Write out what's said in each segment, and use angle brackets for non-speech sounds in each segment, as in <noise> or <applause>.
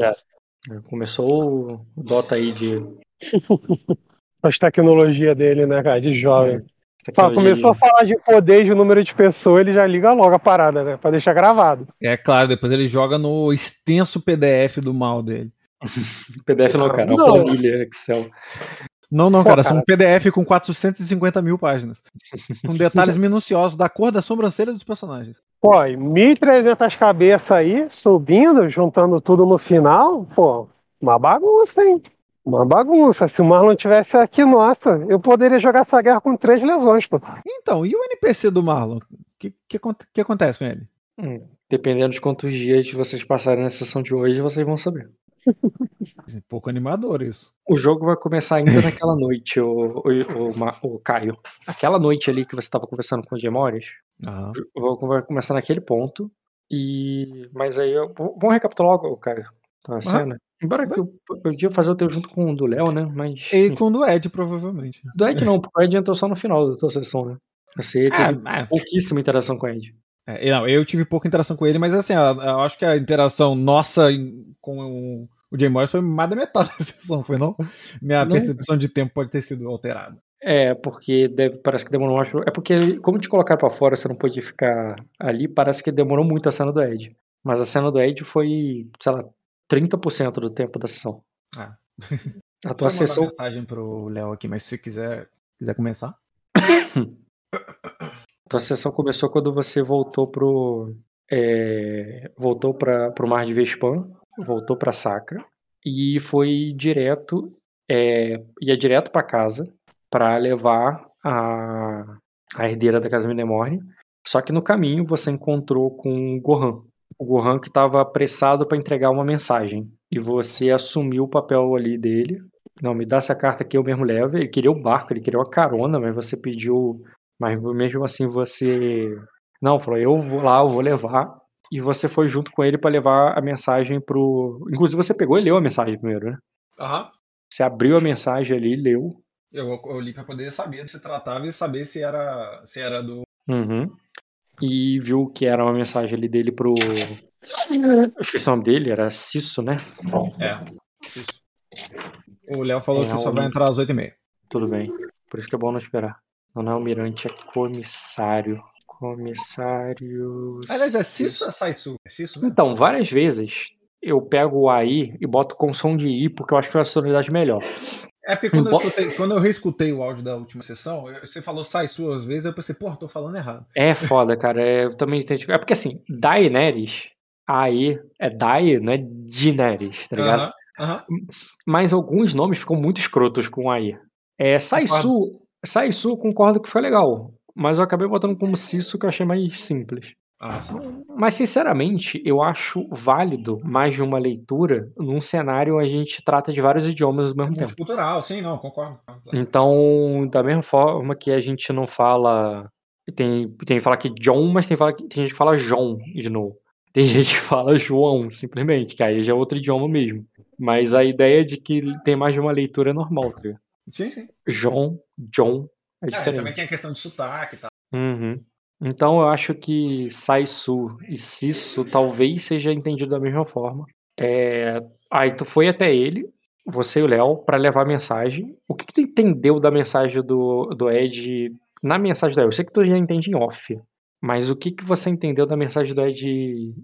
É. Começou o Dota aí de. <laughs> As tecnologias dele, né, cara, de jovem. É, Fala, começou a falar de poder de número de pessoas, ele já liga logo a parada, né? Pra deixar gravado. É claro, depois ele joga no extenso PDF do mal dele. <laughs> PDF não, cara, é uma Não. planilha Excel. Não, não, Pô, cara, cara. são um PDF com 450 mil páginas. Com detalhes minuciosos da cor da sobrancelha dos personagens. Pô, e 1.300 cabeças aí, subindo, juntando tudo no final, pô, uma bagunça, hein? Uma bagunça. Se o Marlon tivesse aqui, nossa, eu poderia jogar essa guerra com três lesões, pô. Então, e o NPC do Marlon? O que, que, que acontece com ele? Hum, Dependendo de quantos dias vocês passarem na sessão de hoje, vocês vão saber. <laughs> Pouco animador isso. O jogo vai começar ainda naquela noite, o, o, o, o Caio. Aquela noite ali que você estava conversando com o Gemores, jogo vai começar naquele ponto. E. Mas aí eu. Vamos recapitular logo, Caio. A cena. Embora que eu podia fazer o teu junto com o do Léo, né? Mas. E com o do Ed, provavelmente. Do Ed não, porque o Ed entrou só no final da tua sessão, né? Você teve É, pouquíssima interação com o Ed. É, não, eu tive pouca interação com ele, mas assim, eu, eu acho que a interação nossa em- com o, o Jay Morris foi mais da metade da <laughs> sessão, foi não? Minha Não. percepção de tempo pode ter sido alterada. É, porque deve, parece que demorou mais. É porque, como te colocaram pra fora, você não pôde ficar ali, parece que demorou muito a cena do Ed. Mas a cena do Ed foi, sei lá, 30% do tempo da sessão. Ah. <laughs> A tua Vou mandar sessão. mensagem pro Léo aqui, mas se você quiser, quiser começar. <coughs> <coughs> <coughs> Tua sessão começou quando você voltou pro. é, voltou para pro Mar de Vespan, voltou pra Sacra e foi direto. É, ia direto pra casa pra levar a, a herdeira da Casa Minemorne. Só que no caminho você encontrou com o Gohan. O Gohan que estava apressado pra entregar uma mensagem. E você assumiu o papel ali dele. Não, me dá essa carta aqui, eu mesmo levo. Ele queria o barco, ele queria uma carona, mas você pediu mas mesmo assim você. Não, falou, eu vou lá, eu vou levar. E você foi junto com ele pra levar a mensagem pro. Inclusive você pegou e leu a mensagem primeiro, né? Aham. Você abriu a mensagem ali, leu. Eu, eu li pra poder saber do que se tratava e saber se era, se era do. Uhum. E viu que era uma mensagem ali dele pro. Eu esqueci o nome dele, era Cisso, né? É. Isso. O Léo falou É, que só vai entrar às 8h30. Tudo bem. Por isso que é bom não esperar. Não almirante, é comissário. Comissário. Aliás, é Cisso ou é Saisu? É Cisso, né? Então, várias vezes eu pego o AI e boto com som de I, porque eu acho que foi uma sonoridade melhor. É porque quando eu, escutei- quando eu reescutei o áudio da última sessão, eu- você falou Saisu às vezes, eu pensei, porra, tô falando errado. É foda, cara. É, eu também entendi. É porque assim, Daenerys, AI é Dae, não é Daenerys, tá ligado? Aham, aham. Mas alguns nomes ficam muito escrotos com AI. É, Saisu, Saisu concordo que foi legal. Mas eu acabei botando como Cisso que eu achei mais simples. Ah, sim. Mas, sinceramente, eu acho válido mais de uma leitura num cenário onde a gente trata de vários idiomas ao mesmo tempo. Multicultural, sim, não, concordo. Então, da mesma forma que a gente não fala. Tem, tem que falar que John, mas tem, fala, tem gente que fala João de novo. Tem <laughs> gente que fala João, simplesmente, que aí já é outro idioma mesmo. Mas a ideia de que tem mais de uma leitura é normal, tá ligado? Sim, sim. João, John é É, diferente. também tem a questão de sotaque e tal. Uhum. Então eu acho que Saisu e Sisu talvez seja entendido da mesma forma. É, Aí tu foi até ele, você e o Léo, pra levar a mensagem. O que, que tu entendeu da mensagem do, do Ed na mensagem do Ed? Eu sei que tu já entende em off, mas o que, que você entendeu da mensagem do Ed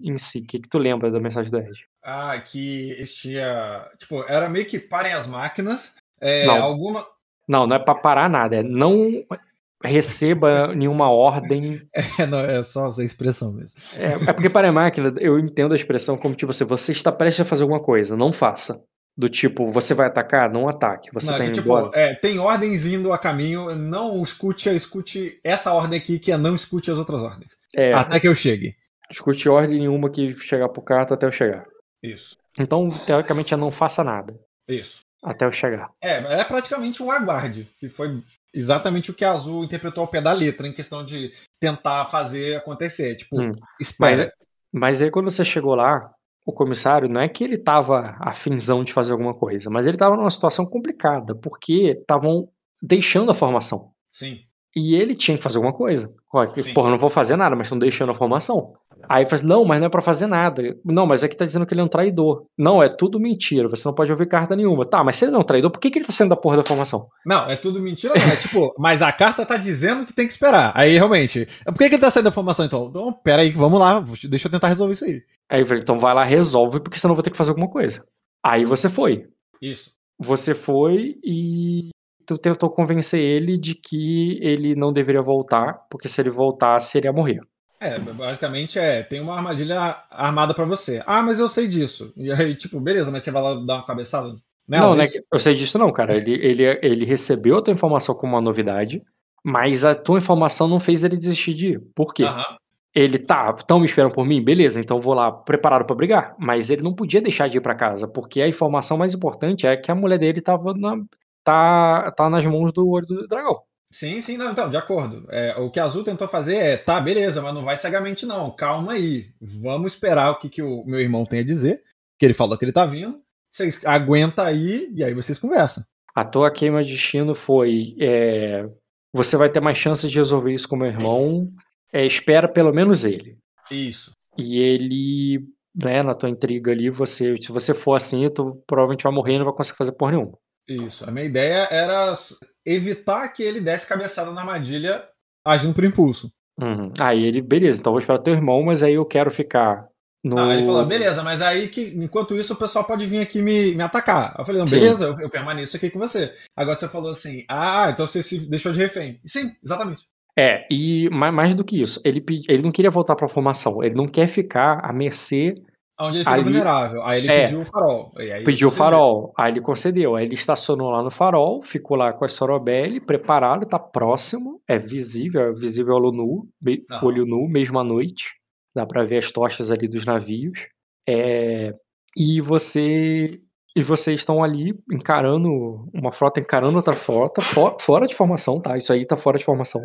em si? O que, que tu lembra da mensagem do Ed? Ah, que existia. Tipo, era meio que parem as máquinas. É, Não. alguma. Não, não é pra parar nada, é não receba nenhuma ordem <laughs> É, não, é só essa expressão mesmo. É, é porque para a máquina, eu entendo a expressão como tipo assim, você está prestes a fazer alguma coisa, não faça. Do tipo, você vai atacar, não ataque. Você Não, tá que, indo tipo, embora. é, tem ordens indo a caminho, não escute, escute essa ordem aqui, que é não escute as outras ordens. É, Até que eu chegue. discute ordem nenhuma que chegar pro carta até eu chegar. Isso. Então, teoricamente, é não faça nada Isso. Até eu chegar. É, é praticamente um aguarde, que foi exatamente o que a Azul interpretou ao pé da letra, em questão de tentar fazer acontecer. Tipo, Hum. espera. Mas aí quando você chegou lá, o comissário, não é que ele tava afinzão de fazer alguma coisa, mas ele tava numa situação complicada, porque estavam deixando a formação. Sim. E ele tinha que fazer alguma coisa. Porra, não vou fazer nada, mas estão deixando a formação. Aí fala, não, mas não é pra fazer nada. Não, mas aqui tá dizendo que ele é um traidor. Não, é tudo mentira, você não pode ouvir carta nenhuma. Tá, mas se ele não é um traidor, por que, que ele tá saindo da porra da formação? Não, é tudo mentira, não. É tipo, <laughs> mas a carta tá dizendo que tem que esperar. Aí, realmente, por que, que ele tá saindo da formação, então? Então, pera aí, vamos lá, deixa eu tentar resolver isso aí. Aí eu falei, então vai lá, resolve, porque senão eu vou ter que fazer alguma coisa. Aí você foi. Isso. Você foi e tu tentou convencer ele de que ele não deveria voltar, porque se ele voltasse, ele ia morrer. É, basicamente é, tem uma armadilha armada para você. Ah, mas eu sei disso. E aí, tipo, beleza, mas você vai lá dar uma cabeçada? Nela, não, né? Eu sei disso não, cara. Ele, ele, ele recebeu a tua informação como uma novidade, mas a tua informação não fez ele desistir de ir. Por quê? Uhum. Ele tá, estão me esperando por mim? Beleza, então vou lá preparado para brigar. Mas ele não podia deixar de ir para casa, porque a informação mais importante é que a mulher dele tava na, tá, tá nas mãos do olho do dragão. Sim, sim, não, então, de acordo. É, o que a Azul tentou fazer é, tá, beleza, mas não vai cegamente, não. Calma aí. Vamos esperar o que, que o meu irmão tem a dizer. Que ele falou que ele tá vindo. Vocês aguenta aí e aí vocês conversam. A tua queima de destino foi. É, você vai ter mais chances de resolver isso com meu irmão. É, espera pelo menos ele. Isso. E ele, né, na tua intriga ali, você, se você for assim, tu provavelmente vai morrer e não vai conseguir fazer porra nenhuma. Isso. A minha ideia era evitar que ele desse cabeçada na armadilha agindo por impulso. Uhum. Aí ele, beleza, então vou esperar teu irmão, mas aí eu quero ficar no. Ah, ele falou, beleza, mas aí que enquanto isso o pessoal pode vir aqui me, me atacar. Eu falei, não, beleza, eu, eu, permaneço aqui com você. Agora você falou assim, ah, então você se deixou de refém. Sim, exatamente. É, e mais, mais do que isso, ele, ele não queria voltar para a formação, ele não quer ficar à mercê Onde ele ficou vulnerável. Aí ele é, pediu o farol. pediu o farol. Aí ele concedeu. Aí ele estacionou lá no farol, ficou lá com a Sorobelli, preparado, tá próximo, é visível, é visível olho nu, olho nu, mesmo à noite. Dá para ver as tochas ali dos navios. É, e você e vocês estão ali encarando uma frota encarando outra frota, for, fora de formação, tá? Isso aí tá fora de formação.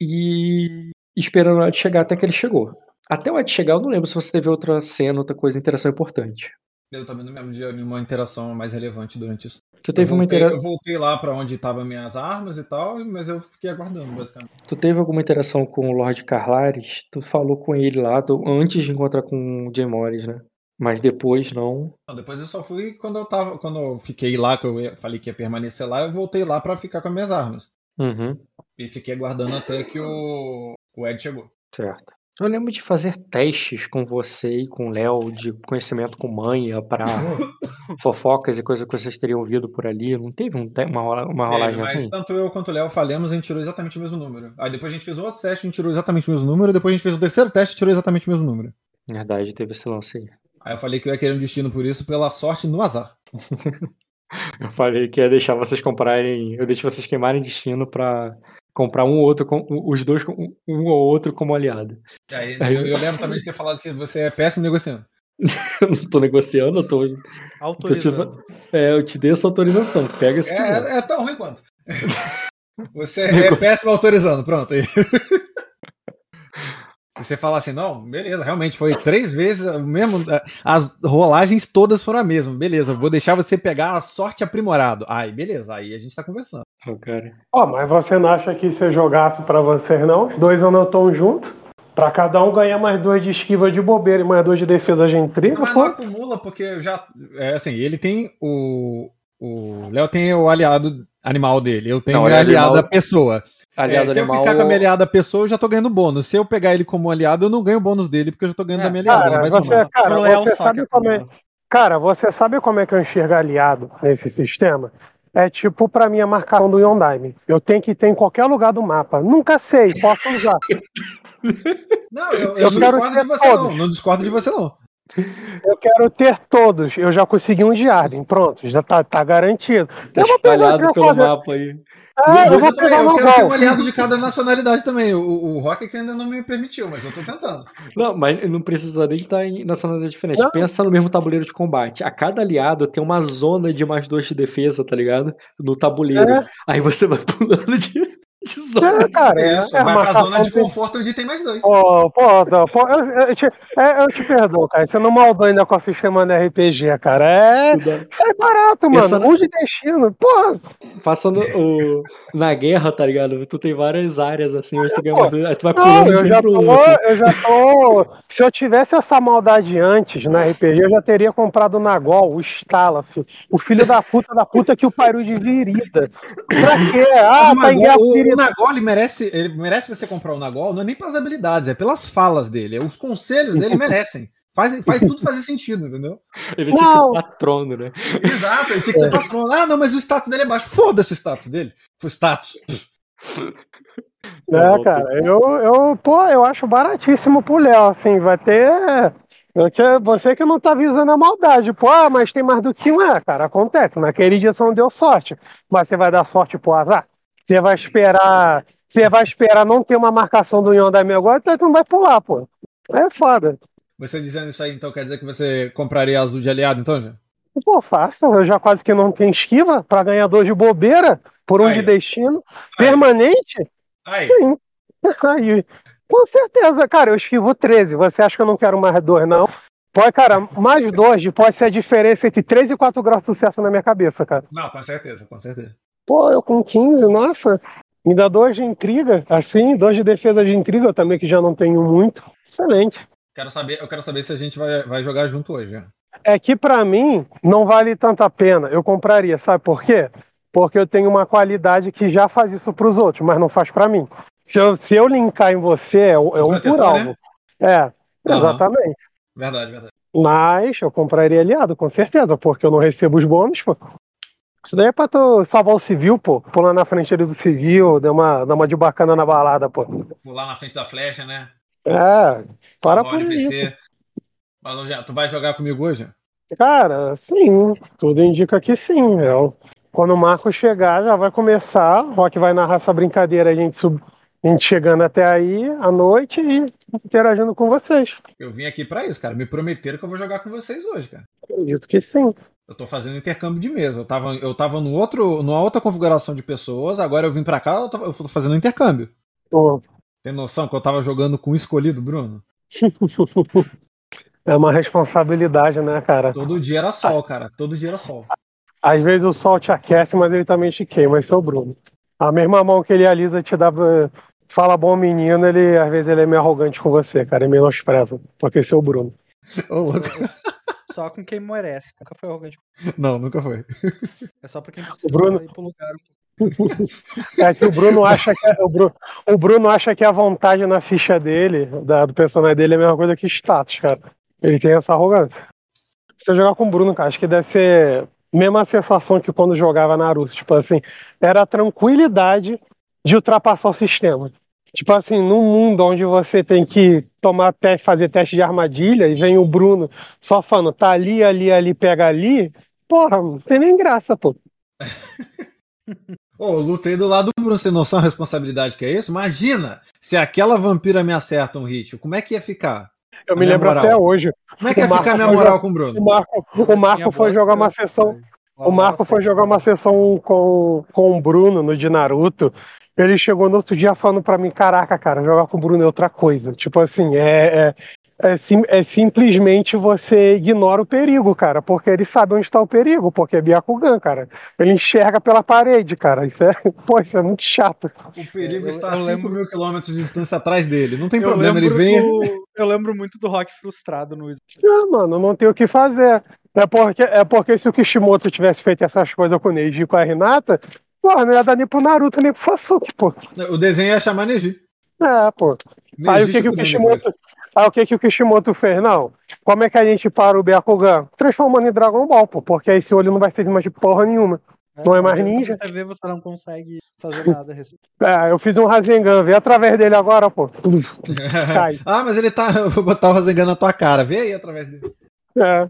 E esperando ela chegar até que ele chegou. Até o Ed chegar, eu não lembro se você teve outra cena, outra coisa, interação importante. Eu também não lembro de nenhuma interação mais relevante durante isso. Tu teve eu voltei, uma interação. Eu voltei lá para onde estavam minhas armas e tal, mas eu fiquei aguardando, basicamente. Tu teve alguma interação com o Lord Carlares? Tu falou com ele lá, antes de encontrar com o Jay Morris, né? Mas depois não. não. Depois eu só fui quando eu tava. Quando eu fiquei lá, que eu falei que ia permanecer lá, eu voltei lá para ficar com as minhas armas. Uhum. E fiquei aguardando até que o, o Ed chegou. Certo. Eu lembro de fazer testes com você e com o Léo de conhecimento com manha para <coughs> fofocas e coisas que vocês teriam ouvido por ali. Não teve um, uma, uma rolagem mas assim? Tanto eu quanto o Léo falhamos, a gente tirou exatamente o mesmo número. Aí depois a gente fez outro teste, a gente tirou exatamente o mesmo número. Depois a gente fez o terceiro teste e tirou exatamente o mesmo número. Verdade, teve esse lance aí. Aí eu falei que eu ia querer um destino por isso, pela sorte no azar. <laughs> eu falei que ia deixar vocês comprarem. Eu deixei vocês queimarem destino para comprar um ou outro, os dois, um ou outro como aliado. Aí, eu, eu, lembro também de ter falado que você é péssimo negociando. <laughs> eu não tô negociando, eu tô. Autorizando. Tô te, é, eu te dei essa autorização. Pega esse. É, é, é tão ruim quanto. <laughs> Você é péssimo autorizando, pronto. Aí. Você fala assim, não, beleza, realmente foi três vezes o mesmo. Eh, as rolagens todas foram a mesma, beleza, vou deixar você pegar a sorte aprimorado. Aí, beleza, aí a gente tá conversando. Oh, cara. Ó, oh, mas você não acha que se eu jogasse pra vocês, não? Os dois andam tão juntos? Pra cada um ganhar mais dois de esquiva de bobeira e mais dois de defesa de intriga, Mas não acumula, porque já. É assim, ele tem o. O Léo tem o aliado animal dele. Eu tenho não, é aliado a pessoa. Aliado é, se animal... eu ficar com a minha aliada pessoa, eu já tô ganhando bônus. Se eu pegar ele como aliado, eu não ganho bônus dele, porque eu já tô ganhando é, da minha aliada. Cara, você, cara, você sabe como é, cara, você sabe como é que eu enxergo aliado nesse sistema? É tipo pra minha marcação do Yondaime. Eu tenho que ter em qualquer lugar do mapa. Nunca sei, posso usar. <laughs> Não, eu, eu, eu não discordo de você todos. não. Não discordo de você não. Eu quero ter todos. Eu já consegui um de Arden. Pronto, já tá, tá garantido. Tá eu espalhado pelo fazer. mapa aí. Ah, eu, vou também, eu quero ter um aliado de cada nacionalidade também. O, o Rock que ainda não me permitiu, mas eu tô tentando. Não, mas não precisa nem estar em nacionalidade diferente. Não. Pensa no mesmo tabuleiro de combate. A cada aliado tem uma zona de mais dois de defesa, tá ligado? No tabuleiro. É. Aí você vai <laughs> pulando de. É, cara, é, isso. É, vai pra zona de conforto onde tem mais dois. Pô, pô, pô eu, eu, te, é, eu te perdoo, cara. Você não maldou ainda com o sistema de RPG, cara. É, é barato, mano. Essa... Um de destino. Pô. Passando o, na guerra, tá ligado? Tu tem várias áreas assim, mas tu, ganha uma... aí tu vai pulando não, de um pro tô, assim. Eu já tô. Se eu tivesse essa maldade antes na RPG, eu já teria comprado o Nagol, o Stalaf, o filho da puta da puta que o pariu de virida. Pra quê? Ah, tá em guerra o Nagol ele merece, ele merece você comprar o Nagol, não é nem pelas habilidades, é pelas falas dele. Os conselhos dele <laughs> merecem. Faz, faz tudo fazer sentido, entendeu? Ele tinha que ser patrono, né? Exato, ele tinha que ser patrono. Ah, não, mas o status dele é baixo. Foda-se o status dele. O status. É, cara, eu, eu, pô, eu acho baratíssimo pro Léo, assim, vai ter. Você que não tá visando a maldade, pô, ah, mas tem mais do que um, é, cara, acontece. Naquele dia você não deu sorte, mas você vai dar sorte pro azar. Você vai esperar. Você vai esperar não ter uma marcação do Yondami agora, então não vai pular, pô. É foda. Você dizendo isso aí, então, quer dizer que você compraria azul de aliado, então, já? Pô, faça. Eu já quase que não tenho esquiva para ganhar dois de bobeira por um aí. de destino. Aí. Permanente? Aí. Sim. <laughs> Aí. Com certeza, cara, eu esquivo 13. Você acha que eu não quero mais dois, não? Pode, cara, mais dois pode ser a diferença entre 3 e 4 graus de sucesso na minha cabeça, cara. Não, com certeza, com certeza. Pô, eu com 15, nossa, me dá dois de intriga, assim, dois de defesa de intriga, eu também que já não tenho muito. Excelente. Quero saber, eu quero saber se a gente vai, vai jogar junto hoje. Né? É que para mim não vale tanta pena. Eu compraria, sabe por quê? Porque eu tenho uma qualidade que já faz isso para os outros, mas não faz para mim. Se eu, se eu linkar em você, é, é um por alvo. Né? É, uhum. exatamente. Verdade, verdade. Mas eu compraria aliado, com certeza, porque eu não recebo os bônus, pô. Isso daí é pra tu salvar o civil, pô. Pular na frente ali do civil, dar uma, dar uma de bacana na balada, pô. Pular na frente da flecha, né? É, para por isso. Mas, já, tu vai jogar comigo hoje? Cara, sim. Tudo indica que sim, meu. Quando o Marco chegar, já vai começar. O Rock vai narrar essa brincadeira, a gente, sub... a gente chegando até aí à noite e interagindo com vocês. Eu vim aqui para isso, cara. Me prometeram que eu vou jogar com vocês hoje, cara. Acredito que sim. Eu tô fazendo intercâmbio de mesa. Eu tava, eu tava no outro, numa outra configuração de pessoas, agora eu vim pra cá, eu tô, eu tô fazendo intercâmbio. Oh. Tem noção que eu tava jogando com o escolhido, Bruno? <laughs> é uma responsabilidade, né, cara? Todo dia era sol, cara. Todo dia era sol. Às vezes o sol te aquece, mas ele também te queima. Esse é o Bruno. A mesma mão que ele alisa te dá. Fala bom menino, ele às vezes ele é meio arrogante com você, cara. Ele menospreza. Porque esse é o Bruno. <laughs> Ô, louco. Só com quem merece. Nunca foi arrogante. <laughs> Não, nunca foi. É só pra quem precisa Bruno... ir pro lugar. <laughs> É que o Bruno acha que é, o, Bruno, o Bruno acha que a vontade na ficha dele, da, do personagem dele, é a mesma coisa que status, cara. Ele tem essa arrogância. Você jogar com o Bruno, cara, acho que deve ser a mesma sensação que quando jogava Naruto. Tipo assim, era a tranquilidade de ultrapassar o sistema. Tipo assim, num mundo onde você tem que tomar teste, fazer teste de armadilha e vem o Bruno só falando, tá ali, ali, ali, pega ali, porra, não tem nem graça, pô. <laughs> Ô, oh, lutei do lado do Bruno, sem noção da responsabilidade que é isso? Imagina se aquela vampira me acerta um hit, como é que ia ficar? Eu me lembro moral? até hoje. Como é que ia ficar a minha moral com o Bruno? O Marco, o Marco foi jogar uma sessão. O Marco foi jogar uma sessão com, com o Bruno no de Naruto. Ele chegou no outro dia falando para mim: Caraca, cara, jogar com o Bruno é outra coisa. Tipo assim, é, é, é, sim, é, simplesmente você ignora o perigo, cara, porque ele sabe onde está o perigo, porque é Byakugan, cara. Ele enxerga pela parede, cara. Isso é, <laughs> pô, isso é muito chato. O perigo está a 5 lembro... mil quilômetros de distância atrás dele. Não tem eu problema, ele vem. Do... Eu lembro muito do Rock frustrado no. Ah, mano, não tem o que fazer. É porque, é porque se o Kishimoto tivesse feito essas coisas com o Neji e com a Renata, Porra, não ia dar nem pro Naruto, nem pro Sasuke, pô. O desenho ia chamar Neji. É, pô. Neji aí o que, que o Kishimoto. Aí o que, que o Kishimoto fez? Não. Como é que a gente para o Byakugan? Transformando em Dragon Ball, pô. Porque aí esse olho não vai servir mais de porra nenhuma. É, não é mais ninja. Você vê, você não consegue fazer nada a <laughs> respeito. É, eu fiz um Rasengan, vê através dele agora, pô. <laughs> ah, mas ele tá. <laughs> Eu vou botar o Rasengan na tua cara, vê aí através dele. É.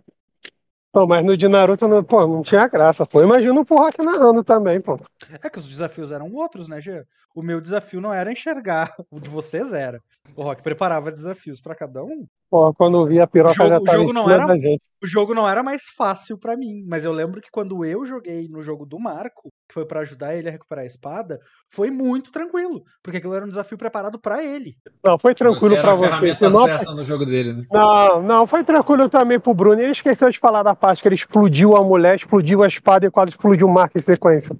Pô, mas no de Naruto, não, pô, não tinha graça, pô. Imagina o Rock narrando também, pô. É que os desafios eram outros, né, Gê? O meu desafio não era enxergar, <laughs> o de vocês era. O Rock preparava desafios para cada um. Pô, quando eu vi a piroca o jogo, já o jogo não era da gente. o jogo não era mais fácil pra mim, mas eu lembro que quando eu joguei no jogo do Marco, que foi pra ajudar ele a recuperar a espada, foi muito tranquilo, porque aquilo era um desafio preparado pra ele. Não, foi tranquilo Você era pra você. Senão- certa no jogo dele, né? Não, não, foi tranquilo também pro Bruno. Ele esqueceu de falar da parte que ele explodiu a mulher, explodiu a espada e quase explodiu o Marco em sequência.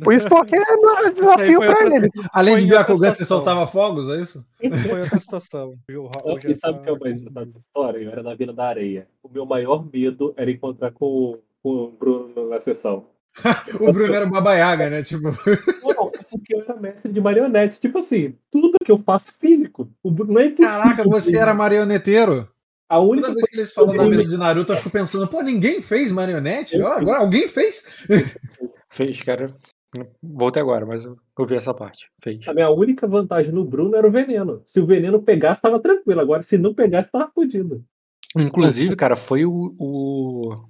Por isso porque não é desafio pra ele. Além Foi de Byakugan, você situação. soltava fogos, é isso? Foi outra situação. O o E sabe Jean o que é o mais dessa história? Eu era na Vila da Areia. O meu maior medo era encontrar com, com o Bruno na sessão. <laughs> O Bruno era uma baiaga, né? Tipo, Não, é porque eu era mestre de marionete. Tipo assim, tudo que eu faço é físico. O Bruno é impossível. caraca, você era marioneteiro. A única Toda vez que eles falam da mesa de Naruto, eu fico pensando, pô, ninguém fez marionete? Ó, agora alguém fez? Fez, cara. Voltei agora, mas eu, vi essa parte. Fez. A minha única vantagem no Bruno era o veneno. Se o veneno pegasse, tava tranquilo. Agora, se não pegasse, tava fodido. Inclusive, cara, foi o, o-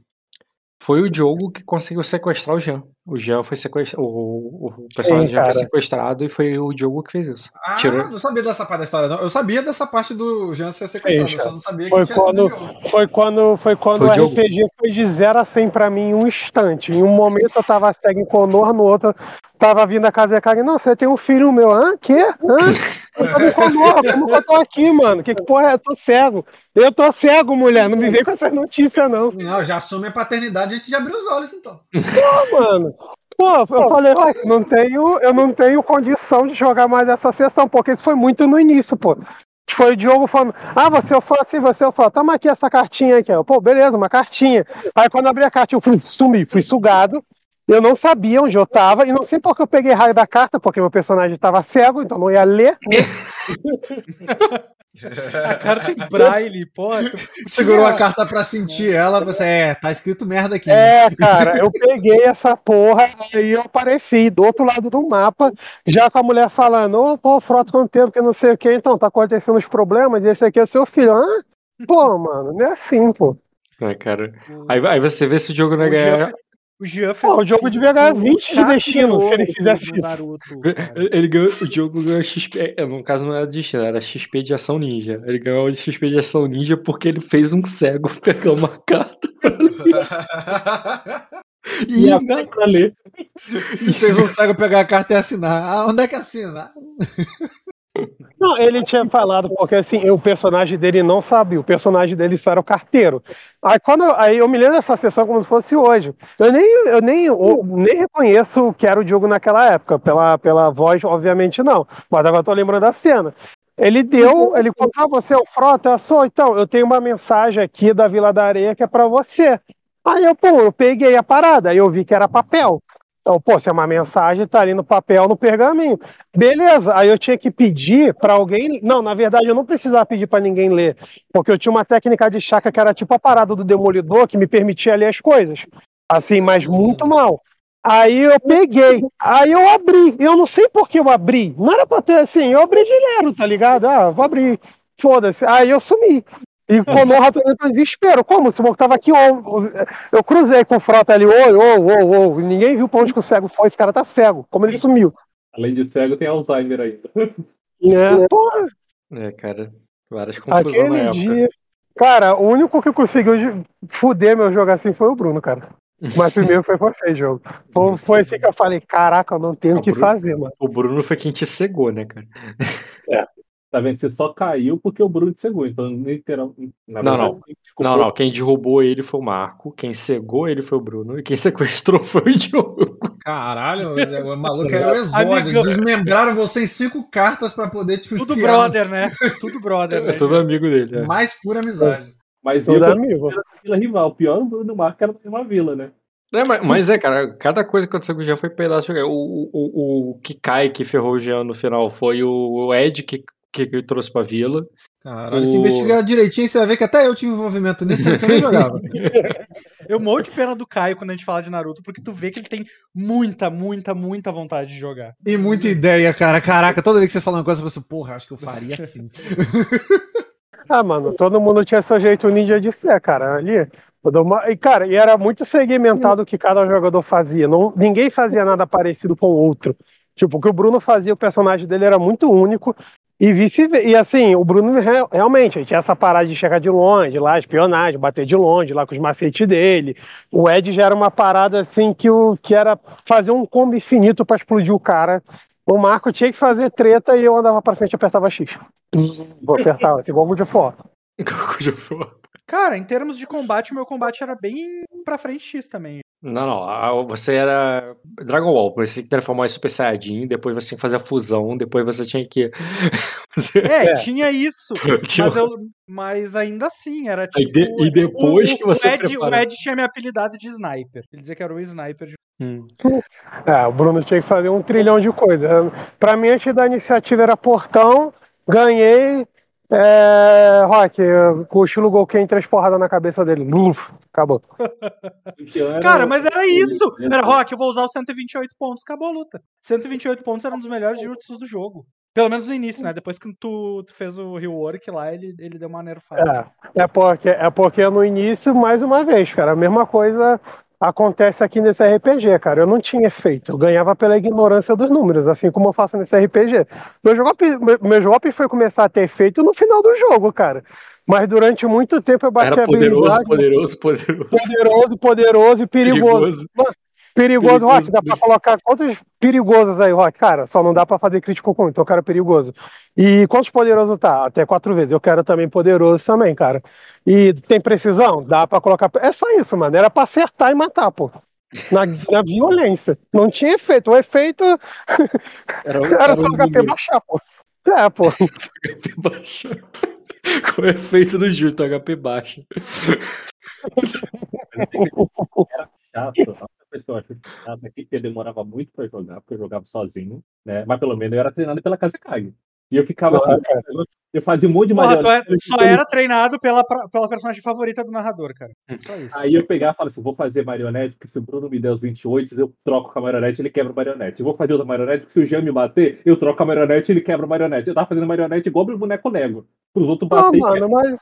Foi o Diogo que conseguiu sequestrar o Jean. O Jean foi sequestrado. O, o personagem Sim, Jean foi sequestrado e foi o Diogo que fez isso. Ah, Tirou- não sabia dessa parte da história, não. Eu sabia dessa parte do Jean ser sequestrado, eu só não sabia que Foi tinha sido quando, foi quando, foi quando Foi o Diogo. RPG foi de 0 a 100 pra mim em um instante. Em um momento eu tava cego em Conor, no outro tava vindo a casa e a cara, não, você tem um filho meu. Hã? Quê? Hã? Eu tô em Conor, como que eu tô aqui, mano? Que que porra é? Eu tô cego. Eu tô cego, mulher. Não me vem com essas notícias, não. Não, já assume a paternidade antes de abrir os olhos, então. Pô, mano. Pô, eu falei, ó, não tenho, eu não tenho condição de jogar mais essa sessão, porque isso foi muito no início, pô. Foi o Diogo falando, ah, você eu falo assim, você eu falo, toma aqui essa cartinha aqui, ó. Pô, beleza, uma cartinha. Aí quando eu abri a cartinha, eu fui, sumi, fui sugado. Eu não sabia onde eu tava, e não sei porque eu peguei raio da carta, porque meu personagem tava cego, então não ia ler. <laughs> <laughs> A carta em braille, pô. tu- <laughs> Segurou a carta pra sentir ela, você, é, tá escrito merda aqui. É, cara, eu peguei essa porra aí eu apareci do outro lado do mapa, já com a mulher falando, ô, pô, frota quanto tempo que não sei o que, então tá acontecendo os problemas, e esse aqui é seu filho. Hã? Pô, mano, não é assim, pô. É, cara. Aí, aí você vê se o jogo não Jean, ganhar. O Jean fez Pô, o jogo devia ganhar com 20 de destino se ele fizesse isso. Naruto. Ele ganhou, o jogo ganhou XP. é, No caso, não era destino, era XP de ação ninja. Ele ganhou de XP de ação ninja porque ele fez um cego <laughs> pegar uma carta. E <laughs> E, a pra ler. <laughs> E fez um cego pegar a carta e assinar. Ah, onde é que assina? Não, ele tinha falado, porque assim, o personagem dele não sabia, o personagem dele só era o carteiro. Aí quando eu, aí eu me lembro dessa sessão como se fosse hoje. Eu nem, eu nem, eu nem reconheço que era o Diogo naquela época, pela, pela voz, obviamente não. Mas agora tô lembrando da cena. Ele deu, ele falou, ah, você é o Frota? Eu sou, então, eu tenho uma mensagem aqui da Vila da Areia que é pra você. Aí eu, pô, eu peguei a parada, aí eu vi que era papel. Então, pô, se é uma mensagem, tá ali no papel, no pergaminho. Beleza, aí eu tinha que pedir pra alguém. Não, na verdade, eu não precisava pedir pra ninguém ler, porque eu tinha uma técnica de chakra que era tipo a parada do demolidor que me permitia ler as coisas. Assim, mas muito mal. Aí eu peguei, aí eu abri. Eu não sei por que eu abri. Não era pra ter assim, eu abri direto, tá ligado? Ah, vou abrir. Foda-se. Aí eu sumi. E como o rato entrou em desespero. Como? Se o tava aqui, eu cruzei com o frota ali, oi, ô, ô, ô. Ninguém viu pra onde que o cego foi. Esse cara tá cego. Como ele sumiu. Além de cego, tem Alzheimer ainda. É, porra, É, cara. Várias confusões na aquele época. dia. Cara, o único que conseguiu de- fuder meu jogo assim foi o Bruno, cara. Mas primeiro foi você, jogo. Foi, foi assim que eu falei: caraca, eu não tenho o Ah, que Bruno? fazer, mano. O Bruno foi quem te cegou, né, cara? Tá vendo? Você só caiu porque o Bruno te cegou. Então, literal. Na Não, verdade, não. culpou- Não, não. Quem derrubou ele foi o Marco. Quem cegou ele foi o Bruno. E quem <laughs> sequestrou foi o Diogo. Caralho, o maluco era o exódio. Desmembraram você em cinco cartas pra poder te Tudo enfiar brother, né? Tudo brother, né? É todo amigo dele. É. Mais pura amizade. Mas Tudo eu amigo. era vila rival. O pior, o Bruno Marco era mesma vila, né? É, mas, mas é, cara, cada coisa que aconteceu com o Jean foi pedaço. jogar. O, o, o que cai, que ferrou o Jean no final, foi o Ed que, que, que trouxe pra vila. Caralho, se O- investigar direitinho, você vai ver que até eu tive envolvimento nisso, eu também jogava. <laughs> Eu morro de pena do Caio quando a gente fala de Naruto, porque tu vê que ele tem muita, muita, muita vontade de jogar. E muita ideia, cara. Caraca, toda vez que você fala uma coisa, eu penso, porra, acho que eu faria assim. <laughs> Ah, mano, todo mundo tinha seu jeito ninja de ser, cara. Ali. E, cara, e era muito segmentado o que cada jogador fazia. Não, ninguém fazia nada parecido com o outro. Tipo, o que o Bruno fazia, o personagem dele era muito único. E vice E assim, o Bruno realmente tinha essa parada de chegar de longe, lá, espionagem, bater de longe, lá com os macetes dele. O Ed já era uma parada assim que, o, que era fazer um combo infinito para explodir o cara. O Marco tinha que fazer treta e eu andava pra frente e apertava X. Vou apertar, assim, igual o de fora. O <laughs> de fora. Cara, em termos de combate, meu combate era bem pra frente X também. Não, não. Você era Dragon Ball, você tinha que transformar em Super Saiyajin, depois você tinha que fazer a fusão, depois você tinha que. <laughs> é, é, tinha isso. <laughs> Mas, eu, mas, ainda assim, era tipo. E, de, e depois o, que você. O Ed, o Ed tinha me apelidado de sniper. Ele dizia que era o sniper. De... Hum. É, o Bruno tinha que fazer um trilhão de coisas. Pra mim, antes da iniciativa era portão, ganhei, é, Rock, com o estilo Golken, três porradas na cabeça dele. Uf, acabou. Cara, mas era isso. Era Rock, eu vou usar os 128 pontos, acabou a luta. 128 pontos era um dos melhores jutsus do jogo. Pelo menos no início, né? Depois que tu, tu fez o rework lá, ele, ele deu uma nerfada. É, é porque, é porque no início, mais uma vez, cara, a mesma coisa acontece aqui nesse RPG, cara. Eu não tinha efeito, eu ganhava pela ignorância dos números, assim como eu faço nesse RPG. Meu jogo, meu foi começar a ter efeito no final do jogo, cara. Mas durante muito tempo eu bati Era poderoso, poderoso, poderoso. Poderoso, poderoso e perigoso. perigoso. Perigoso, Rock, dá pra colocar quantos perigosos aí, Rock? Cara, só não dá pra fazer crítico com, então o cara perigoso. E quantos poderoso tá? Até quatro vezes. Eu quero também poderoso também, cara. E tem precisão? Dá pra colocar. É só isso, mano. Era pra acertar e matar, pô. Na, <laughs> na violência. Não tinha efeito. O efeito. <laughs> <laughs> Era, era, era pro HP baixar, pô. É, pô. HP baixar. Com o efeito do justo, HP baixa. Era chato pessoa acho que aqui que eu demorava muito pra jogar, porque eu jogava sozinho, né? Mas pelo menos eu era treinado pela Kazekage. E eu ficava assim, eu fazia um monte de marionete. Só era treinado pela, pela personagem favorita do narrador, cara. Aí eu pegava e falava assim: vou fazer marionete, porque se o Bruno me der os 28, eu troco com a marionete ele quebra a marionete. Eu vou fazer outra marionete, porque se o Jean me bater, eu troco a marionete ele quebra a marionete. Eu tava fazendo marionete igual o boneco Lego. Os outros batem. Ah, mano, mas.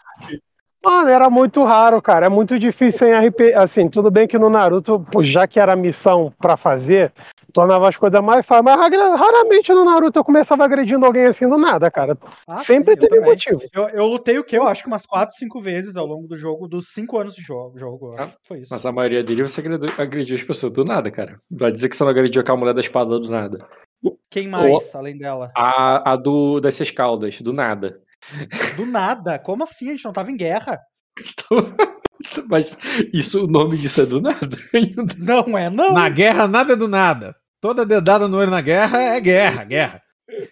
Mano, era muito raro, cara. É muito difícil em RP. Assim, tudo bem que no Naruto, já que era missão para fazer, tornava as coisas mais fáceis. Mas raramente no Naruto eu começava agredindo alguém assim do nada, cara. Ah, Sempre sim, teve motivo. Eu, eu, lutei o quê? Eu acho que umas 4, 5 vezes ao longo do jogo, dos 5 anos de jogo. jogo ah, foi isso. Mas a maioria dele você agrediu, agrediu as pessoas do nada, cara. Vai dizer que você não agrediu aquela mulher da espada do nada. Quem mais, além dela? A, a do das seis caudas, do nada. Do nada? Como assim? A gente não tava em guerra. <laughs> Mas isso, o nome disso é do nada? <laughs> Não é, não. Na guerra, nada é do nada. Toda dedada no olho na guerra é guerra, guerra.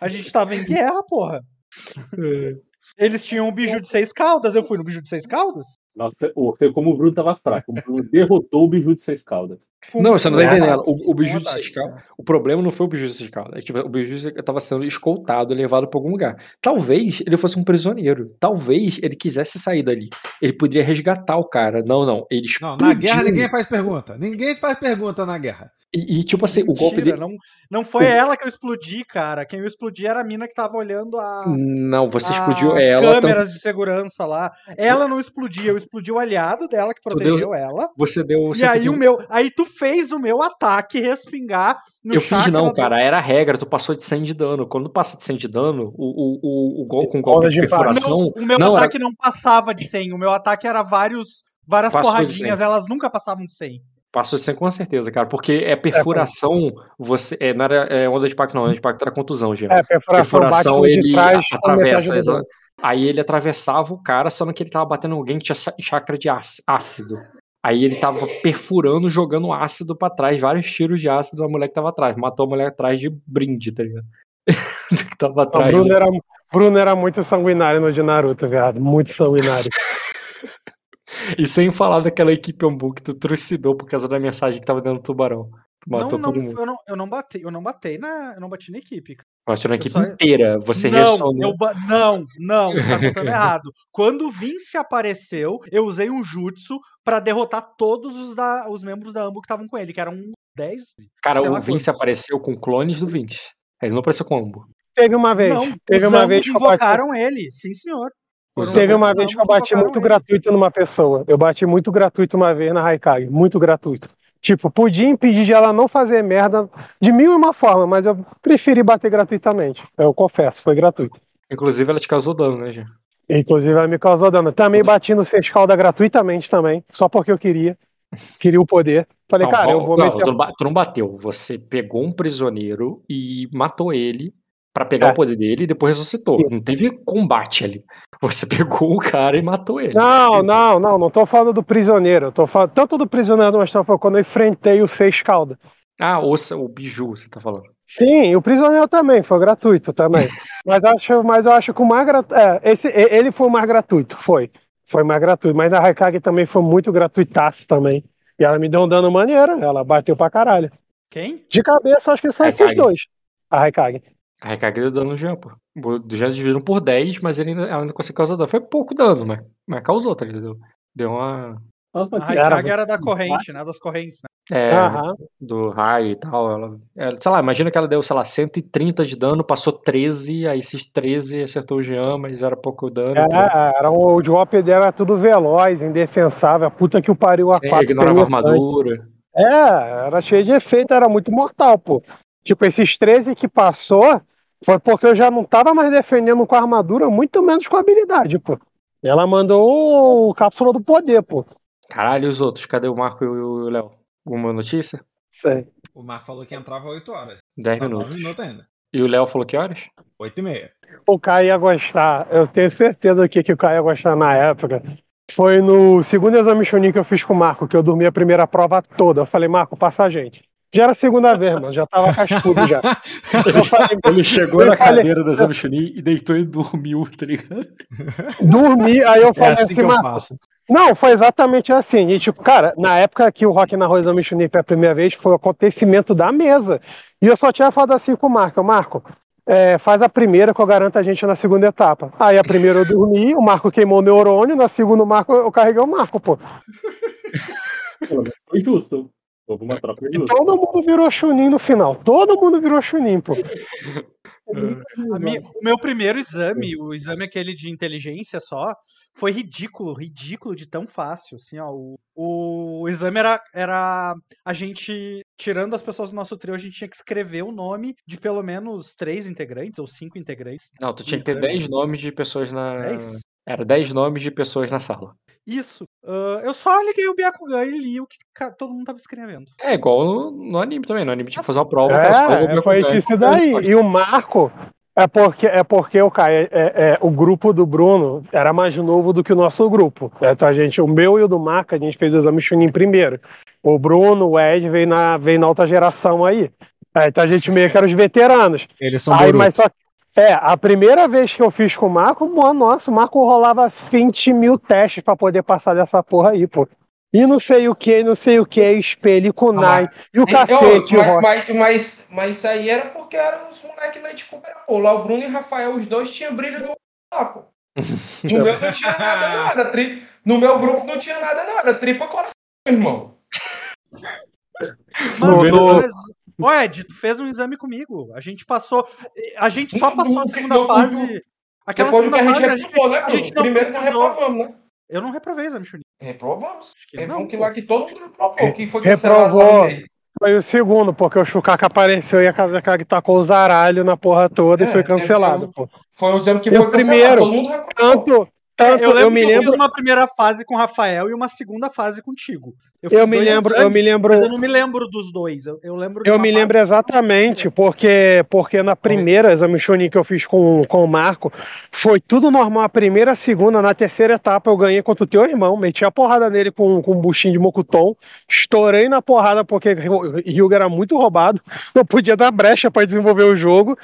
A gente tava em guerra, porra. É. Eles tinham um biju de seis caudas, eu fui no biju de seis caudas? Nossa, você, como o Bruno tava fraco, o Bruno derrotou o biju de seis caudas. Não, você não tá entendendo. O, o biju de seis caudas. O problema não foi o biju de seis caudas. É, tipo, o biju estava sendo escoltado, levado para algum lugar. Talvez ele fosse um prisioneiro. Talvez ele quisesse sair dali. Ele poderia resgatar o cara. Não, não. Não, na guerra ninguém faz pergunta. Ninguém faz pergunta na guerra. E, e, tipo assim, Mentira, o golpe dele. Não, não foi o... ela que eu explodi, cara. Quem eu explodi era a mina que tava olhando a. Não, você explodiu ela. câmeras tanto... de segurança lá. Ela não explodia, eu explodi o aliado dela que protegeu deu... ela. Você deu. E aí o meu. Aí tu fez o meu ataque respingar no Eu fiz não, cara. Era a regra, tu passou de 100 de dano. Quando passa de 100 de dano, o, o, o, o gol com golpe de perfuração. Não, o meu não, ataque era... não passava de 100. O meu ataque era vários. Várias Passou porradinhas, elas nunca passavam de 100. Passou de 100 com certeza, cara, porque é, é perfuração, você, é, não era é, onda de impacto não, onda de impacto era contusão, já. É, perfuração, perfuração ele atravessa, aí ele atravessava o cara, só que ele tava batendo alguém que tinha chakra de ácido. Aí ele tava perfurando, jogando ácido para trás, vários tiros de ácido na mulher que tava atrás, matou a mulher atrás de brinde, tá ligado? <laughs> que tava atrás. Bruno era, Bruno era muito sanguinário no de Naruto, viado, muito sanguinário. <laughs> E sem falar daquela equipe Ambu que tu trucidou por causa da mensagem que tava dentro do tubarão. Tu matou não, todo mundo. Eu não, eu não bati, eu não bati na. Eu não bati na equipe. Bateu na equipe só... inteira. Você não, ressonou. Ba... Não, não, tá contando errado. Quando o Vince apareceu, eu usei um jutsu para derrotar todos os, da, os membros da Ambu que estavam com ele, que eram 10. Cara, o Vince quantos. apareceu com clones do Vince. Ele não apareceu com o Ambu. Teve uma vez. Não, teve os uma vez que invocaram ele, sim senhor. Teve uma vez que eu bati muito gratuito numa pessoa. Eu bati muito gratuito uma vez na Raikage, muito gratuito. Tipo, podia impedir de ela não fazer merda de mil e uma forma, mas eu preferi bater gratuitamente. Eu confesso, foi gratuito. Inclusive, ela te causou dano, né, já? Inclusive, ela me causou dano. Também bati no C escalda gratuitamente também, só porque eu queria. Queria o poder. Falei, não, cara, eu vou não, meter... tu não bateu. Você pegou um prisioneiro e matou ele para pegar é. o poder dele e depois ressuscitou. Sim. Não teve combate ali. Você <laughs> pegou o cara e matou ele. Não, não, não, não tô falando do prisioneiro. Eu tô falando tanto do prisioneiro, mas tô falando quando eu enfrentei o Seis Calda. Ah, o, o Biju, você tá falando. Sim, o prisioneiro também, foi gratuito também. <laughs> mas, acho, mas eu acho que o mais gratuito. É, esse, ele foi o mais gratuito, foi. Foi mais gratuito. Mas a Raikage também foi muito gratuitaço também. E ela me deu um dano maneiro, ela bateu pra caralho. Quem? De cabeça, acho que são Raikage. esses dois. A Raikage. A Raikage deu dano no Jean, pô. O Jean dividiram por 10, mas ele ainda, ela ainda conseguiu causar dano. Foi pouco dano, mas, mas causou, tá ligado? Deu uma. A Raikage era da corrente, né? Das correntes, né? É, do raio e tal. Ela, ela, sei lá, imagina que ela deu, sei lá, 130 de dano, passou 13, aí esses 13 acertou o Jean, mas era pouco dano. É, então... era, o drop dela era tudo veloz, indefensável, a puta que o pariu a Sim, 4. ignorava a armadura. É, era cheio de efeito, era muito mortal, pô. Tipo, esses 13 que passou foi porque eu já não tava mais defendendo com a armadura, muito menos com a habilidade, pô. Ela mandou o cápsula do poder, pô. Caralho, e os outros? Cadê o Marco e o Léo? Alguma notícia? Sei. O Marco falou que entrava 8 horas. 10 tá minutos. minutos ainda. E o Léo falou que horas? 8 e meia. O Caio ia gostar. Eu tenho certeza que, que o Caio ia gostar na época. Foi no segundo exame Chunin que eu fiz com o Marco, que eu dormi a primeira prova toda. Eu falei, Marco, passa a gente. Já era a segunda vez, mano. Já tava cascudo já. <laughs> Falei, ele chegou na falei, cadeira do exame Chunin e deitou e dormiu, tá ligado? Dormi, aí eu é falei é assim, assim que eu faço. Não, foi exatamente assim. E, tipo, cara, na época que o Rock na Rua Exame Chunin a primeira vez, foi o acontecimento da mesa. E eu só tinha falado assim com o Marco. Marco, é, faz a primeira que eu garanto a gente na segunda etapa. Aí a primeira eu dormi, o Marco queimou o neurônio, na segunda o Marco, eu carreguei o Marco, pô. Foi justo. Houve uma troca justa. Todo mundo virou Chunin no final. Todo mundo virou Chunin, pô. Minha, o meu primeiro exame, o exame aquele de inteligência só, foi ridículo, ridículo de tão fácil. Assim, ó, o, o exame era, era a gente, tirando as pessoas do nosso trio, a gente tinha que escrever o nome de pelo menos três integrantes ou cinco integrantes. Não, tu tinha que ter dez nomes de pessoas na. Dez? Era dez nomes de pessoas na sala. Isso. Uh, eu só liguei o Byakugan e li o que todo mundo tava escrevendo. É igual no, no anime também. No anime tinha que fazer uma prova. É, cara, foi isso daí. E o Marco, é porque, é porque o Caio, é, é, o grupo do Bruno era mais novo do que o nosso grupo. É, então a gente, o meu e o do Marco, a gente fez o exame Chunin primeiro. O Bruno, o Ed veio na, veio na alta geração aí. É, então a gente meio que era os veteranos. Eles são aí, mas só, é, a primeira vez que eu fiz com o Marco, nossa, o Marco rolava 20 mil testes para poder passar dessa porra aí, pô. E não sei o que, não sei o que, espelho, kunai, ah, e o cacete. Eu, mas, mas, mas, mas, isso aí era porque eram os moleques lá de Cooper, pô. Lá o Bruno e o Rafael, os dois tinham brilho do lá, pô. No meu não tinha <laughs> nada, não. Era tri... No meu grupo não tinha nada, não. Era tripa coração, irmão. Mano, Ô, Ed, tu fez um exame comigo. A gente passou. A gente só passou a segunda fase. Aquela Depois segunda que a gente reprovou, né, Bruno? Primeiro nós reprovamos, né? Eu não reprovei exame, Chuninho. Reprovamos. Teve um que lá que todo mundo reprovou, que foi cancelado reprovou. Foi o segundo, porque o Chukaka apareceu e a Casa Kag tacou os aralhos na porra toda é, e foi cancelado, foi, pô. Foi o exame que foi primeiro, cancelado, todo mundo reprovou. Tanto, tanto, eu, eu me lembro. Eu fiz uma primeira fase com o Rafael e uma segunda fase contigo. Eu, eu me lembro, eu me lembro. Mas eu não me lembro dos dois. Eu, eu lembro. Eu me lembro exatamente, porque porque na primeira exame Shonin que eu fiz com, com o Marco foi tudo normal. A primeira, a segunda, na terceira etapa eu ganhei contra o teu irmão, meti a porrada nele com, com um buchinho de mocutom, estourei na porrada porque o Ryuga era muito roubado, <laughs> não podia dar brecha para desenvolver o jogo.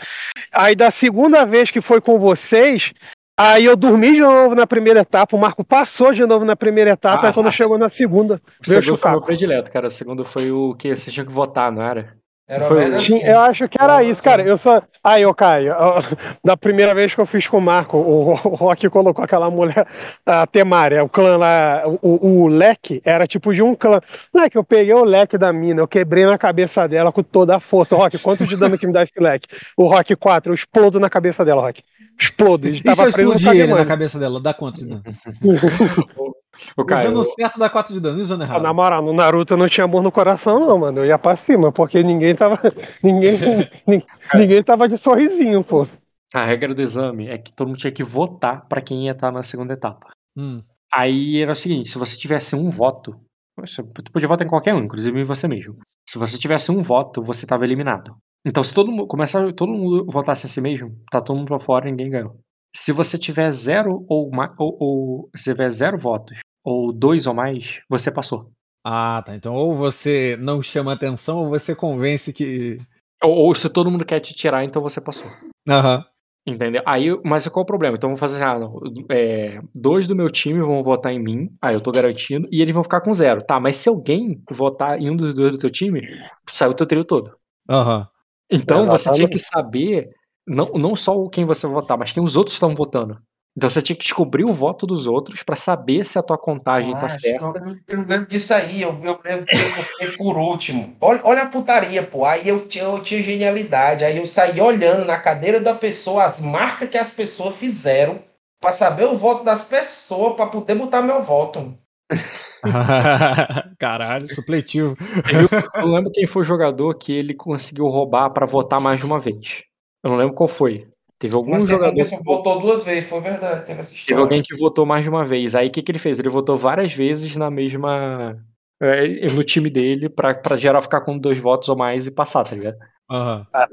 Aí da segunda vez que foi com vocês, Aí eu dormi de novo na primeira etapa, o Marco passou de novo na primeira etapa, ah, aí quando chegou na segunda. O segundo foi o meu predileto, cara. O segundo foi o que vocês tinham que votar, não era? Era foi, assim. Eu acho que era isso, cara. Eu só. Aí, eu Caio, <laughs> da primeira vez que eu fiz com o Marco, o, <laughs> o Rock colocou aquela mulher, a Temária, o clã lá, o, o leque era tipo de um clã. Não é que eu peguei o leque da mina, eu quebrei na cabeça dela com toda a força. Rock, quanto de dano que me dá esse leque? O Rock 4, eu explodo na cabeça dela, Rock explode. Ele e se eu explodir ele na cabeça dela, dá quanto de dano? <laughs> o Caio, usando certo dá 4 de dano, usando errado. Na moral, no Naruto eu não tinha amor no coração, não, mano. Eu ia pra cima, porque ninguém tava. <laughs> Ninguém, <laughs> ninguém, ninguém tava de sorrisinho, pô. A regra do exame é que todo mundo tinha que votar para quem ia estar na segunda etapa. Hum. Aí era o seguinte: se você tivesse um voto, você podia votar em qualquer um, inclusive em você mesmo. Se você tivesse um voto, você estava eliminado. Então, se todo mundo começar, todo mundo votasse em si mesmo, tá todo mundo pra fora e ninguém ganhou. Se você tiver zero ou, ou, ou se tiver zero votos ou dois ou mais, você passou. Ah, tá. Então, ou você não chama atenção, ou você convence que. Ou, ou se todo mundo quer te tirar, então você passou. Aham. Uhum. Entendeu? Aí, mas qual o problema? Então vamos fazer assim, ah, não, é, dois do meu time vão votar em mim, aí eu tô garantindo, e eles vão ficar com zero. Tá, mas se alguém votar em um dos dois do teu time, sai o teu trio todo. Aham. Uhum. Então você tinha que saber não, não só quem você vai votar, mas quem os outros estão votando. Então você tinha que descobrir o voto dos outros para saber se a tua contagem ah, tá certa. Eu, eu lembro disso aí, eu, eu lembro que eu fiquei por último. Olha, olha a putaria, pô. Aí eu, eu tinha genialidade. Aí eu saí olhando na cadeira da pessoa as marcas que as pessoas fizeram para saber o voto das pessoas para poder botar meu voto. <laughs> <laughs> Caralho, supletivo. Eu, eu lembro quem foi o jogador que ele conseguiu roubar para votar mais de uma vez. Eu não lembro qual foi. Teve algum Mas jogador. Que votou duas vezes, foi verdade. Teve, essa teve alguém que votou mais de uma vez. Aí o que, que ele fez? Ele votou várias vezes na mesma. É, no time dele, pra, pra geral ficar com dois votos ou mais e passar, tá ligado? Uhum. Ah,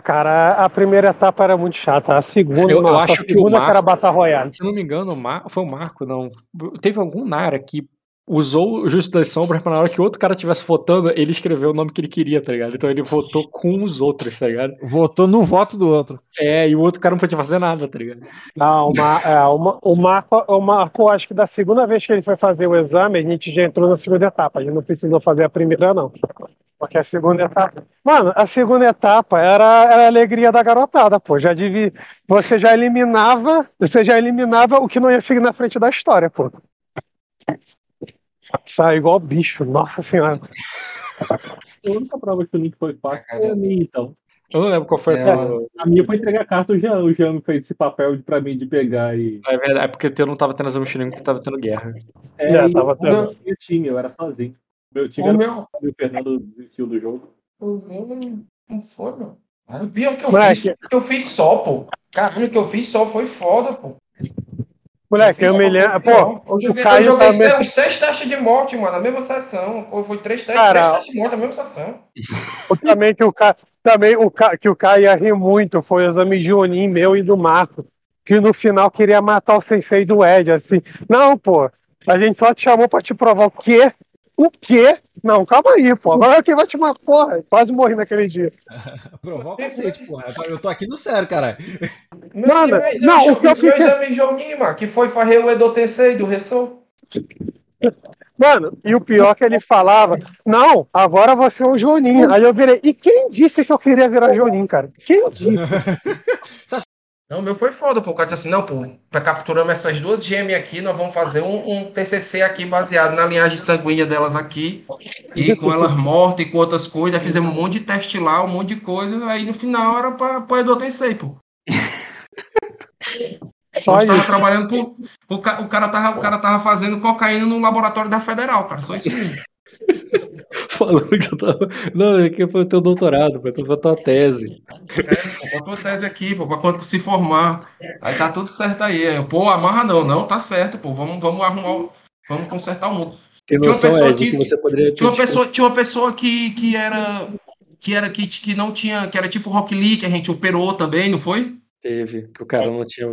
cara, a primeira etapa era muito chata. A segunda, eu, eu acho que o Marco, era Battle Royale. Se não me engano, o Mar, foi o Marco, não. Teve algum Nara que usou o Justo das Sombras pra na hora que outro cara estivesse votando, ele escreveu o nome que ele queria, tá ligado? Então ele votou com os outros, tá ligado? Votou no voto do outro. É, e o outro cara não podia fazer nada, tá ligado? Não, uma, é, uma, o, Marco, o Marco, acho que da segunda vez que ele foi fazer o exame, a gente já entrou na segunda etapa. A gente não precisou fazer a primeira, não. Porque a segunda etapa. Mano, a segunda etapa era, era a alegria da garotada, pô. Já devia. Você já eliminava. Você já eliminava o que não ia seguir na frente da história, pô. Sai igual bicho, nossa senhora. A única prova que o Link foi fácil foi a minha, então. Eu não lembro qual foi é, a A minha foi entregar a carta o Jean. O Jean me fez esse papel pra mim de pegar e. É verdade, é porque eu não tava tendo as mochilinhas porque tava tendo guerra. É, é tava tendo. Eu tinha, eu era sozinho. Meu time o era meu... o Fernando desistiu do jogo. Não foi, meu. o pior que eu Moleque. fiz, que eu fiz só, pô. Caralho, o que eu fiz só foi foda, pô. Moleque, eu, eu me lembro. Pô, eu joguei, eu joguei também... seis, seis testes de morte, mano, na mesma sessão. Ou foi três testes, Cara, três testes de morte na mesma sessão. Também que o cara, também o cara, que o cara ia rir muito foi o exame de Onin meu e do Marco. Que no final queria matar o sensei do Ed, assim. Não, pô, a gente só te chamou pra te provar o quê? O quê? Não, calma aí, pô. <laughs> Agora quem vai te matar, porra. Quase morri naquele dia. <laughs> Provar o cacete, porra. Eu tô aqui no sério, caralho. Nada. Não, o que eu fiz. exame Jonima, que foi farrei o Edo Tensei do Ressou. Mano, e o pior é que ele falava, não, agora você é o Joninho. Aí eu virei, e quem disse que eu queria virar Joninho, cara? Quem disse? <laughs> Não, meu foi foda, pô. O cara disse assim, não, pô, capturamos essas duas gêmeas aqui, nós vamos fazer um, um, TCC aqui baseado na linhagem sanguínea delas aqui, e com elas mortas e com outras coisas, aí fizemos um monte de teste lá, um monte de coisa, aí no final era pra, pra Edu Tensei, pô. <laughs> Só Nós tava trabalhando por, o, o, cara tava, o cara tava fazendo cocaína no laboratório da Federal, cara, só isso mesmo. <laughs> Falando que você tava. Não, é que foi o teu doutorado, foi a tua tese. É, pô, tua tese aqui, pô, pra quando tu se formar. Aí tá tudo certo aí. Eu, pô, amarra não, não, tá certo, pô. Vamos, vamos arrumar. Vamos consertar o mundo. Tem noção, tinha uma pessoa, que, que você poderia tinha uma pessoa, tinha uma pessoa que, que era. Que era que, que não tinha. Que era tipo Rock Lee, que a gente operou também, não foi? Teve, que o cara não tinha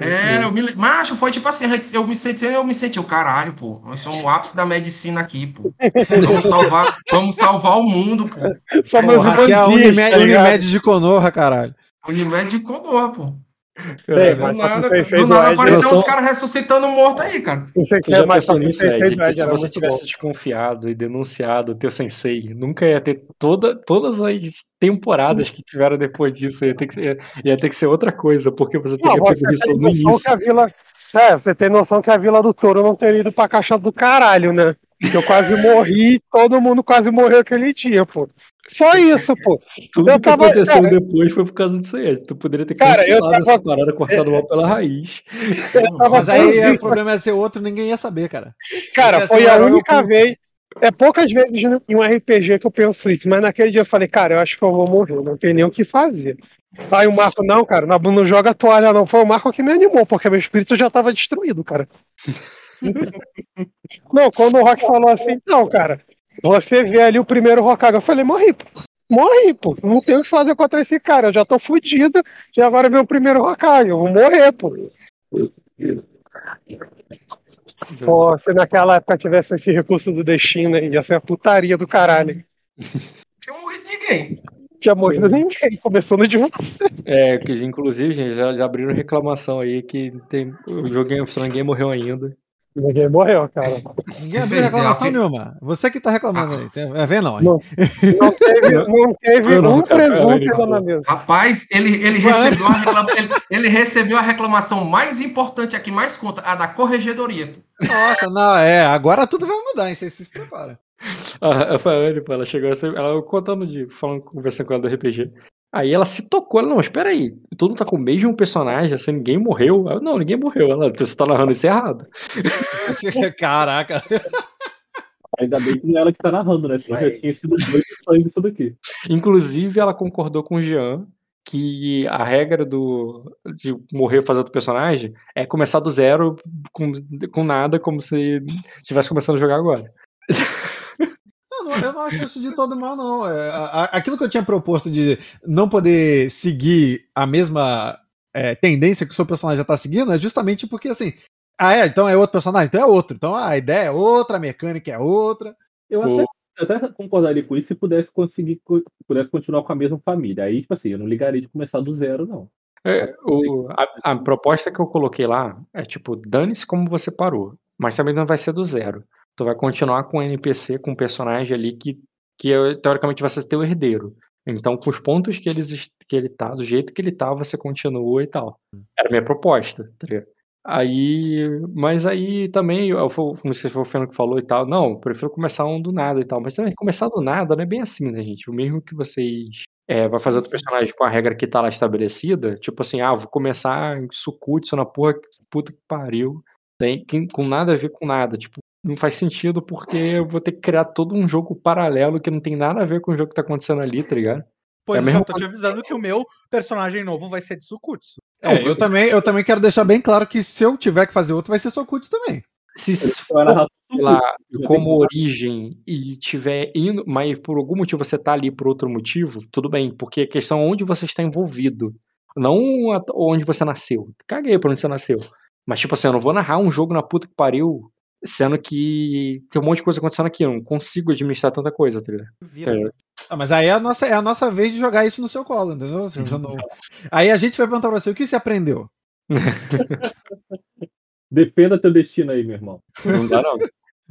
É, eu me, macho, foi tipo assim, eu me senti, eu me senti o caralho, pô. Nós somos o ápice da medicina aqui, pô. Vamos salvar, vamos salvar o mundo, pô. Somos aqui é a Unimed, tá Unimed de Conorra, caralho. Unimed de Conorra, pô. É, do nada, do nada apareceu os caras ressuscitando morto aí, cara. Tu já pensou nisso, Ed? Que se você tivesse desconfiado e denunciado o teu sensei, nunca ia ter toda, todas as temporadas que tiveram depois disso, ia ter que, ia, ia ter que ser outra coisa, porque você teria não, pego isso no início. Vila, é, você tem noção que a Vila do Touro não teria ido pra caixa do caralho, né? Que eu quase morri, todo mundo quase morreu aquele dia, pô. Só isso, pô. Tudo eu que tava, aconteceu cara, depois foi por causa disso aí. Tu poderia ter cancelado cara, tava, essa parada, cortado mal pela raiz. Mas aí o problema ia ser outro, ninguém ia saber, cara. Cara, foi a única vez. É poucas vezes em um RPG que eu penso isso, mas naquele dia eu falei, cara, eu acho que eu vou morrer, não tem nem o que fazer. Aí o Marco, não, cara, não joga toalha, não. Foi o Marco que me animou, porque meu espírito já tava destruído, cara. <laughs> não, quando o Rock falou assim, não, cara, você vê ali o primeiro Hokage, eu falei, morri, pô. Morri, pô. Não tenho o que fazer contra esse cara. Eu já tô fudido. Já agora é meu primeiro Hokage. Eu vou morrer, pô. Pô, se naquela época tivesse esse recurso do destino aí, ia ser a putaria do caralho. <laughs> Tinha morrido ninguém. Tinha morrido ninguém, começando de você. É, que inclusive, gente, já, já abriram reclamação aí que tem, o joguinho ninguém morreu ainda. Ninguém morreu, cara. Ninguém abriu reclamação nenhuma. Você que tá reclamando aí. É, vem não. Não, não teve, não teve um presunto na mesa. Rapaz, ele, ele, recebeu a reclama, ele, ele, recebeu a reclamação mais importante aqui, mais conta, a da corregedoria. Nossa, não, é. Agora tudo vai mudar, hein? Vocês se preparam. A Faiane, ela chegou assim, ela contando de, falando, conversando com ela do RPG. Aí ela se tocou, ela, não, espera aí, todo mundo tá com o mesmo personagem, assim, ninguém morreu. Ela, não, ninguém morreu. Ela, você tá narrando isso errado. <laughs> Caraca. Ainda bem que não é ela que tá narrando, né? Senão já tinha sido dois falando isso daqui. Inclusive, ela concordou com o Jean que a regra do de morrer fazendo outro personagem é começar do zero com, com nada, como se estivesse começando a jogar agora. <laughs> Não, eu não acho isso de todo mal, não. É, aquilo que eu tinha proposto de não poder seguir a mesma é, tendência que o seu personagem já tá seguindo é justamente porque, assim, ah, é, então é outro personagem? Então é outro. Então a ideia é outra, a mecânica é outra. Eu até, eu até concordaria com isso se pudesse conseguir, pudesse continuar com a mesma família. Aí, tipo assim, eu não ligaria de começar do zero, não. É, o, a, a, proposta que eu coloquei lá é tipo, dane-se como você parou, mas também não vai ser do zero. Tu vai continuar com um NPC, com um personagem ali que, que é, teoricamente vai ser teu herdeiro. Então, com os pontos que, eles, que ele tá, do jeito que ele tá, você continua e tal. Era a minha proposta, tá ligado? Aí, mas aí também, eu, não sei se foi o Fernando que falou e tal, não, prefiro começar um do nada e tal, mas também começar do nada não é bem assim, né, gente? O mesmo que vocês é, vai fazer outro personagem com a regra que tá lá estabelecida, tipo assim, ah, vou começar em Sukutsu na porra, puta que pariu, sem, com nada a ver com nada, tipo, não faz sentido porque eu vou ter que criar todo um jogo paralelo que não tem nada a ver com o jogo que tá acontecendo ali, tá ligado? Pois é eu já tô te avisando que o meu personagem novo vai ser de Sukutsu. É, eu também, eu também quero deixar bem claro que se eu tiver que fazer outro, vai ser Sukutsu também. Se for lá como origem e tiver indo, mas por algum motivo você tá ali por outro motivo, tudo bem, porque a questão é onde você está envolvido, não onde você nasceu. Caguei por onde você nasceu. Mas, tipo assim, eu não vou narrar um jogo na puta que pariu Sendo que tem um monte de coisa acontecendo aqui, eu não consigo administrar tanta coisa, tá ligado? É. Ah, mas aí é a, nossa, é a nossa vez de jogar isso no seu colo, entendeu? Não... <laughs> Aí a gente vai perguntar pra você, o que você aprendeu? <laughs> Defenda teu destino aí, meu irmão. Não dá, não.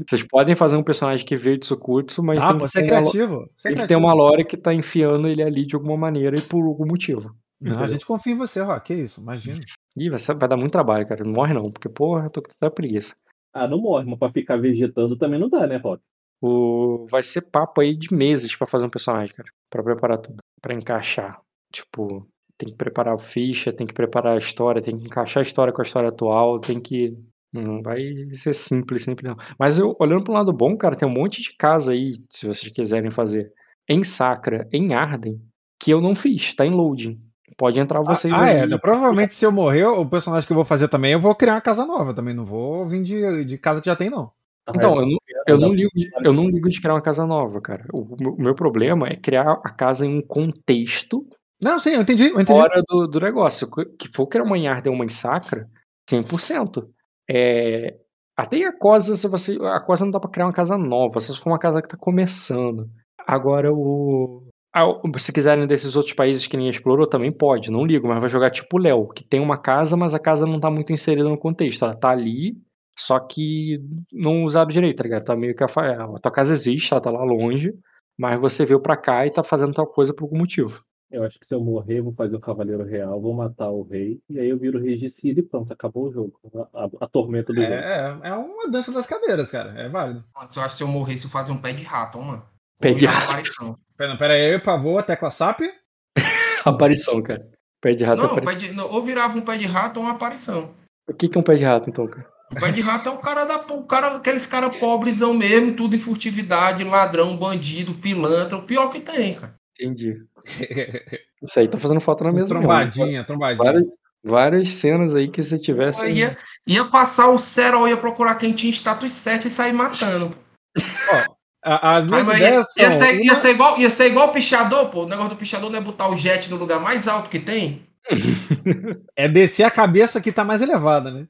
Vocês podem fazer um personagem que veio de Sukutsu, mas ah, tem você é criativo. Você é tem que ter uma lore que tá enfiando ele ali de alguma maneira e por algum motivo. Não, a gente confia em você, Rock. Que isso, imagina. Ih, vai, vai dar muito trabalho, cara. Não morre não, porque, porra, eu tô com tanta preguiça. Ah, não morre, mas pra ficar vegetando também não dá, né, Rock? O... Vai ser papo aí de meses para fazer um personagem, cara. Pra preparar tudo. para encaixar. Tipo, tem que preparar a ficha, tem que preparar a história, tem que encaixar a história com a história atual, tem que. Não vai ser simples, sempre não. Mas eu, olhando pro lado bom, cara, tem um monte de casa aí, se vocês quiserem fazer, em Sacra, em Arden, que eu não fiz, tá em loading. Pode entrar vocês ah, aí. Ah, é. Provavelmente se eu morrer, o personagem que eu vou fazer também, eu vou criar uma casa nova também. Não vou vir de, de casa que já tem, não. Então, eu não, eu, não ligo, eu não ligo de criar uma casa nova, cara. O, o meu problema é criar a casa em um contexto. Não, sim, eu entendi. Eu entendi. Fora do, do negócio. Que for criar uma Yarden uma em Sacra, 100%. É, até a Cosa, se você. A Cosa não dá pra criar uma casa nova, se for uma casa que tá começando. Agora o. Se quiserem desses outros países que ninguém explorou, também pode, não ligo, mas vai jogar tipo o Léo, que tem uma casa, mas a casa não tá muito inserida no contexto. Ela tá ali, só que não usaram direito, tá ligado? Tá meio que a, a tua casa existe, ela tá lá longe, mas você veio pra cá e tá fazendo tal coisa por algum motivo. Eu acho que se eu morrer, vou fazer um cavaleiro real, vou matar o rei, e aí eu viro regicida e pronto, acabou o jogo. A, a, a tormenta do é, jogo. É, é uma dança das cadeiras, cara. É válido. Nossa, eu acho que se eu morresse, eu fazer um pé de rato, mano. Pé de rato. Pera, pera aí, por favor, tecla SAP. <laughs> aparição, cara. Pé de rato não, é de, não, ou virava um pé de rato ou uma aparição. O que, que é um pé de rato, então, cara? O pé de rato é o cara da. O cara, aqueles caras pobrezão mesmo, tudo em furtividade, ladrão, bandido, pilantra, o pior que tem, cara. Entendi. <laughs> Isso aí tá fazendo falta na mesa. Trombadinha, mesmo. trombadinha. Várias, várias, cenas aí que se tivesse. Ia, ia passar o Serol, ia procurar quem tinha status 7 e sair matando. Ó, as minhas ideias ia, são ser, uma... ia, ser igual, ia ser igual o pichador, pô. O negócio do pichador não é botar o jet no lugar mais alto que tem. é descer a cabeça que tá mais elevada, né?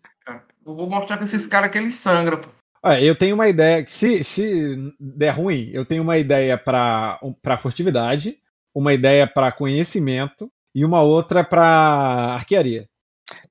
Eu vou mostrar com esses caras que eles sangram, pô. Ah, eu tenho uma ideia. Se, se der ruim, eu tenho uma ideia para furtividade, uma ideia para conhecimento e uma outra para arquearia.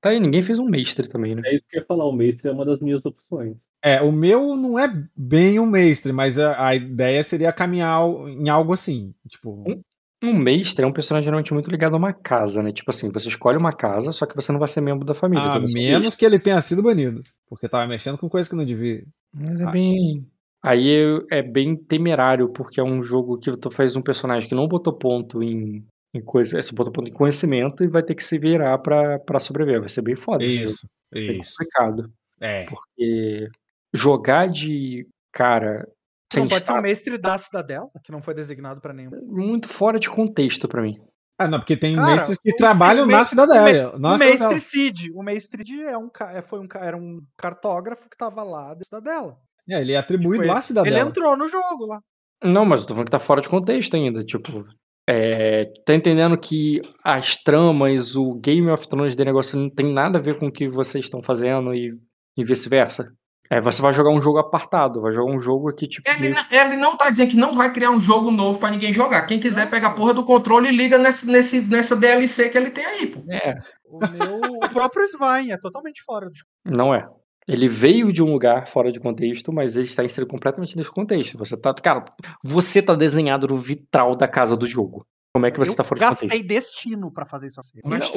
Tá aí, ninguém fez um mestre também, né? É isso que eu ia falar, o mestre é uma das minhas opções. É, o meu não é bem um mestre, mas a, a ideia seria caminhar em algo assim. Tipo. Um, um mestre é um personagem geralmente muito ligado a uma casa, né? Tipo assim, você escolhe uma casa, só que você não vai ser membro da família. A menos que ele tenha sido banido. Porque tava mexendo com coisa que não devia. Mas é ah. bem. Aí é bem temerário, porque é um jogo que tu faz um personagem que não botou ponto em, em coisa, botou ponto em conhecimento e vai ter que se virar pra, pra sobreviver. Vai ser bem foda. Isso, isso. É complicado. É. Porque jogar de cara. Sem não pode estar... ser um mestre da cidadela, que não foi designado para nenhum. Muito fora de contexto para mim. Ah, não, porque tem Cara, mestres que trabalham na cidadela. O, mestre Cid. O mestre Cid é um, é, foi um, era um cartógrafo que tava lá da cidadela. É, ele é atribuído tipo, lá à cidadela. Ele entrou no jogo lá. Não, mas eu tô falando que tá fora de contexto ainda. Tipo, é, tá entendendo que as tramas, o Game of Thrones de negócio não tem nada a ver com o que vocês estão fazendo e, e vice-versa? É, você vai jogar um jogo apartado, vai jogar um jogo aqui, tipo. Ele, não, ele não tá dizendo que não vai criar um jogo novo para ninguém jogar. Quem quiser pega a porra do controle e liga nesse, nesse, nessa DLC que ele tem aí, pô. É. O meu. o próprio Svine é totalmente fora de. Não é. Ele veio de um lugar fora de contexto, mas ele está inserido completamente nesse contexto. Você tá. Cara, você tá desenhado no vitral da casa do jogo. Como é que você eu tá fora de contexto? Eu gastei destino para fazer isso assim. Mas,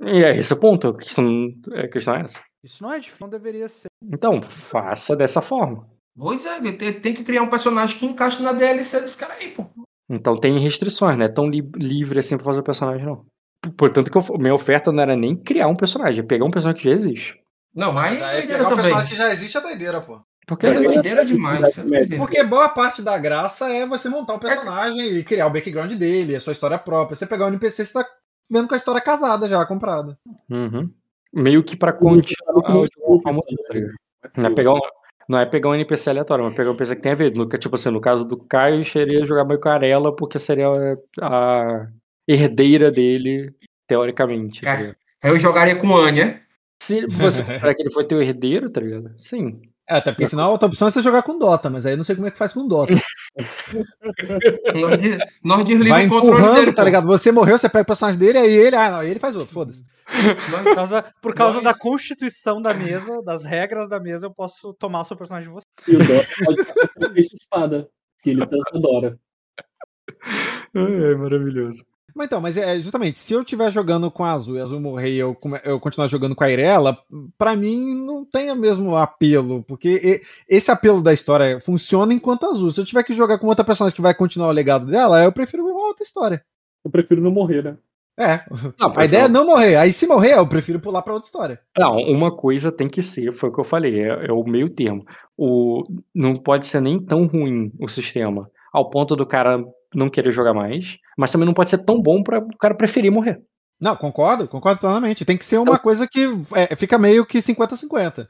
e é esse o ponto. A questão, a questão é essa. Isso não é difícil, não deveria ser. Então, faça dessa forma. Pois é, tem que criar um personagem que encaixe na DLC dos caras aí, pô. Então tem restrições, não é tão li livre assim pra fazer o personagem, não. Portanto, que eu, minha oferta não era nem criar um personagem, é pegar um personagem que já existe. Não, mas, mas aí pegar um personagem que já existe é doideira, pô. Porque é doideira demais. É Porque boa parte da graça é você montar o um personagem é... e criar o background dele, a sua história própria. Você pegar um NPC, você tá vendo com a história casada já, comprada. Uhum. Meio que pra continuar de alguma forma, tá é pegar um, não é pegar um NPC aleatório, mas pegar um NPC que tem a ver. No, tipo assim, no caso do Caio, seria jogar Arela porque seria a herdeira dele, teoricamente. É, eu jogaria com a Anya. Se você <laughs> para que ele foi teu herdeiro, tá ligado? Sim. É, até porque senão a outra opção é você jogar com Dota, mas aí eu não sei como é que faz com Dota. <laughs> nós, desligamos Vai o controle dele, tá ligado? Você morreu, você pega o personagem dele, aí ele, ah, não, ele faz outro, foda-se. Por causa, por causa da constituição da mesa, das regras da mesa, eu posso tomar o seu personagem de você. E o Dota pode fazer espada, que ele tanto adora. <laughs> É, maravilhoso. Mas então, mas é justamente, se eu estiver jogando com a Azul e a Azul morrer e eu, eu continuar jogando com a Irela, para mim não tem o mesmo apelo, porque esse apelo da história funciona enquanto Azul. Se eu tiver que jogar com outra personagem que vai continuar o legado dela, eu prefiro uma outra história. Eu prefiro não morrer, né? É. Não, a ideia é não morrer. Aí se morrer, eu prefiro pular para outra história. Não, uma coisa tem que ser, foi o que eu falei, é, é o meio termo. O, não pode ser nem tão ruim o sistema, ao ponto do cara não querer jogar mais, mas também não pode ser tão bom para o cara preferir morrer. Não, concordo, concordo plenamente. Tem que ser uma então, coisa que é, fica meio que 50-50.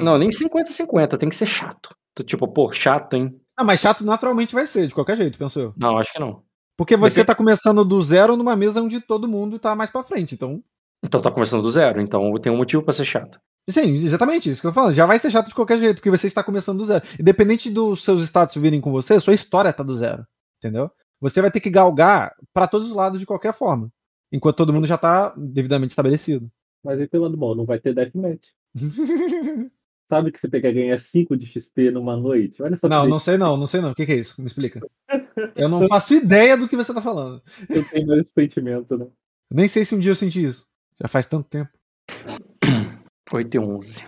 Não, nem 50-50, tem que ser chato. Tipo, pô, chato, hein? Ah, mas chato naturalmente vai ser, de qualquer jeito, penso eu. Não, acho que não. Porque você Depende... tá começando do zero numa mesa onde todo mundo tá mais pra frente, então. Então tá começando do zero, então tem um motivo para ser chato. Sim, exatamente isso que eu tô falando. Já vai ser chato de qualquer jeito, porque você está começando do zero. Independente dos seus status virem com você, sua história tá do zero. Entendeu? Você vai ter que galgar para todos os lados de qualquer forma. Enquanto todo mundo já tá devidamente estabelecido. Mas e pelo lado bom, não vai ter deathmatch. <laughs> Sabe que você pega ganhar 5 de XP numa noite? Olha só não, não sei não, não sei não. O que, que é isso? Me explica. <laughs> Eu não faço ideia do que você tá falando. Eu tenho esse sentimento, né? Nem sei se um dia eu senti isso. Já faz tanto tempo. 8 e 11.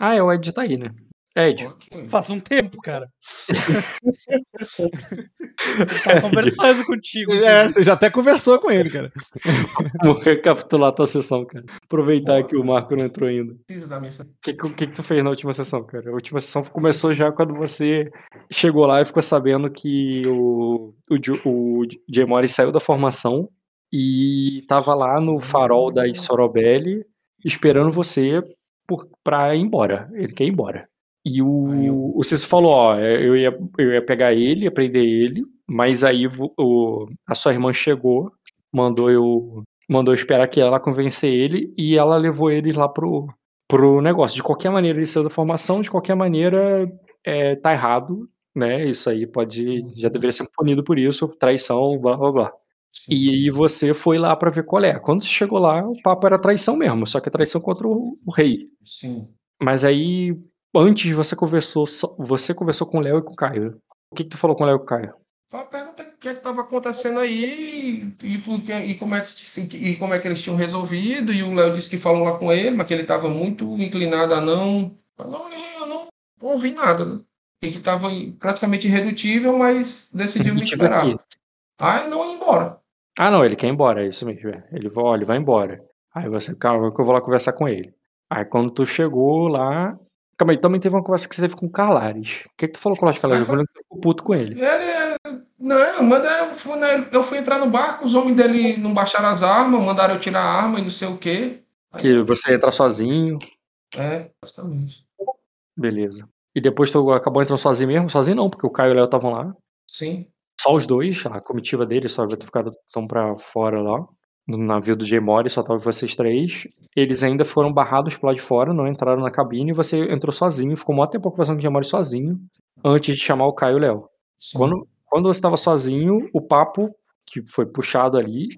Ah, é, o Ed tá aí, né? Ed. Faz um tempo, cara. <laughs> tá conversando contigo. É, você já até conversou com ele, cara. <laughs> Vou recapitular a tua sessão, cara. Aproveitar que o Marco não entrou ainda. Preciso da minha O que, que, que, tu fez na última sessão, cara? A última sessão começou já quando você chegou lá e ficou sabendo que o, o, o Morris saiu da formação e tava lá no farol da Isorobelli esperando você por, pra ir embora. Ele quer ir embora. E o, o Cício falou, ó, é, eu ia, eu ia pegar ele, ia prender ele, mas aí o, a sua irmã chegou, mandou eu mandou eu esperar que ela convencer ele e ela levou ele lá pro, pro negócio. De qualquer maneira ele saiu da formação, de qualquer maneira é, tá errado, né? Isso aí pode já deveria ser punido por isso, traição, blá blá blá. Sim. E aí você foi lá para ver qual é. Quando você chegou lá, o papo era traição mesmo, só que é traição contra o, o rei. Sim. Mas aí Antes você conversou, você conversou com o Léo e com o Caio. O que, que tu falou com o Léo e com o Caio? Foi pergunta o que estava acontecendo aí e, e, e, como é que, e como é que eles tinham resolvido. E o Léo disse que falou lá com ele, mas que ele estava muito inclinado a não. não eu não ouvi nada. Né? E que estava praticamente irredutível, mas decidiu me esperar. Aqui. Ah, não ir embora. Ah, não, ele quer ir embora, é isso mesmo. É. Ele, vai, ele vai embora. Aí você, calma, que eu vou lá conversar com ele. Aí quando tu chegou lá, Calma aí, também teve uma conversa que você teve com o Calares. O que, que tu falou com o Calares? Eu ficou puto com ele. Ele, não, manda, eu, fui, né, eu fui entrar no barco, os homens dele não baixaram as armas, mandaram eu tirar a arma e não sei o quê. Que você entra sozinho. É, basicamente. Beleza. E depois tu acabou entrando sozinho mesmo? Sozinho não, porque o Caio e o Léo estavam lá. Sim. Só os dois, a comitiva dele só vai ter ficado tão pra fora lá no navio do Mori, só tava vocês três. Eles ainda foram barrados pro lado de fora, não entraram na cabine, e você entrou sozinho, ficou mó tempo conversando com o Mori sozinho, antes de chamar o Caio e o Léo. Quando, quando você estava sozinho, o papo que foi puxado ali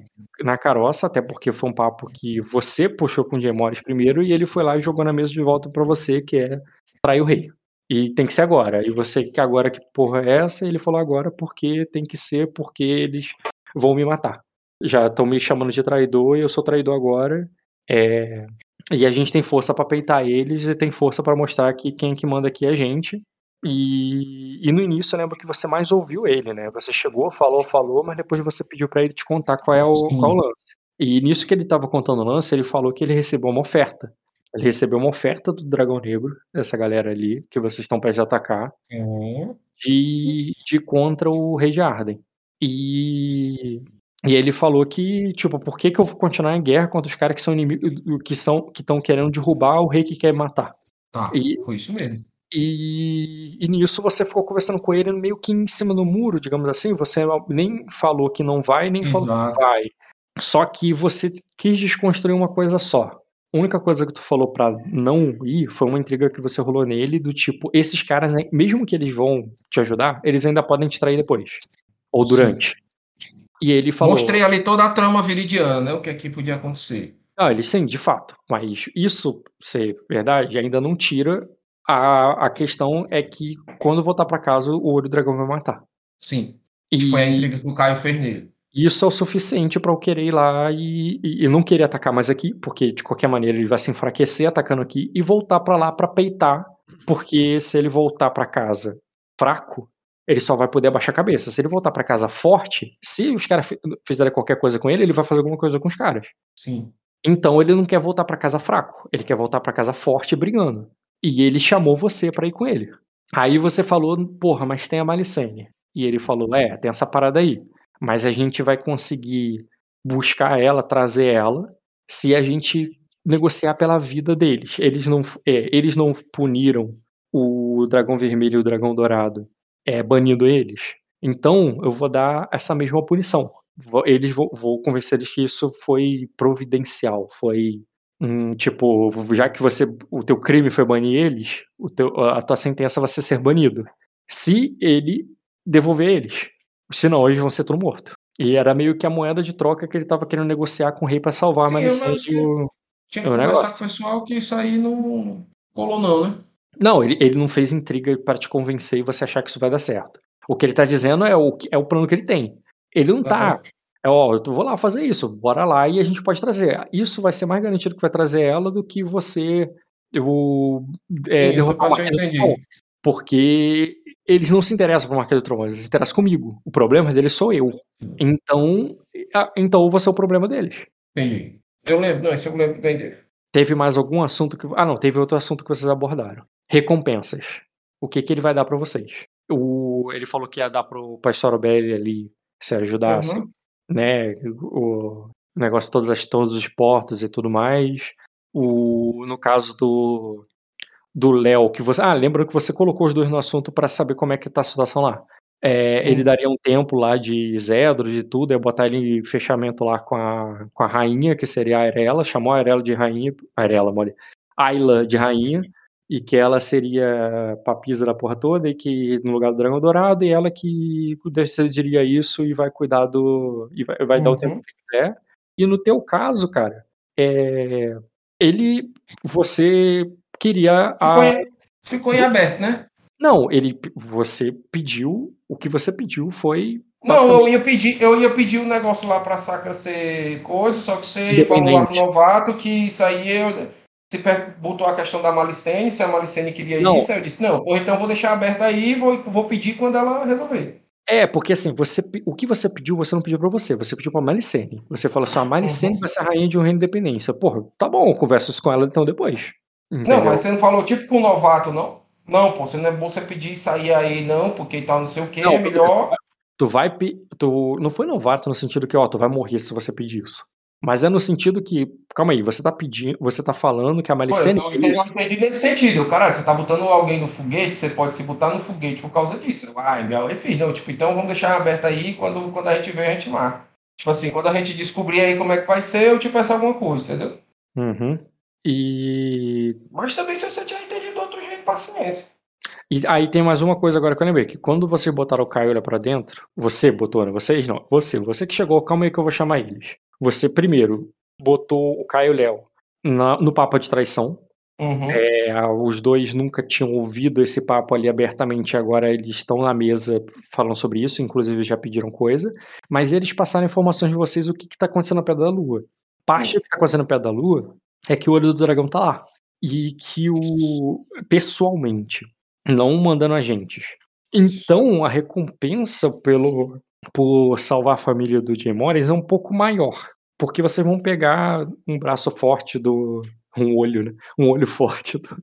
na caroça, até porque foi um papo que você puxou com o Morris primeiro, e ele foi lá e jogou na mesa de volta para você, que é trair o rei. E tem que ser agora. E você que agora que porra é essa? Ele falou agora porque tem que ser porque eles vão me matar já estão me chamando de traidor e eu sou traidor agora. É, e a gente tem força para peitar eles e tem força para mostrar que quem que manda aqui é a gente. E, e no início eu lembro que você mais ouviu ele, né? Você chegou, falou, falou, mas depois você pediu para ele te contar qual é o, qual é o lance. E nisso que ele estava contando o lance, ele falou que ele recebeu uma oferta. Ele recebeu uma oferta do Dragão Negro, dessa galera ali, que vocês estão prestes a atacar, uhum. de, de contra o Rei de Arden. E e ele falou que, tipo, por que, que eu vou continuar em guerra contra os caras que são inimigos, que são que estão querendo derrubar o rei que quer matar? Tá, e, foi isso mesmo. E, e nisso você ficou conversando com ele meio que em cima do muro, digamos assim. Você nem falou que não vai, nem Exato. falou que vai. Só que você quis desconstruir uma coisa só. A única coisa que tu falou para não ir foi uma intriga que você rolou nele, do tipo, esses caras, mesmo que eles vão te ajudar, eles ainda podem te trair depois. Ou durante. Sim. E ele falou. Mostrei ali toda a trama viridiana, né? O que aqui podia acontecer. Ah, ele sim, de fato. Mas isso ser verdade ainda não tira. A, a questão é que quando voltar para casa, o olho do dragão vai matar. Sim. E foi a intriga que o Caio fez nele. Isso é o suficiente para eu querer ir lá e, e, e, não querer atacar mais aqui, porque de qualquer maneira ele vai se enfraquecer atacando aqui e voltar para lá para peitar, porque se ele voltar para casa fraco, ele só vai poder abaixar a cabeça. Se ele voltar para casa forte, se os caras fizerem qualquer coisa com ele, ele vai fazer alguma coisa com os caras. Sim. Então ele não quer voltar para casa fraco, ele quer voltar para casa forte brigando. E ele chamou você para ir com ele. Aí você falou, porra, mas tem a Malicene. E ele falou, é, tem essa parada aí. Mas a gente vai conseguir buscar ela, trazer ela, se a gente negociar pela vida deles. Eles não, é, eles não puniram o dragão vermelho e o dragão dourado é, banindo eles, então eu vou dar essa mesma punição. Eles vou, vou convencer eles que isso foi providencial, foi hum, tipo, já que você o teu crime foi banir eles, o teu, a tua sentença vai ser ser banido. Se ele devolver eles, senão eles vão ser tudo morto. E era meio que a moeda de troca que ele estava querendo negociar com o rei para salvar Sim, a Malicente o, Tinha que conversar com o pessoal que isso aí não colou não, né? Não, ele, ele não fez intriga para te convencer e você achar que isso vai dar certo. O que ele tá dizendo é o, é o plano que ele tem. Ele não tá. É, ó, eu vou lá fazer isso, bora lá e a gente pode trazer. Isso vai ser mais garantido que vai trazer ela do que você Eu, é, Isso, derrotar o Marquês do Tron. Porque eles não se interessam por Marquês do Tron, eles se interessam comigo. O problema deles sou eu. Então, então eu vou ser o problema deles. Entendi. Eu lembro, não, esse eu lembro bem dele. Teve mais algum assunto que. Ah, não, teve outro assunto que vocês abordaram. Recompensas. O que, que ele vai dar para vocês? O, ele falou que ia dar pro Pastor Obelli ali, se ajudasse, uhum. né? O negócio de todas as, todos os portos e tudo mais. O, no caso do do Léo, que você. Ah, lembra que você colocou os dois no assunto para saber como é que tá a situação lá. É, ele daria um tempo lá de Zedros e tudo, ia botar ele em fechamento lá com a, com a rainha, que seria a Arela, chamou a Arela de rainha, Arela, mole, Ayla de rainha, e que ela seria papisa da porra toda, e que no lugar do Dragão Dourado, e ela que decidiria isso e vai cuidar do. e vai, vai uhum. dar o tempo uhum. que quiser. E no teu caso, cara, é, ele. Você queria. Ficou, a... em, ficou em aberto, né? Não, ele. Você pediu. O que você pediu foi. Não, eu ia pedir, eu ia pedir um negócio lá pra Sacra ser coisa, só que você falou lá pro novato que isso aí eu. Você botou a questão da Malicene, se a Malicene queria não. isso, aí eu disse, não, então vou deixar aberto aí e vou, vou pedir quando ela resolver. É, porque assim, você, o que você pediu, você não pediu pra você, você pediu pra Malicene. Você falou assim, a Malicene uhum. vai ser a rainha de um reino de independência. Porra, tá bom, eu converso com ela então depois. Entendeu? Não, mas você não falou tipo com o novato, não? Não, pô, você não é bom você pedir sair aí, não, porque tal, não sei o que, é melhor. Tu vai. Tu, não foi novato no sentido que, ó, tu vai morrer se você pedir isso. Mas é no sentido que, calma aí, você tá pedindo, você tá falando que a Malicene. Pô, eu não entendi nesse sentido. Caralho, você tá botando alguém no foguete, você pode se botar no foguete por causa disso. Ah, igual é filho. Não, tipo, então vamos deixar aberto aí quando, quando a gente ver, a gente marca. Tipo assim, quando a gente descobrir aí como é que vai ser, eu te peço alguma coisa, entendeu? Uhum. E. Mas também se você tinha entendido outro jeito, paciência. E aí tem mais uma coisa agora que eu lembrei, que quando você botar o Caio para dentro, você botou, né? Vocês não, você, você que chegou, calma aí que eu vou chamar eles. Você primeiro botou o Caio Léo no papo de traição. Uhum. É, os dois nunca tinham ouvido esse papo ali abertamente, agora eles estão na mesa falando sobre isso, inclusive já pediram coisa, mas eles passaram informações de vocês o que está acontecendo na Pedra da Lua. Parte do que está acontecendo na Pedra da Lua é que o olho do dragão tá lá. E que o. pessoalmente não mandando agentes. Então, a recompensa pelo por salvar a família do Jay Morris é um pouco maior, porque vocês vão pegar um braço forte do um olho, né? Um olho <laughs> forte do,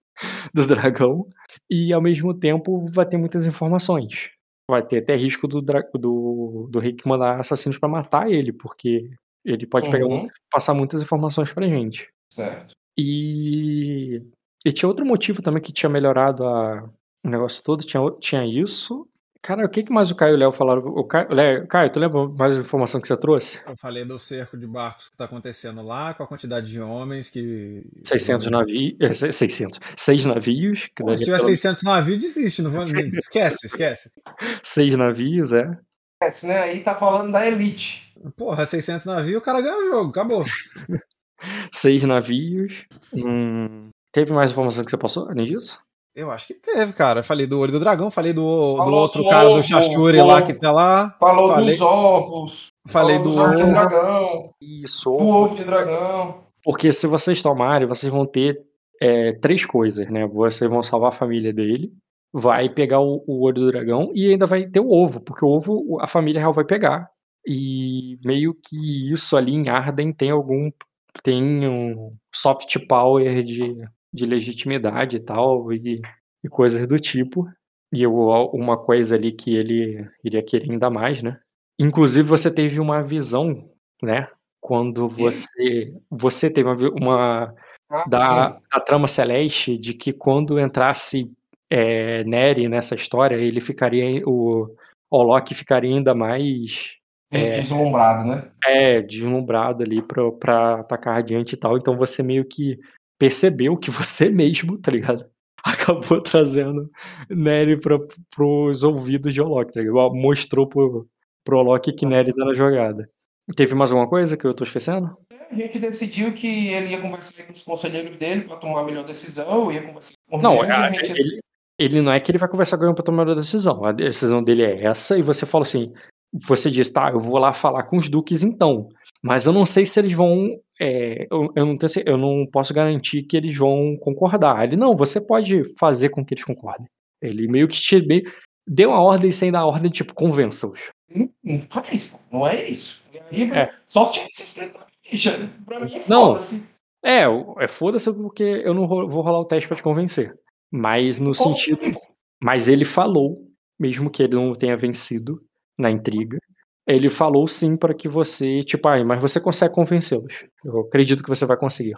do dragão e ao mesmo tempo vai ter muitas informações. Vai ter até risco do do, do Rick mandar assassinos para matar ele, porque ele pode uhum. pegar passar muitas informações pra gente. Certo. E e tinha outro motivo também que tinha melhorado a o negócio todo tinha, tinha isso. Cara, o que, que mais o Caio e o Léo falaram? O Caio, Léo, Caio, tu lembra mais informação que você trouxe? Eu falei do cerco de barcos que tá acontecendo lá, com a quantidade de homens que. 600 navios. 600. 6 navios. Que Pô, se tiver pelo... 600 navios, desiste. Não vou... <laughs> esquece, esquece. 6 navios, é. Esquece, né? Aí tá falando da elite. Porra, 600 navios, o cara ganha o jogo, acabou. <laughs> 6 navios. Hum... Teve mais informação que você passou, além disso? Eu acho que teve, cara. Falei do olho do dragão, falei do, do outro do cara ovo, do Shashuri lá que tá lá. Falou falei, dos ovos. Falei do ovo de dragão. Isso. Do ovo de dragão. Porque se vocês tomarem, vocês vão ter é, três coisas, né? Vocês vão salvar a família dele, vai pegar o, o, olho do dragão e ainda vai ter o ovo, porque o ovo a família real vai pegar. E meio que isso ali em Arden tem algum. tem um soft power de de legitimidade e tal, e, e coisas do tipo. E eu, uma coisa ali que ele iria querer ainda mais, né? Inclusive, você teve uma visão, né? Quando você. Você teve uma. uma ah, da, da, trama celeste de que quando entrasse é, Neri nessa história, ele ficaria. O Olok ficaria ainda mais. É, deslumbrado, né? É, deslumbrado ali pra, pra atacar adiante e tal. Então você meio que percebeu que você <laughs> mesmo, tá ligado? Acabou trazendo Nery para pros ouvidos de Olok, tá ligado? Mostrou pro, pro Olok que Nery tá na jogada. Teve mais alguma coisa que eu tô esquecendo? A gente decidiu que ele ia conversar com os conselheiros dele para tomar a melhor decisão, ia conversar com não, eles, a, gente... ele, ele não é que ele vai conversar com ele pra tomar a melhor decisão. A decisão dele é essa, e você fala assim: você diz, tá, eu vou lá falar com os duques então, mas eu não sei se eles vão, é, eu, eu, não tenho, eu não posso garantir que eles vão concordar. Ele, não, você pode fazer com que eles concordem. Ele meio que te deu uma ordem sem dar ordem, tipo, convença-os. Não, não é isso, não é isso. Aí, é. Só que ser escrito na ficha. Pra mim, foda-se. É, é foda-se porque eu não vou rolar o teste pra te convencer. Mas no sentido. Mas ele falou, mesmo que ele não tenha vencido na intriga, ele falou sim para que você, tipo, ai, mas você consegue convencê-los. Eu acredito que você vai conseguir.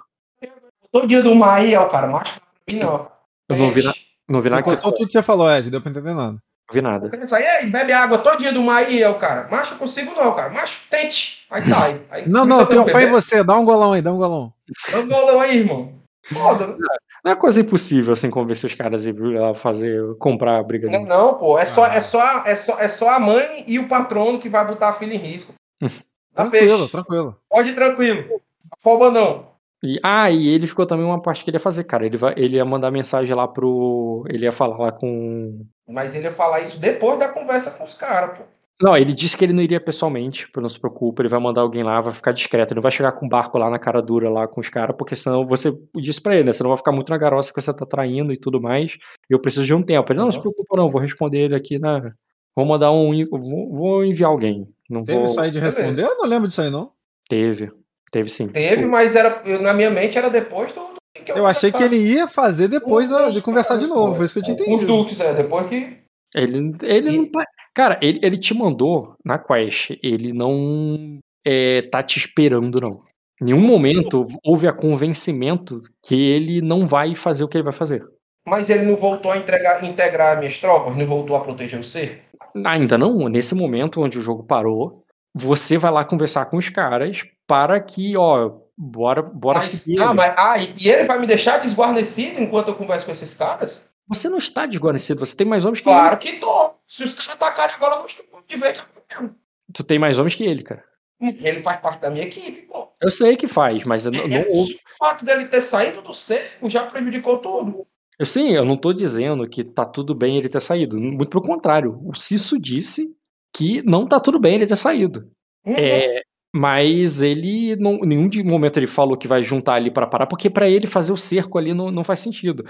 Todo dia do Maia, cara, mas não. Eu não vi, na, não vi nada que você falou. tudo que você falou, Ed, deu pra entender nada. Não vi nada. Aí, aí, bebe água todo dia do Maia, cara. Macho, eu consigo não, cara. Macho, tente. Aí sai. Aí, não, não, eu tenho fé em você. Dá um golão aí, dá um golão. Dá um golão aí, irmão. Foda, né? Não é coisa impossível assim convencer os caras a fazer, comprar a briga. Não, não, pô. É só, é, só, é, só, é só a mãe e o patrono que vai botar a filha em risco. <laughs> Tá tranquilo, peixe. tranquilo. Pode ir tranquilo. Afoba não. E, ah, e ele ficou também uma parte que ele ia fazer, cara. Ele, vai, ele ia mandar mensagem lá pro. Ele ia falar lá com. Mas ele ia falar isso depois da conversa com os caras, pô. Não, ele disse que ele não iria pessoalmente, não se preocupe, ele vai mandar alguém lá, vai ficar discreto, ele não vai chegar com um barco lá na cara dura lá com os caras, porque senão você disse pra ele, né? Você não vai ficar muito na garoça que você tá traindo e tudo mais. E eu preciso de um tempo. Ele, não, não se preocupa, não, vou responder ele aqui na. Vou mandar um. Vou, vou enviar alguém. Não Teve vou... isso aí de responder? Eu não lembro disso aí, não. Teve. Teve sim. Teve, mas era, na minha mente era depois do. Que eu, eu achei que ele ia fazer depois de conversar de novo. Foi isso que eu tinha entendido. Os Duques, é, depois que. Ele, ele não. Cara, ele, ele te mandou na quest, ele não é, tá te esperando, não. Em nenhum momento Sim. houve a convencimento que ele não vai fazer o que ele vai fazer. Mas ele não voltou a entregar, integrar minhas tropas? Não voltou a proteger o ser? Ainda não. Nesse momento onde o jogo parou, você vai lá conversar com os caras para que, ó, bora, bora mas, seguir. Ah, mas, ah, e ele vai me deixar desguarnecido enquanto eu converso com esses caras? Você não está desguarnecido, você tem mais homens que claro ele. Claro que tô. Se os caras atacarem agora, eu não estou de ver mesmo. Tu tem mais homens que ele, cara. Ele faz parte da minha equipe, pô. Eu sei que faz, mas não, não O fato dele ter saído do cerco já prejudicou tudo. Eu sim, eu não tô dizendo que tá tudo bem ele ter saído. Muito pelo contrário. O Cisso disse que não tá tudo bem ele ter saído. Uhum. É, mas ele, não, nenhum momento ele falou que vai juntar ali para parar, porque para ele fazer o cerco ali não, não faz sentido.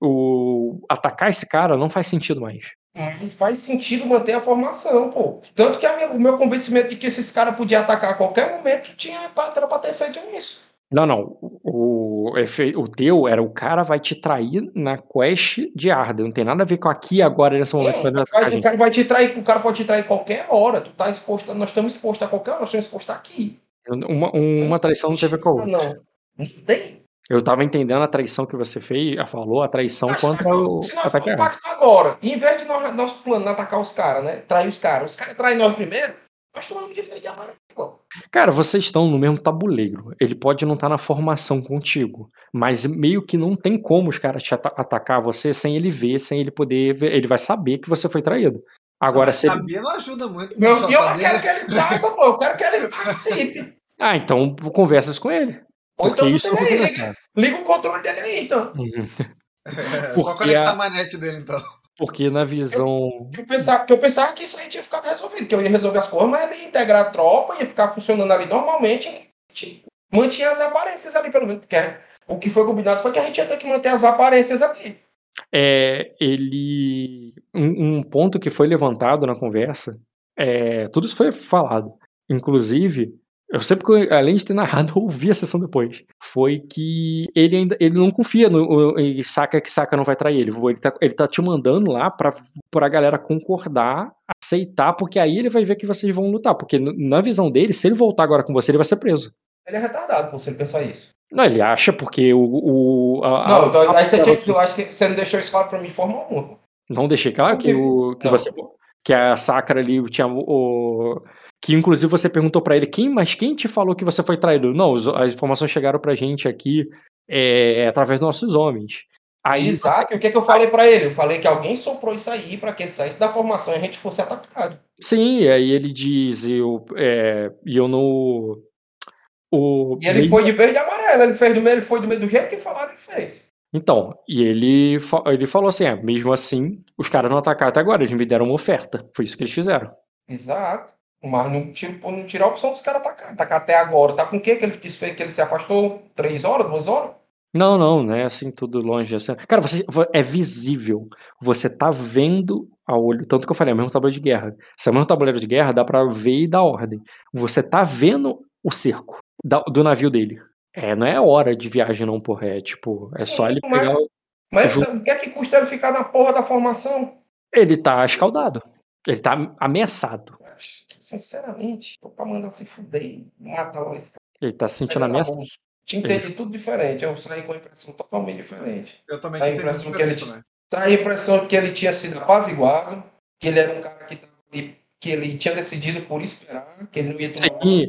O, atacar esse cara não faz sentido mais. Mas faz sentido manter a formação, pô. Tanto que minha, o meu convencimento de que esses caras podiam atacar a qualquer momento tinha era pra ter feito isso. Não, não. O, o teu era o cara vai te trair na quest de Arda. Não tem nada a ver com aqui agora nesse momento. É, o, cara, vai te trair, o cara pode te trair qualquer hora. Tu tá exposto, nós estamos expostos a qualquer hora, nós estamos expostos aqui. Uma, uma traição não teve com a outra. Não, não tem. Eu tava entendendo a traição que você fez, falou, a traição Mas, contra o. Se nós agora, em vez de nós, nosso plano atacar os caras, né? Trair os caras, os caras traem nós primeiro, nós tomamos de verde amarelo. Cara, vocês estão no mesmo tabuleiro. Ele pode não estar tá na formação contigo, mas meio que não tem como os caras te at atacar você sem ele ver, sem ele poder ver. Ele vai saber que você foi traído. Agora, se saber ele... não ajuda muito. Não, eu não quero que ele saiba, pô. Eu quero que ele participe. Ah, então conversas com ele. Ou então isso aí, liga, liga, o controle dele aí, então. Uhum. <laughs> É, conectar a... a manete dele, então. Porque na visão. Eu, eu, pensava, eu pensava que isso aí tinha ficado resolvido, que eu ia resolver as coisas, mas ia integrar a tropa, ia ficar funcionando ali normalmente. Mantinha as aparências ali, pelo menos. Que o que foi combinado foi que a gente ia ter que manter as aparências ali. É, ele. Um, um ponto que foi levantado na conversa, é, tudo isso foi falado. Inclusive, eu sempre, além de ter narrado, <laughs> ouvi a sessão depois. Foi que ele ainda ele não confia no ele saca que saca não vai trair ele. Ele tá, ele tá te mandando lá pra, pra galera concordar, aceitar, porque aí ele vai ver que vocês vão lutar. Porque na visão dele, se ele voltar agora com você, ele vai ser preso. Ele é retardado por você pensar isso. Não, ele acha porque o. o a, não, então, a, aí você, tinha, que, eu acho que você não deixou isso claro pra mim de forma alguma. Não deixei claro que, o, que você. Que a Sakura ali tinha o que inclusive você perguntou para ele quem, mas quem te falou que você foi traído? Não, as informações chegaram pra gente aqui é, através dos nossos homens. Aí, Exato, o que, é que eu falei para ele? Eu falei que alguém soprou isso aí para que ele saísse da formação e a gente fosse atacado. Sim, e aí ele diz, eu, é, eu no. O, e ele foi de verde e amarelo, ele fez do meio, ele foi do meio do jeito que falaram que fez. Então, e ele, ele falou assim: é, mesmo assim, os caras não atacaram até agora, eles me deram uma oferta. Foi isso que eles fizeram. Exato. Mas não tira, não tira a opção dos caras atacar. Atacar até agora. Tá com o quê que ele disse que ele se afastou? Três horas, duas horas? Não, não, não é assim tudo longe. Assim. Cara, você, é visível. Você tá vendo a olho. Tanto que eu falei, é o mesmo tabuleiro de guerra. Se é o mesmo tabuleiro de guerra, dá pra ver e dar ordem. Você tá vendo o cerco da, do navio dele. É, não é hora de viagem, não, porra. É tipo, é Sim, só ele pegar. Mas, mas o que é que custa ele ficar na porra da formação? Ele tá escaldado. Ele tá ameaçado. Sinceramente, tô pra mandar se fuder matar logo esse cara. Ele tá se sentindo ameaçado. Tinha entendi tudo diferente. Eu saí com a impressão totalmente diferente. Eu também tinha a impressão que ele né? Saí a impressão que ele tinha sido apaziguado, que ele era um cara que tava ali, que ele tinha decidido por esperar, que ele não ia tomar Sim,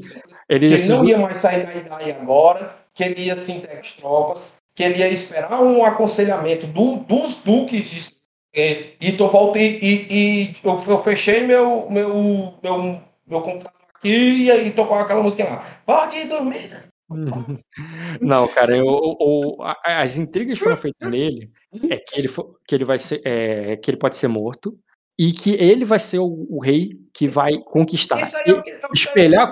ele, que ele não ia mais sair da idade agora, que ele ia se integrar às tropas, que ele ia esperar um aconselhamento do, dos duques de e, e tô voltei e, e eu, eu, fechei meu meu meu, meu computador aqui e aí tocou aquela música lá. Pode dormir. <laughs> Não, cara, eu, eu, as intrigas foram feitas nele é que ele, for, que ele vai ser, é, que ele pode ser morto e que ele vai ser o, o rei que vai conquistar. É o que, é espelhar,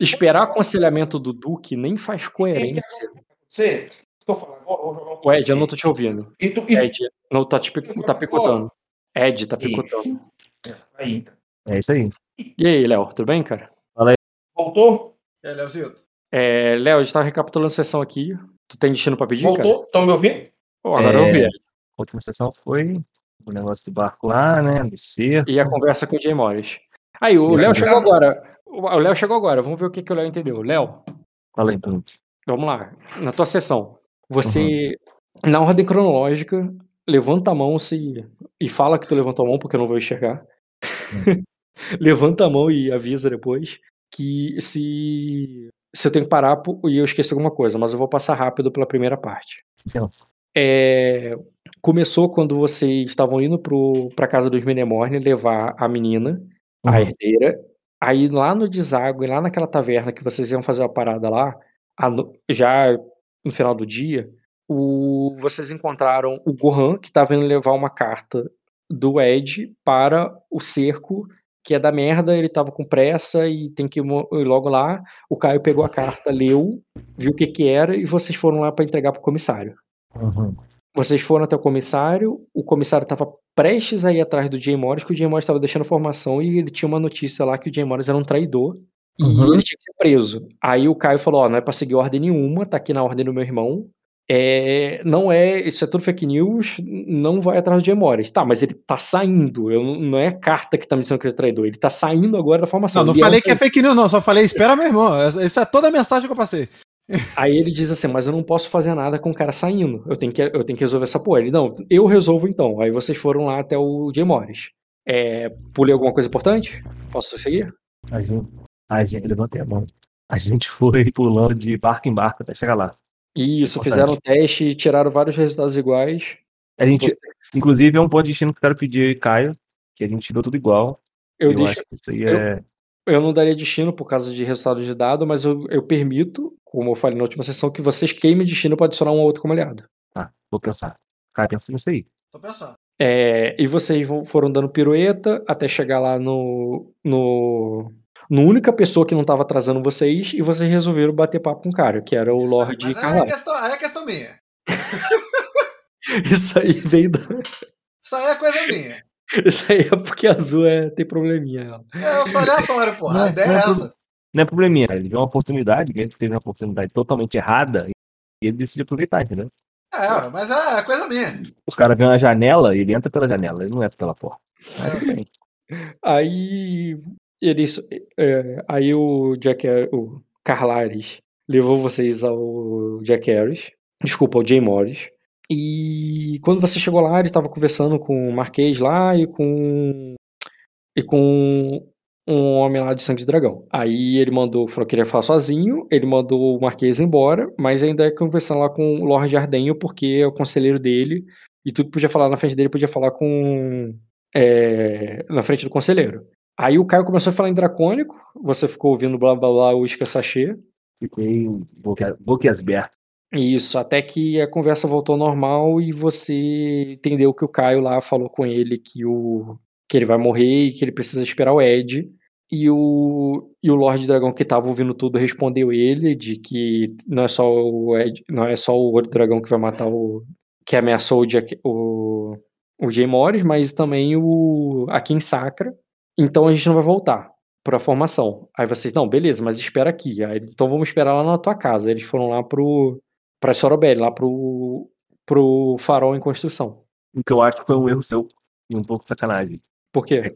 esperar aconselhamento do Duque nem faz coerência. Você, o Ed, eu não tô te ouvindo. E tu, e... Ed, não tá, te, tá picotando. Ed, tá picotando. Aí. É isso aí. E aí, Léo, tudo bem, cara? Fala aí. Voltou? É, Léozinho. É, Léo, a gente tá recapitulando a sessão aqui. Tu tem destino pra pedir, Voltou? Estão me ouvindo? Oh, agora é, eu ouvi. A última sessão foi o negócio do barco lá, né? Do cerco. E a conversa com o Jay Morris. Aí, o Léo chegou agora. O Léo chegou agora. Vamos ver o que, que o Léo entendeu. Léo. Fala aí, Bruno. Vamos lá. Na tua sessão, você, uhum. na ordem cronológica, levanta a mão se, e fala que tu levantou a mão, porque eu não vou enxergar. Uhum. <laughs> levanta a mão e avisa depois que se se eu tenho que parar e eu esqueci alguma coisa, mas eu vou passar rápido pela primeira parte. É, começou quando vocês estavam indo para a casa dos Menemorne levar a menina, uhum. a herdeira. Aí lá no deságue, lá naquela taverna que vocês iam fazer a parada lá, já no final do dia, o, vocês encontraram o Gohan, que estava indo levar uma carta do Ed para o cerco que é da merda, ele tava com pressa e tem que ir logo lá. O Caio pegou a carta, leu, viu o que que era e vocês foram lá para entregar pro comissário. Uhum. Vocês foram até o comissário, o comissário tava prestes a ir atrás do Jay Morris, que o Jay Morris tava deixando formação e ele tinha uma notícia lá que o Jay Morris era um traidor e uhum. ele tinha que ser preso. Aí o Caio falou: Ó, não é pra seguir ordem nenhuma, tá aqui na ordem do meu irmão, é, não é, isso é tudo fake news, não vai atrás do Jay Morris. Tá, mas ele tá saindo, eu, não é a carta que tá me dizendo que ele é traidor, ele tá saindo agora da formação. Não, não falei é que é fake news não, só falei, espera meu irmão, isso é toda a mensagem que eu passei. <laughs> Aí ele diz assim, mas eu não posso fazer nada com o cara saindo, eu tenho que, eu tenho que resolver essa porra. Ele, não, eu resolvo então. Aí vocês foram lá até o Jay Morris. É, pulei alguma coisa importante? Posso seguir? A gente, a gente, levantei a mão. A gente foi pulando de barco em barco até chegar lá. Isso, fizeram o teste e tiraram vários resultados iguais. A gente, inclusive, é um ponto de destino que eu quero pedir, Caio, que a gente tirou tudo igual. Eu, eu deixo. isso aí eu, é... eu não daria destino por causa de resultados de dado, mas eu, eu permito, como eu falei na última sessão, que vocês queimem destino para adicionar um outro como aliado. Tá, vou pensar. Caio, pensa nisso aí. Tô pensando. É, e vocês foram dando pirueta até chegar lá no, no no única pessoa que não tava atrasando vocês e vocês resolveram bater papo com o cara, que era o Isso Lorde aí, Aí é, questão, aí é questão minha. <laughs> Isso aí veio da. <laughs> Isso aí é coisa minha. Isso aí é porque azul é, tem probleminha. É, eu sou aleatório, porra. Não, a ideia é, é essa. Não é probleminha, ele viu uma oportunidade, ele teve uma oportunidade totalmente errada e ele decide aproveitar, entendeu? É, mas é coisa minha. O cara vê uma janela, ele entra pela janela, ele não entra pela porta. É. Aí eles, é, aí o Jack, o Carlares levou vocês ao Jack Harris, desculpa, ao Jay Morris. E quando você chegou lá, ele estava conversando com o Marquês lá e com e com um homem lá de sangue de dragão. Aí ele mandou, falou que queria falar sozinho, ele mandou o Marquês embora, mas ainda é conversando lá com o Lord Ardenho, porque é o conselheiro dele, e tudo que podia falar na frente dele podia falar com. É, na frente do conselheiro. Aí o Caio começou a falar em dracônico, você ficou ouvindo blá blá blá o isca sachê. Fiquei boquias abertas. Isso, até que a conversa voltou ao normal e você entendeu que o Caio lá falou com ele que o que ele vai morrer e que ele precisa esperar o Ed. E o, e o Lorde Dragão que tava ouvindo tudo respondeu ele de que não é só o Ed, não é só o Ouro Dragão que vai matar o. que ameaçou o, Jack, o, o Jay Morris, mas também o a Kim Sacra. Então a gente não vai voltar pra formação. Aí vocês, não, beleza, mas espera aqui. Aí, então vamos esperar lá na tua casa. Eles foram lá pro. pra Sorobelli, lá pro. pro farol em construção. O que eu acho que foi um erro seu e um pouco de sacanagem. Por quê? É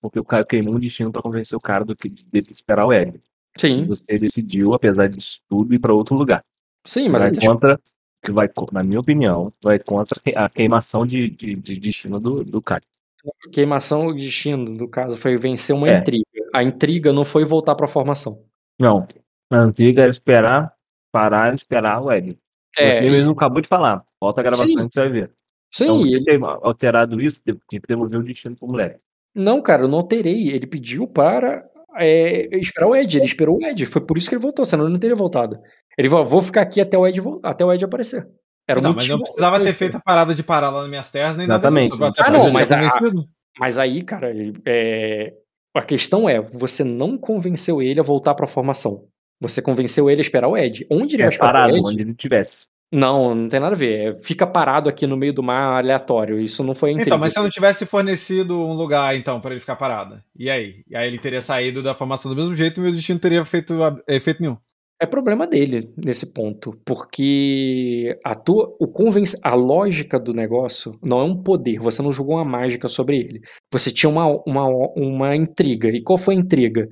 porque o cara queimou um destino pra convencer o cara do que dele esperar o Ed. Sim, Você decidiu, apesar disso tudo, ir pra outro lugar. sim, mas vai contra, que vai, na minha opinião, vai contra a queimação de, de, de destino do, do cara. Queimação o destino, no caso, foi vencer uma É. intriga. A intriga não foi voltar pra formação. Não. A antiga era esperar, parar e esperar o Ed. É, você mesmo acabou de falar. Volta a gravação Sim. que você vai ver. sim, Então, ele, ter alterado isso, tinha que devolver o destino pro moleque. não, cara, eu não alterei. Ele pediu para é, esperar o Ed. Ele esperou o Ed. Foi por isso que ele voltou, senão ele não teria voltado. Ele falou: vou ficar aqui até o Ed, até o Ed aparecer. Era Não, mas motivo. não precisava ter feito a parada de parar lá nas minhas terras, nem Exatamente. nada disso. Até Ah, não, eu mas a-. Mas aí, cara, é, a questão é: você não convenceu ele a voltar pra formação. Você convenceu ele a esperar o Ed. Onde ele vai É esperar parado, o Ed? onde ele tivesse. Não, não tem nada a ver. É, Fica parado aqui no meio do mar aleatório. Isso não foi. Então, mas se eu não tivesse fornecido um lugar, então, pra ele ficar parado. E aí? E aí ele teria saído da formação do mesmo jeito e meu destino teria feito a- efeito nenhum. É problema dele nesse ponto, porque a tua, o convence, a lógica do negócio não é um poder. Você não jogou uma mágica sobre ele. Você tinha uma, uma, uma intriga. E qual foi a intriga?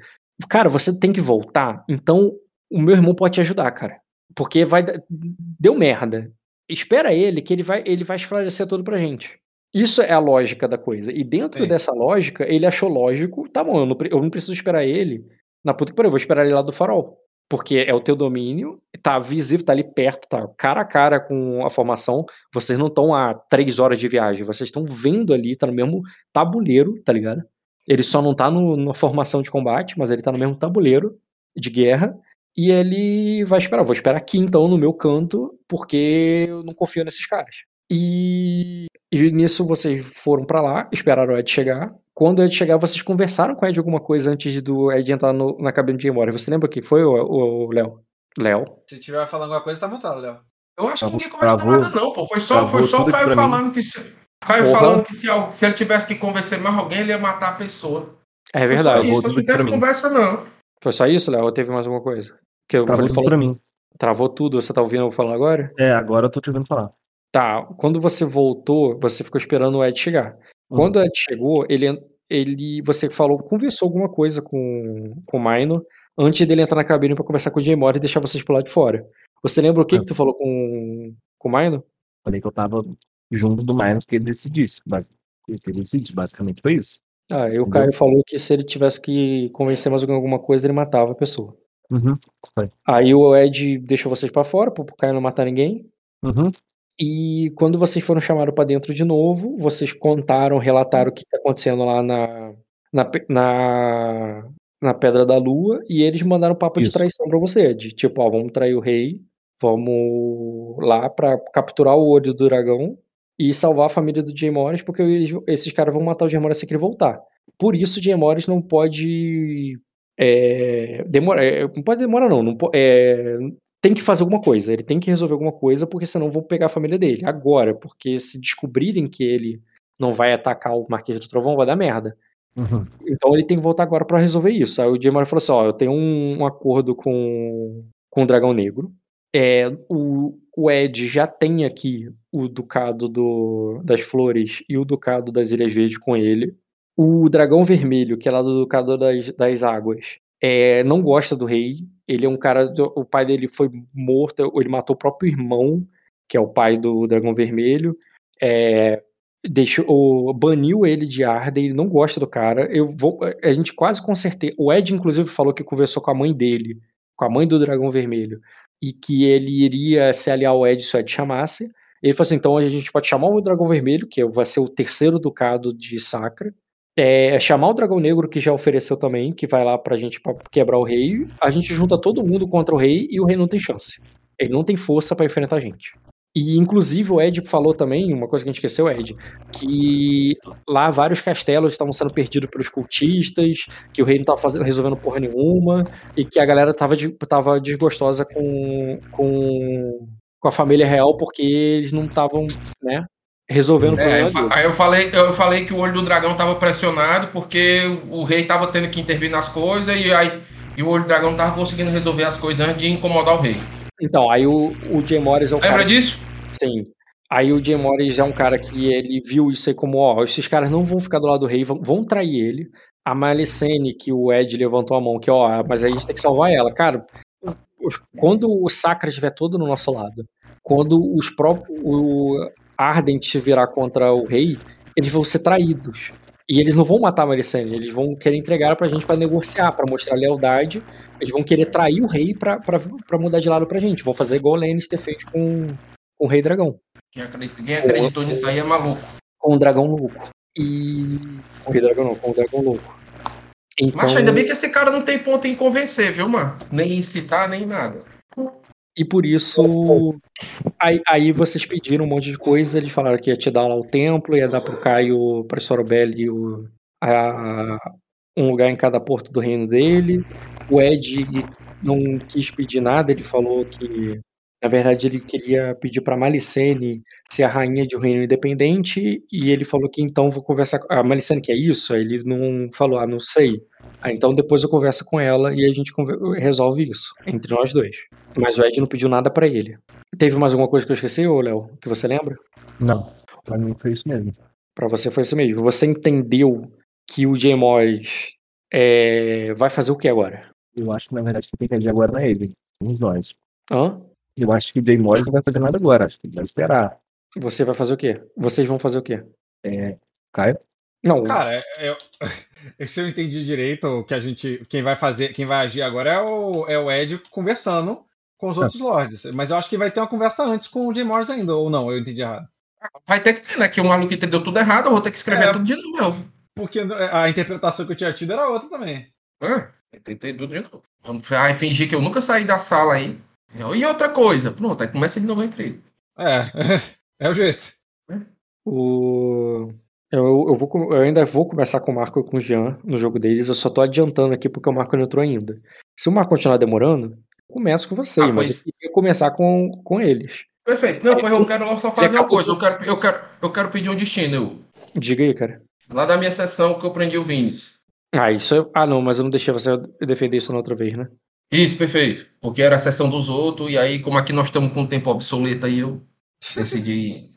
Cara, você tem que voltar. Então o meu irmão pode te ajudar, cara, porque vai deu merda. Espera ele que ele vai ele vai esclarecer tudo pra gente. Isso é a lógica da coisa. E dentro Sim. dessa lógica, ele achou lógico, tá bom, eu não, eu não preciso esperar ele na puta que pariu, eu vou esperar ele lá do farol. Porque é o teu domínio, tá visível, tá ali perto, tá cara a cara com a formação. Vocês não estão a três horas de viagem, vocês estão vendo ali, tá no mesmo tabuleiro, tá ligado? Ele só não tá no, na formação de combate, mas ele tá no mesmo tabuleiro de guerra. E ele vai esperar. Vou esperar aqui então no meu canto, porque eu não confio nesses caras. E, e nisso vocês foram pra lá, esperaram o Ed chegar. Quando o Ed chegar, vocês conversaram com o Ed alguma coisa antes do Ed entrar no- na cabine de Embora. Você lembra o que foi, o, Léo? Léo? Se tiver falando alguma coisa, tá montado, Léo. Eu acho que ninguém conversou travou- nada, não, pô. Foi só, travou foi só o Caio falando que se. Caio Porra. falando que se, se ele tivesse que convencer mais alguém, ele ia matar a pessoa. É Foi verdade. só isso, não teve conversa, não. Foi só isso, Léo? Ou teve mais alguma coisa? Que eu Travou ele tudo falou, pra mim. travou tudo, você tá ouvindo eu falando agora? É, agora eu tô te ouvindo falar. Tá, quando você voltou, você ficou esperando o Ed chegar. Quando o Ed chegou, ele, ele você falou, conversou alguma coisa com, com o Minor antes dele entrar na cabine pra conversar com o Jay e deixar vocês pro lado de fora. Você lembra o que, É. que tu falou com, com o Minor? Falei que eu tava junto do Minus que ele decidisse. Mas ele decidisse, basicamente foi isso. Ah, e o Entendeu? Caio falou que se ele tivesse que convencer mais alguma coisa, ele matava a pessoa. Uhum. Aí o Ed deixou vocês pra fora, pro Caio não matar ninguém. Uhum. E quando vocês foram chamados pra dentro de novo, vocês contaram, relataram o que tá acontecendo lá na, na, na, na Pedra da Lua, e eles mandaram papo de Isso. traição pra você, de tipo, ó, vamos trair o rei, vamos lá pra capturar o olho do dragão e salvar a família do Jay Morris, porque eles- esses caras vão matar o Jay Morris se ele voltar. Por isso, o Jay Morris não pode é, demorar, é, não pode demorar não, não é, tem que fazer alguma coisa, ele tem que resolver alguma coisa, porque senão vão pegar a família dele. Agora, porque se descobrirem que ele não vai atacar o Marquês do Trovão, vai dar merda. Uhum. Então ele tem que voltar agora pra resolver isso. Aí o Jamar falou assim: ó, eu tenho um, um acordo com, com o Dragão Negro. É, o, o Ed já tem aqui o Ducado do, das Flores e o Ducado das Ilhas Verdes com ele. O Dragão Vermelho, que é lá do Ducado das, das Águas, é, não gosta do rei. Ele é um cara. O pai dele foi morto, ele matou o próprio irmão, que é o pai do Dragão Vermelho. É, deixou, baniu ele de Arden, ele não gosta do cara. Eu vou, a gente quase consertei. O Ed, inclusive, falou que conversou com a mãe dele, com a mãe do Dragão Vermelho, e que ele iria se aliar ao Ed se o Ed chamasse. Ele falou assim: então a gente pode chamar o Dragão Vermelho, que vai ser o terceiro ducado de Sacra. É, chamar o Dragão Negro, que já ofereceu também, que vai lá pra gente pra quebrar o rei. A gente junta todo mundo contra o rei e o rei não tem chance. Ele não tem força pra enfrentar a gente. E, inclusive, o Ed falou também, uma coisa que a gente esqueceu, Ed, que lá vários castelos estavam sendo perdidos pelos cultistas, que o rei não estava fazendo, resolvendo porra nenhuma, e que a galera estava tava desgostosa com, com, com a família real porque eles não estavam, né, resolvendo é, o problema. Aí eu falei, eu falei que o olho do dragão estava pressionado porque o rei estava tendo que intervir nas coisas e aí e o olho do dragão estava conseguindo resolver as coisas antes de incomodar o rei. Então, aí o, o Jay Morris é o Lembra cara... disso? Sim. Aí o Jay Morris é um cara que ele viu isso aí como, ó, esses caras não vão ficar do lado do rei, vão, vão trair ele. A Malicene, que o Ed levantou a mão, que ó, mas a gente tem que salvar ela. Cara, quando o Sacra estiver todo no nosso lado, quando os próprios Ardent virar contra o rei, eles vão ser traídos. E eles não vão matar a Malicene, eles vão querer entregar pra gente para negociar, para mostrar lealdade. Eles vão querer trair o rei pra, pra, pra mudar de lado pra gente. Vão fazer igual o Lannister fez com, com o Rei Dragão. Quem acreditou, quem acreditou nisso aí é maluco. Com o Dragão Louco. E. Com o Rei Dragão não, com o Dragão Louco. Então... Mas ainda bem que esse cara não tem ponto em convencer, viu, mano? Nem incitar, nem nada. E por isso. Aí, aí, vocês pediram um monte de coisa, eles falaram que ia te dar lá o templo, ia dar pro Caio, pra Sorobelli o, a, um lugar em cada porto do reino dele. O Ed não quis pedir nada, ele falou que na verdade, ele queria pedir para Malicene ser a rainha de um reino independente, e ele falou que então vou conversar com a Malicene que é isso, aí ele não falou, ah, não sei. Ah, então depois eu converso com ela e a gente resolve isso entre nós dois. Mas o Ed não pediu nada para ele. Teve mais alguma coisa que eu esqueci, ô Léo, que você lembra? Não, para mim foi isso mesmo. Para você foi isso mesmo. Você entendeu que o Jay Morris é... vai fazer o que agora? Eu acho que na verdade quem tem que agir agora não é ele, somos nós. Hã? Eu acho que o Jay Morris não vai fazer nada agora, acho que ele vai esperar. Você vai fazer o quê? Vocês vão fazer o quê? É. Caio? Não. Cara, eu, <laughs> se eu entendi direito, que a gente. Quem vai fazer, quem vai agir agora é o, é o Ed conversando com os é. outros lords. Mas eu acho que vai ter uma conversa antes com o Jay Morris ainda, ou não? Eu entendi errado. Vai ter que ter, né? Que o maluco entendeu tudo errado, eu vou ter que escrever é, tudo de novo. Porque a interpretação que eu tinha tido era outra também. É, tentei tudo de novo. Vamos fingir que eu nunca saí da sala aí. E outra coisa, pronto, aí começa de novo a intriga. É, <laughs> é o jeito. O... Eu, eu, vou, eu ainda vou começar com o Marco e com o Jean no jogo deles, eu só tô adiantando aqui porque o Marco não entrou ainda. Se o Marco continuar demorando, começo com você, ah, mas eu queria começar com, com eles. Perfeito. Não, pois eu quero só fazer uma coisa, eu quero, eu, quero, eu quero pedir um destino. Diga aí, cara. Lá da minha sessão que eu prendi o Vines. Ah, isso eu... Ah, não, mas eu não deixei você defender isso na outra vez, né? Isso, perfeito. Porque era a sessão dos outros, e aí, como aqui nós estamos com o tempo obsoleto, aí eu decidi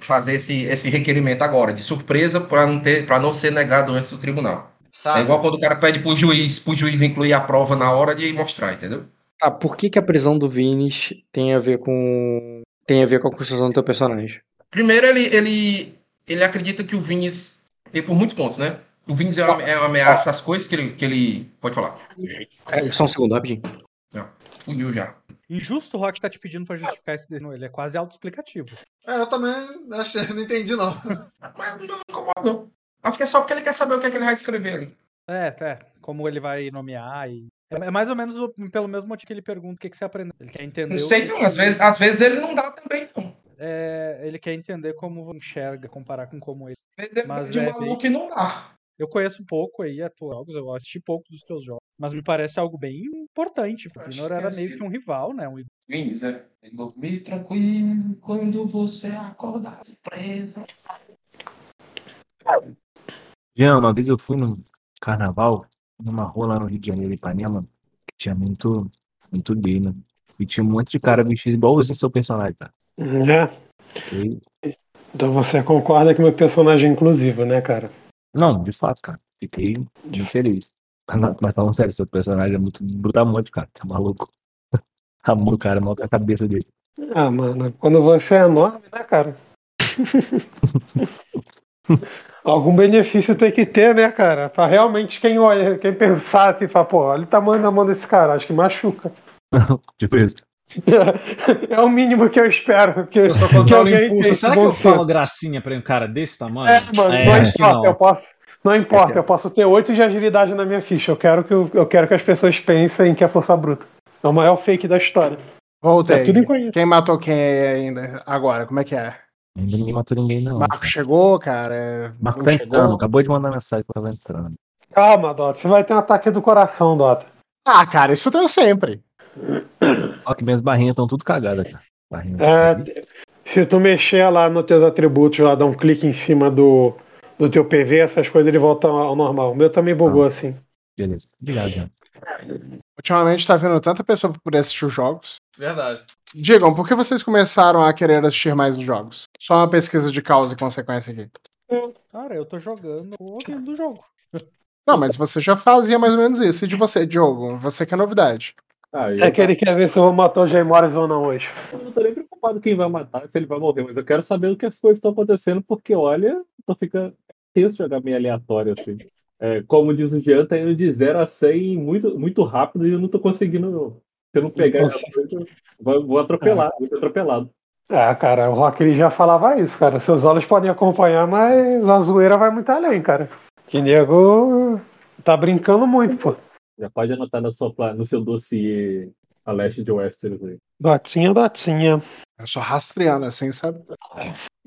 fazer esse, esse requerimento agora, de surpresa, para não, ter, não ser negado antes do tribunal. Sabe. É igual quando o cara pede pro juiz, pro juiz incluir a prova na hora de mostrar, entendeu? Tá, por que, que a prisão do Vinis tem a ver com. tem a ver com a construção do teu personagem? Primeiro, ele, ele, ele acredita que o Vinis tem por muitos pontos, né? O Vince é uma, é uma ameaça às coisas que ele, que ele. Pode falar. É, só um segundo, rapidinho. Não, fugiu já. Injusto o Rock tá te pedindo pra justificar esse desenho. Ele é quase autoexplicativo. É, eu também <laughs> achei, não entendi, não. Mas não incomoda, não. Acho que é só porque ele quer saber o que, é que ele vai escrever ali. É, é. Como ele vai nomear e. É, é mais ou menos pelo mesmo motivo que ele pergunta o que, que você aprendeu. Ele quer entender. Não sei, não. Às vezes, às vezes ele não dá também, não. É, ele quer entender como enxerga, comparar com como ele. Mas de é bem... que não dá. Eu conheço pouco aí a tua jogos, eu assisti poucos dos teus jogos, mas me parece algo bem importante. O Finor era é meio assim. que um rival, né? Um... É. Dormir tranquilo quando você acordar surpresa. Jean, uma vez eu fui no carnaval, numa rua lá no Rio de Janeiro, em Ipanema, que tinha muito, muito gay, né? E tinha um monte de cara vestido igualzinho seu personagem, cara. É. E... Então você concorda que meu personagem é inclusivo, né, cara? Não, de fato, cara. Fiquei feliz. Mas falando sério, seu personagem é muito brutamonte, cara. Tá maluco. <laughs> Amor, cara, mal a cabeça dele. Ah, mano, quando você é enorme, né, cara? <laughs> Algum benefício tem que ter, né, cara? Pra realmente quem olha, quem pensar assim, fala, pô, olha o tamanho da mão desse cara, acho que machuca. <laughs> tipo isso. É o mínimo que eu espero. Que, eu só que alguém impulso. Será que eu falo gracinha pra um cara desse tamanho? É, mano, é, não importa, não. eu posso. Não importa, eu posso ter 8 de agilidade na minha ficha. Eu quero que, eu, eu quero que as pessoas pensem que é força bruta. É o maior fake da história. Voltei. É quem matou quem ainda? Agora, como é que é? Ninguém matou ninguém, não. Marco chegou, cara. Marco tá chegou. entrando, acabou de mandar mensagem que tava entrando. Calma, Dota. Você vai ter um ataque do coração, Dota. Ah, cara, isso eu tenho sempre. Ó, que minhas barrinhas estão tudo cagadas, cara. É, se tu mexer lá nos teus atributos, lá, dar um clique em cima do, do teu PV, essas coisas ele voltam ao normal. O meu também bugou ah, assim. Beleza. Obrigado, Jean. Ultimamente tá vendo tanta pessoa por poder assistir os jogos. Verdade. Digam, por que vocês começaram a querer assistir mais os jogos? Só uma pesquisa de causa e consequência aqui. Cara, eu tô jogando ouvindo do jogo. Não, mas você já fazia mais ou menos isso. E de você, Diogo? Você quer novidade. Ah, é que ele quer ver se eu vou matar o Jay Morris ou não hoje. Eu não tô nem preocupado quem vai matar, se ele vai morrer, mas eu quero saber o que as coisas estão acontecendo, porque olha, tô ficando tenso jogar meio aleatório assim. É, como diz o Jean, tá indo de 0 a 100 muito, muito rápido e eu não tô conseguindo. Se eu não pegar essa coisa, vou, vou atropelar, vou ser atropelado. É, cara, o Rock ele já falava isso, cara. Seus olhos podem acompanhar, mas a zoeira vai muito além, cara. Que nego tá brincando muito, pô. Já pode anotar no seu, no seu dossiê a leste de Westeros aí. Dotinha, dotinha. Eu sou rastreando assim, sabe?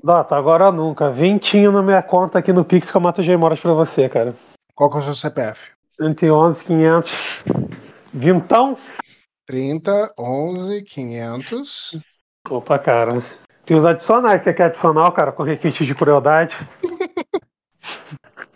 Dota, agora nunca. Vintinho na minha conta aqui no Pix que eu mato Gmoras pra você, cara. Qual que é o seu CPF? 111, 500. Vintão? 30, 11, 500. Opa, cara. Tem os adicionais. Você quer adicional, cara, com requinte de crueldade? <laughs>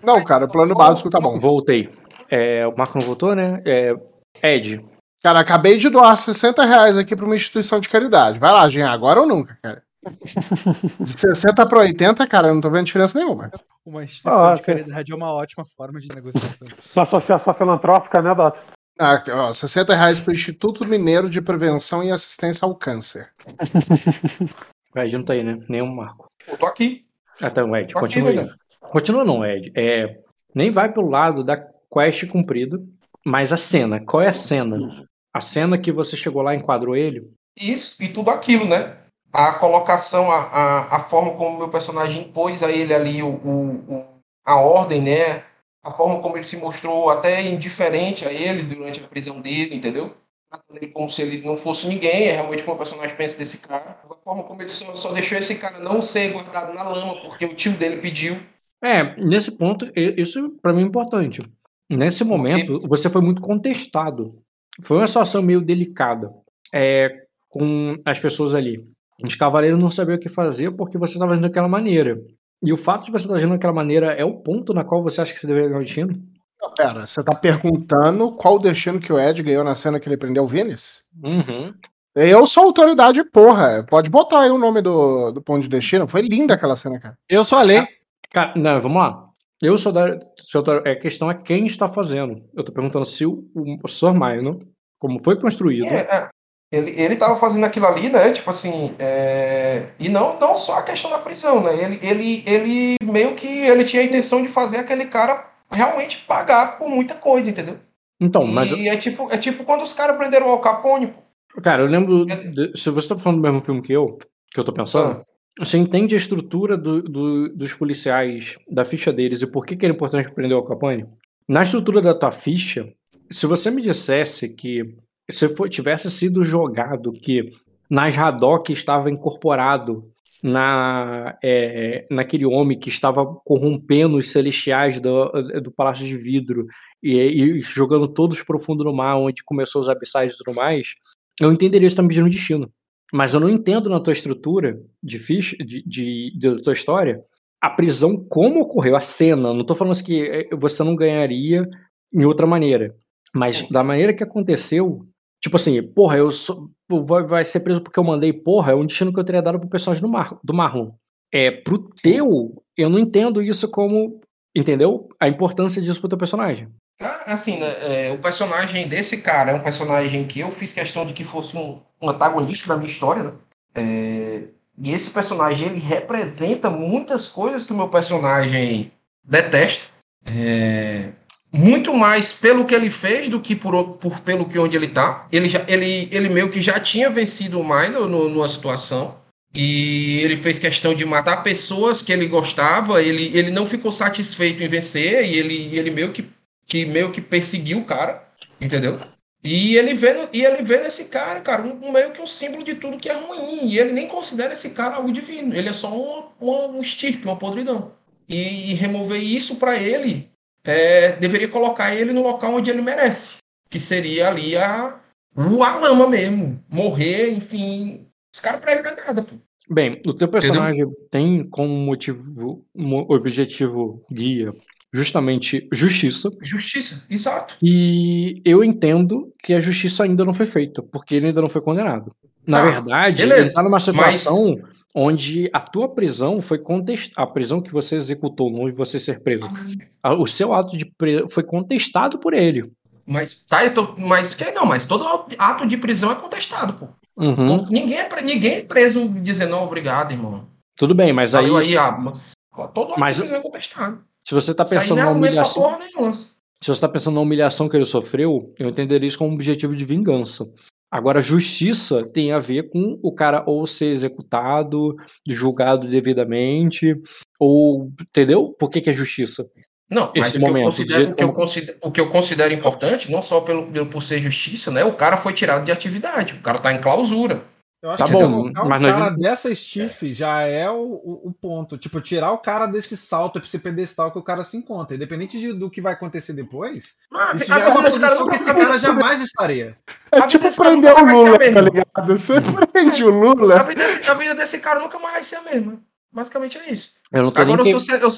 Não, cara, o plano básico tá bom. Voltei. É, o Marco não voltou, né? É, Ed. Cara, acabei de doar 60 reais aqui pra uma instituição de caridade. Vai lá, Jean, agora ou nunca, cara. <laughs> De 60 para 80, cara, eu não tô vendo diferença nenhuma. Uma instituição ah, de caridade é uma ótima forma de negociação. <laughs> Uma associação filantrópica, né, Dota? Ah, ó, 60 reais pro Instituto Mineiro de Prevenção e Assistência ao Câncer. O <laughs> Ed não tá aí, né? Nenhum Marco. Eu tô aqui. Ah, tá, Ed, tô continua aqui, aí. Né? Continua não, Ed. É, nem vai pelo lado da quest cumprido, mas a cena. Qual é a cena? A cena que você chegou lá e enquadrou ele? Isso, e tudo aquilo, né? a colocação, a, a, a forma como o meu personagem impôs a ele ali o, o, a ordem, né? A forma como ele se mostrou até indiferente a ele durante a prisão dele, entendeu? Como se ele não fosse ninguém, é realmente como o personagem pensa desse cara. A forma como ele só, só deixou esse cara não ser guardado na lama, porque o tio dele pediu. É, nesse ponto, isso para mim é importante. Nesse momento, você foi muito contestado. Foi uma situação meio delicada é, com as pessoas ali. Os cavaleiros não sabiam o que fazer porque você estava agindo daquela maneira. E o fato de você estar agindo daquela maneira é o ponto na qual você acha que você deveria ganhar o destino? Não, pera, você tá perguntando qual o destino que o Ed ganhou na cena que ele prendeu o Vinis? Uhum. Eu sou autoridade, porra. Pode botar aí o nome do, do ponto de destino. Foi linda aquela cena, cara. Eu sou a lei. Cara, não, vamos lá. Eu sou da. Sou da a questão é quem está fazendo. Eu tô perguntando se o, o Sr. Maino, como foi construído. É, é, ele, ele tava fazendo aquilo ali, né? Tipo assim, é... e não, não só a questão da prisão, né? Ele, ele, ele meio que ele tinha a intenção de fazer aquele cara realmente pagar por muita coisa, entendeu? Então, mas. E é tipo, é tipo quando os caras prenderam o Al Capone, pô. Cara, eu lembro. De, se você tá falando do mesmo filme que eu, que eu tô pensando, ah. Você entende a estrutura do, do, dos policiais, da ficha deles e por que, que era importante prender o Capone? Na estrutura da tua ficha, se você me dissesse que se for, tivesse sido jogado que nas Haddock estava incorporado na, é, naquele homem que estava corrompendo os celestiais do, do Palácio de Vidro e, e, jogando todos profundo no mar, onde começou os abissais e tudo mais, eu entenderia isso também pedindo destino. Mas eu não entendo na tua estrutura de ficha, de, de, de, tua história, a prisão como ocorreu, a cena. Não estou falando que é, você não ganharia em outra maneira. Mas da maneira que aconteceu, Tipo assim, porra, eu sou, vai, vai ser preso porque eu mandei, porra, é um destino que eu teria dado pro personagem do, Mar, do Marlon. É, pro teu, eu não entendo isso como, entendeu? A importância disso pro teu personagem. Ah, assim, né, é, o personagem desse cara é um personagem que eu fiz questão de que fosse um, um antagonista da minha história, né? É, e esse personagem, ele representa muitas coisas que o meu personagem detesta. É, muito mais pelo que ele fez do que por, por pelo que onde ele está. Ele, já, ele, ele meio que já tinha vencido o Milo no, numa situação. E ele fez questão de matar pessoas que ele gostava. Ele, ele não ficou satisfeito em vencer. E ele, ele meio, que, que meio que perseguiu o cara. Entendeu? E ele vê, e ele vê nesse cara, cara, um, um, meio que um símbolo de tudo que é ruim. E ele nem considera esse cara algo divino. Ele é só um, um, um estirpe, uma podridão. E, e remover isso para ele é, deveria colocar ele no local onde ele merece. Que seria ali a, a lama mesmo. Morrer, enfim. Os caras pra ele não é nada, pô. Bem, o teu personagem Entendeu? tem como motivo, objetivo guia justamente justiça. Justiça, exato. E eu entendo que a justiça ainda não foi feita, porque ele ainda não foi condenado. Na tá, verdade, beleza. ele está numa situação Mas... onde a tua prisão foi contestada. A prisão que você executou, não de você ser preso. O seu ato de preso foi contestado por ele. Mas tá, tô, mas que não, mas todo ato de prisão é contestado, pô. Uhum. Ninguém, é, ninguém é preso dizendo não, obrigado, irmão. Tudo bem, mas aí. aí ah, todo ato mas... de prisão é contestado. Se você está pensando na humilhação. Se você está pensando na humilhação que ele sofreu, eu entenderia isso como um objetivo de vingança. Agora, justiça tem a ver com o cara ou ser executado, julgado devidamente, ou. Entendeu? Por que, que é justiça? Não, Esse mas momento, o, que considero, o, que eu considero, o que eu considero importante, não só pelo, pelo, por ser justiça, né? O cara foi tirado de atividade, o cara tá em clausura. Eu acho tá que bom, mas o cara nós... dessa stiff já é o, o, o, ponto. Tipo, tirar o cara desse salto, esse pedestal que o cara se encontra. Independente de, do que vai acontecer depois, ah, isso já é uma posição que esse cara jamais estaria. É a tipo prender o Lula, tá ligado? Você prende o Lula. A vida, desse, a vida desse cara nunca mais vai ser a mesma. Basicamente é isso. Eu Agora eu sou, eu,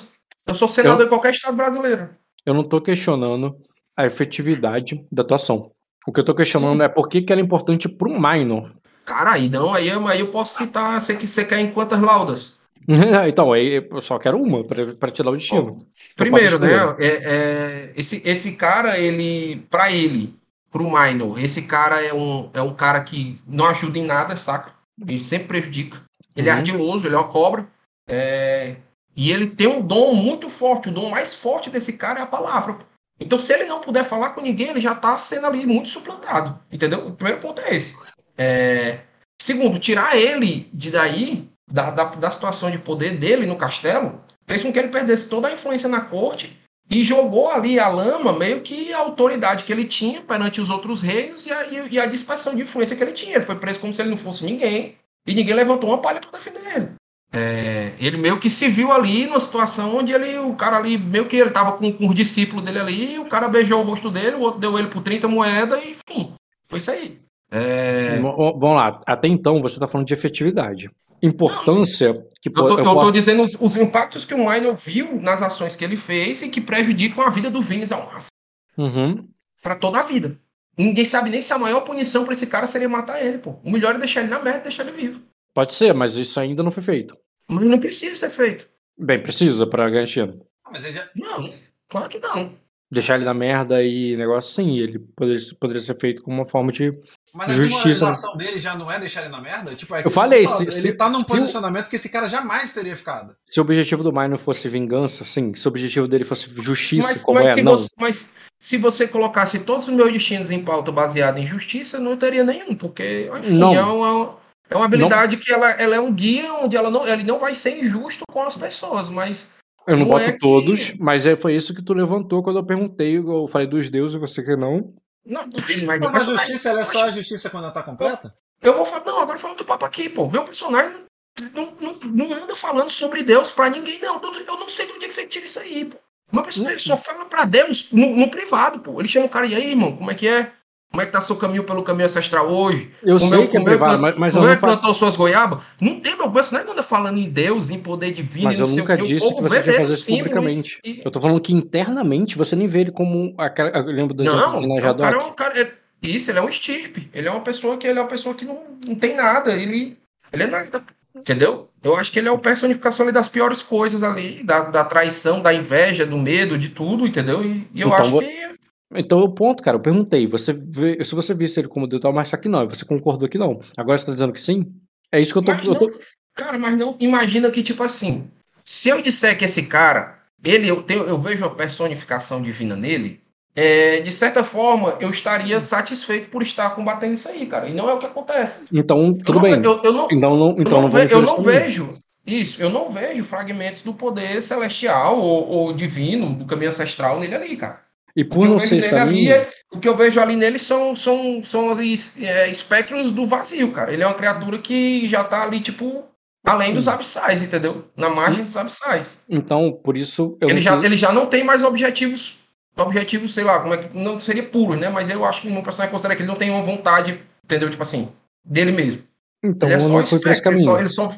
eu sou senador eu... em qualquer estado brasileiro. Eu não tô questionando a efetividade da atuação. O que eu tô questionando Sim. é por que, que ela é importante pro minor. Cara, aí não, aí, aí eu posso citar, você, que você quer em quantas laudas? <laughs> então, aí eu só quero uma para te dar o destino. primeiro, né? É, é, esse, esse cara, ele, para ele, pro Minor, esse cara é um, é um cara que não ajuda em nada, saca? Ele sempre prejudica. Ele é uhum. é ardiloso, ele é uma cobra. É, e ele tem um dom muito forte. O dom mais forte desse cara é a palavra. Então, se ele não puder falar com ninguém, ele já tá sendo ali muito suplantado. Entendeu? O primeiro ponto é esse. É... Segundo, tirar ele de daí, da, da, da situação de poder dele no castelo, fez com que ele perdesse toda a influência na corte e jogou ali a lama meio que a autoridade que ele tinha perante os outros reinos e a, e a dispersão de influência que ele tinha. Ele foi preso como se ele não fosse ninguém e ninguém levantou uma palha para defender ele. É, ele meio que se viu ali numa situação onde ele, o cara ali, meio que ele tava com, com os discípulos dele ali, o cara beijou o rosto dele, o outro deu ele por 30 moedas e enfim, foi isso aí. É... Vamos lá, até então você está falando de efetividade. Importância que pode. Eu, tô dizendo os, os, impactos que o Minor viu nas ações que ele fez e que prejudicam a vida do Vines ao máximo. Uhum. Para toda a vida. Ninguém sabe nem se a maior punição para esse cara seria matar ele, pô. O melhor é deixar ele na merda e deixar ele vivo. Pode ser, mas isso ainda não foi feito. Mas não precisa ser feito. Bem, precisa para garantir. Mas já... Não, claro que não deixar ele na merda e negócio sim, ele poderia, poderia ser feito como uma forma de Mas justiça. Mas a dele já não é deixar ele na merda? Tipo, é eu falei, se, ele tá num posicionamento que esse cara jamais teria ficado. Se o objetivo do Mai não fosse vingança, sim, se o objetivo dele fosse justiça, mas, como mas é, se não. Você, mas se você colocasse todos os meus destinos em pauta baseado em justiça, não teria nenhum, porque, enfim, não. é uma... É uma habilidade não. que ela, ela é um guia onde ela não, ele não vai ser injusto com as pessoas, mas eu não, não boto é todos, que... mas é, foi isso que tu levantou quando eu perguntei. Eu falei dos deuses, você que não. Não, mas, mas a justiça ela é só a justiça quando ela tá completa? Eu vou falar, não, agora falando do papo aqui, pô. Meu personagem não, não, não anda falando sobre Deus pra ninguém, não. Eu não sei de onde é que você tira isso aí, pô. Meu personagem só fala pra Deus no, no privado, pô. Ele chama o cara, e aí, irmão, como é que é? Como é que tá seu caminho pelo caminho ancestral hoje? Eu como sei eu, que é privado, mas, mas como é que plantou suas goiabas? Não tem, meu personagem não anda falando em Deus, em poder divino. Mas eu nunca disse que você devia fazer isso publicamente. E... Eu tô falando que internamente você nem vê ele como. Aquela, eu lembro do não, o cara é um cara. É, isso, ele é um estirpe. Ele é uma pessoa que ele é uma pessoa que não, não tem nada. Ele, ele é nada. Entendeu? Eu acho que ele é a personificação das piores coisas ali, da, da traição, da inveja, do medo, de tudo, entendeu? E, e eu então, acho que então o ponto, cara, eu perguntei, você vê, se você visse ele como Deus, mas só que não, você concordou que não. Agora você tá dizendo que sim? É isso que eu tô, eu tô... Cara, mas não imagina que, tipo assim, se eu disser que esse cara, ele, eu, tenho, eu vejo a personificação divina nele, é, de certa forma, eu estaria satisfeito por estar combatendo isso aí, cara. E não é o que acontece. Então, tudo eu bem. eu, eu não, então, não, então não, ve, eu não vejo. Isso, eu não vejo fragmentos do poder celestial ou, ou divino, do caminho ancestral nele ali, cara. E por não ser esse caminho... É, o que eu vejo ali nele são, são, são os é, espectros do vazio, cara. Ele é uma criatura que já tá ali, tipo, além dos abissais, entendeu? Na margem dos abissais. Então, por isso... ele, já, ele já não tem mais objetivos, objetivos, sei lá, como é que... Não seria puro, né? Mas eu acho que no personagem considera que ele não tem uma vontade, entendeu? Tipo assim, dele mesmo. Então, ele é só espectro. Ele só, ele só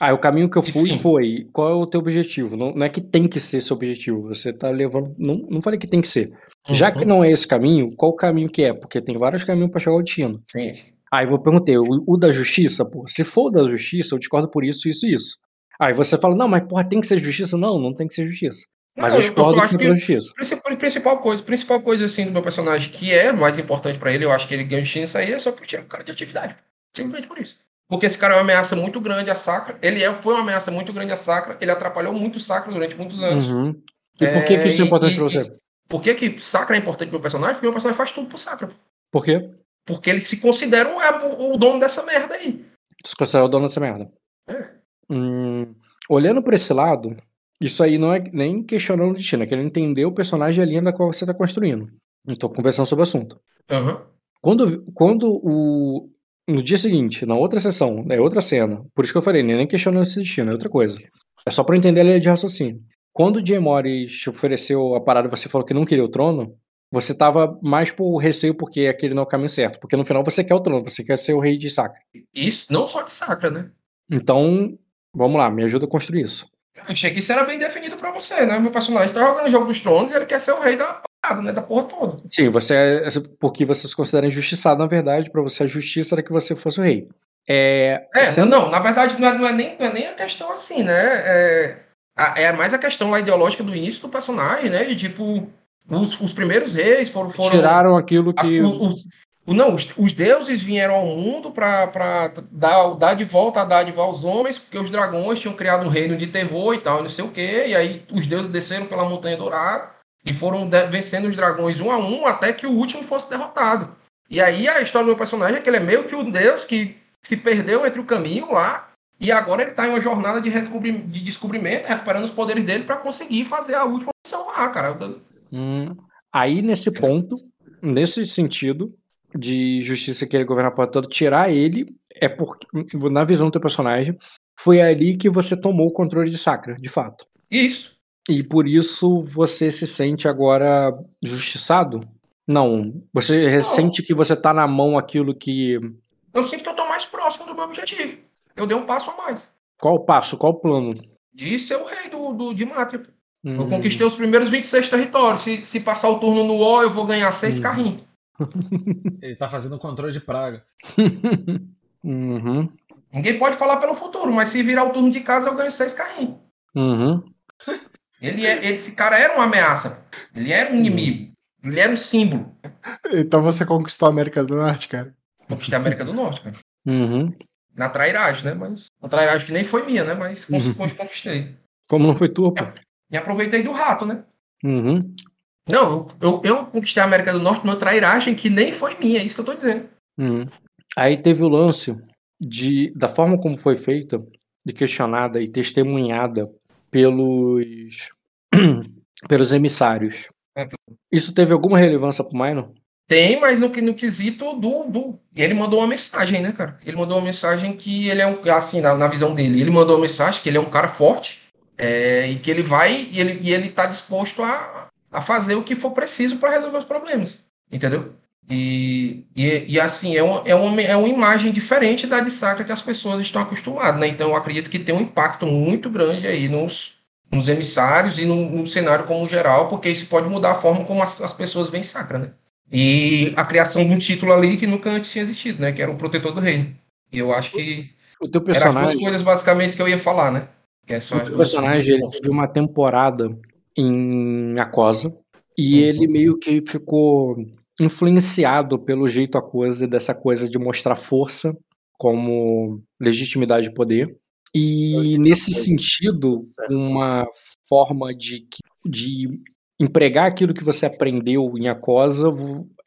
ah, o caminho que eu fui Sim. foi: qual é o teu objetivo? Não, não, é que tem que ser seu objetivo, você tá levando. Não, não falei que tem que ser. Uhum. Já que não é esse caminho, qual o caminho que é? Porque tem vários caminhos para chegar ao destino. Sim. Aí eu perguntei: o, o, da justiça, pô, se for da justiça, eu discordo por isso, isso e isso. Aí você fala: não, mas porra, tem que ser justiça? Não, não tem que ser justiça. Mas não, eu discordo eu acho que justiça. Principal, principal coisa, principal coisa assim do meu personagem que é mais importante para ele, eu acho que ele ganha justiça aí é só por tirar o cara de atividade. Simplesmente por isso. Porque esse cara é uma ameaça muito grande à Sacra. Ele é, foi uma ameaça muito grande à Sacra. Ele atrapalhou muito o Sacra durante muitos anos. Uhum. E por que, que isso é, é importante para você? por que, que Sacra é importante pro meu personagem? Porque o meu personagem faz tudo pro Sacra. Por quê? Porque ele se considera o, o dono dessa merda aí. Se considera o dono dessa merda. É. Hum, olhando por esse lado, isso aí não é nem questionando o destino, é que ele entender o personagem e a linha da qual você está construindo. Estou conversando sobre o assunto. Uhum. Quando, quando o, no dia seguinte, na outra sessão, é outra cena. Por isso que eu falei, nem questionando esse destino, é outra coisa. É só pra entender a linha de raciocínio. Quando o Jay Morris te ofereceu a parada e você falou que não queria o trono, você tava mais por receio porque aquele não é o caminho certo. Porque no final você quer o trono, você quer ser o rei de Sacra. Isso, não só de Sacra, né? Então, vamos lá, me ajuda a construir isso. Eu achei que isso era bem definido para você, né? Meu personagem tá jogando o jogo dos tronos e ele quer ser o rei da né? Da porra toda. Sim, você é. Porque você se considera injustiçado, na verdade, para você a justiça era que você fosse o rei. É, é sendo... não, na verdade não é, não é, nem, não é nem a questão assim, né? É, é mais a questão lá ideológica do início do personagem, né? De tipo, os, os primeiros reis foram. foram Tiraram aquilo que. As, os, os, não, os, os, deuses vieram ao mundo para dar, dar de volta a dádiva aos homens, porque os dragões tinham criado um reino de terror e tal, e não sei o quê, e aí os deuses desceram pela Montanha Dourada e foram vencendo os dragões um a um até que o último fosse derrotado. E aí a história do meu personagem é que ele é meio que um deus que se perdeu entre o caminho lá e agora ele está em uma jornada de, de descobrimento, recuperando os poderes dele para conseguir fazer a última missão lá, cara. Hum, aí nesse ponto, nesse sentido de justiça querer governar a porta toda, tirar ele é porque, na visão do teu personagem, foi ali que você tomou o controle de Sacra, de fato. Isso. E por isso você se sente agora justiçado? Não. Você não. sente que você tá na mão aquilo que. Eu sinto que eu tô mais próximo do meu objetivo. Eu dei um passo a mais. Qual o passo? Qual o plano? De ser o rei do, do, de Mátria. Hum. Eu conquistei os primeiros 26 territórios. Se, se passar o turno no O, eu vou ganhar seis hum. carrinhos. <laughs> Ele tá fazendo controle de praga. <laughs> uhum. Ninguém pode falar pelo futuro, mas se virar o turno de casa, eu ganho seis carrinhos. Uhum. <laughs> Ele é, esse cara era uma ameaça. Ele era um inimigo. Ele era um símbolo. Então você conquistou a América do Norte, cara? Conquistei a América do Norte, cara. Uhum. Na trairagem, né? Mas. Uma trairagem que nem foi minha, né? Mas uhum. conquistei. Como não foi tua, pô? Me aproveitei do rato, né? Uhum. Não, eu, eu, eu, conquistei a América do Norte numa trairagem que nem foi minha, é isso que eu tô dizendo. Uhum. Aí teve o lance de, da forma como foi feita, de questionada e testemunhada pelos <clears throat> pelos emissários. É. Isso teve alguma relevância pro Minor? Tem, mas no, no quesito do, do. Ele mandou uma mensagem, né, cara? Ele mandou uma mensagem que ele é um. Assim, na, na visão dele, ele mandou uma mensagem que ele é um cara forte é, e que ele vai e ele, e ele tá disposto a, a fazer o que for preciso para resolver os problemas. Entendeu? E, e, e, assim, é uma, é, uma, é uma imagem diferente da de Sacra que as pessoas estão acostumadas, né? Então eu acredito que tem um impacto muito grande aí nos, nos emissários e no, no cenário como geral, porque isso pode mudar a forma como as, as pessoas veem Sacra, né? E a criação de um título ali que nunca antes tinha existido, né? Que era o Protetor do Reino. E eu acho que o teu personagem... eram as duas coisas basicamente que eu ia falar, né? Que é só o teu personagem ele teve uma temporada em Acosa e uhum. ele meio que ficou influenciado pelo jeito a coisa dessa coisa de mostrar força como legitimidade de poder. E nesse sentido, uma forma de, de empregar aquilo que você aprendeu em Acosa,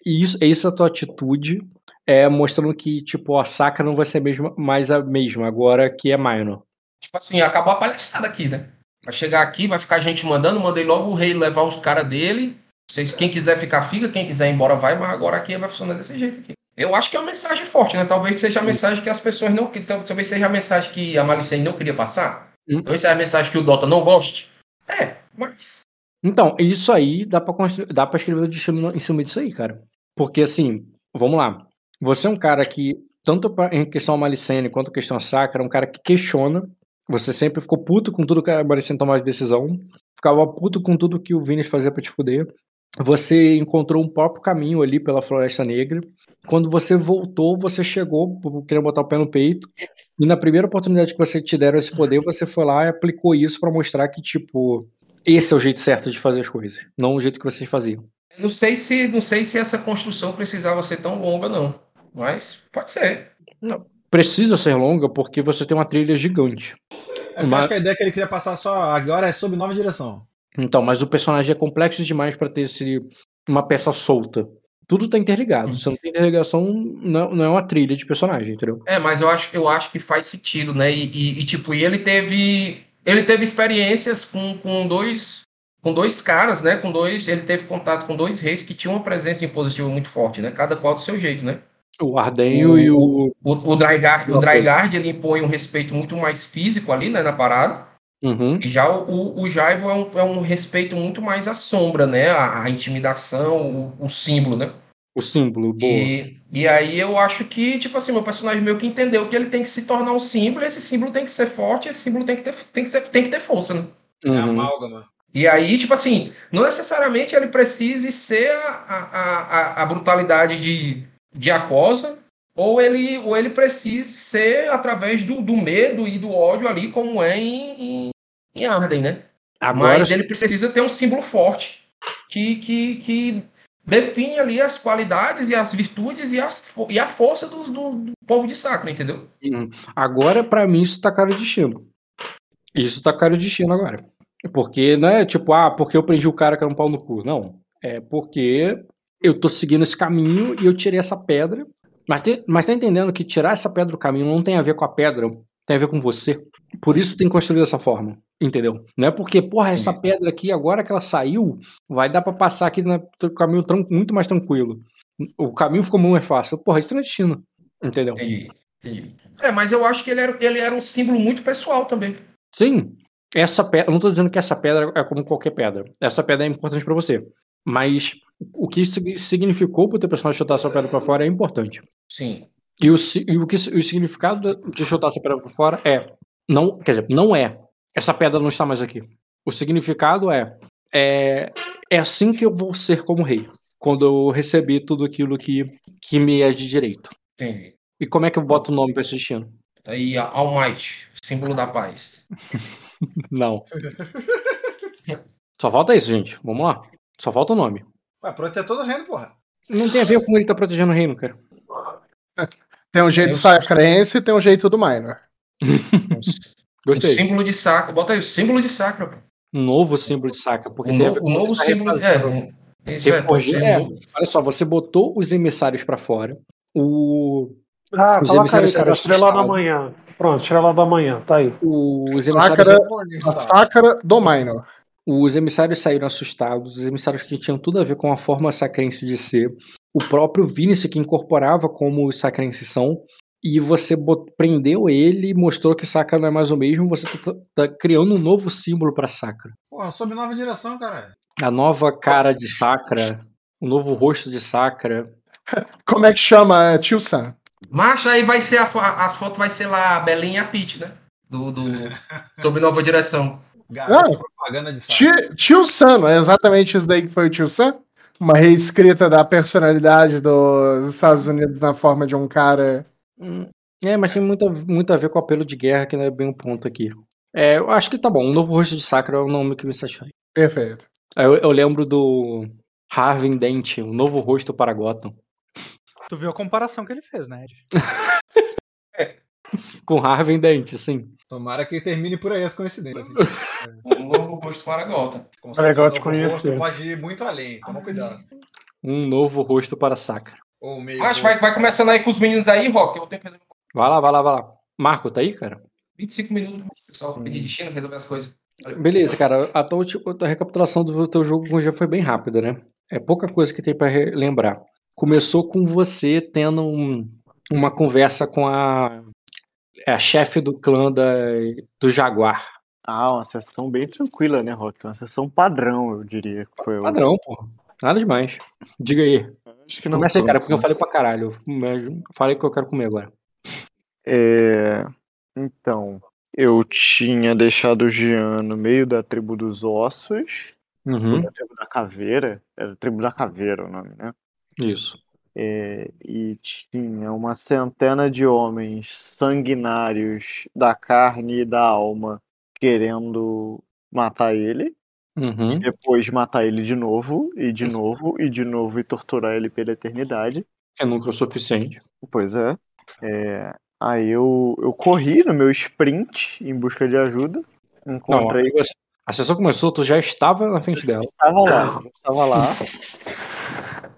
e isso, essa tua atitude é mostrando que, tipo, a saca não vai ser mesmo, mais a mesma, agora que é minor. Tipo assim, acabou a palhaçada aqui, né? Vai chegar aqui, vai ficar gente mandando, mandei logo o rei levar os caras dele, Vocês, quem quiser ficar, fica. Quem quiser ir embora, vai. Mas agora aqui vai funcionar desse jeito aqui. Eu acho que é uma mensagem forte, né? Talvez seja a mensagem que as pessoas não. Talvez seja a mensagem que a Malicene não queria passar. Hum. Talvez seja a mensagem que o Dota não goste. É, mas. Então, isso aí dá pra, construir, dá pra escrever o destino em cima disso aí, cara. Porque assim, vamos lá. Você é um cara que, tanto em questão Malicene quanto questão Sacra, é um cara que questiona. Você sempre ficou puto com tudo que a Malicene tomava de decisão. Ficava puto com tudo que o Vinícius fazia pra te fuder. Você encontrou um próprio caminho ali pela Floresta Negra. Quando você voltou, você chegou querendo botar o pé no peito. E na primeira oportunidade que você te deram esse poder, você foi lá e aplicou isso para mostrar que, tipo, esse é o jeito certo de fazer as coisas, não o jeito que vocês faziam. Não sei se, não sei se essa construção precisava ser tão longa, não. Mas pode ser. Não, precisa ser longa porque você tem uma trilha gigante. É mas... acho que a ideia que ele queria passar só agora é sob nova direção. Então, mas o personagem é complexo demais para ter esse, uma peça solta. Tudo tá interligado. Uhum. Se não tem interligação, não, não é uma trilha de personagem, entendeu? É, mas eu acho, eu acho que faz sentido, né? E, e, e tipo, e ele teve. Ele teve experiências com, com dois. Com dois caras, né? Com dois. Ele teve contato com dois reis que tinham uma presença impositiva muito forte, né? Cada qual do seu jeito, né? O Ardenho e o. O, o Drygard, o Drygard ele impõe um respeito muito mais físico ali, né? Na parada. Uhum. E já o, o Jaivo é um, é um respeito muito mais à sombra, né? A, a intimidação, o, o, símbolo, né? O símbolo, boa. E, e aí eu acho que, tipo assim, meu personagem meio que entendeu que ele tem que se tornar um símbolo, esse símbolo tem que ser forte, esse símbolo tem que ter, tem que ser, tem que ter força, né? É uhum. É amálgama. E aí, tipo assim, não necessariamente ele precise ser a, a, a, a brutalidade de, de Acosa, ou ele, ou ele precise ser através do, do medo e do ódio ali, como é em, em, em Arden, né? Agora... Mas ele precisa ter um símbolo forte que, que, que define ali as qualidades e as virtudes e, as, e a força do, do povo de Sacra, entendeu? Agora, para mim, isso tá cara de destino. Isso tá cara de destino agora. Porque não é tipo, ah, porque eu prendi o cara que era um pau no cu. Não. É porque eu tô seguindo esse caminho e eu tirei essa pedra. Mas, te, mas tá entendendo que tirar essa pedra do caminho não tem a ver com a pedra, tem a ver com você. Por isso tem construído dessa forma. Entendeu? Não é porque, porra, essa pedra aqui, agora que ela saiu, vai dar para passar aqui no caminho muito mais tranquilo. O caminho ficou muito mais fácil. Porra, isso é destino. Entendeu? Entendi, entendi. É, mas eu acho que ele era, ele era um símbolo muito pessoal também. Sim. Essa pedra. Eu não tô dizendo que essa pedra é como qualquer pedra. Essa pedra é importante para você. Mas o que significou pro teu personagem chutar essa pedra para fora é importante. Sim. E o, e o, que, o significado de chutar essa pedra para fora é. Não, quer dizer, não é essa pedra não está mais aqui. O significado é, é, é assim que eu vou ser como rei, quando eu receber tudo aquilo que, que me é de direito. Entendi. E como é que eu boto o nome para esse destino? Tá aí, Almighty, símbolo da paz. <laughs> não. Só falta isso, gente. Vamos lá. Só falta o nome. Ué, protetor do reino, porra. Não tem a ver com ele tá protegendo o reino, cara. <laughs> Tem um jeito sacrense e tem um jeito do minor. <laughs> Gostei. O símbolo de sacra. Bota aí, o símbolo de sacra. Pô. Um novo símbolo de sacra. Porque um novo, um novo símbolo. É, isso é, é, olha só, você botou os emissários para fora. O. Ah, os emissários aí, cara, estrela da manhã. Pronto, estrela da manhã, tá aí. Os emissários. Sacra, a sacra do Minor. Os emissários saíram assustados, os emissários que tinham tudo a ver com a forma sacrense de ser. O próprio Vinicius, que incorporava como os sacrenses são, e você prendeu ele, mostrou que Sakura não é mais o mesmo, você tá, tá criando um novo símbolo para Sakura. Porra, sob nova direção, cara. A nova cara de Sakura, o novo rosto de Sakura. <laughs> Como é que chama? É Tio Sam. Macho, aí vai ser a, as fotos vai ser lá a Belinha e a Pete, né? Do, do, <laughs> sob nova direção. Garoto, propaganda de Tio, tio Sam, é exatamente isso daí que foi o Tio Sam? Uma reescrita da personalidade dos Estados Unidos na forma de um cara Hum, é, mas tem muito, muito a ver com o apelo de guerra, que não é bem o um ponto aqui. É, eu acho que tá bom. O Novo Rosto de Sacra é o nome que me satisfaz. Perfeito. Eu, eu lembro do Harvey Dent, o novo rosto para Gotham. Tu viu a comparação que ele fez, né, Ed? <laughs> Com Harvey Dent, sim. Tomara que termine por aí as coincidências. <laughs> um novo rosto para. É legal te conhecer. pode ir muito além, toma cuidado. Um novo rosto para Sacra. Ou meio Acho que vai, vai começando aí com os meninos aí, Rock. Eu tenho que Vai lá, vai lá, vai lá. Marco, tá aí, cara? 25 minutos. Só pedir destino, resolver as coisas. Beleza, cara. A tua, a tua recapitulação do teu jogo já foi bem rápida, né? É pouca coisa que tem para lembrar. Começou com você tendo um, uma conversa com a, a chefe do clã da, do Jaguar. Ah, uma sessão bem tranquila, né, Rock? Uma sessão padrão, eu diria. Foi padrão, pô. Nada demais. Diga aí. Acho que não Começa aí, cara, porque eu falei pra caralho. Eu falei que eu quero comer agora. É... Então, eu tinha deixado o Jean no meio da tribo dos ossos. Uhum. Da tribo da caveira. Era a tribo da caveira o nome, né? Isso. É, e tinha uma centena de homens sanguinários da carne e da alma querendo matar ele. Uhum. E depois matar ele de novo, e de novo, e de novo, e torturar ele pela eternidade. É nunca o suficiente. Pois é. é aí eu, eu corri no meu sprint em busca de ajuda. Encontrei. Não, a sessão começou, tu já estava na frente dela. Estava lá, estava lá. <laughs>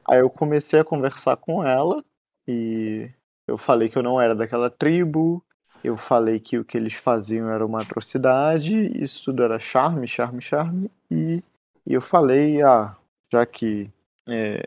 Aí eu comecei a conversar com ela e eu falei que eu não era daquela tribo, eu falei que o que eles faziam era uma atrocidade, isso tudo era charme, charme, charme, e, e eu falei, ah, já que é,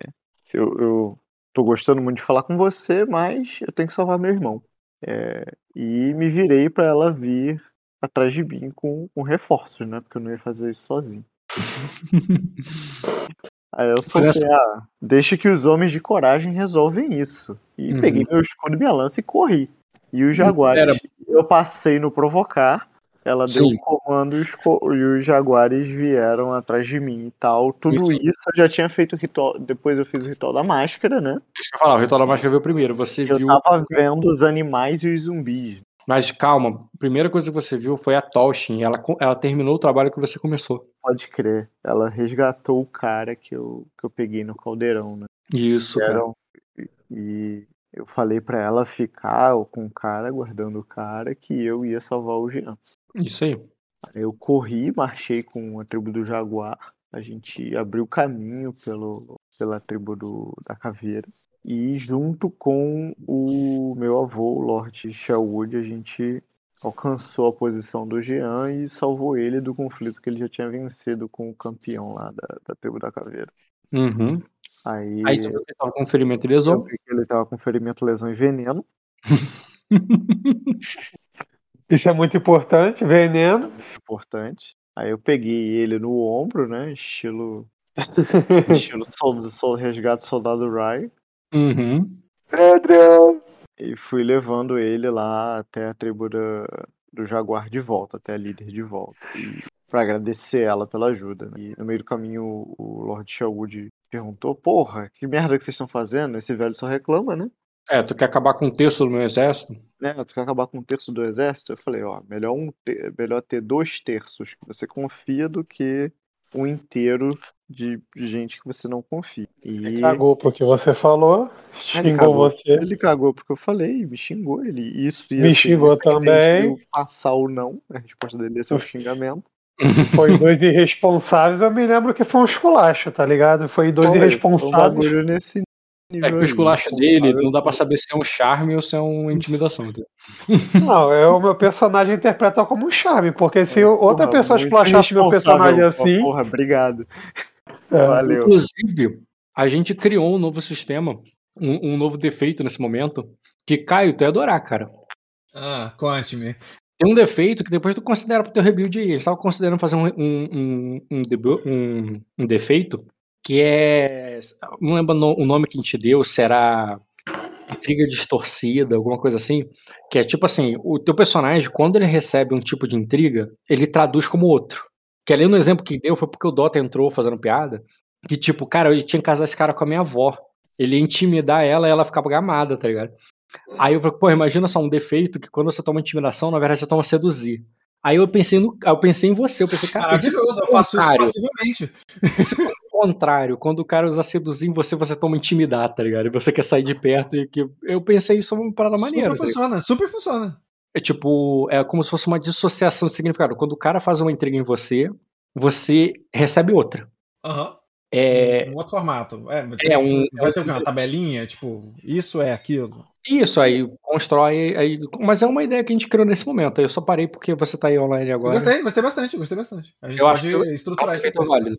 eu, eu tô gostando muito de falar com você, mas eu tenho que salvar meu irmão. É, e me virei para ela vir atrás de mim com, com reforços, né? Porque eu não ia fazer isso sozinho. <laughs> Aí eu soltei, ah, deixa que os homens de coragem resolvem isso. E uhum. peguei meu escudo e minha lança e corri. E os jaguares, Era... eu passei no provocar, ela deu Sim. um comando e os, e os, jaguares vieram atrás de mim e tal. Tudo isso. isso. eu já tinha feito o ritual, depois eu fiz o ritual da máscara, né? Deixa eu falar, o ritual da máscara veio primeiro, você eu viu... Eu tava vendo os animais e os zumbis. Mas calma, a primeira coisa que você viu foi a Toshin. Ela, ela terminou o trabalho que você começou. Pode crer. Ela resgatou o cara que eu, que eu peguei no caldeirão, né? Isso, cara. E eu falei para ela ficar com o cara, guardando o cara, que eu ia salvar o Jean. Isso aí. Eu corri, marchei com a tribo do Jaguar. A gente abriu caminho pelo, pela tribo do, da Caveira. E junto com o meu avô, o Lord Sherwood, a gente alcançou a posição do Jean e salvou ele do conflito que ele já tinha vencido com o campeão lá da, da tribo da Caveira. Uhum. Aí, Aí tu viu que ele tava com ferimento e lesão. ele tava com ferimento, lesão e veneno. <laughs> Isso é muito importante, veneno. Muito importante. Aí eu peguei ele no ombro, né? Estilo. Estilo sol, sol, resgate soldado Ryan. Uhum. Adrian. E fui levando ele lá até a tribo da, do Jaguar de volta, até a líder de volta. E para agradecer ela pela ajuda. Né? E no meio do caminho o Lord Sherwood perguntou: Porra, que merda que vocês estão fazendo? Esse velho só reclama, né? É, tu quer acabar com um terço do meu exército? É, tu quer acabar com um terço do exército? Eu falei, ó, melhor, um ter, melhor ter dois terços que você confia do que um inteiro de gente que você não confia. E... Ele cagou porque você falou, xingou cagou, você. Ele cagou porque eu falei, me xingou. Ele, isso ia me xingou também. Passar ou não, a resposta dele ia ser um xingamento. <laughs> Foi dois irresponsáveis, eu me lembro que foi um esculacho, tá ligado? Foi dois irresponsáveis. Um nesse é que o esculacho dele não dá pra saber se é um charme ou se é uma intimidação. <laughs> Não, é o meu personagem interpreta como um charme, porque se outra porra, pessoa esculachasse meu personagem assim. Porra, obrigado. <laughs> É. Valeu. Inclusive, a gente criou um novo sistema, um, um, novo defeito nesse momento, que Caio, tu ia adorar, cara. Ah, conte-me. Tem um defeito que depois tu considera pro teu rebuild aí. Eles estavam considerando fazer um, um, um, um, um defeito que é. Não lembro o nome que a gente deu, será intriga distorcida, alguma coisa assim, que é tipo assim, o teu personagem, quando ele recebe um tipo de intriga, ele traduz como outro. Que ali no exemplo que deu foi porque o Dota entrou fazendo piada, que tipo, cara, eu tinha que casar esse cara com a minha avó. Ele ia intimidar ela e ela ficava gamada, tá ligado? Aí eu falei, pô, imagina só um defeito que quando você toma intimidação, na verdade você toma seduzir. Aí eu pensei no, eu pensei em você, eu pensei, cara, Maravilhoso, eu faço isso passivamente. Se fosse o contrário, quando o cara usa seduzir em você, você toma intimidar, tá ligado? E você quer sair de perto e que eu pensei isso uma parada maneira. Super tá funciona, super funciona. É tipo, é como se fosse uma dissociação de significado. Quando o cara faz uma intriga em você, você recebe outra. Aham. Uhum. É... Um outro formato. É, é um, vai ter uma tabelinha, tipo, isso é aquilo. Isso, aí constrói. Aí, mas é uma ideia que a gente criou nesse momento. Eu só parei porque você tá aí online agora. Eu gostei, gostei bastante, gostei bastante. A gente eu pode acho que estruturar isso. Válido.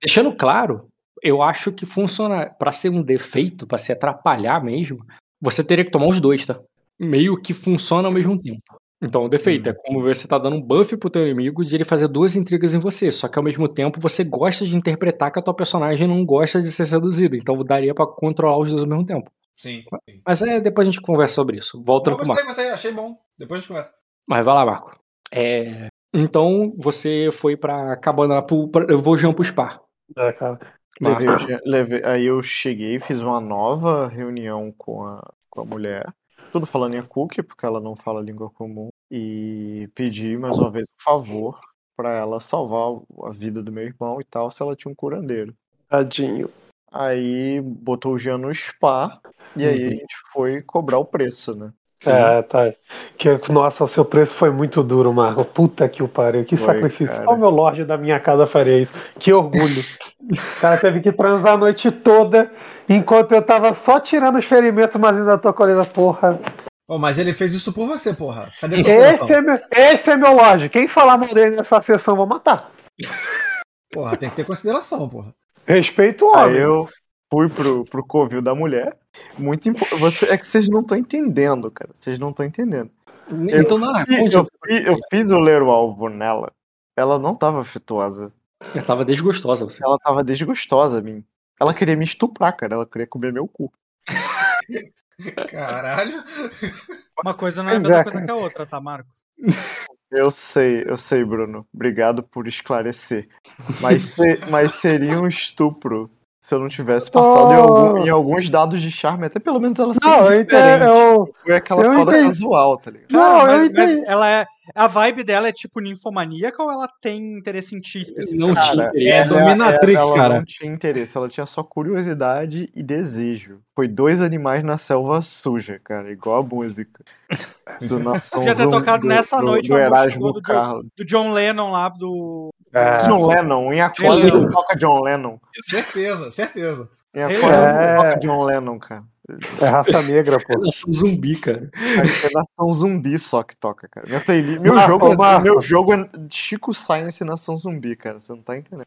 Deixando claro, eu acho que funciona para ser um defeito, para se atrapalhar mesmo, você teria que tomar os dois, tá? Meio que funciona ao mesmo tempo. Então, o defeito hum. é como você tá dando um buff pro teu inimigo de ele fazer duas intrigas em você, só que ao mesmo tempo você gosta de interpretar que a tua personagem não gosta de ser seduzida, então daria para controlar os dois ao mesmo tempo. Sim, sim. Mas é, depois a gente conversa sobre isso. Volta pro Marco. Gostei, achei bom. Depois a gente conversa. Mas vai lá, Marco. É, então você foi pra cabana. Pro, pra, eu vou jump pro spa. É, cara. Levei, levei, aí eu cheguei, fiz uma nova reunião com a, com a mulher. Tudo falando em cookie, porque ela não fala língua comum. E pedi mais uma vez um favor para ela salvar a vida do meu irmão e tal, se ela tinha um curandeiro. Tadinho. Aí botou o Jean no spa e aí a uhum. gente foi cobrar o preço, né? Sim. É, tá. Que, nossa, o seu preço foi muito duro, Marco. Puta que o pariu. Que foi, sacrifício. Cara. Só meu Lorde da minha casa faria isso. Que orgulho. <laughs> o cara teve que transar a noite toda enquanto eu tava só tirando os ferimentos, mas ainda tô colhendo porra. Oh, mas ele fez isso por você, porra. Cadê esse é, meu, esse é meu Lorde. Quem falar mal dele nessa sessão, vou matar. Porra, tem que ter consideração, porra. Respeito o homem. Aí eu fui pro, pro covil da mulher. Muito impo... você É que vocês não estão entendendo, cara. Vocês não estão entendendo. Então, eu, não, fiz, eu, fiz, eu fiz o ler o alvo nela. Ela não tava afetuosa. Ela tava desgostosa, você. Ela tava desgostosa a mim. Ela queria me estuprar, cara. Ela queria comer meu cu. <laughs> Caralho. Uma coisa não é a mesma coisa que a outra, tá, Marco? <laughs> Eu sei, eu sei, Bruno. Obrigado por esclarecer. Mas, se, mas seria um estupro se eu não tivesse passado oh. em, algum, em, alguns dados de charme, até pelo menos ela não, diferente. Eu, Foi aquela eu foda entendi. casual, tá ligado? Não, mas, mas, ela é. A vibe dela é tipo ninfomaníaca ou ela tem interesse em ti Não cara, tinha interesse. É dominatrix, ela, cara. Ela não tinha interesse, ela tinha só curiosidade e desejo. Foi dois animais na selva suja, cara, igual a música. <laughs> Do Nação Podia ter tocado do, nessa do, noite do, Erasmo do, do, John Lennon lá, do. É. John Lennon, em Aquarius toca John Lennon. Certeza, certeza. Em Aquarius é... toca John Lennon, cara. É raça negra, pô. É nação zumbi, cara. É nação zumbi só que toca, cara. Minha playlist, meu, Marco, jogo, é- Marco. meu jogo é Chico Science Nação Zumbi, cara. Você não tá entendendo.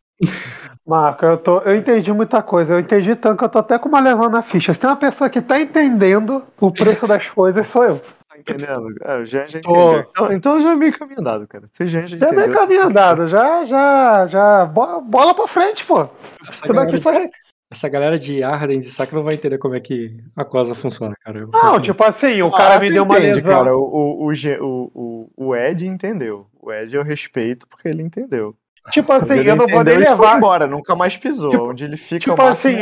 Marco, eu, tô, eu entendi muita coisa. Eu entendi tanto que eu tô até com uma lesão na ficha. Se tem uma pessoa que tá entendendo o preço das coisas, sou eu. Tá entendendo? É, o Jean já entendeu. Então, então já é meio caminho andado, cara. Você já, já entendeu. Já é meio caminho andado. Já, já, já. Bola pra frente, pô. Isso daqui foi essa galera de Arden de saque não vai entender como é que a coisa funciona, cara. não, tipo assim, o ah, cara me deu uma entende, lesão. Cara, o, o, o, o, Ed entendeu. O Ed eu respeito porque ele entendeu. Tipo assim, ele eu não vou nem levar. Foi embora, nunca mais pisou. Tipo, onde ele fica tipo assim,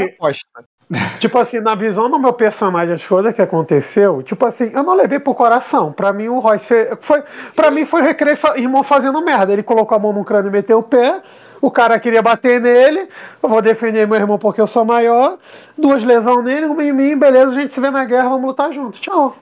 Tipo assim, na visão do meu personagem, as coisas que aconteceu, tipo assim, eu não levei pro coração. Pra mim, o Royce foi. Pra mim, foi o recreio irmão fazendo merda. Ele colocou a mão no crânio e meteu o pé. O cara queria bater nele, eu vou defender meu irmão porque eu sou maior, duas lesões nele, uma em mim, beleza, a gente se vê na guerra, vamos lutar junto. Tchau.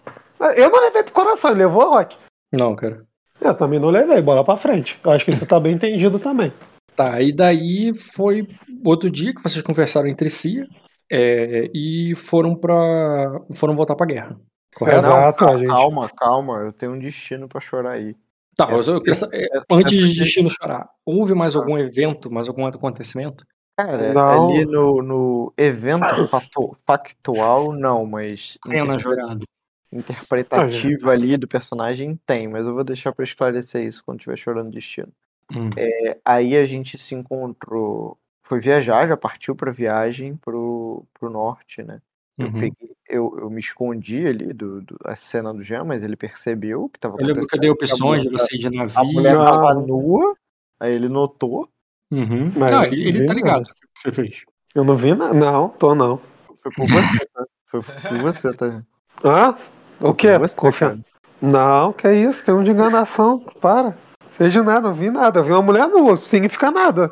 Eu não levei pro coração, ele levou, Rock? Não, cara. Eu também não levei, bola pra frente. Eu acho que isso tá bem entendido também. Tá, e daí foi outro dia que vocês conversaram entre si é, e foram para foram voltar pra guerra. Correto? Exato, calma, calma, calma, eu tenho um destino para chorar aí. Tá, mas eu queria saber, é, antes de Destino Chorar, houve mais ah. algum evento, mais algum acontecimento? Cara, não. ali no, no evento factual, não, mas. Cena jogada. Interpretativa ali do personagem tem, mas eu vou deixar para esclarecer isso quando estiver chorando destino. Hum. É, aí a gente se encontrou, foi viajar, já partiu para viagem pro, pro norte, né? Eu, uhum. peguei, eu, eu, me escondi ali do, do, a cena do Jean, mas ele percebeu que estava acontecendo. Eu lembro que eu dei opções de você ir de navio. A mulher tava nua, aí ele notou. Uhum. Mas não, ele, ele tá ligado o que você fez. Eu não vi, não. Não, tô não. Foi por você, tá? Foi por você, tá? <laughs> Ah? O que? Confia... Não, que é isso, tem um de enganação. Para. Seja nada, não vi nada. Eu vi uma mulher nua, significa nada.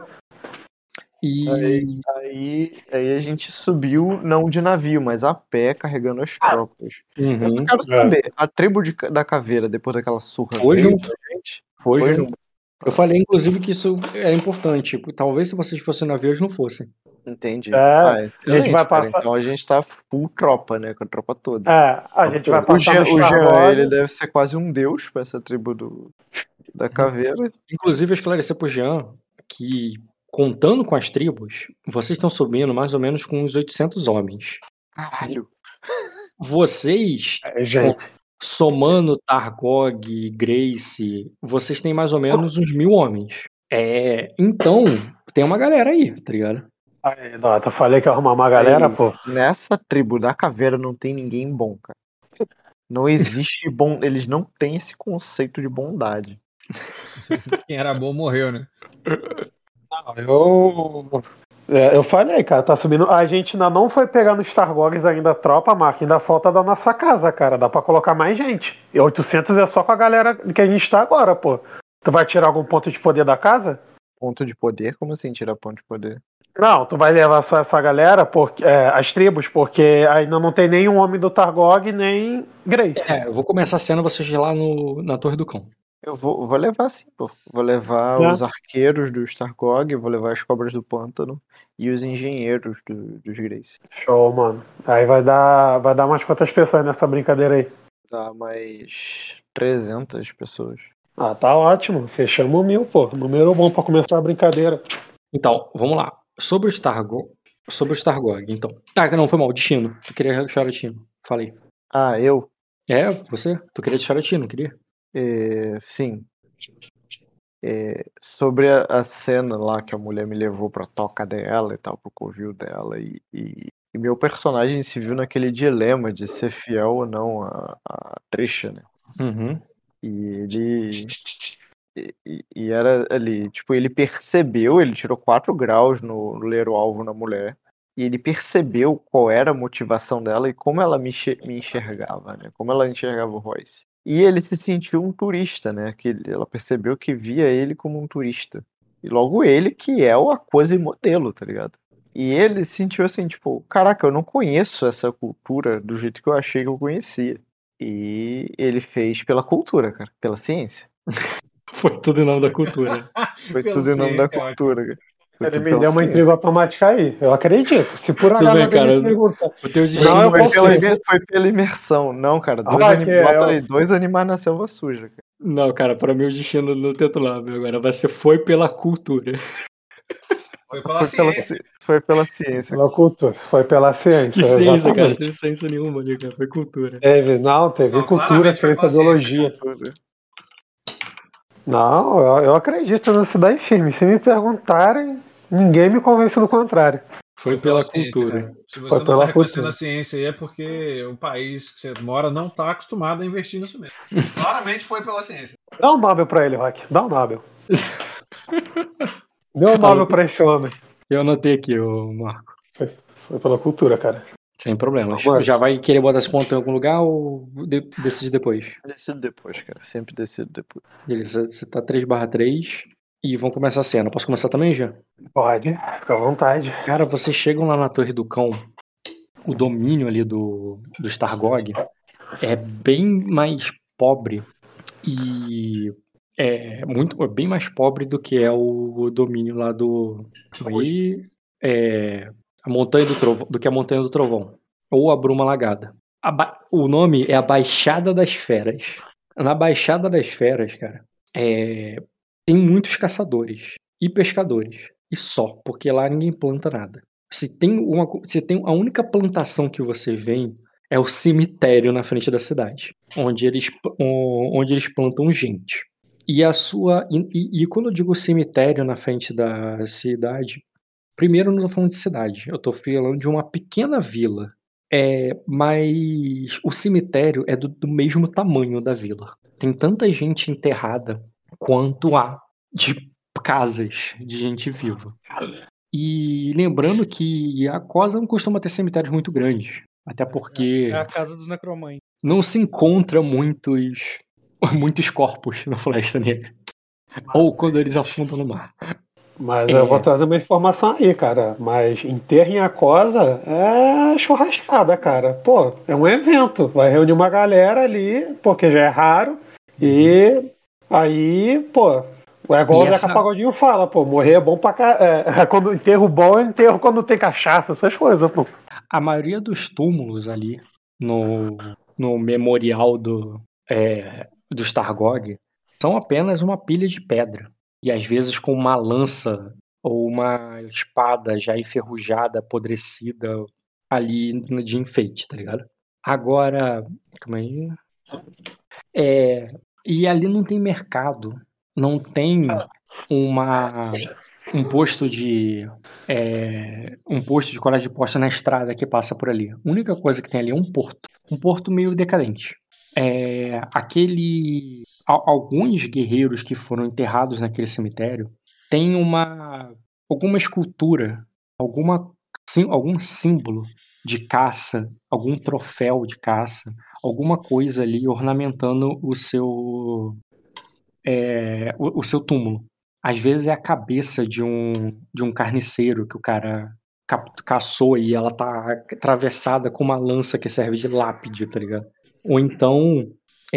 E aí, aí, aí, a gente subiu, não de navio, mas a pé, carregando as tropas. Uhum, eu só quero é. saber, a tribo de, da caveira, depois daquela surra. Foi junto. Gente, foi, foi junto. junto. Eu falei, inclusive, que isso era importante. Tipo, talvez se vocês fossem navio, eles não fossem. Entendi. É, ah, a gente vai passar... Cara. Então a gente tá full tropa, né? Com a tropa toda. É, a gente vai passar. O Jean, o Jean ele deve ser quase um deus pra essa tribo do, da caveira. Inclusive, eu esclarecer pro Jean que contando com as tribos, vocês estão subindo mais ou menos com uns 800 homens. Caralho. Vocês, é, gente. somando Targog, Grace, vocês têm mais ou menos uns mil homens. É, então, tem uma galera aí, tá ligado? Aí, Dota, falei que ia arrumar uma galera, aí, pô. Nessa tribo da caveira não tem ninguém bom, cara. Não existe bom. Eles não têm esse conceito de bondade. Quem era bom morreu, né? <laughs> Não, eu. É, eu falei, cara, tá subindo. A gente ainda não foi pegar nos Stargogs ainda a tropa, Mark. Ainda falta da nossa casa, cara. Dá pra colocar mais gente. E 800 é só com a galera que a gente tá agora, pô. Tu vai tirar algum ponto de poder da casa? Ponto de poder? Como assim tirar ponto de poder? Não, tu vai levar só essa galera, porque, é, as tribos, porque ainda não tem nenhum homem do Targog, nem Grace. É, eu vou começar a cena vocês lá no, na Torre do Cão. Eu vou, vou levar sim, pô. Vou levar é. os arqueiros do Stargog, vou levar as cobras do pântano e os engenheiros do, dos Grace. Show, mano. Aí vai dar, vai dar umas quantas pessoas nessa brincadeira aí? Dá mais 300 pessoas. Ah, tá ótimo. Fechamos mil, pô. Número bom pra começar a brincadeira. Então, vamos lá. Sobre o Stargog. Sobre o Stargog, então. Ah, não, foi mal. Destino. Tu queria Charatino. Falei. Ah, eu? É, você? Tu queria de Charatino, queria? É, sim. É, sobre a, a, cena lá que a mulher me levou pra toca dela e tal, pro covil dela, e, e, e, meu personagem se viu naquele dilema de ser fiel ou não a, a Trisha, né? Uhum. E ele e, e, era ali, tipo, ele percebeu, ele tirou 4 graus no, no ler o alvo na mulher, e ele percebeu qual era a motivação dela e como ela me, me enxergava, né? Como ela enxergava o Royce. E ele se sentiu um turista, né? Que ela percebeu que via ele como um turista. E logo ele que é o coisa modelo, tá ligado? E ele sentiu assim, tipo, caraca, eu não conheço essa cultura do jeito que eu achei que eu conhecia. E ele fez pela cultura, cara, pela ciência. <laughs> Foi tudo em nome da cultura. Foi tudo em nome da cultura, cara. Ele me deu uma intriga automática aí. Eu acredito. Se por acaso bem, cara. pergunta. O teu destino não, vai foi, pela, foi pela imersão. Não, cara. Dois, ah, anim... é, Bota aí, dois animais na selva suja. Cara. Não, cara, pra mim o destino no tento lábio agora vai ser foi pela cultura. Foi pela foi ciência. Pela, foi pela ciência. Pela cultura. Foi pela ciência. Que ciência, exatamente. cara? Não teve ciência nenhuma ali, cara. Foi cultura. Teve, não, teve não, cultura, teve metodologia. Não, eu, eu acredito nisso daí firme. Se me perguntarem, ninguém me convence do contrário. Foi pela cultura. Ciência, Se você Foi não está reconhecendo a ciência aí é porque o país que você mora não está acostumado a investir nisso mesmo. <laughs> Claramente foi pela ciência. Dá um Nobel para ele, Rock. Dá um Nobel. <laughs> Dê um Nobel para esse homem. Eu anotei aqui, o Marco. Foi, foi pela cultura, cara. Sem problemas. Já vai querer botar esse ponto em algum lugar ou de, decide depois? Decido depois, cara. Sempre decido depois. Beleza, você tá 3 barra 3 e vão começar a cena. Posso começar também, já? Pode, fica à vontade. Cara, vocês chegam lá na Torre do Cão, o domínio ali do, do Stargog é bem mais pobre e é muito é bem mais pobre do que é o domínio lá do aí é a montanha do trovão, do que a montanha do trovão ou a bruma lagada. A o nome é a Baixada das Feras. Na Baixada das Feras, cara, é, tem muitos caçadores e pescadores. E só, porque lá ninguém planta nada. Se tem uma, se tem a única plantação que você vê é o cemitério na frente da cidade, onde eles, onde eles plantam gente. E a sua e, e quando eu digo cemitério na frente da cidade, primeiro não estou falando de cidade, eu estou falando de uma pequena vila. É, mas o cemitério é do, do mesmo tamanho da vila. Tem tanta gente enterrada quanto há de casas de gente viva. E lembrando que a Cosa não costuma ter cemitérios muito grandes. Até porque. É a casa dos necromantes. Não se encontra muitos. <laughs> muitos corpos na Floresta Negra. Ou quando eles afundam no mar. Mas é. eu vou trazer uma informação aí, cara. Mas enterro em Acosa é churrascada, cara. Pô, é um evento. Vai reunir uma galera ali, porque já é raro. E aí, pô, é igual o Zeca Pagodinho fala, pô, morrer é bom pra cá. É, <laughs> é, quando enterro bom é enterro quando tem cachaça, essas coisas, pô. A maioria dos túmulos ali no, no memorial do, é, do Stargog são apenas uma pilha de pedra. E às vezes com uma lança ou uma espada já enferrujada, apodrecida ali de enfeite, tá ligado? Agora, calma aí. É, e ali não tem mercado, não tem uma um posto de é, um posto de colégio de posta na estrada que passa por ali. A única coisa que tem ali é um porto, um porto meio decadente. É, aquele alguns guerreiros que foram enterrados naquele cemitério têm uma alguma escultura, alguma sim, algum símbolo de caça, algum troféu de caça, alguma coisa ali ornamentando o seu é, o, o, seu túmulo. Às vezes é a cabeça de um, de um carniceiro que o cara ca, caçou e ela tá atravessada com uma lança que serve de lápide, tá ligado? Ou então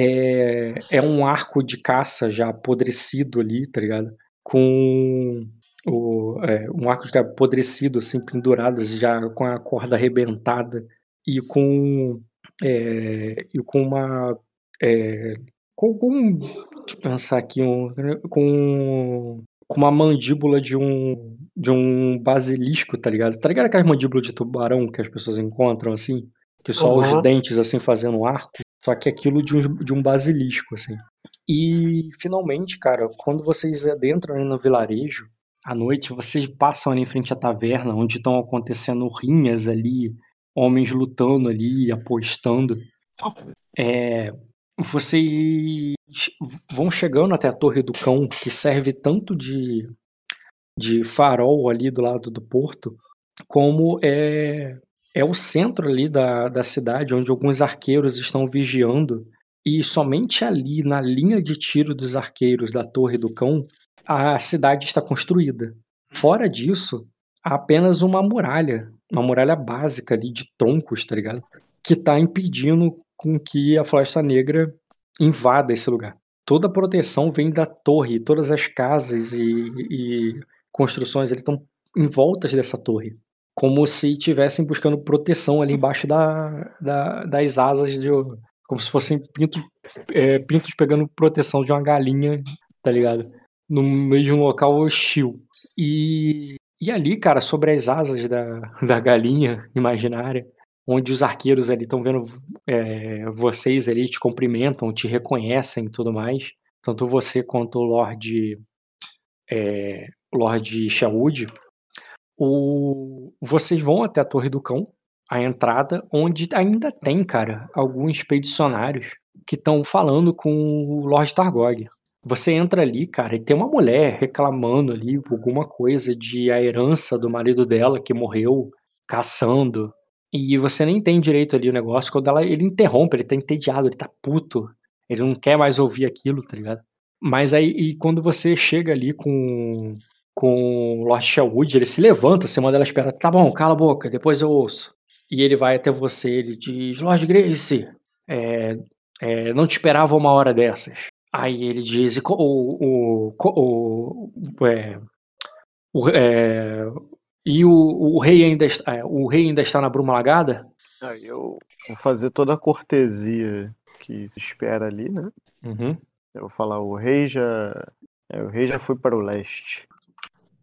é, é um arco de caça já apodrecido ali, tá ligado? Com o, é, um arco de apodrecido, assim, pendurado, já com a corda arrebentada e com, é, e com uma. É, com, com, deixa eu pensar aqui, um, com, com uma mandíbula de um, de um basilisco, tá ligado? Tá ligado aquelas mandíbulas de tubarão que as pessoas encontram, assim? Que só uhum. os dentes, assim, fazendo arco. Só que aquilo de um, de um basilisco, assim. E, finalmente, cara, quando vocês adentram no vilarejo, à noite, vocês passam ali em frente à taverna, onde estão acontecendo rinhas ali, homens lutando ali, apostando. É, vocês vão chegando até a Torre do Cão, que serve tanto de, de farol ali do lado do porto, como é, é o centro ali da, da cidade, onde alguns arqueiros estão vigiando. E somente ali, na linha de tiro dos arqueiros da Torre do Cão, a cidade está construída. Fora disso, há apenas uma muralha, uma muralha básica ali de troncos, tá ligado? Que está impedindo com que a Floresta Negra invada esse lugar. Toda a proteção vem da torre, todas as casas e, e construções estão em voltas dessa torre. Como se estivessem buscando proteção ali embaixo da, da, das asas de. Como se fossem pintos, é, pintos pegando proteção de uma galinha, tá ligado? no meio de um local hostil. E, e ali, cara, sobre as asas da, da galinha imaginária, onde os arqueiros ali estão vendo é, vocês ali, te cumprimentam, te reconhecem e tudo mais. Tanto você quanto o Lord, é, Lord Sherwood. O, vocês vão até a Torre do Cão, a entrada, onde ainda tem, cara, alguns expedicionários que estão falando com o Lord Targog. Você entra ali, cara, e tem uma mulher reclamando ali alguma coisa de a herança do marido dela que morreu caçando. E você nem tem direito ali o negócio. Quando ela, ele interrompe, ele tá entediado, ele tá puto. Ele não quer mais ouvir aquilo, tá ligado? Mas aí, e quando você chega ali com, com o Lord Sherwood, ele se levanta, você manda ela esperar. Tá bom, cala a boca, depois eu ouço. E ele vai até você, ele diz: Lord Grace, é, é, não te esperava uma hora dessas. Aí ele diz, o, o, o, o, é, o é, e o, o rei ainda está, é, o rei ainda está na bruma lagada? Aí eu vou fazer toda a cortesia que se espera ali, né? Uhum. Eu vou falar, o rei já, é, o rei já foi para o leste,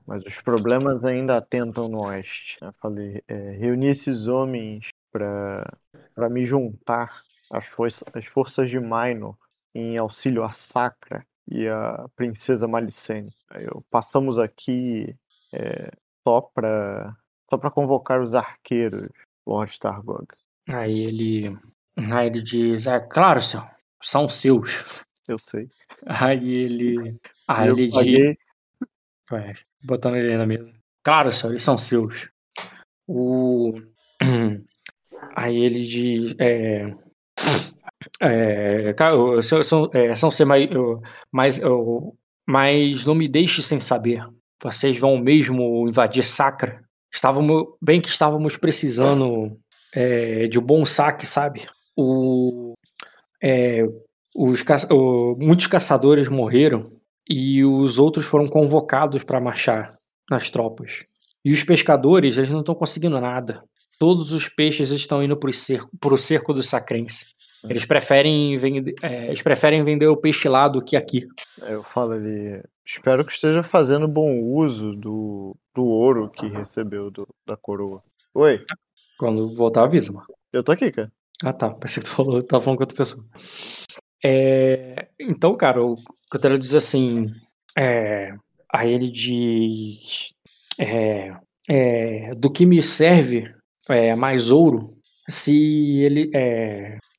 mas os problemas ainda atentam no oeste. Eu falei, é, reuni esses homens para me juntar às, for às forças de Minor em auxílio a Sacra e a princesa Malicene. passamos aqui é, só para só convocar os arqueiros, Lord Targog. Aí ele, aí ele diz, é claro, senhor, são seus. Eu sei. Aí ele, aí ele paguei... diz, botando ele na mesa. Claro, senhor, eles são seus. O <clears throat> Aí ele diz, é, é, são, são, é, são ser mais, mais, mas não me deixe sem saber. Vocês vão mesmo invadir Sacra? Estávamos bem que estávamos precisando é, de um bom saque, sabe? O, é, os o, muitos caçadores morreram e os outros foram convocados para marchar nas tropas. E os pescadores, eles não estão conseguindo nada. Todos os peixes estão indo para o cerco, cerco do Sacrense. Eles preferem, vender, é, eles preferem vender o peixe lá do que aqui. Eu falo ali, espero que esteja fazendo bom uso do, do ouro que recebeu do, da coroa. Oi. Quando voltar, avisa, mano. Eu tô aqui, cara. Ah, tá. Pensei que tu falou, tava falando com outra pessoa. É, então, cara, o quero dizer assim. É, aí ele diz. É, é, do que me serve é, mais ouro se ele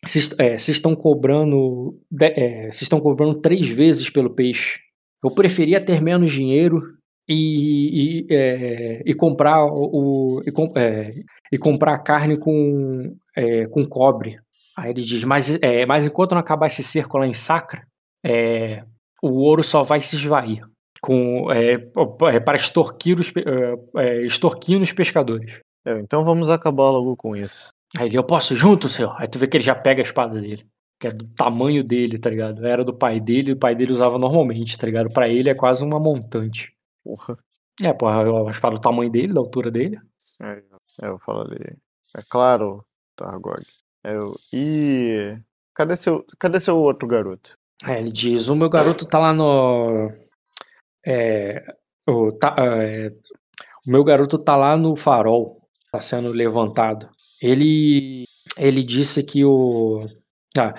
se, se estão cobrando se estão cobrando três vezes pelo peixe eu preferia ter menos dinheiro e, e, é, e comprar o e, é, e comprar carne com é, com cobre aí ele diz mas mas enquanto não acabar esse cerco lá em Sacra o ouro só vai se esvair com para extorquir os extorquindo os pescadores é, então vamos acabar logo com isso. Aí ele, eu posso junto, senhor? Aí tu vê que ele já pega a espada dele. Que é do tamanho dele, tá ligado? Era do pai dele, e o pai dele usava normalmente, tá ligado? Pra ele é quase uma montante. Porra. É, porra, a espada do tamanho dele, da altura dele. É, eu falo ali. É claro, Targog. Eu, e. Cadê seu, cadê seu outro garoto? É, ele diz: o meu garoto tá lá no. É, o, tá, é, o meu garoto tá lá no farol está sendo levantado. Ele, ele disse que o. Ah,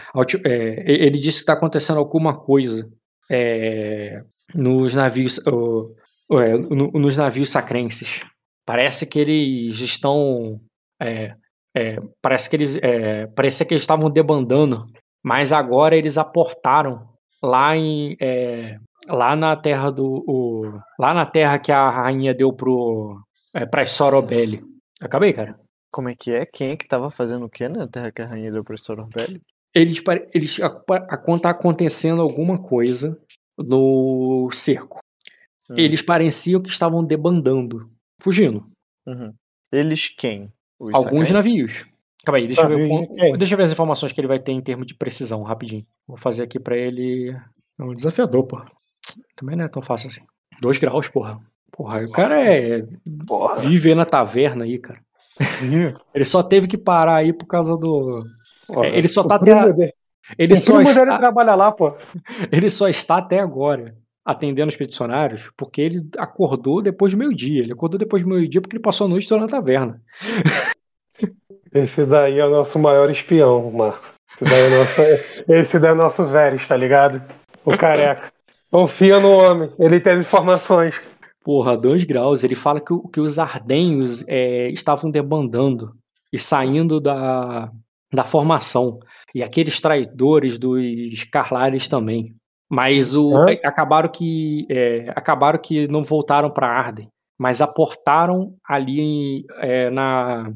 ele disse que está acontecendo alguma coisa é, nos navios. O, é, no, nos navios sacrenses. Parece que eles estão. É, é, parece que eles. É, parece que eles estavam debandando, mas agora eles aportaram lá em. lá na terra do. O, lá na terra que a rainha deu pro. É, para Sorobelli. Acabei, cara. Como é que é? Quem é que tava fazendo o que na Terra que a Rainha deu pro Velho? Eles, eles a, a, tá acontecendo alguma coisa no cerco. Hum. Eles pareciam que estavam debandando, fugindo. Uhum. Eles quem? Os Alguns navios. Calma aí, deixa eu, ver, deixa eu ver as informações que ele vai ter em termos de precisão, rapidinho. Vou fazer aqui pra ele. É um desafiador, pô. Também não é tão fácil assim. Dois graus, porra. Porra, o cara é. Porra. Vive na taverna aí, cara. <laughs> Ele só teve que parar aí por causa do. Porra, ele só tá até. A... Ele o só está... trabalha lá, pô. <laughs> Ele só está até agora atendendo os peticionários porque ele acordou depois do meio-dia. Ele acordou depois do meio-dia porque ele passou a noite toda na taverna. <laughs> Esse daí é o nosso maior espião, Marco. Esse daí é, nosso, <laughs> esse daí é nosso Veres, tá ligado? O careca. Confia no homem, ele tem informações. Porra, dois graus. Ele fala que, que os ardenhos é, estavam debandando e saindo da, da formação. E aqueles traidores dos Carlares também. Mas o, é, acabaram que é, acabaram que não voltaram para Arden, mas aportaram ali em, é, na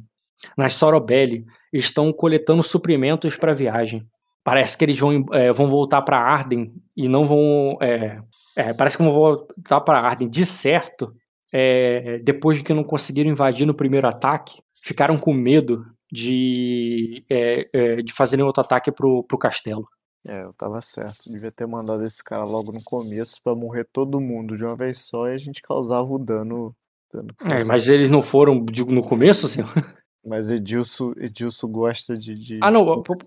na Sorobelli. Estão coletando suprimentos para a viagem. Parece que eles vão, é, vão voltar para Arden e não vão é, é, parece que vão voltar para Arden. De certo, é, depois de que não conseguiram invadir no primeiro ataque, ficaram com medo de, de fazerem outro ataque pro, pro castelo. É, eu tava certo. Devia ter mandado esse cara logo no começo para morrer todo mundo de uma vez só e a gente causava o dano. dano é, mas eles não foram no começo, senhor? Mas Edilson, Edilson gosta de, de... Ah, não. Pô,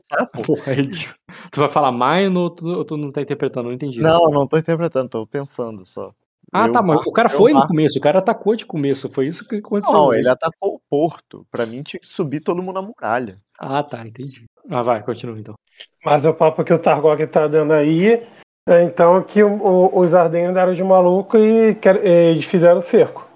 porra, <laughs> Edilson. Tu vai falar Maino ou tu, tu não tá interpretando? Não entendi. Não, isso. não tô interpretando, tô pensando só. Ah, eu tá, mas o cara foi no começo, o cara atacou de começo, foi isso que aconteceu. Não, ele atacou o porto. Pra mim tinha que subir todo mundo na muralha. Ah, tá, entendi. Ah, vai, continua então. Mas o papo que o Targog tá dando aí é então que o, o, os Ardenhos deram de maluco e, e eles fizeram o cerco.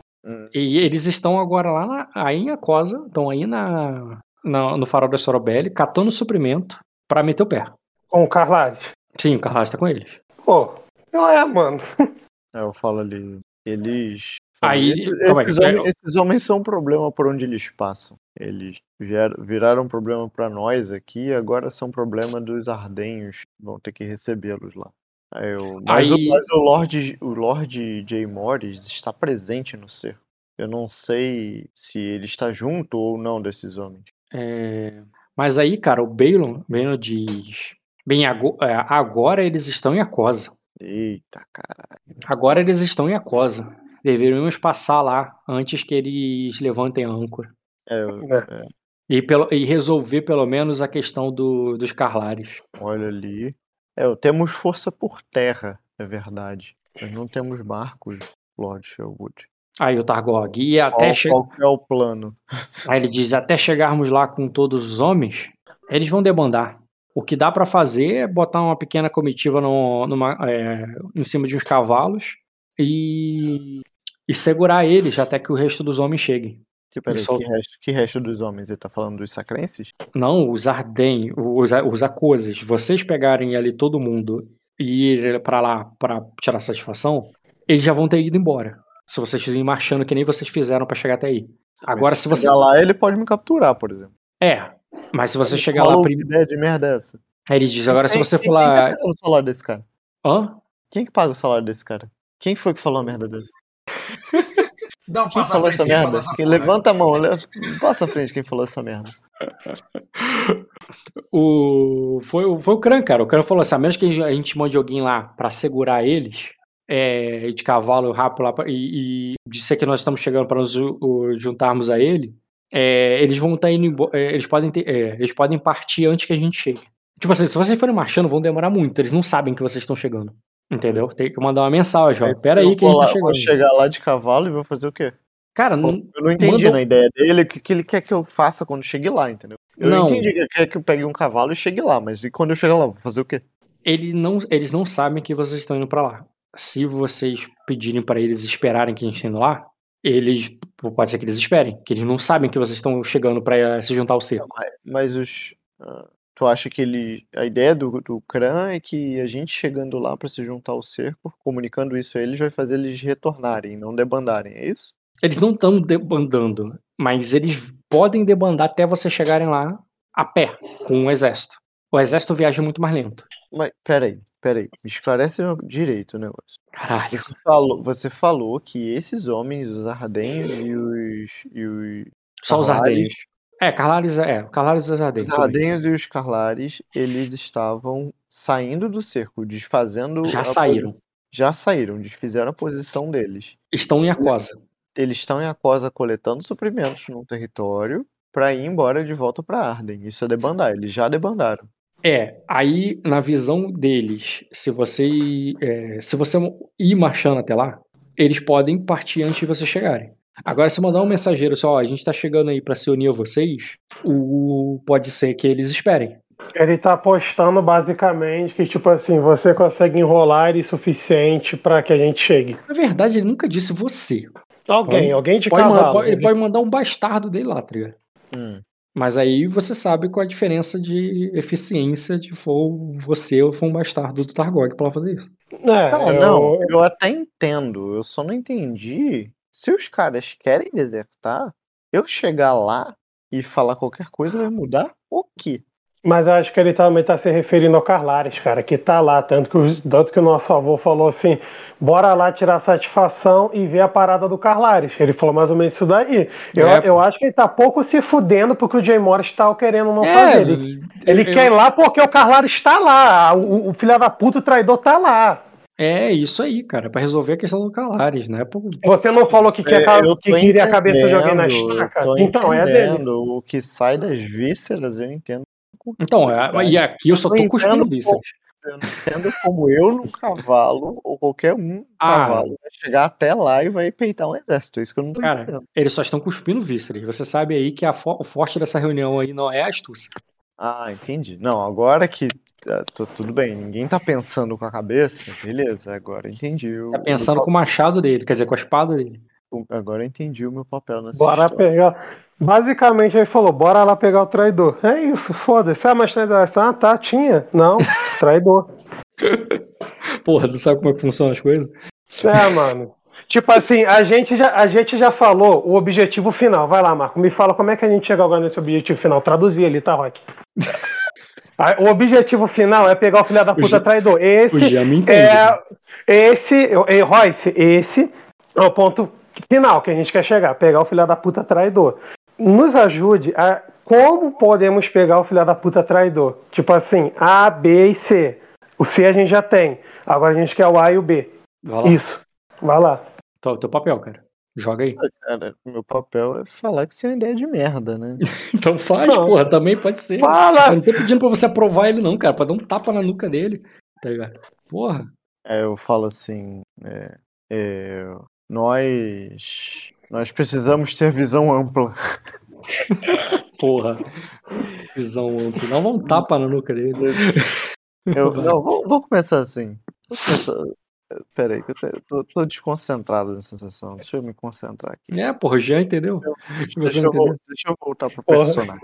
E eles estão agora lá na, aí em Acosa, estão aí na, na, no farol da Sorobelli, catando suprimento para meter o pé. Com o Carlade? Sim, o Carlade tá com eles. Pô, não é, mano. É, eu falo ali, eles... Aí, esses, esses, homens, esses homens são um problema por onde eles passam. Eles viraram um problema para nós aqui, agora são problema dos ardenhos. Vão ter que recebê-los lá. Eu, mas, Aí... o, mas o Lord, o Lord J. Morris está presente no cerco. Eu não sei se ele está junto ou não desses homens. É... Mas aí, cara, o Balon, Balon diz. Bem, é, agora eles estão em Acosa. Eita, caralho. Agora eles estão em Acosa. Deveríamos passar lá antes que eles levantem a âncora. É, é. E, pelo, e resolver pelo menos a questão do, dos Carlares. Olha ali. É, temos força por terra, é verdade. Nós não temos barcos, Lord Sherwood. Aí o Targog. E até qual, che... qual é o plano? Aí ele diz: até chegarmos lá com todos os homens, eles vão debandar. O que dá para fazer é botar uma pequena comitiva no, numa, é, em cima de uns cavalos e, e segurar eles até que o resto dos homens cheguem. Que, peraí, que, resto, que resto dos homens? Ele tá falando dos sacrenses? Não, os Arden, os, os Acoses. Vocês pegarem ali todo mundo e ir para lá para tirar satisfação, eles já vão ter ido embora. Se vocês fizerem marchando que nem vocês fizeram para chegar até aí. Agora, se, se você. lá, ele pode me capturar, por exemplo. É, mas se você ele chegar lá primeiro. ideia de merda é essa? Aí ele diz: agora, quem, se você lá. Quem que paga o salário desse cara? Hã? Quem que paga o salário desse cara? Quem foi que falou a merda dessa? Dá um quem falou essa merda? Quem levanta a mão, passa a frente quem falou essa merda. o... foi, foi o Kran, cara. O Kran falou assim: a menos que a gente mande alguém lá para segurar eles, é, de cavalo rápido lá, e, e disser que nós estamos chegando para nos o, juntarmos a ele, é, eles vão estar tá indo é, eles podem ter, é, eles podem partir antes que a gente chegue. Tipo assim, se vocês forem marchando, vão demorar muito. Eles não sabem que vocês estão chegando. Entendeu? Tem que mandar uma mensagem, ó. Pera aí que a gente tá chegando. Vou chegar lá de cavalo e vou fazer o quê? Cara, não. Eu não entendi mandou... na ideia dele o que, que ele quer que eu faça quando chegue lá, entendeu? Eu não entendi que ele quer que eu pegue um cavalo e chegue lá, mas e quando eu chegar lá, vou fazer o quê? Ele não, eles não sabem que vocês estão indo para lá. Se vocês pedirem para eles esperarem que a gente tá indo lá, eles. Pode ser que eles esperem, que eles não sabem que vocês estão chegando para se juntar ao cerco. Mas os. Tu acha que ele. A ideia do, do Kran é que a gente chegando lá para se juntar ao cerco, comunicando isso a eles, vai fazer eles retornarem, não debandarem, é isso? Eles não estão debandando, mas eles podem debandar até vocês chegarem lá a pé, com um exército. O exército viaja muito mais lento. Mas, peraí, peraí. Me esclarece direito o negócio. Caralho. Você falou, você falou que esses homens, os ardenhos e os. E os Só os ardenhos. É, Carlares é. Carlares e os ardenhos. Os ardenhos e os Carlares, eles estavam saindo do cerco, desfazendo. Já saíram. Já saíram, desfizeram a posição deles. Estão em Acosa. Eles estão em Acosa coletando suprimentos num território para ir embora de volta para Arden. Isso é debandar, eles já debandaram. É, aí na visão deles, se você é, se você ir marchando até lá, eles podem partir antes de vocês chegarem. Agora, se mandar um mensageiro só, ó, a gente tá chegando aí para se unir a vocês, o pode ser que eles esperem. Ele tá apostando basicamente que, tipo assim, você consegue enrolar ele suficiente para que a gente chegue. Na verdade, ele nunca disse você. Alguém, pode, alguém de pode cavalo. Mandar, pode, ele pode mandar um bastardo dele lá, tá? Hum. Mas aí você sabe qual a diferença de eficiência de for você ou for um bastardo do Targog pra fazer isso. É, não, eu... não, eu até entendo. Eu só não entendi. Se os caras querem desertar, eu chegar lá e falar qualquer coisa vai mudar o quê? Mas eu acho que ele também está se referindo ao Carlares, cara, que tá lá. Tanto que, tanto que o nosso avô falou assim: bora lá tirar satisfação e ver a parada do Carlares. Ele falou mais ou menos isso daí. Eu, é, eu acho que ele tá pouco se fudendo porque o Jay Morris tá querendo não é, fazer. Ele, ele eu, quer ir lá porque o Carlares está lá. O, o filho da puta, o traidor tá lá. É isso aí, cara, para resolver a questão do Calares, né? Por... Você não falou que, quer, é, que queria a cabeça de alguém na estaca? Então, é dele. O que sai das vísceras, eu entendo então, é, e aqui eu só tô cuspindo vísceras. Eu não entendo como eu num cavalo, ou qualquer um ah, cavalo, vai chegar até lá e vai peitar um exército. É isso que eu não tô Cara, entendendo. eles só estão cuspindo vísceras. Você sabe aí que a fo o forte dessa reunião aí não é a astúcia. Ah, entendi. Não, agora que. Uh, tô, tudo bem, ninguém tá pensando com a cabeça, beleza, agora entendi. Tá pensando com o machado dele, quer dizer, com a espada dele. Agora eu entendi o meu papel nessa Bora história. pegar. Basicamente ele falou: bora lá pegar o traidor. É isso, foda-se. Ah, mas traidor. Ah, tá, tinha. Não, <laughs> traidor. Porra, tu sabe como é que funcionam as coisas? É, mano. Tipo assim, a gente, já, a gente já falou o objetivo final. Vai lá, Marco. Me fala como é que a gente chega agora nesse objetivo final. Traduzir ali, tá, Rock? <laughs> O objetivo final é pegar o filho da puta o traidor. Esse o me entende. É, esse, Royce, esse é o ponto final que a gente quer chegar, pegar o filho da puta traidor. Nos ajude a como podemos pegar o filho da puta traidor. Tipo assim, A, B e C. O C a gente já tem. Agora a gente quer o A e o B. Isso. Vai lá. Então, teu papel, cara. Joga aí. Cara, meu papel é falar que isso é uma ideia de merda, né? <laughs> então faz, não. porra, também pode ser. Fala! Eu não tô pedindo pra você aprovar ele, não, cara, pra dar um tapa na nuca dele. Tá ligado? Porra. É, eu falo assim, é, é, nós, nós precisamos ter visão ampla. <laughs> Porra, visão ampla. Dá um tapa na nuca dele. Eu, <laughs> não, vou, vou começar assim. Vou Pera aí, que eu tô, tô, desconcentrado nessa sessão. Deixa eu me concentrar aqui. É, porra, já entendeu? Deixa, eu, <laughs> deixa eu voltar pro porra. personagem.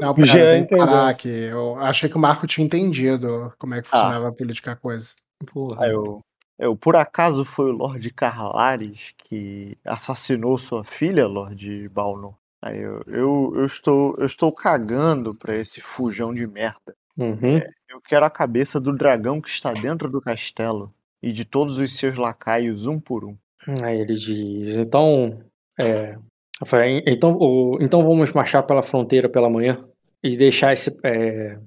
Não, pera, já tem que parar aqui. Eu achei que o Marco tinha entendido como é que ah. funcionava ah. a política coisa. Porra. Aí eu, eu, por acaso foi o Lord Carlares que assassinou sua filha, Lord Balno? Aí eu, eu, eu, estou, eu estou cagando pra esse fujão de merda. Uhum. É, eu quero a cabeça do dragão que está dentro do castelo e de todos os seus lacaios, um por um. Aí ele diz: então, é, então, o, então vamos marchar pela fronteira pela manhã e deixar esse. É,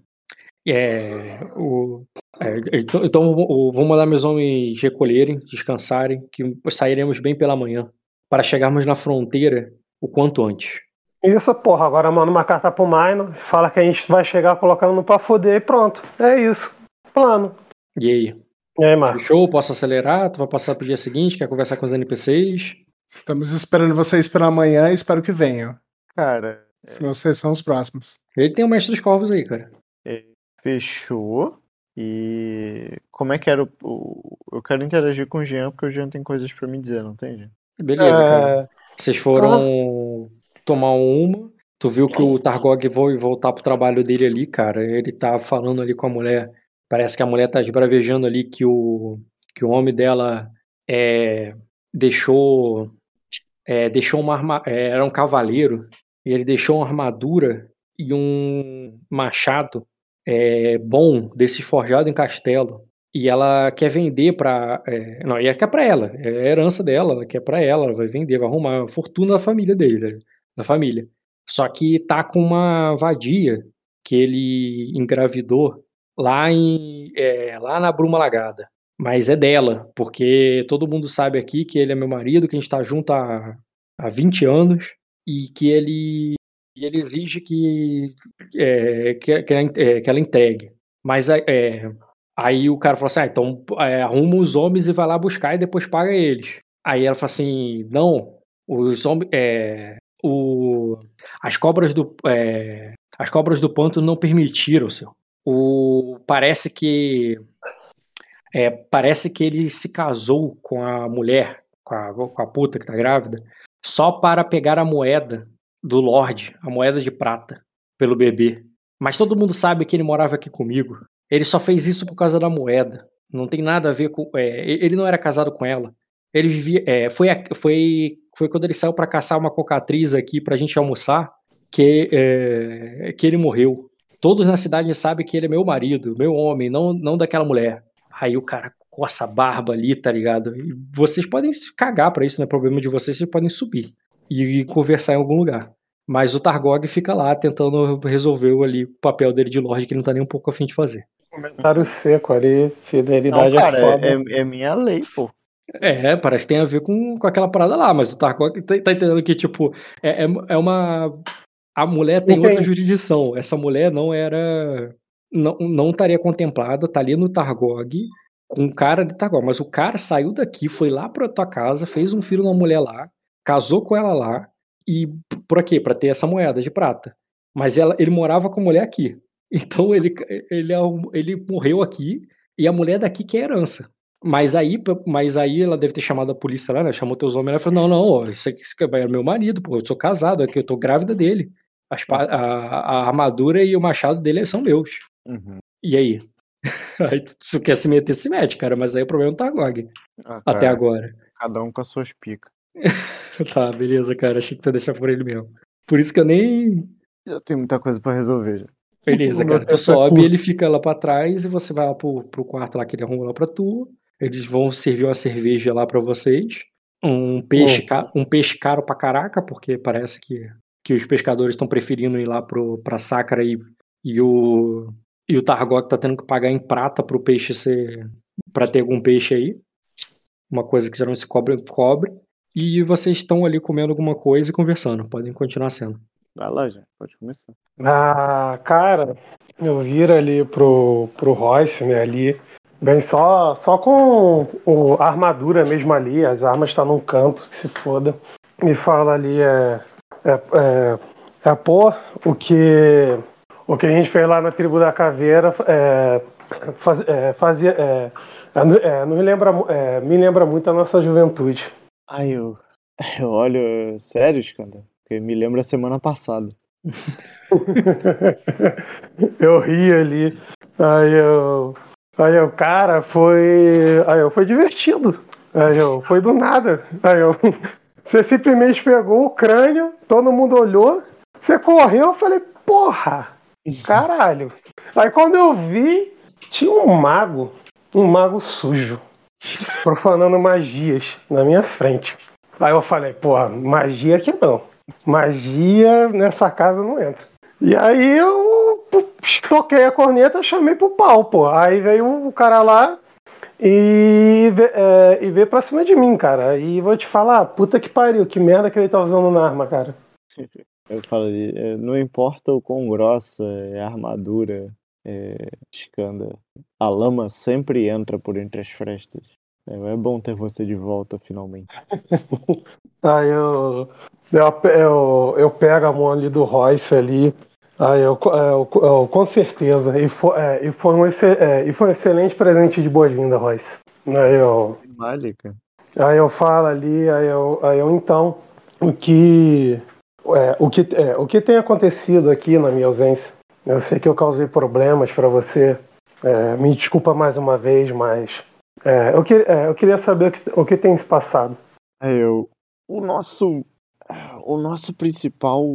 é, o, é, então, então vou mandar meus homens recolherem, descansarem, que sairemos bem pela manhã, para chegarmos na fronteira o quanto antes. Isso, porra, agora manda uma carta pro Maino, fala que a gente vai chegar colocando no pra fuder e pronto. É isso. Plano. E aí? E aí, Marcos? Fechou? Posso acelerar? Tu vai passar pro dia seguinte? Quer conversar com os NPCs? Estamos esperando vocês pela manhã e espero que venham. Cara. Senão vocês são os próximos. Ele tem o Mestre dos Corvos aí, cara. É, fechou. E como é que era o, Eu quero interagir com o Jean, porque o Jean tem coisas para me dizer, não tem, Jean? Beleza, é... cara. Vocês foram ah. tomar uma. Tu viu que o Targog vai voltar pro trabalho dele ali, cara. Ele tá falando ali com a mulher Parece que a mulher tá esbravejando ali que o, que o homem dela é, deixou é, deixou uma arma, é, era um cavaleiro e ele deixou uma armadura e um machado é, bom desse forjado em castelo. E ela quer vender para é, não e é que é para ela é herança dela ela quer para ela ela vai vender vai arrumar a fortuna da família dele da família. Só que tá com uma vadia que ele engravidou lá em é, lá na Bruma Lagada. Mas é dela, porque todo mundo sabe aqui que ele é meu marido, que a gente está junto há, há 20 anos e que ele, ele exige que, é, que, que, ela, é, entregue. Mas é, aí o cara falou assim: ah, então é, arruma os homens e vai lá buscar e depois paga eles. Aí ela falou assim: não, os homens. É, o, as cobras do. É, as cobras do ponto não permitiram, senhor o parece que é, parece que ele se casou com a mulher, com a, com a puta que tá grávida, só para pegar a moeda do Lorde, a moeda de prata, pelo bebê. Mas todo mundo sabe que ele morava aqui comigo. Ele só fez isso por causa da moeda. Não tem nada a ver com. É, ele não era casado com ela. Ele vivia. É, foi, foi, foi quando ele saiu para caçar uma cocatriz aqui pra gente almoçar que, é, que ele morreu. Todos na cidade sabem que ele é meu marido, meu homem, não, não daquela mulher. Aí o cara coça a barba ali, tá ligado? E vocês podem cagar para isso, não é problema de vocês, vocês podem subir e, e conversar em algum lugar. Mas o Targog fica lá tentando resolver ali o papel dele de Lorde, que ele não tá nem um pouco afim de fazer. Comentário seco ali, fidelidade não, cara, é, é, é, minha lei, pô. É, parece que tem a ver com, com aquela parada lá, mas o Targog tá, tá entendendo que, tipo, é, é, é uma a mulher tem outra jurisdição. Essa mulher não era. Não, não estaria contemplada, tá ali no Targog, com o cara de Targog. Mas o cara saiu daqui, foi lá pra tua casa, fez um filho na mulher lá, casou com ela lá, e por quê? Pra ter essa moeda de prata. Mas ela, ele morava com a mulher aqui. <laughs> Então ele, ele, ele morreu aqui e a mulher daqui quer herança. Mas aí, mas aí ela deve ter chamado a polícia lá, né? Chamou teus homens lá e falou: Não, não, isso aqui é meu marido, pô, eu sou casado, aqui eu tô grávida dele. A, a, armadura e o machado dele são meus. Uhum. E aí? <laughs> aí tu quer se meter, se mete, cara, mas aí o problema tá agora. Ah, Até agora. Cada um com as suas picas. <laughs> tá, beleza, cara. Achei que você ia deixar por ele mesmo. Por isso que eu nem. Já tem muita coisa para resolver. Já. Beleza, <laughs> cara. Tu sobe, ele fica lá pra trás e você vai lá pro, pro quarto lá que ele arrumou lá pra tu. Eles vão servir uma cerveja lá para vocês. Um peixe, um peixe caro pra caraca, porque parece que que os pescadores estão preferindo ir lá para Sacra e, e o e o Targok tá tendo que pagar em prata pro peixe ser para ter algum peixe aí. Uma coisa que geralmente se cobre cobre. E vocês estão ali comendo alguma coisa e conversando. Podem continuar sendo. Vai lá, já. Pode começar. Ah, cara, eu viro ali pro, pro Royce, né, ali, Vem só, só com o, a armadura mesmo ali, as armas estão tá num canto, que se foda. Me fala ali, é. É, é, é pô, o que. O que a gente fez lá na tribo da caveira é, faz, é, fazia. É, é, é me lembra, me lembra muito a nossa juventude. Ai, eu. Eu olho. Sério, Skanda? Porque me lembra a semana passada. <laughs> eu ri ali. Aí eu. Aí o cara foi. Aí eu foi divertido. Aí eu foi do nada. Aí eu. Você simplesmente pegou o crânio, todo mundo olhou, você correu, eu falei, porra, caralho. Aí quando eu vi, tinha um mago, um mago sujo, <laughs> profanando magias na minha frente. Aí eu falei, porra, magia aqui não. Magia nessa casa não entra. E aí eu toquei a corneta, chamei pro pau, pô. Aí veio o cara lá e, é, e veio pra cima de mim, cara. E vou te falar, puta que pariu, que merda que ele tá usando na arma, cara. <laughs> Eu falo, é, não importa o quão grossa é a armadura, é, escanda, a lama sempre entra por entre as frestas. É, é bom ter você de volta, finalmente. Aí <laughs> eu, eu, eu, eu pego a mão ali do Royce ali, ah, eu, eu, eu, com certeza. E foi, é, e, foi um, é, e foi um excelente presente de boas-vindas, Royce. Aí eu, aí eu falo ali, aí eu, aí eu então, o que, é, o, que, é, o que tem acontecido aqui na minha ausência? Eu sei que eu causei problemas para você. É, me desculpa mais uma vez, mas é, eu, que, eu queria saber o que, o que tem se passado. É, eu, o nosso, o nosso principal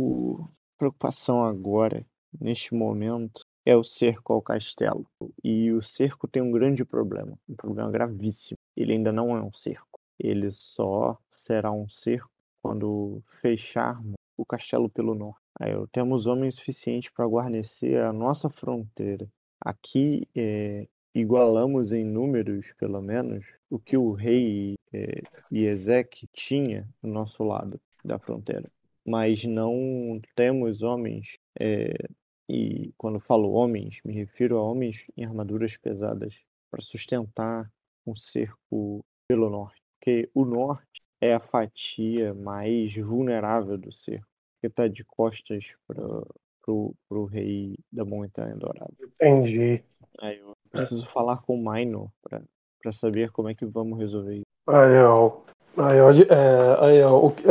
preocupação agora, neste momento, é o cerco ao castelo. E o cerco tem um grande problema, um problema gravíssimo. Ele ainda não é um cerco. Ele só será um cerco quando fecharmos o castelo pelo norte. Aí temos homens suficientes para guarnecer a nossa fronteira. Aqui é, igualamos em números, pelo menos, o que o rei é, Iezek tinha do nosso lado da fronteira mas não temos homens, é, e quando falo homens, me refiro a homens em armaduras pesadas para sustentar um cerco pelo norte, porque o norte é a fatia mais vulnerável do cerco, que está de costas para o rei da Montanha Dourada. Entendi. Aí eu preciso falar com o Minor para saber como é que vamos resolver isso. Eu Aí, é, aí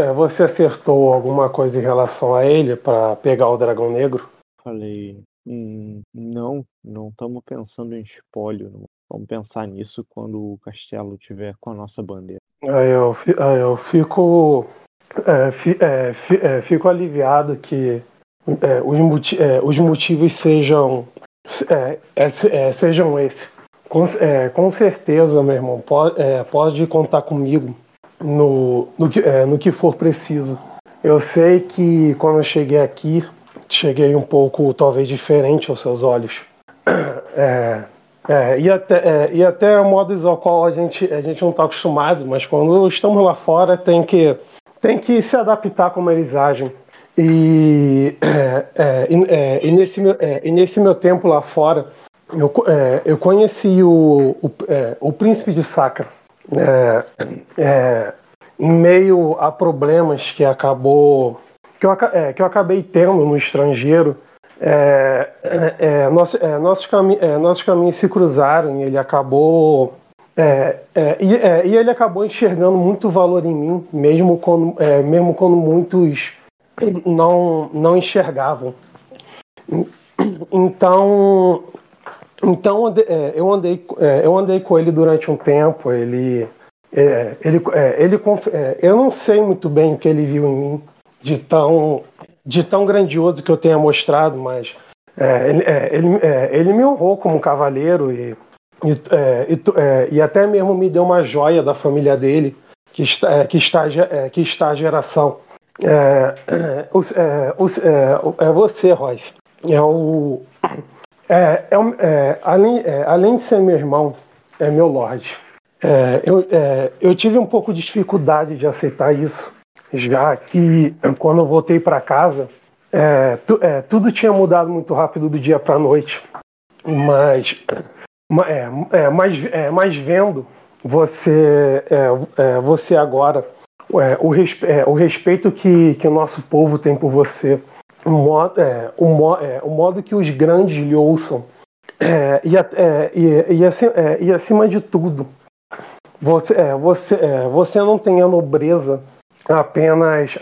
é, você acertou alguma coisa em relação a ele para pegar o dragão negro? Falei, hum, não, não estamos pensando em espólio. Não. Vamos pensar nisso quando o castelo tiver com a nossa bandeira. Aí eu, aí eu fico, é, fi, é, fi, é, fico aliviado que é, os, os, motivos sejam, sejam esses. Com, com certeza, meu irmão, pode, pode contar comigo no, no, que, é, no que for preciso. Eu sei que quando eu cheguei aqui, cheguei um pouco, talvez, diferente aos seus olhos. <clears throat> É, é, e, até, é, e até modos ao qual a gente, a gente não está acostumado, mas quando estamos lá fora tem que, tem que se adaptar como eles agem. E, <clears throat> é, é, é e, nesse, meu, e nesse meu tempo lá fora, eu, eu conheci o, o, o príncipe de Sacra é, é, em meio a problemas que acabou que eu, é, que eu acabei tendo no estrangeiro, é, é, é nosso, nossos, cami nossos caminhos se cruzaram e ele acabou e, e, ele acabou enxergando muito valor em mim, mesmo quando, mesmo quando muitos não, não enxergavam. Então então é, eu andei, é, eu andei com ele durante um tempo. Ele, é, ele, ele, eu não sei muito bem o que ele viu em mim de tão, de tão grandioso que eu tenha mostrado, mas ele, ele, ele me honrou como cavaleiro e, e, e, e, até mesmo me deu uma joia da família dele que está, que está, que está a geração. É, é, é, você, Royce. É o, é, é, é, além, é, além de ser meu irmão, é meu Lorde. É, eu, é, eu tive um pouco de dificuldade de aceitar isso, já que quando eu voltei para casa, tu, tudo tinha mudado muito rápido do dia para noite. Mas mas, mas vendo você, você agora, o, respe, o respeito que, que o nosso povo tem por você, o modo, é, o, mo, o modo que os grandes lhe ouçam, e, e, e, assim, e, acima de tudo, você, você, você não tem a nobreza apenas,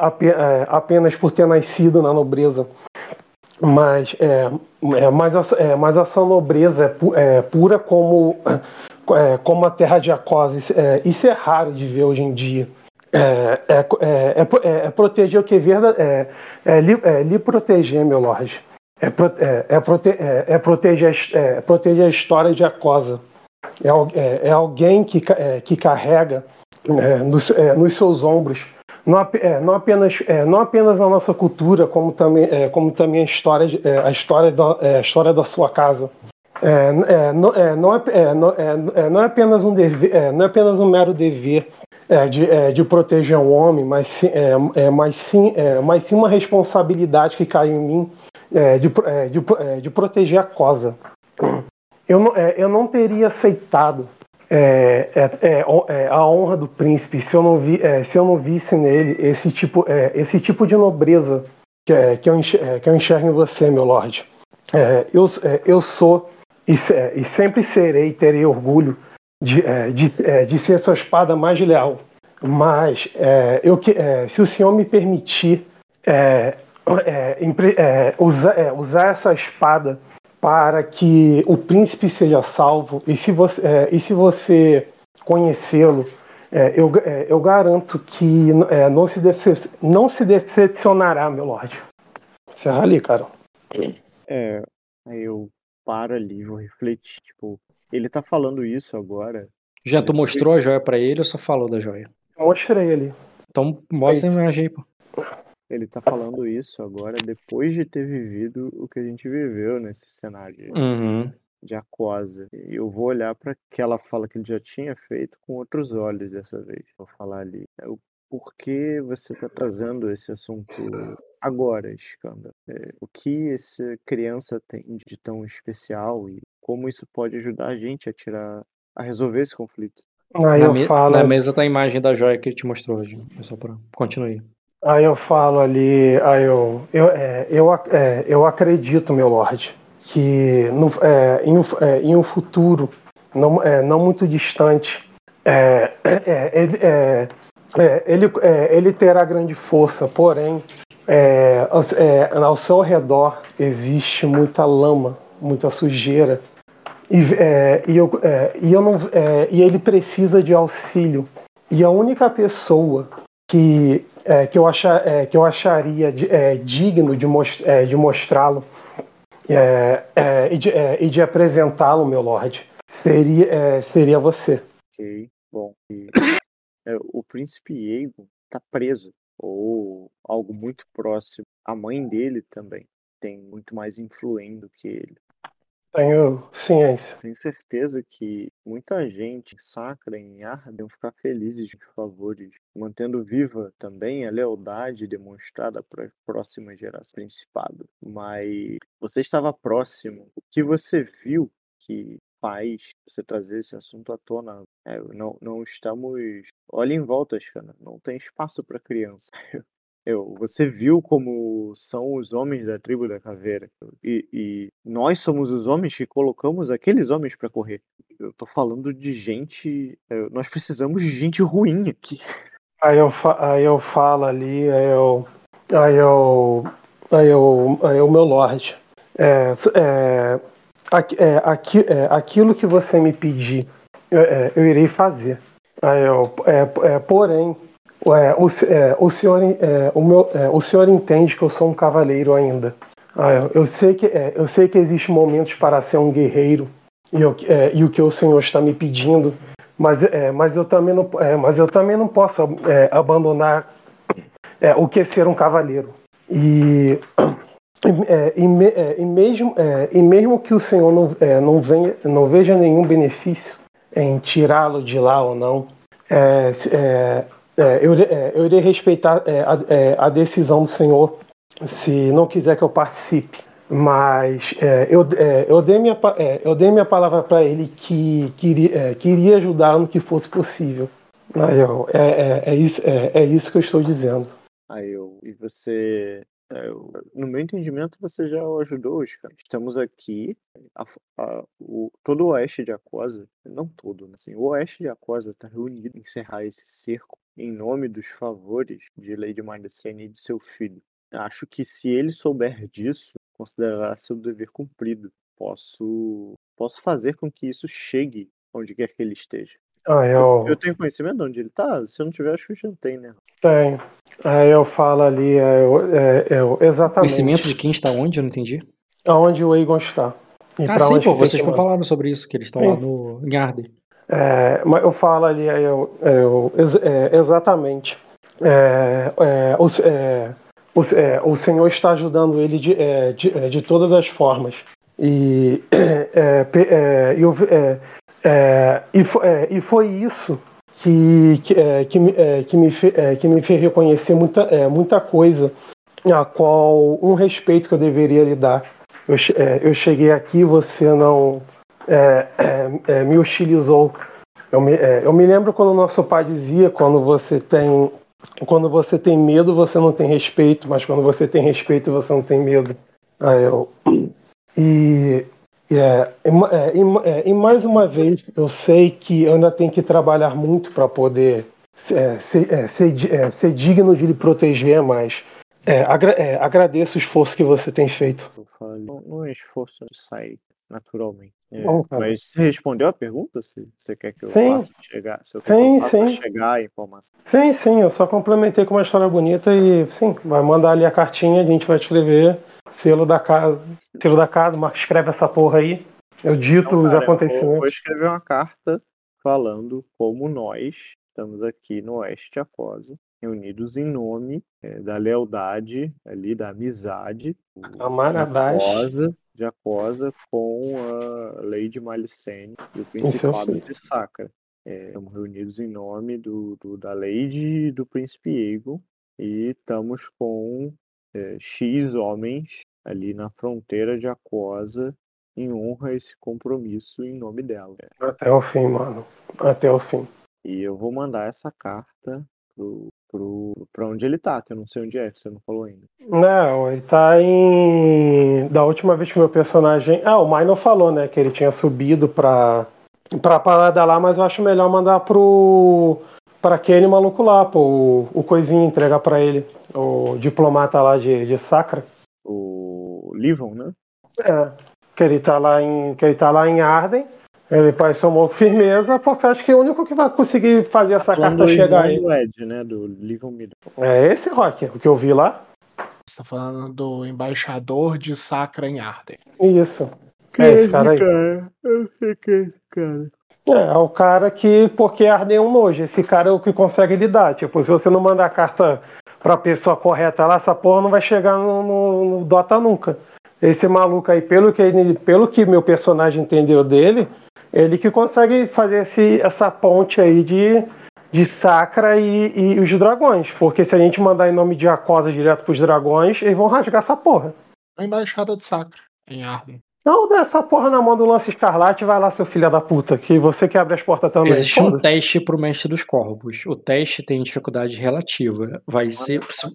apenas por ter nascido na nobreza, mas, é, é, mas, a, é, mas a sua nobreza é, é pura como, é, como a terra de Acose. É, isso é raro de ver hoje em dia. É, é, é, proteger o que é, é, lhe, proteger, meu lorde. É, é, prote, é, proteger, é, proteger a história de Acosa. É, é, alguém que, que carrega nos, nos seus ombros não, é, não, apenas, é, não apenas a nossa cultura, como também, é, como também a história, é, a, história da, é, a história da sua casa. É, não, não, é, não, não é apenas um dever, não é apenas um mero dever de, de proteger o homem, mas sim, mas, sim, mas sim uma responsabilidade que cai em mim de, de, de proteger a cosa. Eu não, eu não teria aceitado é, é, é, é, a honra do príncipe se eu não, vi, é, se eu não visse nele esse tipo, é, esse tipo de nobreza que, que, eu enxergo, que eu enxergo em você, meu lord. eu, eu sou e, e, sempre serei, terei orgulho de, de, de ser sua espada mais leal. Mas eu, se o senhor me permitir usar, usar essa espada para que o príncipe seja salvo. E se você, é, e se você conhecê-lo, é, eu, é, eu garanto que é, não, se decep não se decepcionará, meu lord. Serra ali, cara. É, eu paro ali, vou refletir. Tipo, ele tá falando isso agora. Já tu mostrou a joia para ele ou só falou da joia? Eu mostrei ali. Então mostra a imagem aí, pô. Ele tá falando isso agora depois de ter vivido o que a gente viveu nesse cenário uhum. de aquosa. Eu vou olhar para aquela fala que ele já tinha feito com outros olhos dessa vez. Vou falar ali. É o porquê você está trazendo esse assunto agora, Skanda? É, o que essa criança tem de tão especial e como isso pode ajudar a gente a tirar, a resolver esse conflito? Aí na, me falo... na mesa tá a imagem da joia que ele te mostrou hoje. É só para continue. Aí eu falo ali, aí eu, eu, é, eu, é, eu acredito, meu Lorde, que no, é, em, um, é, em, um, futuro não, é, não muito distante, é, ele, ele, ele terá grande força, porém, ao seu redor existe muita lama, muita sujeira, e, e, eu, e, eu não, e ele precisa de auxílio. E a única pessoa que é, que, eu achar, é, que eu acharia de, é, digno de, most, é, de mostrá-lo é, é, e de, de apresentá-lo, meu Lorde, seria, seria você. Ok, bom. E, o príncipe Aegon está preso, ou algo muito próximo. A mãe dele também tem muito mais influência do que ele. Tenho ciência. Tenho certeza que muita gente sacra em Arden <laughs> ficar felizes de favores, mantendo viva também a lealdade demonstrada para a próxima geração principado. Mas você estava próximo. O que você viu que faz você trazer esse assunto à tona? É, não, não estamos. Olha em volta, Xana. Não tem espaço para criança. <laughs> Eu, você viu como são os homens da tribo da caveira. E, e nós somos os homens que colocamos aqueles homens para correr. Eu tô falando de gente. É, nós precisamos de gente ruim aqui. Aí eu, aí eu falo ali, aí eu. Aí eu. Aí eu. Aí o meu lorde. É, é, é, aqui, é, aquilo que você me pedir, eu, é, eu irei fazer. Aí eu, é, é, porém, o, é, o, senhor, é, o, meu, é, o senhor entende que eu sou um cavaleiro ainda. Ah, eu, sei que, é, eu sei que existem momentos para ser um guerreiro e, eu, é, e o que o senhor está me pedindo, mas, mas, eu, também não, mas eu também não posso abandonar o que é ser um cavaleiro. E, e, e, mesmo, e mesmo que o senhor não, não, venha, não veja nenhum benefício em tirá-lo de lá ou não, é, é, eu, é, eu irei respeitar é, a, é, a, decisão do senhor se não quiser que eu participe. mas é, eu, é, eu, dei minha, é, eu dei minha palavra para ele que queria, é, queria ajudar no que fosse possível. Aí eu, é, é, é, isso, é, é isso que eu estou dizendo. Aí eu, e você é, no meu entendimento, você já ajudou cara. Estamos aqui, a, a, o, todo o oeste de Aquosa, não todo, mas assim, o oeste de Aquosa está reunido em encerrar esse cerco em nome dos favores de Lady Maricene e de seu filho. Acho que se ele souber disso, considerará seu dever cumprido. Posso, posso fazer com que isso chegue onde quer que ele esteja. Ah, eu... eu tenho conhecimento de onde ele tá? Se eu não tiver, acho que já tem, né? Tem. Aí eu falo ali, é, eu, é, eu, exatamente. Conhecimento de quem está onde? Eu não entendi. Aonde o Egon está. E ah, sim, pô, vocês que falaram sobre isso, que eles estão lá no, em Arden. É, mas eu falo ali, eu, eu, é, exatamente. É, é, o, é, o, é, o Senhor está ajudando ele de, de, de todas as formas. E, eu, e, e foi isso que, que, é, que, é, me, é, que me fez reconhecer muita, é, muita coisa, a qual um respeito que eu deveria lhe dar. Eu, é, eu cheguei aqui, você não é, me hostilizou. Eu me, eu me lembro quando nosso pai dizia, quando você tem quando você tem medo, você não tem respeito, mas quando você tem respeito, você não tem medo. Eu, e é, é, é, e mais uma vez, eu sei que ainda tem que trabalhar muito para poder é, ser, é, ser, é, ser, digno de lhe proteger, mas agra agradeço o esforço que você tem feito. Não, é esforço de sair naturalmente. Bom, mas você respondeu a pergunta? Se você quer que eu sim. faça chegar, se eu sim, sim. chegar a informação? Sim, sim, eu só complementei com uma história bonita e sim, vai mandar ali a cartinha, a gente vai escrever selo da casa, selo da casa, mas escreve essa porra aí. Eu dito então, os acontecimentos. Eu vou escrever uma carta falando como nós estamos aqui no Oeste Aquosa, reunidos em nome é, da lealdade, ali da amizade, Aquosa, de Aquosa com a Lady Malicene e o Principado de Sacra. É, estamos reunidos em nome do, do, da Lady e do Príncipe Egon e estamos com é, X homens ali na fronteira de Aquosa em honra a esse compromisso em nome dela. Até o fim, mano. Até o fim. E eu vou mandar essa carta pro, pro, pra onde ele tá, que eu não sei onde é, que você não falou ainda. Não, ele tá em. Da última vez que meu personagem. Ah, o Minor falou, né? Que ele tinha subido pra, pra parada lá, mas eu acho melhor mandar pro. pra aquele maluco lá, pô, o, o coisinho entregar pra ele o diplomata lá de, de Sacra. O Livon, né? É, que ele tá lá em, que ele tá lá em Arden. Ele parece uma firmeza, porque acho que é o único que vai conseguir fazer essa carta chegar aí. Do Ed, né? Do Miller. É esse, Rock, o que eu vi lá. Você tá falando do embaixador de Sacra em Arden. Isso. Que é esse cara aí. Cara? Eu sei que é esse cara. É, é o cara que, porque Arden é um nojo, esse cara é o que consegue lidar. Tipo, se você não mandar a carta pra pessoa correta lá, essa porra não vai chegar no, no, no Dota nunca. Esse maluco aí, pelo que, ele, pelo que meu personagem entendeu dele, ele que consegue fazer esse, essa ponte aí de, de Sacra e, e, os dragões. Porque se a gente mandar em nome de Acosa direto pros dragões, eles vão rasgar essa porra. A embaixada de Sacra, em Arden. Não, dá essa porra na mão do Lance Escarlate vai lá, seu filho da puta, que você que abre as portas também. Existe um teste pro Mestre dos Corvos. O teste tem dificuldade relativa. Vai ser. Se,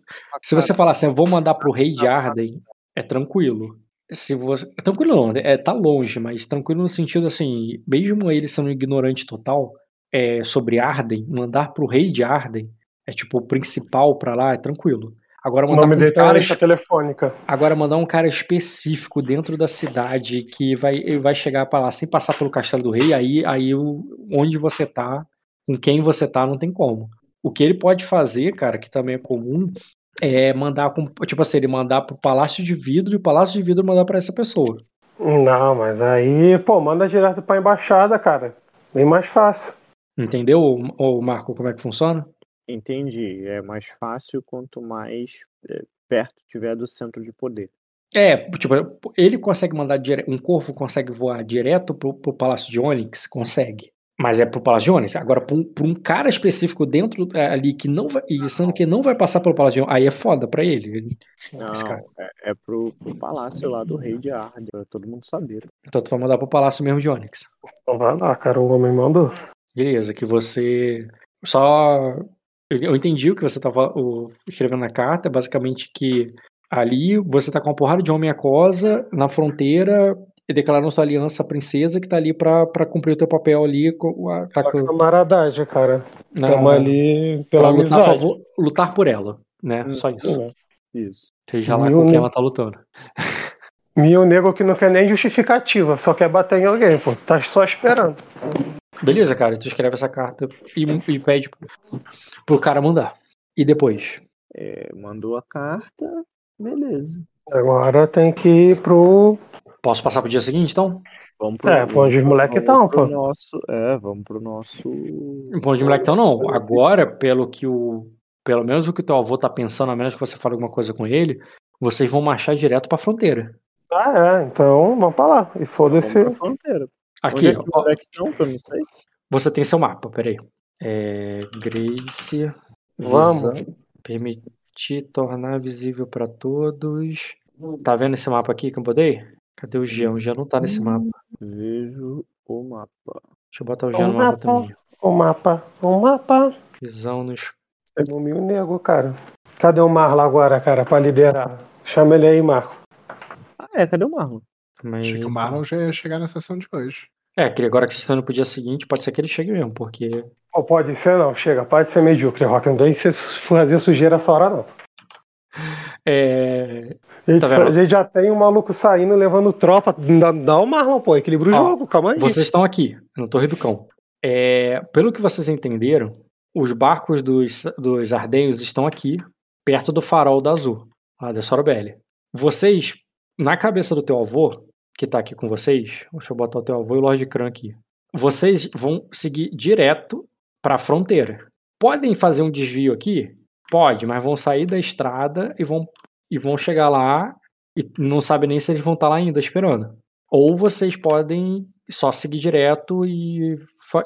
se você falar assim, eu vou mandar pro Rei de Arden, é tranquilo. Se você. É tranquilo não, é, tá longe, mas tranquilo no sentido assim, mesmo ele sendo um ignorante total é, sobre Arden, mandar pro Rei de Arden é tipo o principal pra lá, é tranquilo. Agora mandar o nome dele um cara é telefônica. Agora mandar um cara específico dentro da cidade que vai, vai chegar para lá sem passar pelo Castelo do Rei, aí, aí onde você tá, com quem você tá, não tem como. O que ele pode fazer, cara, que também é comum, é mandar com, tipo assim, ele mandar pro Palácio de Vidro e o Palácio de Vidro mandar para essa pessoa. Não, mas aí, pô, manda direto pra embaixada, cara. Bem mais fácil. Entendeu, ô Marco, como é que funciona? Entendi. É mais fácil quanto mais é, perto tiver do centro de poder. É, tipo, ele consegue mandar dire... um corvo consegue voar direto pro, pro Palácio de Onyx? Consegue. Mas é pro Palácio Onyx. Agora, pra um, pra um, cara específico dentro é, ali que não vai. E sendo que não vai passar pelo Palácio Onyx, aí é foda pra ele. ele não, é, é pro, pro, palácio lá do rei de Ard, pra todo mundo saber. Então tu vai mandar pro palácio mesmo de Onyx. Então vai lá, cara, o homem mandou. Beleza, que você. Só. Eu entendi o que você tava escrevendo na carta, basicamente que ali você tá com uma porrada de homem aquosa na fronteira e declarando sua aliança princesa que tá ali pra, pra cumprir o teu papel ali. Com a, tá com... camaradagem, cara. Estamos ali pela lutar, favor, lutar por ela, né? Hum, Só isso. É. Isso. Seja lá com quem ela tá lutando. <laughs> Mil nego que não quer nem justificativa, só quer bater em alguém, pô. Tá só esperando. Beleza, cara. Tu escreve essa carta e, e pede pro, pro cara mandar. E depois? É, mandou a carta, beleza. Agora tem que ir pro Posso passar pro dia seguinte, então? Vamos pro, é, pra onde os moleques estão, pô. Nosso, é, vamos pro nosso. Pra onde os moleques estão, não. Agora, pelo que o. Pelo menos o que o teu avô tá pensando, a menos que você fale alguma coisa com ele, vocês vão marchar direto pra fronteira. Ah, é, então vamos pra lá. E foda-se. Aqui, é ó. Estão, eu não sei. Você tem seu mapa, peraí. É. Grace. Vamos. permitir tornar visível para todos. Tá vendo esse mapa aqui que eu botei? Cadê o Jean? O Jean não tá nesse mapa. Vejo o mapa. Deixa eu botar o Jean o no mapa, mapa também. O mapa, o mapa. Visão nos. É o meu nego, cara. Cadê o Marlon agora, cara, pra liberar? Chama ele aí, Marco. Ah, é, cadê o Marlon? Mas... Achei que o Marlon já ia chegar na sessão de hoje. É, que agora que vocês estão indo pro dia seguinte, pode ser que ele chegue mesmo, porque. Ou pode ser não, chega, pode ser medíocre, Rock. Não vem fazer sujeira essa hora, não. É... A gente, tá a gente, já tem um maluco saindo, levando tropa. Dá, dá o Marlon, pô. Equilibra o Ó, jogo, calma aí. Vocês estão aqui, no Torre do Cão. É, pelo que vocês entenderam, os barcos dos, dos Ardenhos estão aqui, perto do farol da Azul, lá da Sorobelli. Vocês, na cabeça do teu avô, que tá aqui com vocês, deixa eu botar o teu avô e o Lord Kran aqui. Vocês vão seguir direto para a fronteira. Podem fazer um desvio aqui Pode, mas vão sair da estrada e vão, e vão chegar lá e não sabe nem se eles vão estar tá lá ainda esperando. Ou vocês podem só seguir direto e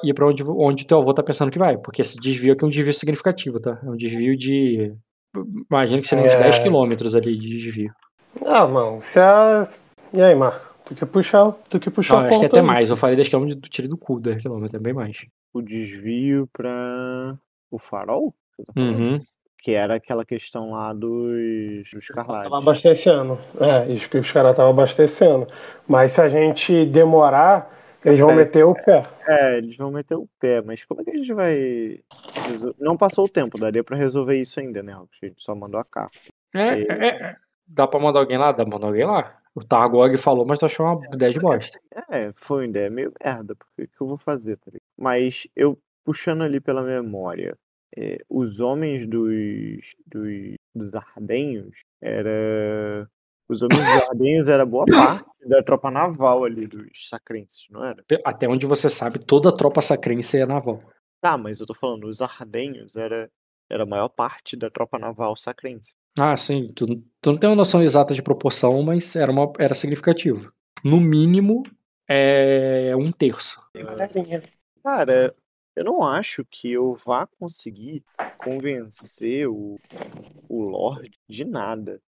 ir para onde, onde teu avô tá pensando que vai. Porque esse desvio aqui é um desvio significativo, tá? É um desvio de. Imagina que seriam é... uns 10 quilômetros ali de desvio. Ah, mano, se a. E aí, Marco? Tu quer puxar, tu quer puxar Não, acho que é até aí. mais. Eu falei 10 km do tiro do cu, 10 km, é bem mais. O desvio pra o farol? Tá uhum que era aquela questão lá dos, dos Carlades. Tava abastecendo. É, isso que os caras estavam abastecendo. Mas se a gente demorar, eles vão é, meter o pé. É, eles vão meter o pé, mas como é que a gente vai. Não passou o tempo, daria pra resolver isso ainda, né? A gente só mandou a carta. É, e... é, é. Dá pra mandar alguém lá? Dá pra mandar alguém lá. O Targog falou, mas tu achou uma ideia de bosta. É, foi uma ideia meio merda, porque o que eu vou fazer, tá Mas eu, puxando ali pela memória, é, os homens dos, dos, dos Ardenhos era. Os homens dos Ardenhos era boa parte da tropa naval ali dos sacrenses, não era? Até onde você sabe, toda a tropa sacrense é naval. Tá, mas eu tô falando, os Ardenhos era, era a maior parte da tropa naval sacrense. Ah, sim. Tu, tu não tem uma noção exata de proporção, mas era, uma, era significativo. No mínimo, é um terço. Cara, eu não acho que eu vá conseguir convencer o, o Lorde de nada.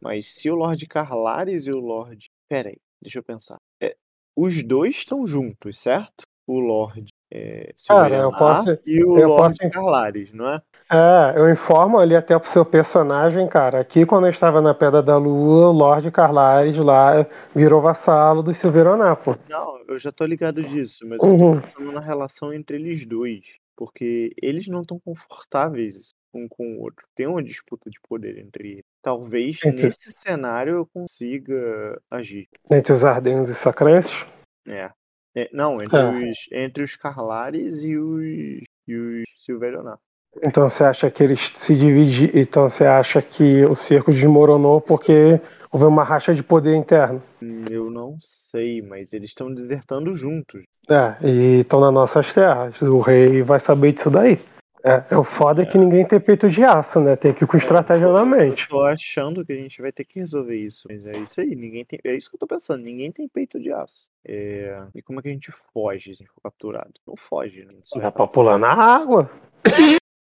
Mas se o Lorde Carlares e o Lorde. Pera aí, deixa eu pensar. É, os dois estão juntos, certo? O Lorde é, Cara, eu posso, e o eu Lorde posso... Carlares, não é? É, eu informo ali até pro seu personagem, cara. Aqui, quando eu estava na Pedra da Lua, o Lorde Carlares lá virou vassalo do Silveroná, pô. Não, eu já tô ligado disso, mas uhum. eu tô pensando na relação entre eles dois. Porque eles não estão confortáveis um com o outro. Tem uma disputa de poder entre eles. Talvez entre... nesse cenário eu consiga agir. Entre os Ardenos e Sacrenses? É. é. não, entre, é. Os, entre os Carlares e os, e os Silverionar. Então você acha que eles se dividem. Então você acha que o cerco desmoronou porque houve uma racha de poder interno? Eu não sei, mas eles estão desertando juntos. É, e estão nas nossas terras. O rei vai saber disso daí. É, é o foda é que ninguém tem peito de aço, né? Tem que ir com estratégia na mente. Eu tô achando que a gente vai ter que resolver isso. Mas é isso aí, ninguém tem. É isso que eu tô pensando, ninguém tem peito de aço. É... E como é que a gente foge se for capturado? Não foge, né? Dá pra pular na água.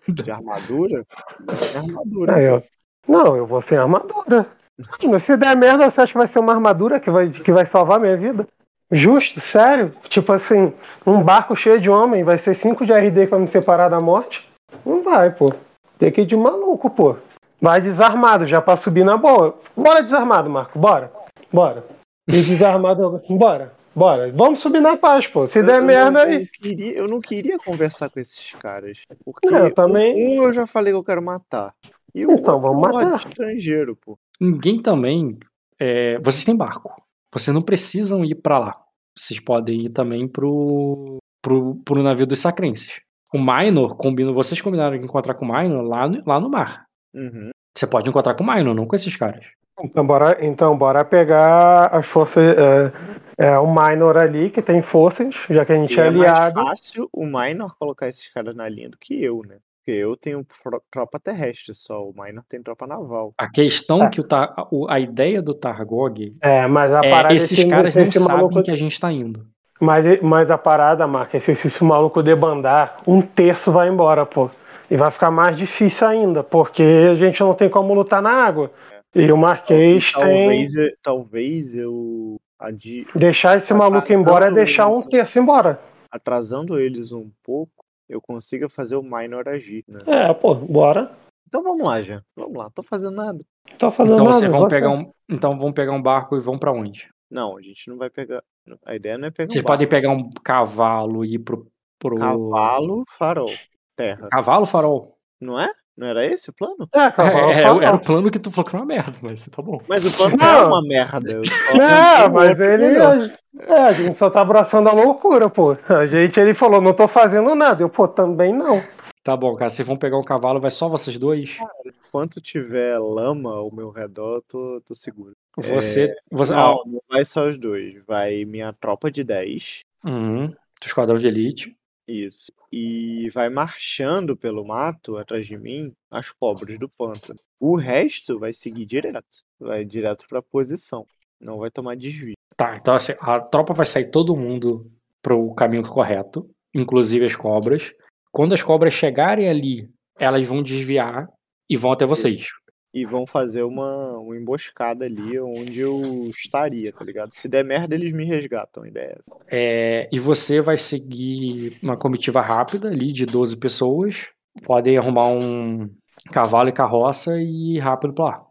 De armadura? De armadura. É, eu... Não, eu vou sem armadura. <laughs> Se der merda, você acha que vai ser uma armadura que vai, que vai salvar minha vida? Justo, sério? Tipo assim, um barco cheio de homem vai ser 5 de RD pra me separar da morte? Não vai, pô. Tem que ir de maluco, pô. Vai desarmado, já pra subir na boa. Bora desarmado, Marco, bora. Bora. E desarmado, <laughs> bora. Bora. Vamos subir na paz, pô. Se eu der merda aí. Eu, queria, eu não queria conversar com esses caras. Porque não, eu também. Um eu já falei que eu quero matar. E o então, vamos matar. estrangeiro, pô. Ninguém também. É... Vocês têm barco. Vocês não precisam ir para lá. Vocês podem ir também pro, pro, pro navio dos sacrenses. O Minor, combina, vocês combinaram de encontrar com o Minor lá no, lá no mar. Uhum. Você pode encontrar com o Minor, não com esses caras. Então bora, então, bora pegar as forças. É, é, o Minor ali, que tem forças, já que a gente e é, é aliado. É mais fácil o Minor colocar esses caras na linha do que eu, né? Porque eu tenho tropa terrestre só, o Minor tem tropa naval. A questão é. que o, a ideia do Targog é, mas a parada é esses caras não sabem maluco... que a gente tá indo. Mas, mas a parada, Marca, é se esse maluco debandar, um terço vai embora, pô. E vai ficar mais difícil ainda, porque a gente não tem como lutar na água. E o Marquês talvez, tem. Talvez eu. Adi... Deixar esse maluco embora é deixar um terço embora. Atrasando eles um pouco, eu consiga fazer o minor agir, né? É, pô, bora. Então vamos lá, já. Vamos lá, tô fazendo nada. Tô fazendo então nada. Vocês vão pegar um, então vão pegar um barco e vão para onde? Não, a gente não vai pegar. A ideia não é pegar Vocês um podem pegar um cavalo e ir pro, pro. Cavalo, farol. Terra. Cavalo, farol. Não é? Não era esse o plano? É, cavalo, é, farol. Era o plano que tu falou que era uma merda, mas tá bom. Mas o plano não é uma merda. Não, mas ele. É, a gente só tá abraçando a loucura, pô. A gente, ele falou, não tô fazendo nada. Eu, pô, também não. Tá bom, cara. Vocês vão pegar um cavalo, vai só vocês dois? Cara, enquanto tiver lama ao meu redor, tô, tô seguro. Você. É... você não, não vai só os dois. Vai minha tropa de 10. Uhum. Do esquadrão de elite. Isso. E vai marchando pelo mato atrás de mim as pobres do pântano. O resto vai seguir direto. Vai direto pra posição. Não vai tomar desvio. Tá, então assim, a tropa vai sair todo mundo pro caminho correto, inclusive as cobras. Quando as cobras chegarem ali, elas vão desviar e vão até vocês. E vão fazer uma, uma emboscada ali onde eu estaria, tá ligado? Se der merda, eles me resgatam, a ideia é essa. É, e você vai seguir uma comitiva rápida ali de 12 pessoas. Podem arrumar um cavalo e carroça e ir rápido pra lá.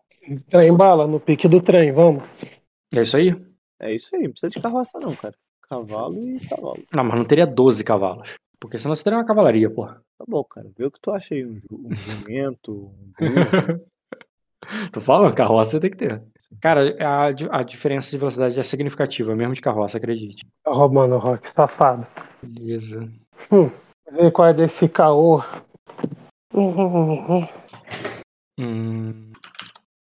Trem bala, no pique do trem, vamos. É isso aí? É isso aí, não precisa de carroça não, cara. Cavalo e cavalo. Não, mas não teria 12 cavalos. Porque senão você teria uma cavalaria, porra. Tá bom, cara. Vê o que tu acha aí. Um, um jumento, um <laughs> Tô falando, carroça você tem que ter. Cara, a, a diferença de velocidade é significativa, mesmo de carroça, acredite. Tá roubando o rock, safado. Beleza. Hum, vê qual é desse caô. Hum,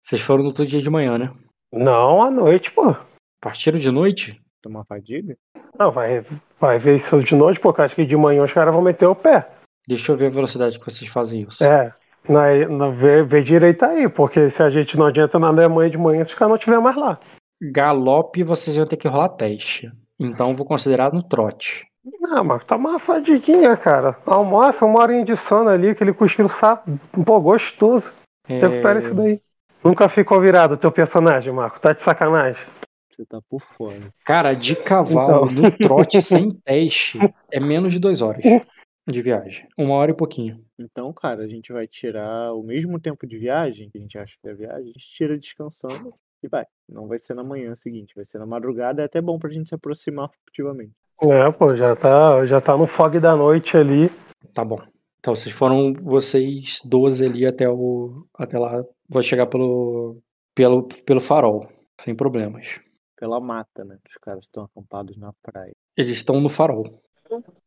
vocês foram no outro dia de manhã, né? Não, à noite, pô. Partiram de noite? Tomar fadiga? Não, vai, vai ver isso de noite, porque acho que de manhã os caras vão meter o pé. Deixa eu ver a velocidade que vocês fazem isso. É, na, na, vê, vê direito aí, porque se a gente não adianta na Alemanha de manhã se os caras não estiver mais lá. Galope vocês vão ter que rolar teste. Então vou considerar no trote. Não, mas tá uma fadiguinha, cara. Almoça uma horinha de sono ali, aquele cochilo sapo, pô, gostoso. É... Recupera isso daí. Nunca ficou virado o teu personagem, Marco. Tá de sacanagem. Você tá por fora. Cara, de cavalo então... no trote sem teste é menos de duas horas <laughs> de viagem. Uma hora e pouquinho. Então, cara, a gente vai tirar o mesmo tempo de viagem que a gente acha que é viagem, a gente tira descansando e vai. Não vai ser na manhã seguinte, vai ser na madrugada. É até bom pra gente se aproximar furtivamente. É, pô, já tá, já tá no fog da noite ali. Tá bom. Então, vocês foram, vocês 12 ali até o. Até lá. Vou chegar pelo. Pelo, pelo farol, sem problemas pela mata, né? Os caras estão acampados na praia. Eles estão no farol.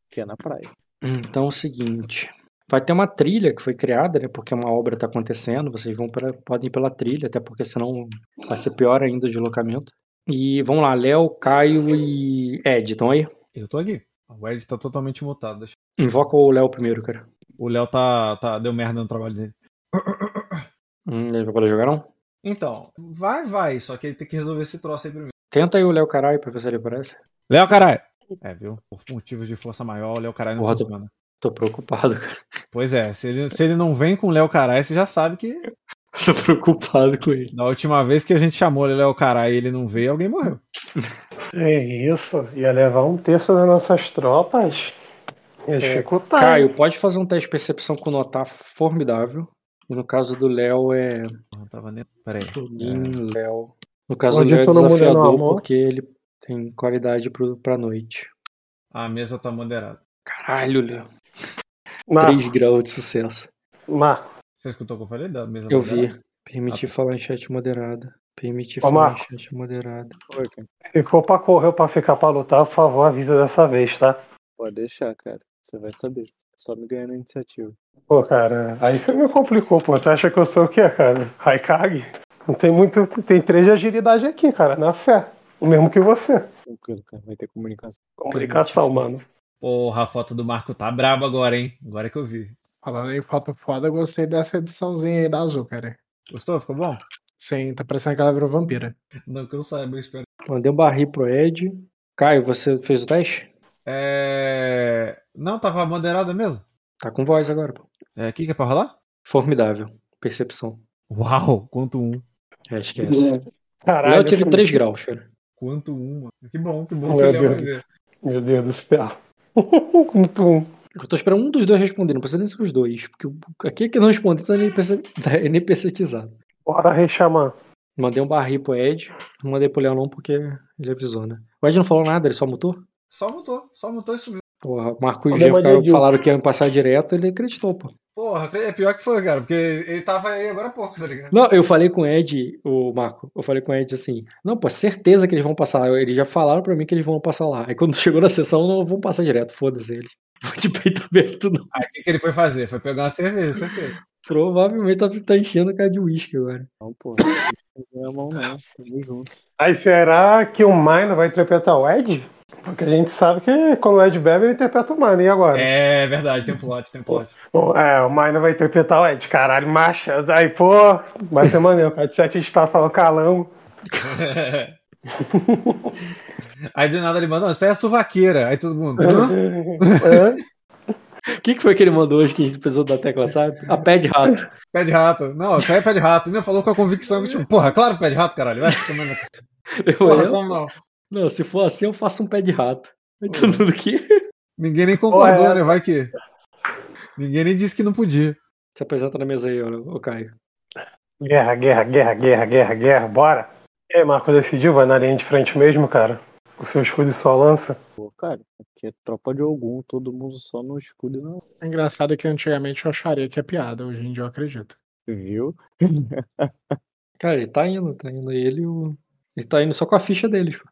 Que é na praia. Então é o seguinte. Vai ter uma trilha que foi criada, né? Porque uma obra está acontecendo. Vocês vão pela, podem ir pela trilha, até porque senão vai ser pior ainda o deslocamento. E vamos lá, Léo, Caio e Ed, estão aí? Eu tô aqui. O Ed tá totalmente mutado. Deixa... Invoca o Léo primeiro, cara. o Léo tá, tá, deu merda no trabalho dele. Hum, ele vai poder jogar não? Então, vai, vai, só que ele tem que resolver esse troço aí primeiro. Tenta aí o Léo Caralho pra ver se ele aparece. Léo Caralho! É, viu? Por motivos de força maior, o Léo Caralho não Porra, funciona. Tô, tô preocupado, <laughs> cara. Pois é, se ele, se ele não vem com o Léo Caralho, você já sabe que. tô preocupado com ele. Na última vez que a gente chamou ele Léo Caralho e ele não veio, alguém morreu. <laughs> É isso, ia levar um terço das nossas tropas. Ia é, Caio, pode fazer um teste de percepção com notar formidável. E no caso do Léo é. Não tava nem. Peraí. É... Léo. No caso Hoje do Léo é desafiador porque ele tem qualidade pro, pra noite. A mesa tá moderada. Caralho, Léo. 3 graus de sucesso. Marco. Você escutou o que eu falei da mesa Eu moderada? vi. Permitir ah, tá. falar em chat moderada. Permitir Ô, falar Marco. em chat moderada. Se for pra correr ou pra ficar pra lutar, por favor, avisa dessa vez, tá? Pode deixar, cara. Você vai saber. Só me ganhando a iniciativa. Pô, cara, aí você me complicou, pô. Você acha que eu sou o quê, cara? Raikage? Não tem muito. Tem três de agilidade aqui, cara, na fé. O mesmo que você. Tranquilo, cara. Vai ter comunicação. Comunicação, mano. Porra, a foto do Marco tá braba agora, hein? Agora que eu vi. Falando em foto foda, gostei dessa ediçãozinha aí da Azul, cara. Gostou? Ficou bom? Sim, tá parecendo que ela virou vampira. Não que eu saiba, eu espero. Mandei um barril pro Ed. Caio, você fez o teste? É. Não, tava moderada mesmo. Tá com voz agora, pô. É, o que, que é pra rolar? Formidável. Percepção. Uau, quanto um. É, esquece. Caralho. Eu tive 3 graus, cara. Quanto um, mano. Que bom, que bom Meu que Deus. vai ver. Meu Deus do céu. quanto um. Eu tô esperando um dos dois responder, não precisa nem ser os dois. Porque aqui que não respondeu tá NPC, tá <laughs> NPCizado. Bora rechamar. Mandei um barril pro Ed, não mandei pro Leão porque ele avisou, né? O Ed não falou nada, ele só mutou? Só mutou, só mutou e sumiu. Porra, o Marco e o Jean falaram que iam passar direto, ele acreditou, pô. Porra, é pior que foi, cara, porque ele tava aí agora há pouco, tá ligado? Não, eu falei com o Ed, o Marco, eu falei com o Ed assim, não, pô, certeza que eles vão passar lá. Eles já falaram pra mim que eles vão passar lá. Aí quando <laughs> chegou na sessão, não vão passar direto, foda-se eles. <laughs> Vou de peito aberto, não. Aí o que, que, ele foi fazer? Foi pegar uma cerveja, certeza. Provavelmente tá, tá enchendo a cara de uísque agora. Não, pô, não é a mão não, tamo. Aí será que o Mine vai interpretar o Ed? Porque a gente sabe que quando o Ed bebe, ele interpreta o Mine, e agora? É verdade, tem plot, tem plot. É, o Mine vai interpretar o Ed, caralho, marcha. Aí, pô, vai ser maneiro. O Ed 7 a gente tá falando calango. <laughs> Aí do nada ele mandou, isso é suvaqueira. Aí todo mundo. <laughs> O que, que foi que ele mandou hoje que a gente precisou da tecla, sabe? A pé de rato. Pé de rato. Não, isso aí é pé de rato. Ele falou com a convicção que, tipo, porra, claro pé de rato, caralho. Vai, <laughs> porra, eu, como não? Não, se for assim, eu faço um pé de rato. Aí todo mundo que. Ninguém nem concordou, Porra, né? Vai que. Ninguém nem disse que não podia. Se apresenta na mesa aí, ô Caio. Guerra, guerra, guerra, guerra, guerra, guerra, bora. E aí, Marco, decidiu? Vai na linha de frente mesmo, cara? O seu escudo só lança? Pô, cara, aqui é tropa de algum, todo mundo só no escudo não. É engraçado que antigamente eu acharia que é piada, hoje em dia eu acredito. Viu? <laughs> cara, ele tá indo, tá indo ele o. Ele tá indo só com a ficha deles, pô.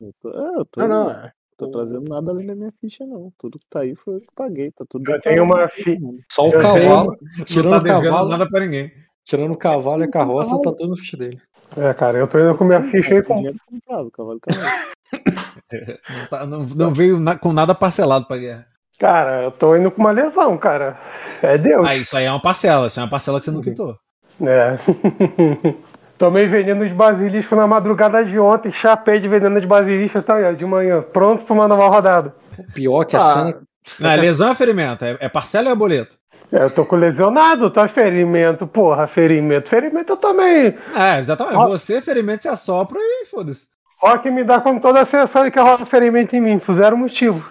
Eu tô, é, eu tô, não, é. tô trazendo nada além da minha ficha, não. Tudo que tá aí foi eu que paguei. Tá tudo eu tenho uma ficha. Só o eu cavalo. Tenho... Tirando tá o cavalo. nada pra ninguém. Tirando o cavalo e a carroça, tá tudo no ficha dele. É, cara, eu tô indo com minha ficha aí com. Comprado, cavalo, <laughs> não, tá, não, não, veio na, com nada parcelado pra guerra. Cara, eu tô indo com uma lesão, cara. É Deus. Ah, isso aí é uma parcela, isso é uma parcela que você não quitou. É. <laughs> Tomei veneno de basilisco na madrugada de ontem, chapei de veneno de basilisco tá, de manhã, pronto para uma nova rodada. Pior que a ah, cena. Não, é lesão ou é ferimento? É, é parcela ou é boleto? É, eu tô com lesionado, tá? Ferimento, porra, ferimento. Ferimento eu também. É, exatamente. Rock... Você, ferimento, você assopra e foda-se. Rock me dá com toda a sessão que rola ferimento em mim, zero motivo.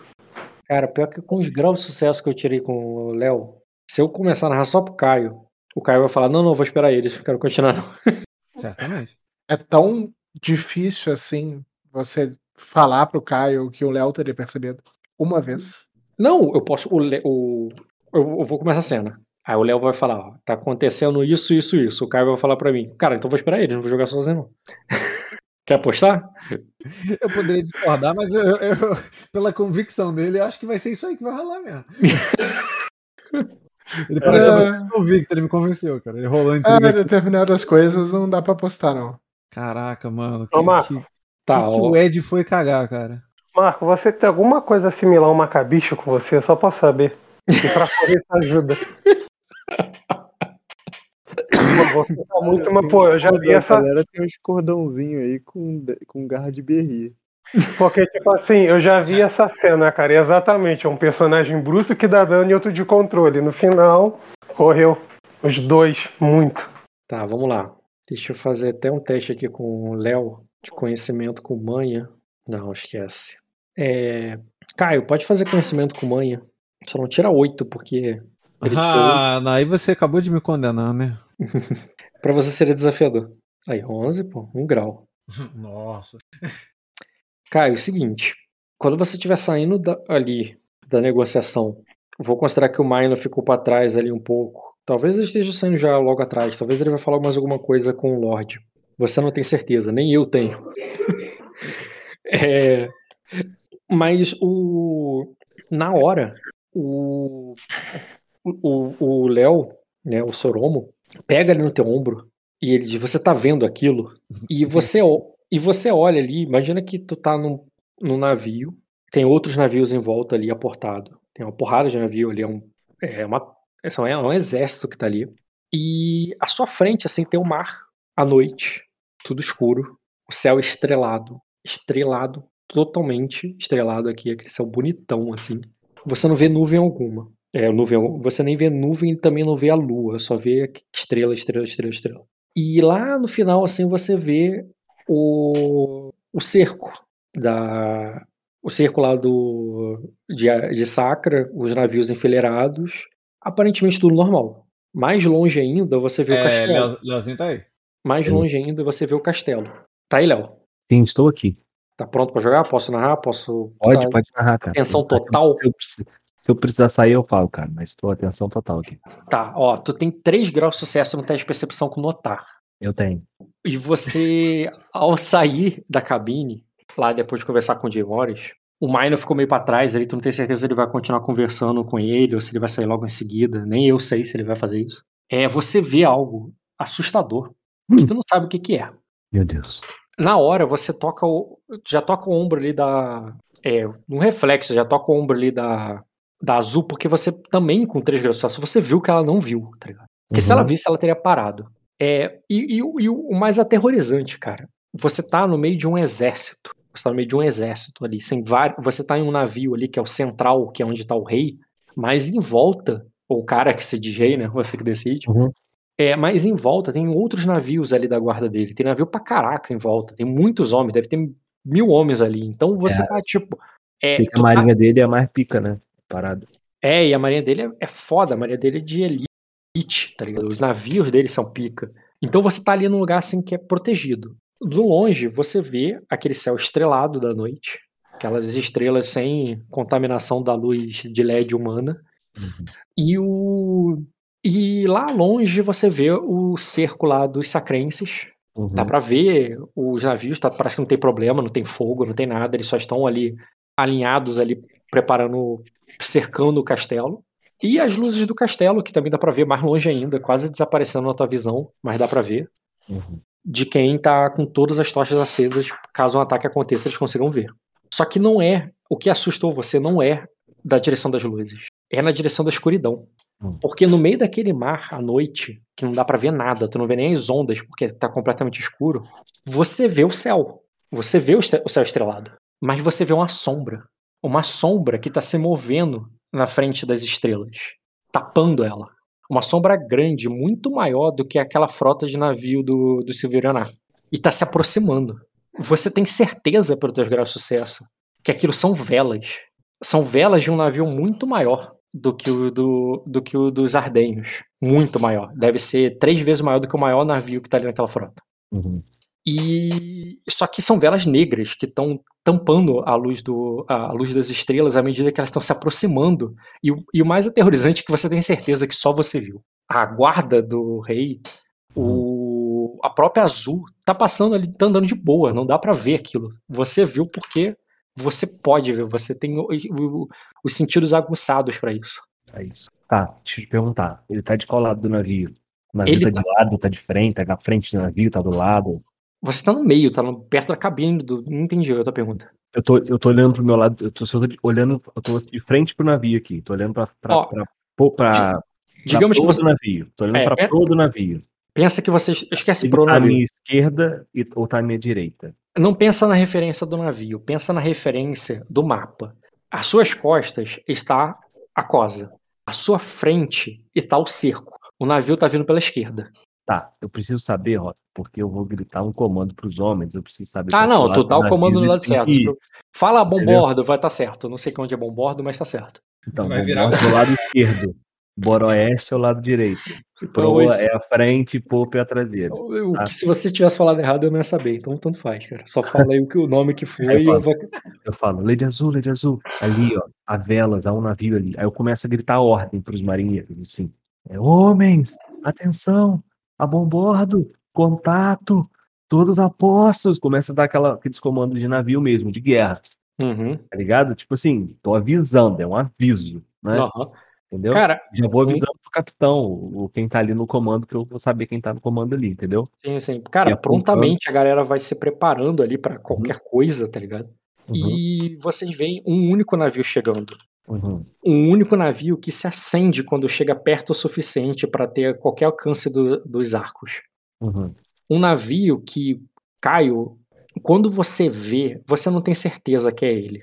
Cara, pior que com os graus de sucesso que eu tirei com o Léo, se eu começar a narrar só pro Caio, o Caio vai falar: não, não, vou esperar eles, quero continuar não. <laughs> Certamente. É tão difícil assim você falar pro Caio que o Léo teria percebido uma vez. Não, eu posso. O, o eu vou começar a cena. Aí o Léo vai falar, ó, tá acontecendo isso, isso, isso. O Caio vai falar pra mim, cara, então vou esperar ele, não vou jogar sozinho, não. <laughs> Quer apostar? <laughs> Eu poderia discordar, mas eu, eu, eu, pela convicção dele, eu acho que vai ser isso aí que vai rolar mesmo. <laughs> Ele parece é... convicto, ele me convenceu, cara. Ele rolou entre é, determinadas coisas não dá pra apostar, não. Caraca, mano. Ô, Marco. Que, tá, que, que o Ed foi cagar, cara? Marco, você tem alguma coisa similar ao Macabicho com você, só pra saber. E pra correr isso ajuda. <laughs> Você tá muito, mas, pô, eu já vi essa. A galera tem uns cordãozinhos aí com, com garra de berri. Porque, tipo assim, eu já vi essa cena, cara, e exatamente, é um personagem bruto que dá dano e outro de controle. No final, correu os dois muito. Tá, vamos lá. Deixa eu fazer até um teste aqui com o Léo, de conhecimento com manha. Não, esquece. É... Caio, pode fazer conhecimento com manha. Só não tira oito, porque. Ah, aí você acabou de me condenar, né? <laughs> pra você seria desafiador. Aí, 11, pô, um grau. <laughs> Nossa. Caio, é o seguinte. Quando você estiver saindo da, ali da negociação, vou considerar que o Maino ficou para trás ali um pouco. Talvez ele esteja saindo já logo atrás. Talvez ele vai falar mais alguma coisa com o Lorde. Você não tem certeza, nem eu tenho. <laughs> é, mas o na hora o o Léo, né, o Soromo, pega ali no teu ombro e ele diz: "Você tá vendo aquilo?" E você e você olha ali, imagina que tu tá num, num navio, tem outros navios em volta ali aportado. Tem uma porrada de navio ali, é um, é uma, é um exército que tá ali. E à sua frente, assim, tem o mar à noite, tudo escuro, o céu estrelado, estrelado, totalmente estrelado aqui, aquele céu bonitão, assim. Você não vê nuvem alguma. É, nuvem, você nem vê nuvem e também não vê a lua, só vê estrela, estrela, estrela, estrela. E lá no final, assim, você vê o, o cerco da o cerco lá do de, de Sacra, os navios enfileirados, aparentemente tudo normal. Mais longe ainda você vê é, o castelo. Leozinho tá aí. Mais longe ainda você vê o castelo. Tá aí, Léo? Sim, estou aqui. Tá pronto para jogar? Posso narrar? Posso. Pode, tá... pode narrar, cara. Atenção total. Se eu, se eu, precisar sair, eu falo, cara, mas estou atenção total aqui. Tá, ó, tu tem 3 graus de sucesso no teste de percepção com notar. Eu tenho. E você, ao sair da cabine, lá depois de conversar com o Jay Morris, o Minor ficou meio para trás ali, tu não tem certeza se ele vai continuar conversando com ele ou se ele vai sair logo em seguida. Nem eu sei se ele vai fazer isso. É, você vê algo assustador hum. que tu não sabe o que, que é. Meu Deus. Na hora, você toca o. Já toca o ombro ali da. É, um reflexo, já toca o ombro ali da. Da azul, porque você também, com três graus de você viu que ela não viu, tá ligado? Porque uhum. se ela uhum. visse, ela teria parado. É, e, e, e, o mais aterrorizante, cara, você tá no meio de um exército. Você tá no meio de um exército ali. Sem vários, você tá em um navio ali, que é o central, que é onde tá o rei, mas em volta, ou o cara que se diz rei, né? <laughs> Você que decide. Uhum. É, mas em volta tem outros navios ali da guarda dele. Tem navio pra caraca em volta. Tem muitos homens, deve ter mil homens ali. Então você é. tá tipo. É, a marinha tá... dele é a mais pica, né? Parado. É, e a marinha dele é, é foda. A marinha dele é de elite tá ligado? Os navios deles são pica. Então você tá ali num lugar assim que é protegido. Do longe, você vê aquele céu estrelado da noite, aquelas estrelas sem contaminação da luz de LED humana. Uhum. E o e lá longe você vê o cerco lá dos sacrenses. Uhum. Dá para ver os navios, tá, parece que não tem problema, não tem fogo, não tem nada, eles só estão ali alinhados ali preparando cercando o castelo. E as luzes do castelo, que também dá para ver mais longe ainda, quase desaparecendo na tua visão, mas dá para ver. Uhum. De quem tá com todas as tochas acesas, caso um ataque aconteça, eles consigam ver. Só que não é, o que assustou você não é da direção das luzes, é na direção da escuridão. Uhum. Porque no meio daquele mar à noite, que não dá para ver nada, tu não vê nem as ondas porque tá completamente escuro, você vê o céu. Você vê o céu estrelado. Mas você vê uma sombra. Uma sombra que tá se movendo na frente das estrelas, tapando ela. Uma sombra grande, muito maior do que aquela frota de navio do, do Silviraná. E está se aproximando. Você tem certeza, pelo teu grau de sucesso, que aquilo são velas. São velas de um navio muito maior do que o, do, do que o dos Ardenhos. Muito maior. Deve ser três vezes maior do que o maior navio que está ali naquela frota. Uhum. E só que são velas negras que estão tampando a luz, do, a luz das estrelas à medida que elas estão se aproximando. E, e, o mais aterrorizante é que você tem certeza que só você viu. A guarda do rei, o, a própria azul, tá passando ali, tá andando de boa, não dá para ver aquilo. Você viu porque você pode ver, você tem o, o, os sentidos aguçados para isso. É isso. Tá, deixa eu te perguntar. Ele tá de qual lado do navio? O navio ele tá, tá de lado, tá de frente, tá na frente do navio, tá do lado? Você tá no meio, tá no, perto da cabine do. Não entendi a outra pergunta. Eu tô, eu tô olhando pro meu lado, eu tô, eu tô olhando, eu tô de frente pro navio aqui, tô olhando pra, pra, Ó, pra, pra, pra digamos que você... do navio, tô olhando é, pra proa do navio. Pensa que você esquece pro tá navio. à minha esquerda e, ou tá à minha direita? Não pensa na referência do navio, pensa na referência do mapa. Às suas costas está a cosa. À sua frente está o cerco. O navio está vindo pela esquerda. Tá, eu preciso saber, Rota, porque eu vou gritar um comando pros homens, eu preciso saber. Ah, não, tu tá o comando no lado certo. Fala bombordo, vai estar tá certo. Não sei onde é bombordo, mas tá certo. Então, vai virar do <laughs> lado esquerdo. Boroeste é o lado direito. Então, Proa é a frente e Pope é a traseira. Tá? Se você tivesse falado errado, eu não ia saber. Então, tanto faz, cara. Só fala aí o, que, o nome que <laughs> foi eu e falo, eu vou. Eu falo, Lady Azul, Lady Azul. Ali, ó, a velas, há um navio ali. Aí eu começo a gritar ordem pros marinheiros, assim. É, homens, atenção, a bombordo, contato, todos apostos. Começa a dar aquela, aqueles comandos de navio mesmo, de guerra. Uhum. Tá ligado? Tipo assim, tô avisando, é um aviso, né? Uhum. Entendeu? Cara, já vou avisando pro capitão, quem tá ali no comando, que eu vou saber quem tá no comando ali, entendeu? Sim, sim. Cara, prontamente a galera vai se preparando ali para qualquer uhum. coisa, tá ligado? Uhum. E vocês veem um único navio chegando. Uhum. Um único navio que se acende quando chega perto o suficiente para ter qualquer alcance do, dos arcos. Uhum. Um navio que, Caio, quando você vê, você não tem certeza que é ele.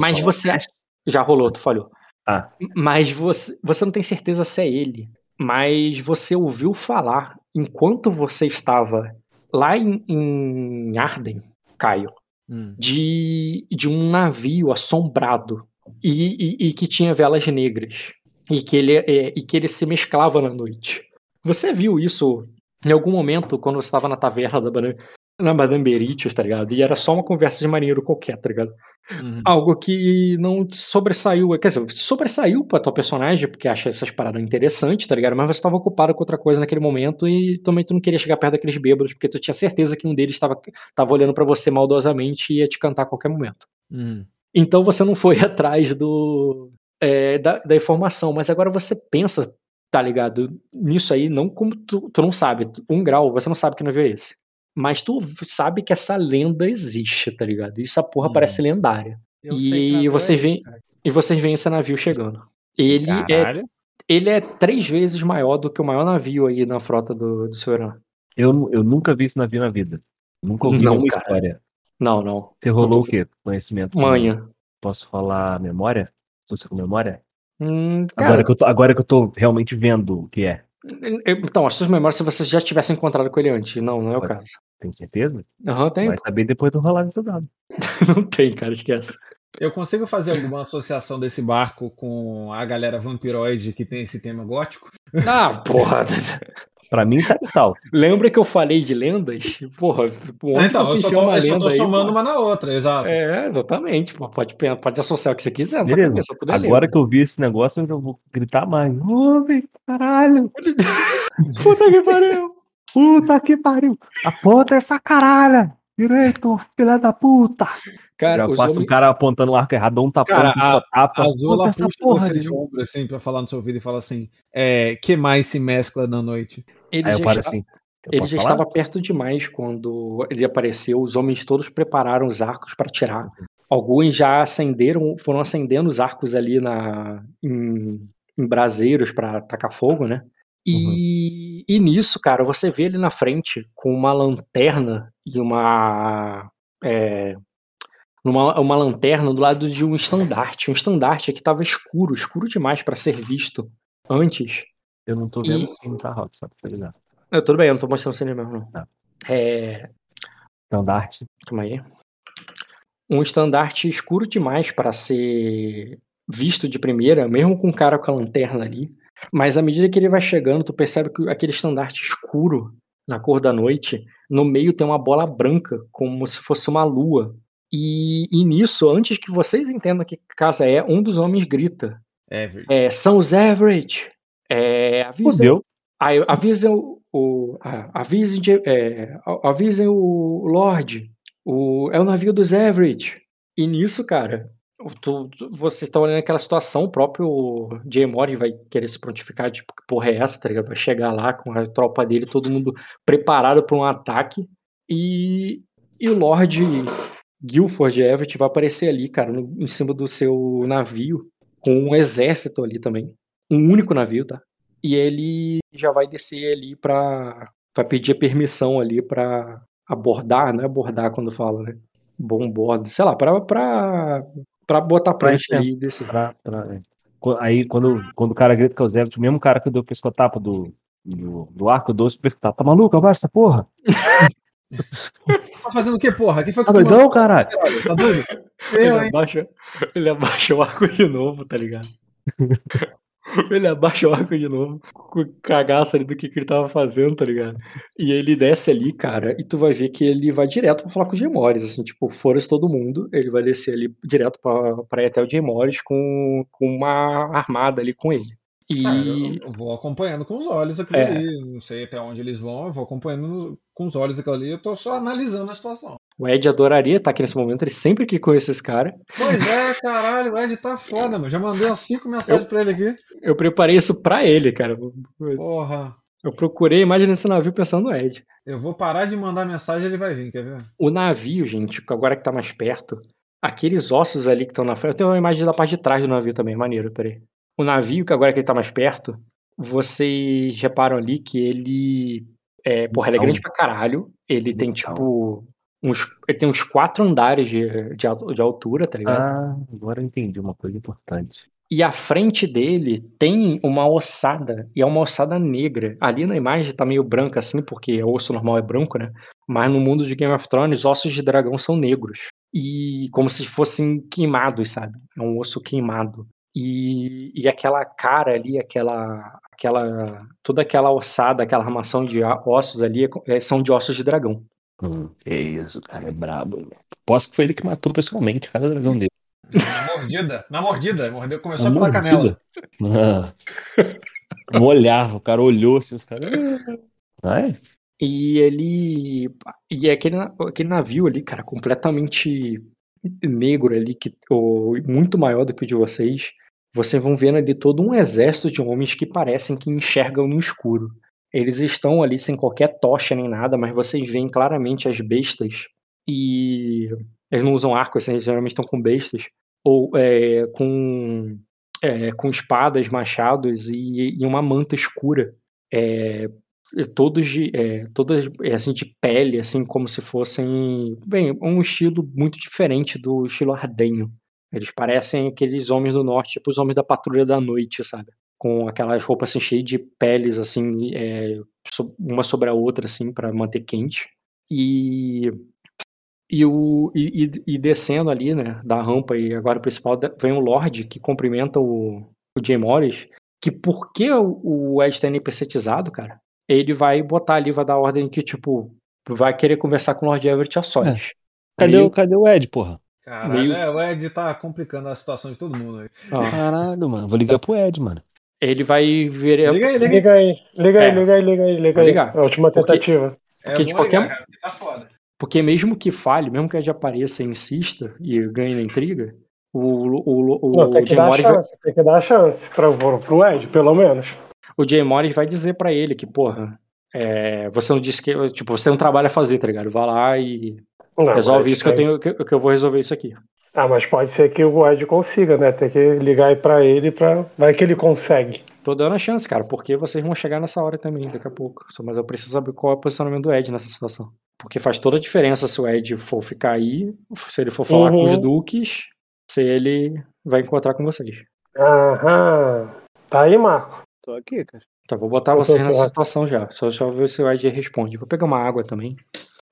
Mas falar. você. Já rolou, tu falhou. Ah. Mas você, você não tem certeza se é ele. Mas você ouviu falar, enquanto você estava lá em, em Arden, Caio, hum. de, de um navio assombrado e, e, e, que tinha velas negras. E que, ele, é, e que ele se mesclava na noite. Você viu isso em algum momento quando você estava na taverna da Madame, na Madame Beritius, tá ligado? E era só uma conversa de marinheiro qualquer, tá ligado? Uhum. Algo que não sobressaiu, quer dizer, sobressaiu pra tua personagem, porque acha essas paradas interessantes, tá ligado? Mas você estava ocupado com outra coisa naquele momento e também tu não queria chegar perto daqueles bêbados, porque tu tinha certeza que um deles estava tava olhando para você maldosamente e ia te cantar a qualquer momento. Uhum. Então você não foi <laughs> atrás do é, da, da, informação, mas agora você pensa, tá ligado? Nisso aí, não como tu, tu não sabe, um grau, você não sabe que navio é esse. Mas tu sabe que essa lenda existe, tá ligado? Isso a porra hum. parece lendária. Eu e vocês veem e vocês veem esse navio chegando. Ele é Caralho. é ele é três vezes maior do que o maior navio aí na frota do, do seu Irã. Eu, eu nunca vi esse navio na vida. Nunca ouvi não, cara. história. Não, não. Você rolou o quê? Conhecimento? Manha. Posso falar memória? Você com memória? Hum, cara... agora, que eu tô, agora que eu tô realmente vendo o que é. Então, as suas memórias se você já tivesse encontrado com ele antes. Não, não é o caso. Tem certeza? Aham, uhum, tem. Vai saber depois do rolar do dado. <laughs> não tem, cara, esquece. Eu consigo fazer alguma associação desse barco com a galera vampiroide que tem esse tema gótico? Ah, porra. <laughs> Pra mim, tá de sal. <laughs> Lembra que eu falei de lendas? Porra, onde então, eu só, tô, eu só tô aí, somando uma na outra, exato. É, exatamente. Pô, pode, pode associar o que você quiser. Cabeça, é Agora lenda. que eu vi esse negócio, eu vou gritar mais. Homem, caralho. Puta que pariu. Puta que pariu. Aponta essa caralho. Direito, filha da puta. Cara, Já passa homens... um cara apontando o arco errado, dá um tapão, cara, a, tapa. A Azula puxa você de ombro assim pra falar no seu ouvido e fala assim: é, que mais se mescla na noite? Ele Aí já, está... assim, ele já estava perto demais quando ele apareceu. Os homens todos prepararam os arcos para tirar. Alguns já acenderam, foram acendendo os arcos ali na em, em braseiros para tacar fogo, né? E, uhum. e nisso, cara, você vê ele na frente com uma lanterna e uma é, numa uma lanterna do lado de um estandarte, um estandarte que estava escuro, escuro demais para ser visto antes. Eu não tô vendo e... sim, tá, Rob, só pra ligar. Eu, tudo bem, eu não tô mostrando o mesmo, não. Tá. É... Estandarte. Calma aí. Um estandarte escuro demais para ser visto de primeira, mesmo com o cara com a lanterna ali. Mas à medida que ele vai chegando, tu percebe que aquele estandarte escuro, na cor da noite, no meio tem uma bola branca, como se fosse uma lua. E, e nisso, antes que vocês entendam que casa é, um dos homens grita. Everett. É, são os Everett. É, avisem, avisem o, o avisem, é, avisem o Lorde. O, é o navio dos Everett. E nisso, cara, tu, tu, você olhando aquela situação, o próprio Jay Mori vai querer se prontificar, tipo, que porra é essa, tá ligado? Vai chegar lá com a tropa dele, todo mundo preparado para um ataque. E, e o Lorde Guilford Everett vai aparecer ali, cara, no, em cima do seu navio, com um exército ali também. Um único navio, tá? E ele já vai descer ali pra. Vai pedir a permissão ali pra abordar, né? Abordar quando fala, né? Bom bordo, sei lá, pra, pra, pra botar prancha ali e descer. Pra, pra, é. Aí quando, quando o cara grita que é o Zevit, o mesmo cara que deu o pescotapo do, do, do arco doce, perguntar, tá maluco agora essa porra? <laughs> tá fazendo o que, porra? Quem foi que tá doidão, caralho? Tá doido? Eu, ele, abaixa, ele abaixa o arco de novo, tá ligado? <laughs> <laughs> Ele abaixa o arco de novo, com cagaço ali do que, que ele tava fazendo, tá ligado? E ele desce ali, cara, e tu vai ver que ele vai direto pra falar com o Gemores, assim, tipo, fora todo mundo, ele vai descer ali direto pra, pra ir até o Gemores com, com uma armada ali com ele. E... Cara, eu vou acompanhando com os olhos aquilo é. ali. Não sei até onde eles vão, eu vou acompanhando com os olhos aquilo ali. Eu tô só analisando a situação. O Ed adoraria estar aqui nesse momento, ele sempre que conhece esse cara. Pois é, caralho, o Ed tá foda, mano. Já mandei umas cinco mensagens eu, pra ele aqui. Eu preparei isso pra ele, cara. Porra. Eu procurei a imagem desse navio pensando no Ed. Eu vou parar de mandar mensagem ele vai vir, quer ver? O navio, gente, agora que tá mais perto, aqueles ossos ali que estão na frente. Eu tenho uma imagem da parte de trás do navio também, maneiro, peraí. O navio, que agora que ele tá mais perto, vocês reparam ali que ele. É, porra, ele é grande pra caralho. Ele tem, tipo, uns, ele tem uns quatro andares de, de, de, altura, tá ligado? Ah, agora eu entendi uma coisa importante. E a frente dele tem uma ossada, e é uma ossada negra. Ali na imagem tá meio branca assim, porque o osso normal é branco, né? Mas no mundo de Game of Thrones, ossos de dragão são negros. E como se fossem queimados, sabe? É um osso queimado. E, e aquela cara ali, aquela, aquela. toda aquela ossada, aquela armação de ossos ali é, são de ossos de dragão. Hum, que isso, cara, é brabo. Posso que foi ele que matou pessoalmente cada dragão dele. Na mordida, na mordida, mordeu, começou na a pular canela. Ah. No olhar, o cara olhou assim, os caras. Ai. E ele. E aquele, aquele navio ali, cara, completamente negro ali, que, ou, muito maior do que o de vocês. Vocês vão vendo ali todo um exército de homens que parecem que enxergam no escuro. Eles estão ali sem qualquer tocha nem nada, mas vocês veem claramente as bestas e eles não usam arco, assim, eles geralmente estão com bestas ou é, com é, com espadas, machados e, e uma manta escura, é, todos de é, todas é, assim de pele, assim como se fossem bem um estilo muito diferente do estilo ardenho. Eles parecem aqueles homens do norte, tipo os homens da patrulha da noite, sabe? Com aquelas roupas assim cheias de peles assim é, uma sobre a outra assim para manter quente e e, o, e, e, descendo ali né da rampa e agora o principal vem o Lorde que cumprimenta o, o Jay Morris que porque o, o Ed tá NPCizado, cara ele vai botar ali vai dar ordem que tipo vai querer conversar com o Lord Everett a sós é. cadê, o, cadê o Ed porra Caralho, Meio... é, o Ed tá complicando a situação de todo mundo aí. Ah. Caralho, mano. Vou ligar pro Ed, mano. Ele vai ver. Liga aí, liga, aí. Liga aí, é. liga aí, liga aí, liga aí. Ligar. A última tentativa. Porque, porque é, de qualquer. Ligar, cara, tá foda. Porque mesmo que falhe, mesmo que a gente apareça e insista e ganhe na intriga, o, o, o, não, tem, que dar chance, vai... tem que dar a chance pra, pro Ed, pelo menos. O Jay Morris vai dizer para ele que, porra, é, você não disse que. Tipo, você não trabalha a fazer, tá ligado? Vai lá e não, resolve isso que eu tenho. Que, que eu vou resolver isso aqui. Ah, mas pode ser que o Ed consiga, né? Tem que ligar aí pra ele pra. Vai que ele consegue. Tô dando a chance, cara, porque vocês vão chegar nessa hora também, daqui a pouco. Mas eu preciso saber qual é o posicionamento do Ed nessa situação. Porque faz toda a diferença se o Ed for ficar aí, se ele for falar uhum. com os uhum. duques, se ele vai encontrar com vocês. Aham. Tá aí, Marco? Tô aqui, cara. Então, vou botar vocês nessa situação já. Só, só ver se o Ed responde. Vou pegar uma água também.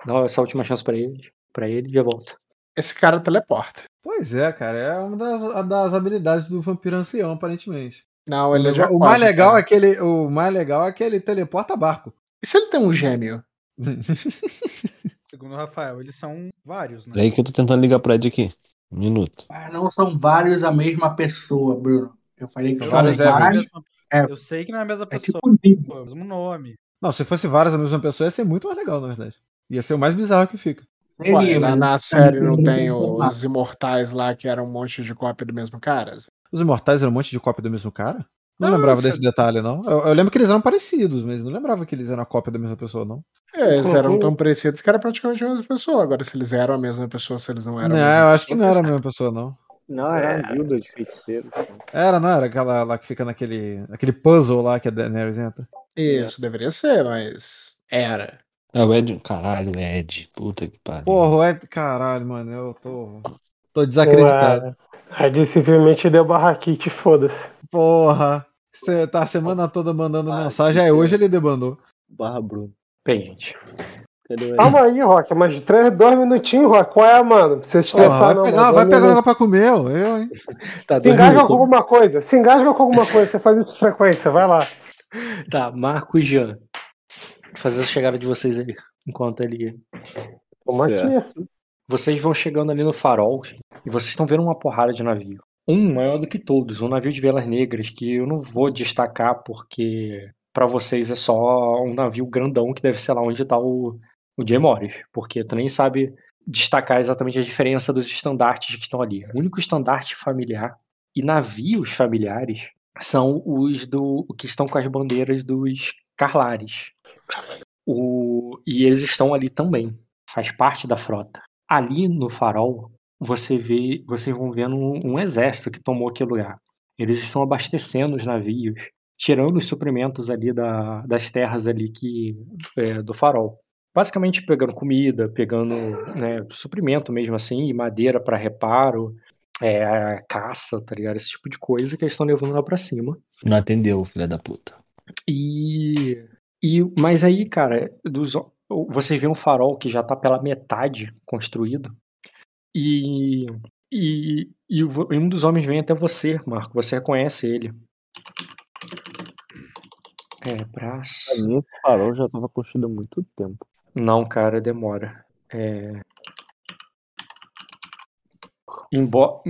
Dar essa última chance pra ele. Pra ele e já volto. Esse cara teleporta. Pois é, cara. É uma das, das habilidades do vampiro ancião, aparentemente. Não, ele já O mais legal é que ele, o mais legal é que ele teleporta barco. E se ele tem um gêmeo? <laughs> Segundo o Rafael, eles são vários, né? É aí que eu tô tentando ligar pra Ed aqui. Um minuto. Ah, não são vários a mesma pessoa, Bruno. Eu falei que vários é vários. É, eu sei que não é a mesma é pessoa. Tipo, é o mesmo nome. Não, se fosse vários a mesma pessoa, ia ser muito mais legal, na verdade. Ia ser o mais bizarro que fica. Ué, na, na série não tem os imortais lá que eram um monte de cópia do mesmo cara? Os imortais eram um monte de cópia do mesmo cara? Não Nossa. lembrava desse detalhe, não. Eu, eu, lembro que eles eram parecidos, mas não lembrava que eles eram a cópia da mesma pessoa, não. É, eles eram tão parecidos que era praticamente a mesma pessoa. Agora, se eles eram a mesma pessoa, se eles não eram. Não, eu acho que não era a <laughs> mesma pessoa, não. Não, era é. a guilda de feiticeiro. Era, não era aquela lá que fica naquele, naquele puzzle lá que a Daenerys entra? Isso, deveria ser, mas era. É o Ed, caralho, Ed, puta que pariu. Porra, o Ed, caralho, mano, eu tô, tô desacreditado. A Ed simplesmente deu barraquite, foda-se. Porra, você tá a semana toda mandando mensagem, aí hoje ele debandou. Barra Bruno. Bem, gente. Calma aí, Rock, mas três, dois minutinhos, Rock. Qual é, mano? Pra você estressar, vai não. Pegar, vai pegar negócio pra comer, eu, eu hein? <laughs> Tá, se engasga com alguma coisa. Se engasga com alguma coisa, você faz isso com frequência, vai lá. Tá, Marco e Jean. Fazer a chegada de vocês ali, enquanto ele. Como aqui? Vocês vão chegando ali no farol e vocês estão vendo uma porrada de navio. Um maior do que todos, um navio de velas negras que eu não vou destacar porque para vocês é só um navio grandão que deve ser lá onde tá o, o Jay Morris, porque tu nem sabe destacar exatamente a diferença dos estandartes que estão ali. O único estandarte familiar e navios familiares são os do que estão com as bandeiras dos Carlares. O, e eles estão ali também, faz parte da frota. Ali no farol, você vê, vocês vão vendo um, um exército que tomou aquele lugar. Eles estão abastecendo os navios, tirando os suprimentos ali da, das terras ali que é, do farol basicamente pegando comida, pegando né, suprimento mesmo assim, madeira para reparo, é, caça, tá ligado? Esse tipo de coisa que eles estão levando lá pra cima. Não atendeu, filha da puta. E. e mas aí, cara, dos, você vê um farol que já tá pela metade construído. E. E, e um dos homens vem até você, Marco. Você reconhece ele. É, braço. Pra mim, esse farol já tava construído há muito tempo. Não, cara, demora. É... Embo...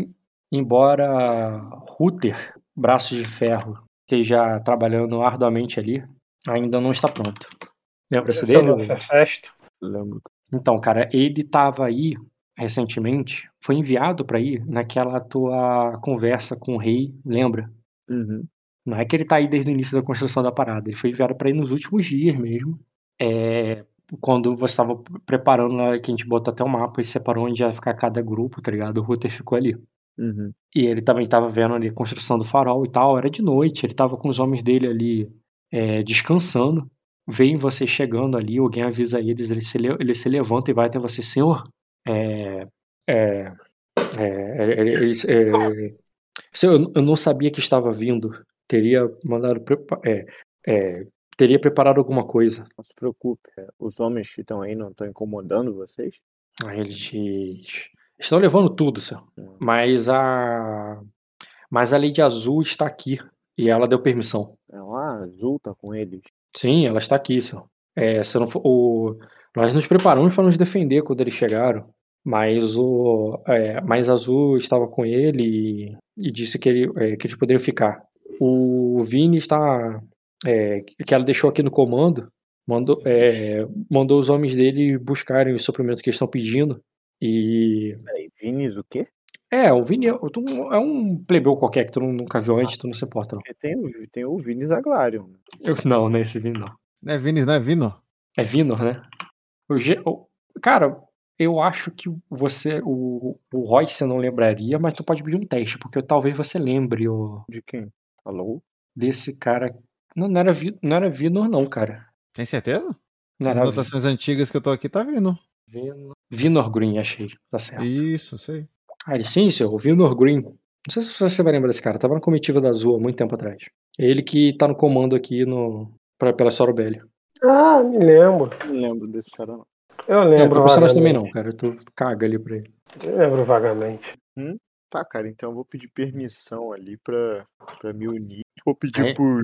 Embora Ruther, braço de ferro, esteja trabalhando arduamente ali, ainda não está pronto. Lembra-se dele? Lembro. Então, cara, ele estava aí recentemente, foi enviado para ir naquela tua conversa com o rei, lembra? Uhum. Não é que ele tá aí desde o início da construção da parada, ele foi enviado para ir nos últimos dias mesmo, é, quando você estava preparando, que a gente botou até o um mapa e separou onde ia ficar cada grupo, tá ligado? O Ruther ficou ali. Uhum. E ele também estava vendo ali a construção do farol e tal, era de noite, ele estava com os homens dele ali é, descansando. Vem você chegando ali, alguém avisa eles, ele se, ele se levanta e vai até você, senhor. É. É. É. Ele, é, eu, não sabia que estava vindo. Teria mandado. É, é, teria preparado alguma coisa. Não se preocupe, é, os homens que estão aí não estão incomodando vocês? Ah, eles estão levando tudo, senhor. Hum. Mas a mas a Lady Azul está aqui e ela deu permissão. Não, a Azul tá com eles. Sim, ela está aqui, senhor. É, se não for, o, nós nos preparamos para nos defender quando eles chegaram, mas o é, mais Azul estava com ele e, e disse que, ele, é, que eles poderiam ficar. O Vini está é, que ela deixou aqui no comando, mandou, é, mandou os homens dele buscarem os suprimentos que eles estão pedindo. E. Peraí, Vinis o quê? É, o Vini é, é um plebeu qualquer que tu nunca viu antes, tu não se importa, não. Tem, tem o Vinis Aglarion. Eu, não, não é esse Vini, não. Não é Vinis, não é Vino? É Vino, né? O, o, cara, eu acho que você, o, o Roy, você não lembraria, mas tu pode pedir um teste, porque talvez você lembre o. De quem? Alô? Desse cara não, não era, não era Vinor, não, cara. Tem certeza? Não As anotações antigas que eu tô aqui tá vindo. Vinor, Vinor Green, achei. Tá certo. Isso, sei. Ah, ele sim, senhor. O Vinor Green. Não sei se você vai lembrar desse cara. Tava na comitiva da Azul há muito tempo atrás. É ele que tá no comando aqui no, pra, pela Sorobelli. Ah, me lembro. Não lembro desse cara, não. Eu lembro. É, personagem também não, cara. Tu caga ali pra ele. Eu lembro vagamente. Hum? Tá, cara, então eu vou pedir permissão ali pra, pra me unir. Vou pedir é. por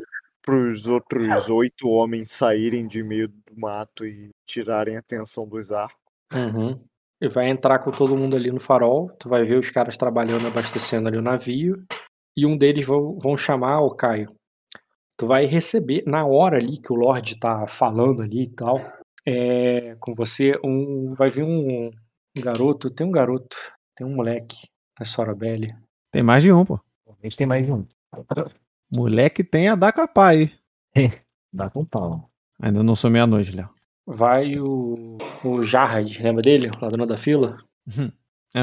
para os outros oito homens saírem de meio do mato e tirarem a atenção dos arcos. Uhum. E vai entrar com todo mundo ali no farol. Tu vai ver os caras trabalhando, abastecendo ali o navio. E um deles vão, vão chamar o Caio. Tu vai receber, na hora ali que o Lorde tá falando ali e tal, é, com você, um, vai vir um, um garoto. Tem um garoto, tem um moleque, a Sorabelli. Tem mais de um, pô. A gente tem mais de um. Moleque tem a dar com a pai. <laughs> Dá com pau. Ainda não sou meia-noite, Léo. Vai o, o Jarrad, lembra dele? O ladrão da fila? Uhum.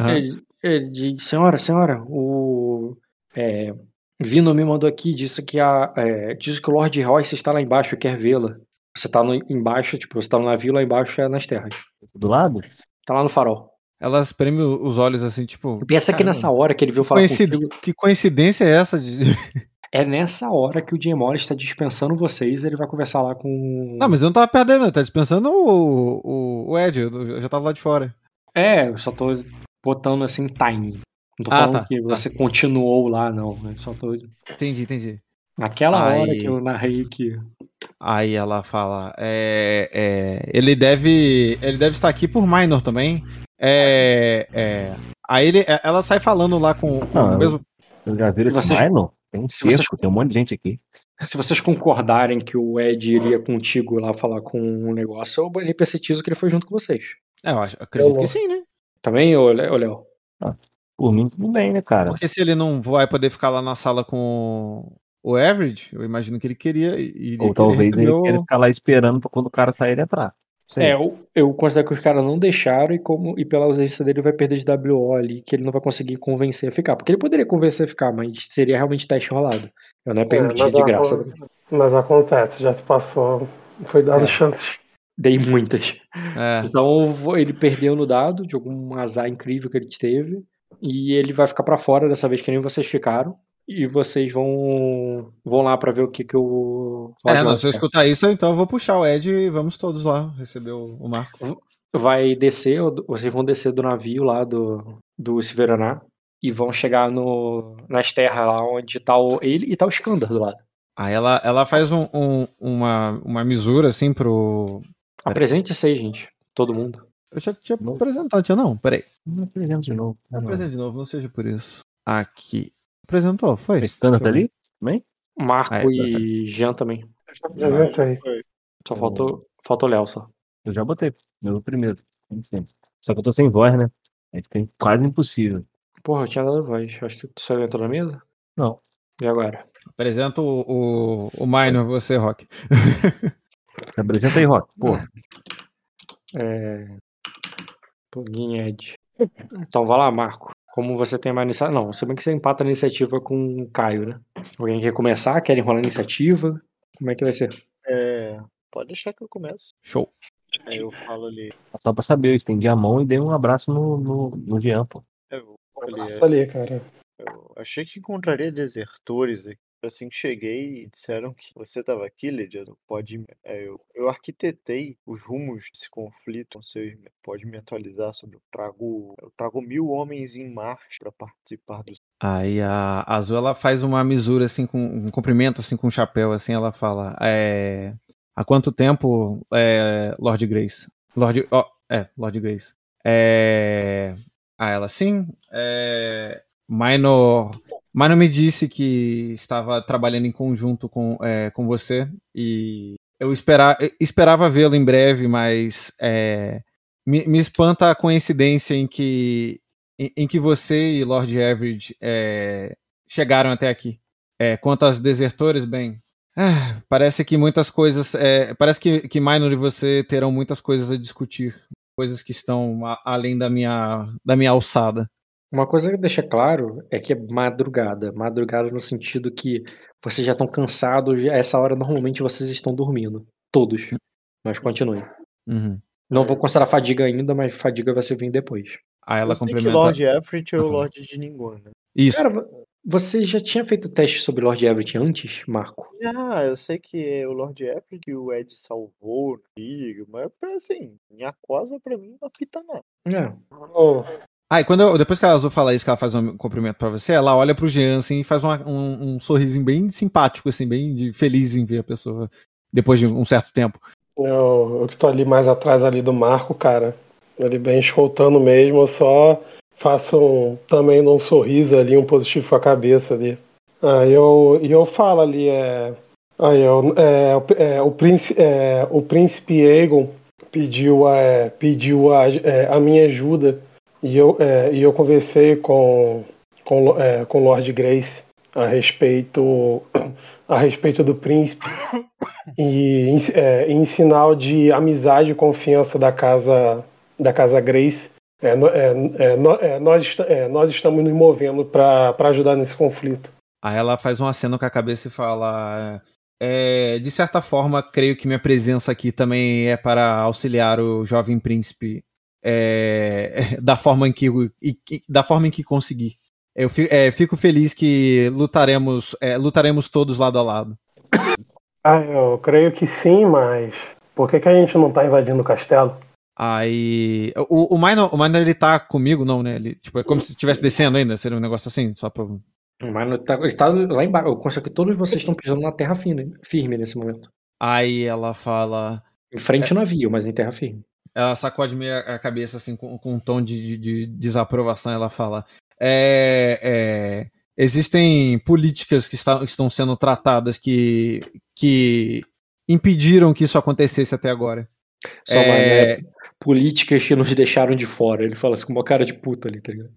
Ele, ele diz, senhora, senhora, o é, Vino me mandou aqui, disse que, a, é, disse que o Lord Royce está lá embaixo, quer vê-la. Você tá no, embaixo, tipo, você tá no navio, lá embaixo é nas terras. Do lado? Tá lá no farol. Ela espreme os olhos assim, tipo. Pensa que nessa hora que ele viu falar Coincid... contigo... Que coincidência é essa? De... <laughs> É nessa hora que o Jim Morris está dispensando vocês ele vai conversar lá com. Não, mas eu não tava perdendo, ele tá dispensando o, o, o Ed, eu já tava lá de fora. É, eu só tô botando assim time. Não tô Ah, falando tá, que tá. você continuou lá, não. Eu só tô. Entendi, entendi. Naquela hora Aí- que eu narrei que. Aí ela fala, é, é, ele deve, ele deve estar aqui por Minor também. É, é, aí ele, é, ela sai falando lá com, com Não, o mesmo. Eu já viram esse Vocês- Minor? Tem um se vocês- tem um monte de gente aqui. Se vocês concordarem que o Ed iria contigo lá falar com um negócio, eu banhei percetizo que ele foi junto com vocês. É, eu acho, acredito Eu- que sim, né? Também, ô Lé- ô, Léo? Por mim, tudo bem, né, cara? Porque se ele não vai poder ficar lá na sala com o Average, eu imagino que ele queria. Ou talvez ele receber o- queira ficar lá esperando pra quando o cara sair ele entrar. Sei. É, eu, eu considero que os caras não deixaram e, como, e pela ausência dele vai perder de WO ali, que ele não vai conseguir convencer a ficar. Porque ele poderia convencer a ficar, mas seria realmente teste rolado. Eu não é permitir mas de a- graça. Mas acontece, já se passou. Foi dado É. chance. Dei muitas. É, Então ele perdeu no dado de algum azar incrível que ele teve. E ele vai ficar pra fora dessa vez que nem vocês ficaram. E vocês vão vão lá pra ver o que que o é não, se eu escutar isso, então eu vou puxar o Ed e vamos todos lá receber o, o Marco. vai descer, vocês vão descer do navio lá do, do Silveraná e vão chegar no, nas terras lá onde tá o, ele e tá o Skandar do lado. Aí ela, ela faz um, um- uma, uma misura assim pro. Apresente vocês, gente. Todo mundo. Eu já tinha apresentado, tinha não? Peraí. Não apresento de novo. Não, não. Apresenta de novo, não seja por isso. Aqui. Apresentou, foi? Skandar tá ali? Também? Marco Ah, é, tá e Jean também. Apresentei. Só faltou, faltou o Léo só. Eu já botei. Meu primeiro. como sempre. Só que eu tô sem voz, né? Aí fica quase impossível. Porra, eu tinha dado voz. Acho que tu só entrou na mesa? Não. E agora? Apresenta o, o, o Minor, você, Rock. <laughs> Apresenta aí, Rock. Pô, É. Plugin Ed. Então vai lá, Marco. Como você tem mais iniciativa. Não, se bem que você empata a iniciativa com o Caio, né? Alguém quer começar? Quer enrolar a iniciativa? Como é que vai ser? É, pode deixar que eu começo. Show. Aí eu falo ali. só pra saber, eu estendi a mão e dei um abraço no, no, no Jean, pô. Eu, falei, Passa ali, cara. eu achei que encontraria desertores aqui. Assim que cheguei e disseram que você estava aqui, Lídia, pode. é, eu, eu arquitetei os rumos desse conflito. Você pode me atualizar sobre. Eu trago, eu trago mil homens em marcha para participar do. Aí a Azul ela faz uma misura assim com um cumprimento assim com um chapéu assim, ela fala, é, há quanto tempo é, Lord Grace? Lord, ó, é, Lord Grace. É, ah, ela sim, é, Minor, Minor me disse que estava trabalhando em conjunto com, é, com você e eu espera, eu esperava vê-lo em breve, mas é, me, me espanta a coincidência em que em, em que você e Lord Average é, chegaram até aqui. É, quanto aos desertores, bem, ah, parece que muitas coisas, é, parece que, que Minor e você terão muitas coisas a discutir, coisas que estão a- além da minha, da minha alçada. Uma coisa que deixa claro é que é madrugada. Madrugada no sentido que vocês já estão cansados. A essa hora, normalmente, vocês estão dormindo. Todos. Mas continue. Uhum. Não vou considerar fadiga ainda, mas fadiga vai ser vir depois. Aí ela eu sei que complementa. Lord Efrit é o Uhum. Lord de Ninguém, né? Isso. Cara, vo- você já tinha feito teste sobre Lord Everett antes, Marco? Ah, eu sei que é o Lord Efrit que o Ed salvou, mas assim, minha cosa pra mim não fita nada. É. Ô, Ah, e quando eu- depois que a Azul fala isso, que ela faz um cumprimento pra você, ela olha pro Jean assim, e faz uma- um, um sorrisinho bem simpático, assim, bem de feliz em ver a pessoa depois de um certo tempo. Eu, eu que tô ali mais atrás ali do Marco, cara. Ele bem escoltando mesmo, eu só faço um, também um sorriso ali, um positivo com a cabeça ali. Aí eu, e eu falo ali, é. Aí eu, é, é, o, príncipe, é, o príncipe Aegon pediu, é, pediu a, é, a minha ajuda e eu, é, e eu conversei com, com, é, com Lord Grace. a respeito <coughs> a respeito do príncipe <coughs> e é, em sinal de amizade e confiança da casa da casa Grace é, é, é, nós, nós estamos nos movendo para ajudar nesse conflito. Aí ela faz um aceno com a cabeça e fala: é, de certa forma, creio que minha presença aqui também é para auxiliar o jovem príncipe é, <laughs> da forma em que da forma em que conseguir. Eu fico, é, fico feliz que lutaremos é, lutaremos todos lado a lado. Ah, eu creio que sim, mas por que, que a gente não está invadindo o castelo? Aí. O, o, Minor, o Minor ele tá comigo, não, né? Ele, tipo, é como se estivesse descendo ainda, seria um negócio assim, só pra. O Minor tá, ele tá lá embaixo. Eu consigo que todos vocês estão pisando na terra firme, firme nesse momento. Aí ela fala. Em frente é... navio, mas em terra firme. Ela sacode meio a cabeça assim com, com um tom de, de, de desaprovação. Ela fala: é, é, existem políticas que está, estão sendo tratadas que, que impediram que isso acontecesse até agora. Só é... Políticas que nos deixaram de fora. Ele fala assim com uma cara de puta ali, tá ligado?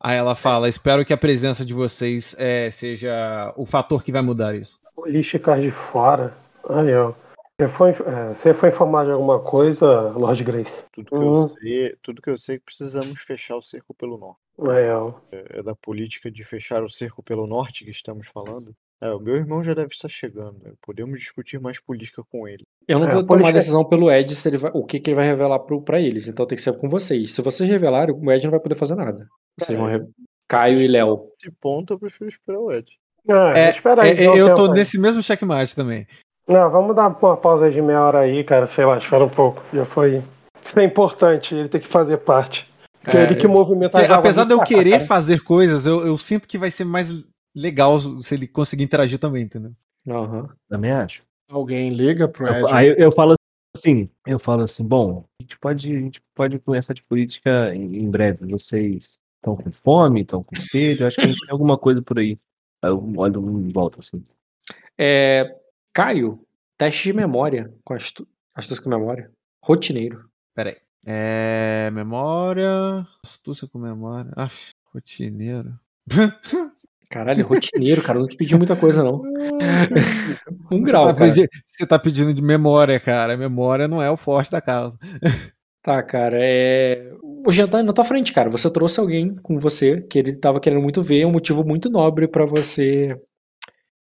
Aí ela fala: Espero que a presença de vocês é, seja o fator que vai mudar isso. Políticas de fora. Ó. Você foi, é, você foi informado de alguma coisa, Lord Grace? Tudo que, uhum. eu sei, tudo que eu sei é que precisamos fechar o cerco pelo norte. É, é, é da política de fechar o cerco pelo norte que estamos falando? É, o meu irmão já deve estar chegando. Né? Podemos discutir mais política com ele. Eu não é, vou tomar política... decisão pelo Ed se ele vai, o que, que ele vai revelar para eles. Então tem que ser com vocês. Se vocês revelarem, o Ed não vai poder fazer nada. Vocês é, vão re... Caio e Léo. Nesse ponto eu prefiro esperar o Ed. Ah, é, aí, é, então, eu tô nesse mesmo checkmate também. Não, vamos dar uma pausa de meia hora aí, cara. Sei lá, espera um pouco. Já foi. Isso é importante, ele tem que fazer parte. é, ele que movimenta as Apesar de eu querer cara. fazer coisas, eu, eu sinto que vai ser mais legal se ele conseguir interagir também, entendeu? Uhum. Também acho. Alguém liga pro Ed? Aí eu, eu, falo assim, eu falo assim, bom, a gente pode, a gente pode começar de política em, em breve. Vocês estão com fome, estão com sede, acho que a gente tem alguma coisa por aí. Aí eu olho em volta assim. É, Caio, teste de memória com astu astúcia com memória. Rotineiro. Peraí. É. Memória. Astúcia com memória. Ah, rotineiro. <laughs> Caralho, rotineiro, cara, não te pediu muita coisa, não. <laughs> um grau, você tá, pedindo, você tá pedindo de memória, cara. Memória não é o forte da casa. <laughs> Tá, cara, é. O Jean tá na tua frente, cara. Você trouxe alguém com você que ele tava querendo muito ver, é um motivo muito nobre para você.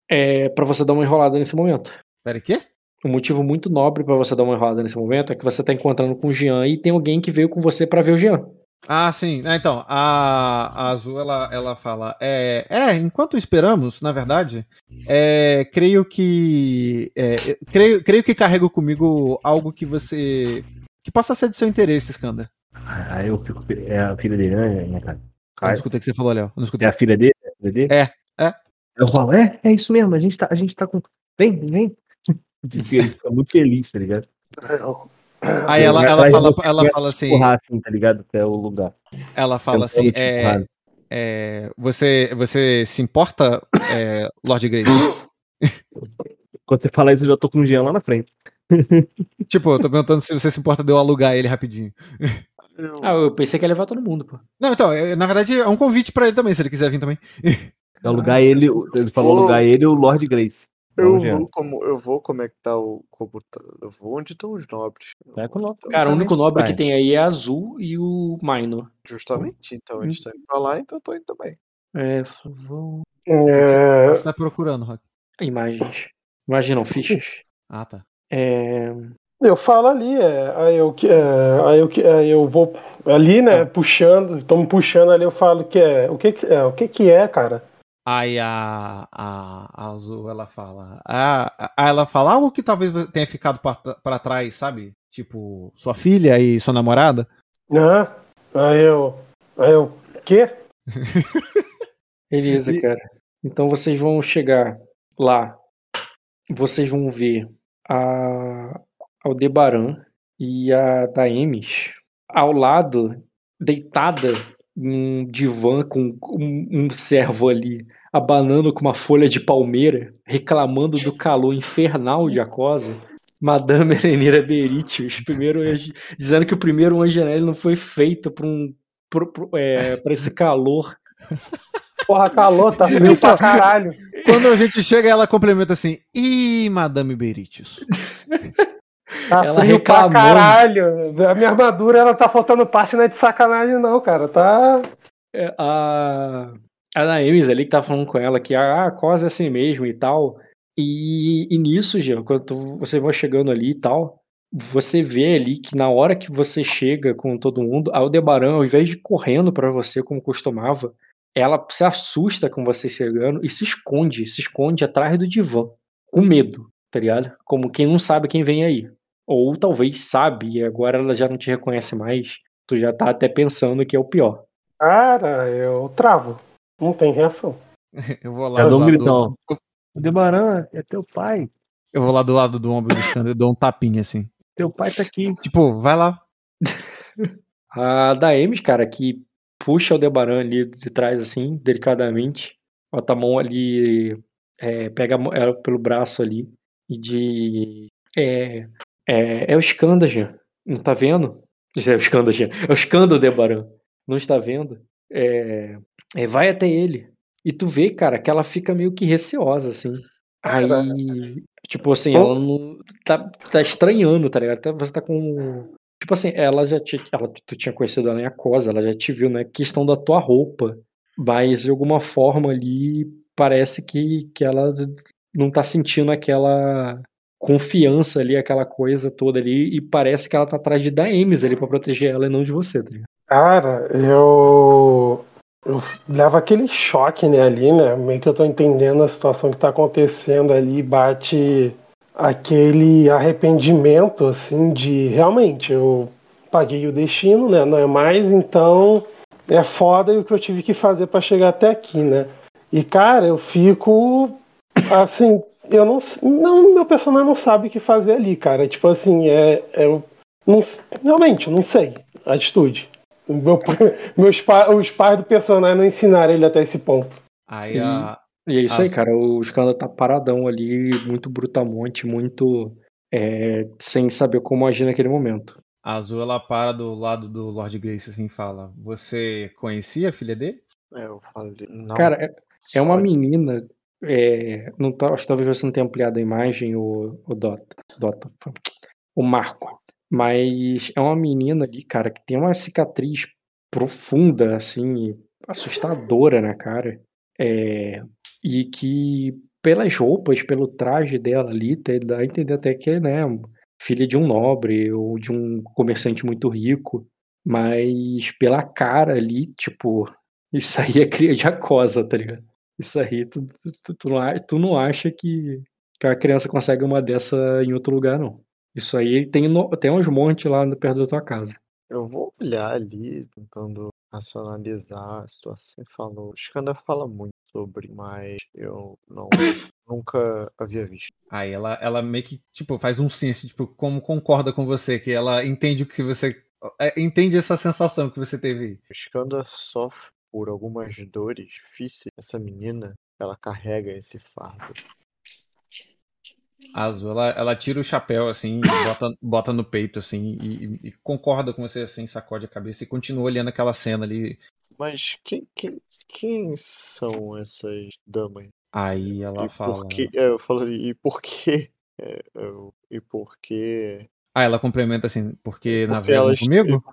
É, para você dar uma enrolada nesse momento. Pera, quê? Um motivo muito nobre para você dar uma enrolada nesse momento é que você tá encontrando com o Jean e tem alguém que veio com você para ver o Jean. Ah, sim. É, então, a, a Azul, ela, ela fala. É, é, enquanto esperamos, na verdade, é, creio que. É, creio, creio que carrego comigo algo que você. que possa ser de seu interesse, Skanda. Ah, eu fico. É a filha dele, né, minha cara? Eu não escutei o que você falou, Léo. Não escutei. É a filha dele? É, a filha dele? é. é. Eu falo, é, é isso mesmo, a gente tá, a gente tá com. Vem, vem. <laughs> Ele fica muito feliz, tá ligado? Aí ela, ela, fala, ela fala assim. assim, tá ligado? Até o lugar. Ela fala assim: é, é, você, você se importa, é, Lord Grace? <laughs> Quando você fala isso, eu já tô com o Jean lá na frente. <laughs> tipo, eu tô perguntando se você se importa de eu alugar ele rapidinho. Ah, eu pensei que ia levar todo mundo, pô. Não, então, é, na verdade é um convite pra ele também, se ele quiser vir também. Alugar ele, ele falou alugar ele e o Lord Grace. Eu vou, como, eu vou conectar o computador. Eu vou onde estão os nobres. É com Cara, o único nobre que tem aí é azul e o Minor. Justamente, então eles estão indo pra lá, então eu tô indo também. É, vou. É... Você tá procurando, Rock? Imagens. Não, fichas. Ah, tá. É... Eu falo ali, é, aí eu, é, aí eu, aí eu vou ali, né, ah. puxando, tô me puxando ali, eu falo que é, o que que é, o que que é, cara? Aí a, a, a Azul ela fala. A, a, ela fala algo que talvez tenha ficado para trás, sabe? Tipo, sua filha e sua namorada. Ah, aí eu. Aí eu. Quê? <laughs> Beleza, e... cara. Então vocês vão chegar lá. Vocês vão ver a Aldebaran e a Daemis ao lado, deitada um divã com um, um servo ali abanando com uma folha de palmeira, reclamando do calor infernal de Acosa. Madame Erenira Beritius, primeiro dizendo que o primeiro Angelelli não foi feito para um, é, esse calor. Porra, calor, tá frio pra caralho. Quando a gente chega, ela complementa assim: Ih, Madame Beritius. <laughs> Tá ela reclamou. pra caralho. A minha armadura, ela tá faltando parte, não é de sacanagem, não, cara. Tá. É, a. A Naemis ali que tá falando com ela que ah, a cosa é assim mesmo e tal. E, e nisso, Jean, quando você vai chegando ali e tal, você vê ali que na hora que você chega com todo mundo, a Aldebaran, ao invés de correndo para você como costumava, ela se assusta com você chegando e se esconde, se esconde atrás do divã, com medo, tá ligado? Como quem não sabe quem vem aí. Ou talvez sabe e agora ela já não te reconhece mais, tu já tá até pensando que é o pior. Cara, eu travo. Não tem reação. <laughs> eu vou lá. Eu dou um gritão. O Debaran é teu pai. Eu vou lá do lado do ombro do Scandal e dou um tapinha assim. Teu pai tá aqui. Tipo, vai lá. <laughs> a Daemis, cara, que puxa o Debaran ali de trás, assim, delicadamente. Bota a mão ali, é, pega ela pelo braço ali. E de. É. É, é o Skandajan. Não tá vendo? É o Skandajan. É o Skanda Debaran. Não está vendo? É, é, vai até ele. E tu vê, cara, que ela fica meio que receosa, assim. Aí, tipo assim, ela não. Tá, tá estranhando, tá ligado? Até você tá com. Tipo assim, ela já tinha. Ela, tu tinha conhecido ela em Acosa, ela já te viu, né? Questão da tua roupa. Mas de alguma forma ali parece que, que ela não tá sentindo aquela confiança ali, aquela coisa toda ali, e parece que ela tá atrás de Daemis ali pra proteger ela e não de você, tá ligado? Cara, eu eu levo aquele choque né, ali, né? Meio que eu tô entendendo a situação que tá acontecendo ali, bate aquele arrependimento, assim, de realmente eu paguei o destino, né? Não é mais, então é foda o que eu tive que fazer para chegar até aqui, né? E cara, eu fico assim, eu não, não meu personagem não sabe o que fazer ali, cara. Tipo assim, é, é eu não, realmente, não sei a atitude. Meu, <laughs> meus pa, os pais do personagem não ensinaram ele até esse ponto. Aí a, e, e é isso a... aí, cara. O Skanda tá paradão ali, muito brutamonte, muito é, sem saber como agir naquele momento. A Azul ela para do lado do Lord Grace assim e fala: Você conhecia a filha dele? É, eu falei. Não, cara, é, é uma menina. É, não tá, acho que talvez você não tenha ampliado a imagem, o, o Dota, Dota, o Marco. Mas é uma menina ali, cara, que tem uma cicatriz profunda, assim, assustadora na cara. É, e que pelas roupas, pelo traje dela ali, dá a entender até que é, né, filha de um nobre ou de um comerciante muito rico. Mas pela cara ali, tipo, <laughs> isso aí é cria de acosa, tá ligado? Isso aí, tu, tu, tu, não, tu não acha que, que a criança consegue uma dessa em outro lugar, não. Isso aí tem, no, tem uns montes lá perto da tua casa. Eu vou olhar ali, tentando racionalizar a situação. Falou. O Skanda fala muito sobre, mas eu não <coughs> nunca havia visto. Aí ela, ela meio que, tipo, faz um assim, tipo, como concorda com você, que ela entende o que você. É, entende essa sensação que você teve aí. O Skanda sofre por algumas dores difíceis. Essa menina, ela carrega esse fardo. Azul, ela, ela tira o chapéu assim, bota, bota no peito assim e, e, concorda com você assim, sacode a cabeça e continua olhando aquela cena ali. Mas quem, quem, quem são essas damas? Aí ela e fala. Por que, é, eu falo, e por quê? É, eu, e por quê? Ah, ela complementa assim, porque, porque navegam elas, comigo?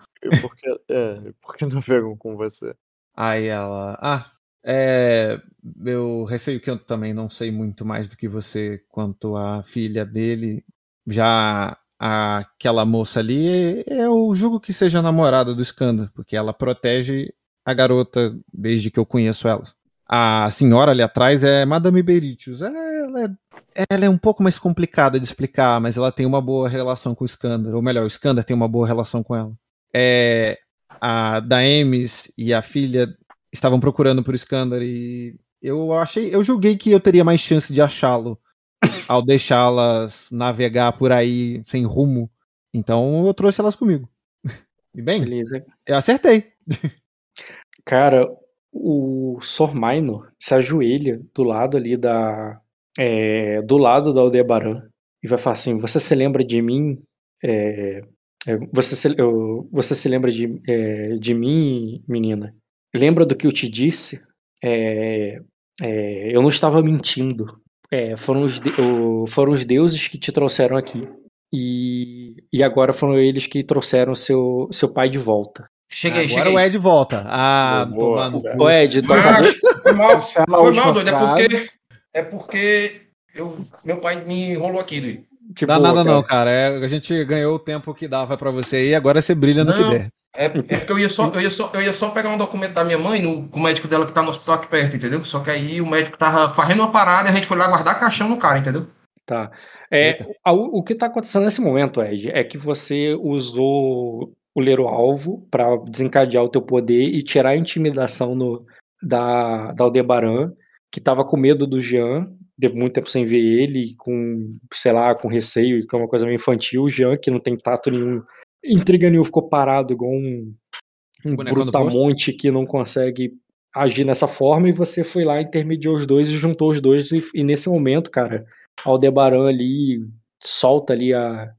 Porque, é, porque navegam com você. Aí ela, ah, é, eu receio que eu também não sei muito mais do que você quanto a filha dele. Já aquela moça ali, eu julgo que seja namorada do Skanda, porque ela protege a garota desde que eu conheço ela. A senhora ali atrás é Madame Beritius. Ela é, ela é um pouco mais complicada de explicar, mas ela tem uma boa relação com o Skanda. Ou melhor, o Skanda tem uma boa relação com ela. É, a Daemis e a filha estavam procurando por Iskandar e eu achei, eu julguei que eu teria mais chance de achá-lo <laughs> ao deixá-las navegar por aí sem rumo. Então eu trouxe elas comigo. <laughs> E bem, Beleza. eu acertei. Cara, o Sor Minor se ajoelha do lado ali da. É, do lado da Aldebaran e vai falar assim: Você se lembra de mim? É você, se, eu, você se lembra de, é, de mim, menina? Lembra do que eu te disse? é, é, eu não estava mentindo. É, foram, os de, o, foram os deuses que te trouxeram aqui. E, e agora foram eles que trouxeram seu, seu pai de volta. Cheguei, Agora cheguei. o Ed volta. Ah, Boa. Ô Ed, tu Ah, acabou, foi mal, é foi mal, doido. É porque, é porque eu, meu pai me enrolou aqui, doido. Tipo, Dá nada cara, não, cara. É, a gente ganhou o tempo que dava pra você aí, agora você brilha no que Não. der. É, é porque eu ia, só, eu, ia só, eu ia só pegar um documento da minha mãe, no, com o médico dela que tá no hospital aqui perto, entendeu? Só que aí o médico tava fazendo uma parada e a gente foi lá guardar caixão no cara, entendeu? Tá. É, a- o que está acontecendo nesse momento, Ed, é que você usou o ler o alvo para desencadear o teu poder e tirar a intimidação no, da, da Aldebaran, que estava com medo do Jean, de muito tempo sem ver ele, com, sei lá, com receio, que é uma coisa meio infantil. O Jean, que não tem tato nenhum, intriga nenhuma, ficou parado igual um, um brutamonte que não consegue agir nessa forma, e você foi lá, intermediou os dois e juntou os dois, e, e nesse momento, cara, Aldebaran ali solta ali a.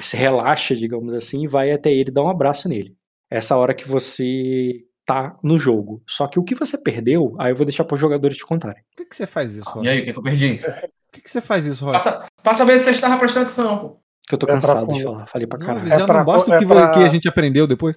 se relaxa, digamos assim, e vai até ele dá um abraço nele. Essa hora que você tá no jogo. Só que o que você perdeu, aí eu vou deixar para os jogadores te contarem. Por que, que você faz isso, E aí, o que, que eu perdi? Por que, que você faz isso, Roger? Passa, passa a ver se você estava prestando atenção. Que eu tô É pra cansado de comer. falar, falei pra Não, caralho. já É pra- não basta é o que, pra- que a gente aprendeu depois.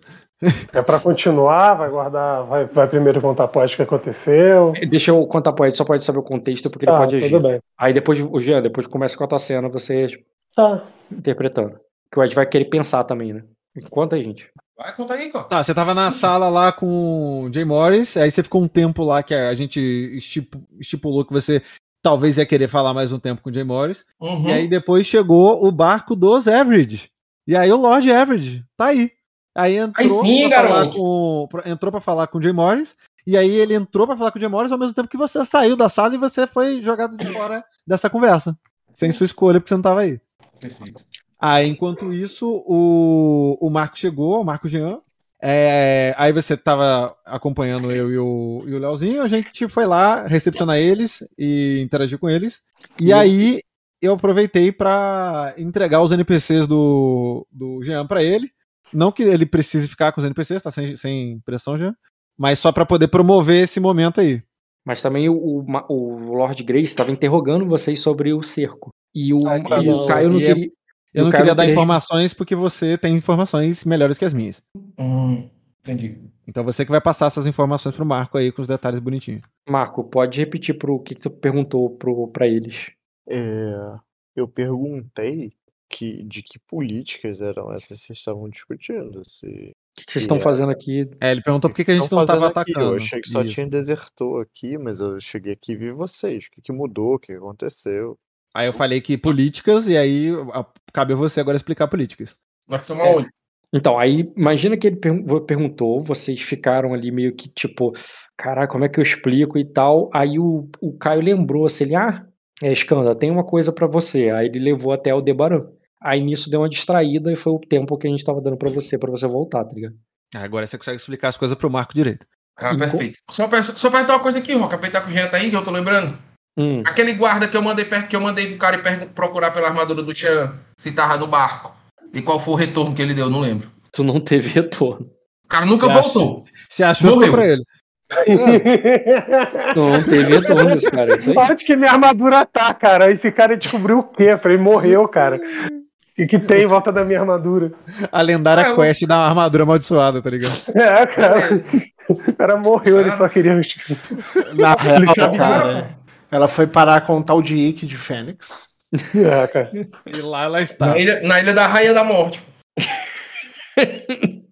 É pra continuar, vai guardar, vai, vai primeiro contar a pode que aconteceu. Deixa eu contar pro Ed, só pode saber o contexto, porque Tá, ele pode agir. tudo bem. Aí depois, o Jean, depois começa com a tua cena, você Tá. interpretando. Que o Ed vai querer pensar também, né? Conta aí, gente. Vai, conta aí. Tá, você tava na sala lá com o Jay Morris, aí você ficou um tempo lá que a gente estipu- estipulou que você talvez ia querer falar mais um tempo com o Jay Morris. Uhum. E aí depois chegou o barco dos Average. E aí o Lord Average tá aí. Aí entrou Aí sim, pra falar garoto. com pra- entrou para falar com o Jay Morris. E aí ele entrou pra falar com o Jay Morris ao mesmo tempo que você saiu da sala e você foi jogado de fora dessa conversa. Sem sua escolha, porque você não tava aí. Perfeito. Aí, enquanto isso, o, o Marco chegou, o Marco Jean. É, aí você tava acompanhando eu e o, e o Leozinho, a gente foi lá recepcionar eles e interagir com eles. E E- aí eu aproveitei pra entregar os NPCs do, do Jean pra ele. Não que ele precise ficar com os NPCs, tá sem, sem pressão, Jean. Mas só pra poder promover esse momento aí. Mas também o, o, Lord Grace estava interrogando vocês sobre o cerco. E o, Ah, e o Caio não E é- queria. Eu não queria dar queria- informações porque você tem informações melhores que as minhas. Hum, entendi. Então você que vai passar essas informações pro Marco aí com os detalhes bonitinhos. Marco, pode repetir pro que, que tu perguntou pro, pra eles. É, eu perguntei que, de que políticas eram essas que vocês estavam discutindo. Se, O que, que vocês estão É. fazendo aqui? É, ele perguntou por que, que a gente não tava fazendo aqui? atacando. Eu achei que só Isso. tinha desertor aqui, mas eu cheguei aqui e vi vocês. O que, que mudou? O que que aconteceu? Aí eu falei que políticas, e aí a- cabe a você agora explicar políticas. Nós ficamos aonde? Então, aí imagina que ele pergun- perguntou, vocês ficaram ali meio que tipo, caraca, como é que eu explico e tal. Aí o, o Caio lembrou assim, ele, ah, é, Skanda, tem uma coisa pra você. Aí ele levou até o Debaran. Aí nisso deu uma distraída e foi o tempo que a gente tava dando pra você, pra você voltar, tá ligado? Agora você consegue explicar as coisas pro Marco direito. Ah, perfeito. Só, só perguntar uma coisa aqui, Roca. Aproveitar que o Jean tá aí, que eu tô lembrando. Hum, Aquele guarda que eu mandei que eu mandei pro cara e procurar pela armadura do Jean, se tava no barco. E qual foi o retorno que ele deu, não lembro. tu não teve retorno. O cara nunca Você acha? voltou. Você achou que Morreu. pra ele? Tu não teve retorno desse cara, é isso aí. Onde que minha armadura tá, cara? Esse cara descobriu o quê? Eu falei, morreu, cara. O que, tem em volta da minha armadura? A lendária eu- quest da armadura amaldiçoada, tá ligado? <laughs> É, cara. O cara morreu, ele só queria. Na real, cara, ela foi parar com o tal de Ike de Fênix. É, cara. E lá ela está. Na ilha, na ilha da Rainha da Morte. <laughs>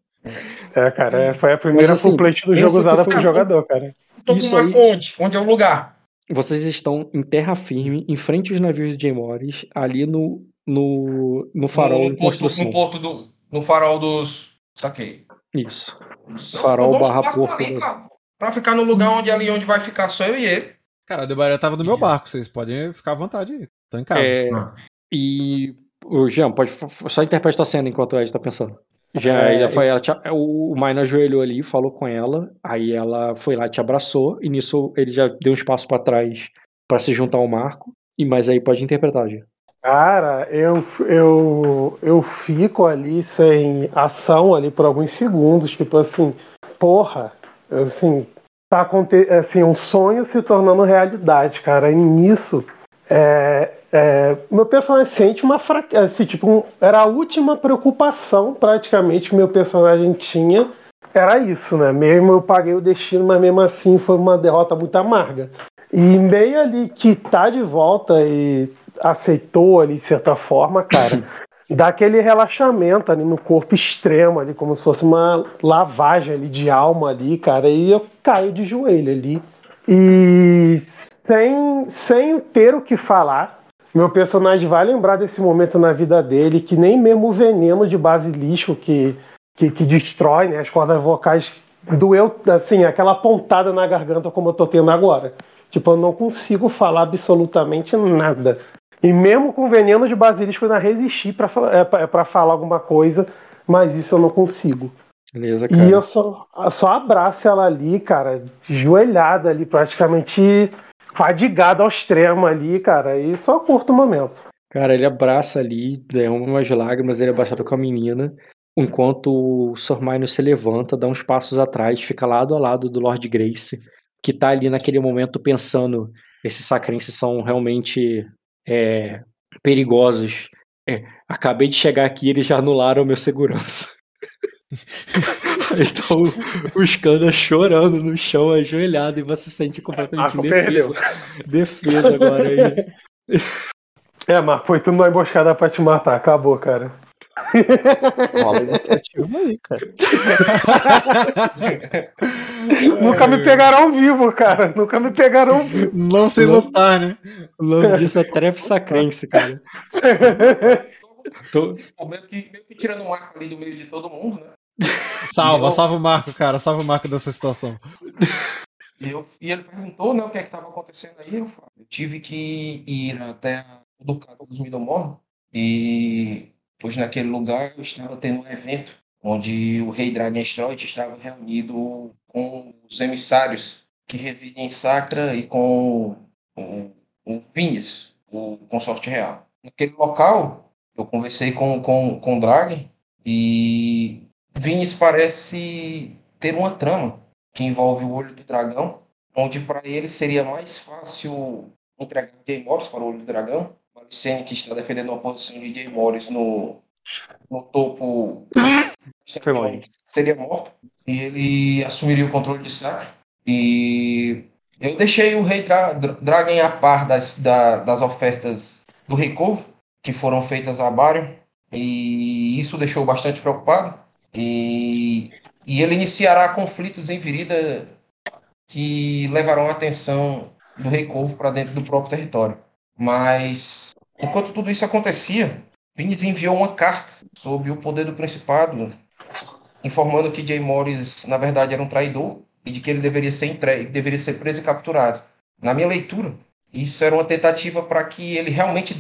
É, cara, é, foi a primeira assim, complete do jogo usada foi- pro jogador, cara. Com uma aí- ponte. Onde é o lugar? Vocês estão em terra firme, em frente aos navios de Jay Morris, ali no, no, no farol em no, porto, no porto do. No farol dos. Saquei. Isso. Então, Farol vamos barra porto. ali Pra, pra ficar no lugar onde ali onde vai ficar só eu e ele. Cara, o Debaré tava no meu barco, vocês podem ficar à vontade aí. Tô em casa. É, Ah. e o Jean, pode só interprete tua cena enquanto o Ed tá pensando. Já, É, ela foi, ela te- o, o Maina ajoelhou ali, falou com ela, aí ela foi lá, te abraçou, e nisso ele já deu um espaço pra trás pra se juntar ao Marco, e mas aí pode interpretar, Jean. Cara, eu, eu, eu fico ali sem ação ali por alguns segundos, tipo assim, porra, eu, assim, tá assim, um sonho se tornando realidade, cara. E nisso, é, é, meu personagem sente uma fraqueza. Assim, tipo, um, era a última preocupação praticamente que meu personagem tinha. Era isso, né? Mesmo eu paguei o destino, mas mesmo assim foi uma derrota muito amarga. E meio ali que tá de volta e aceitou ali de certa forma, cara, <clears throat> dá aquele relaxamento ali no corpo extremo ali, como se fosse uma lavagem ali de alma ali, cara, e eu caio de joelho ali. E sem, sem ter o que falar, meu personagem vai lembrar desse momento na vida dele, que nem mesmo o veneno de basilisco que, que, que destrói né, as cordas vocais doeu, assim, aquela pontada na garganta como eu tô tendo agora. Tipo, eu não consigo falar absolutamente nada. E mesmo com veneno de basilisco, eu ainda resisti para é, é falar alguma coisa, mas isso eu não consigo. Beleza, cara. E eu só, só abraço ela ali, cara, joelhada ali, praticamente fadigado ao extremo ali, cara, e só curto o momento. Cara, ele abraça ali, derrama umas lágrimas, ele é com a menina, enquanto o Sormino se levanta, dá uns passos atrás, fica lado a lado do Lord Grace, que tá ali naquele momento pensando, esses sacrenses são realmente é, perigosos. É, acabei de chegar aqui eles já anularam meu segurança. <laughs> então o Skanda chorando no chão, ajoelhado, e você se sente completamente ah, defesa. Defesa agora aí. <laughs> É, mas foi tudo uma emboscada pra te matar, acabou, cara. <laughs> Rola iniciativa aí, cara. <laughs> Nunca me pegaram vivo, cara. Nunca me pegaram vivo. Não sei lutar, né? O nome disso é trefe sacrense, cara. <laughs> Tô... Meio, que, meio que tirando um arco ali do meio de todo mundo, né? Salva, eu... salva o Marco, cara. Salva o Marco dessa situação. E, eu, e ele perguntou né, o que é estava acontecendo aí. Eu, eu, tive que ir até o Ducado dos Midomor e pois naquele lugar estava tendo um evento onde o rei Dragonstrot estava reunido com os emissários que residem em Sacra e com o, o o consorte real. Naquele local, eu conversei com, com, com Dragon e Vinhas parece ter uma trama que envolve o Olho do Dragão, onde para ele seria mais fácil entregar Jay Morris para o Olho do Dragão. Malicene, que está defendendo a posição de Jay Morris no, no topo, Foi mal. seria morto. E ele assumiria o controle de Sacra. E eu deixei o rei Dra Dragon a par das, da, das ofertas do Rei Corvo, que foram feitas a Barion. E isso deixou bastante preocupado. E, e ele iniciará conflitos em Virida que levarão a atenção do Rei Corvo para dentro do próprio território. Mas, enquanto tudo isso acontecia, Vinicius enviou uma carta sob o poder do Principado, informando que Jay Morris, na verdade, era um traidor e de que ele deveria ser entregue, deveria ser preso e capturado. Na minha leitura, isso era uma tentativa para que ele realmente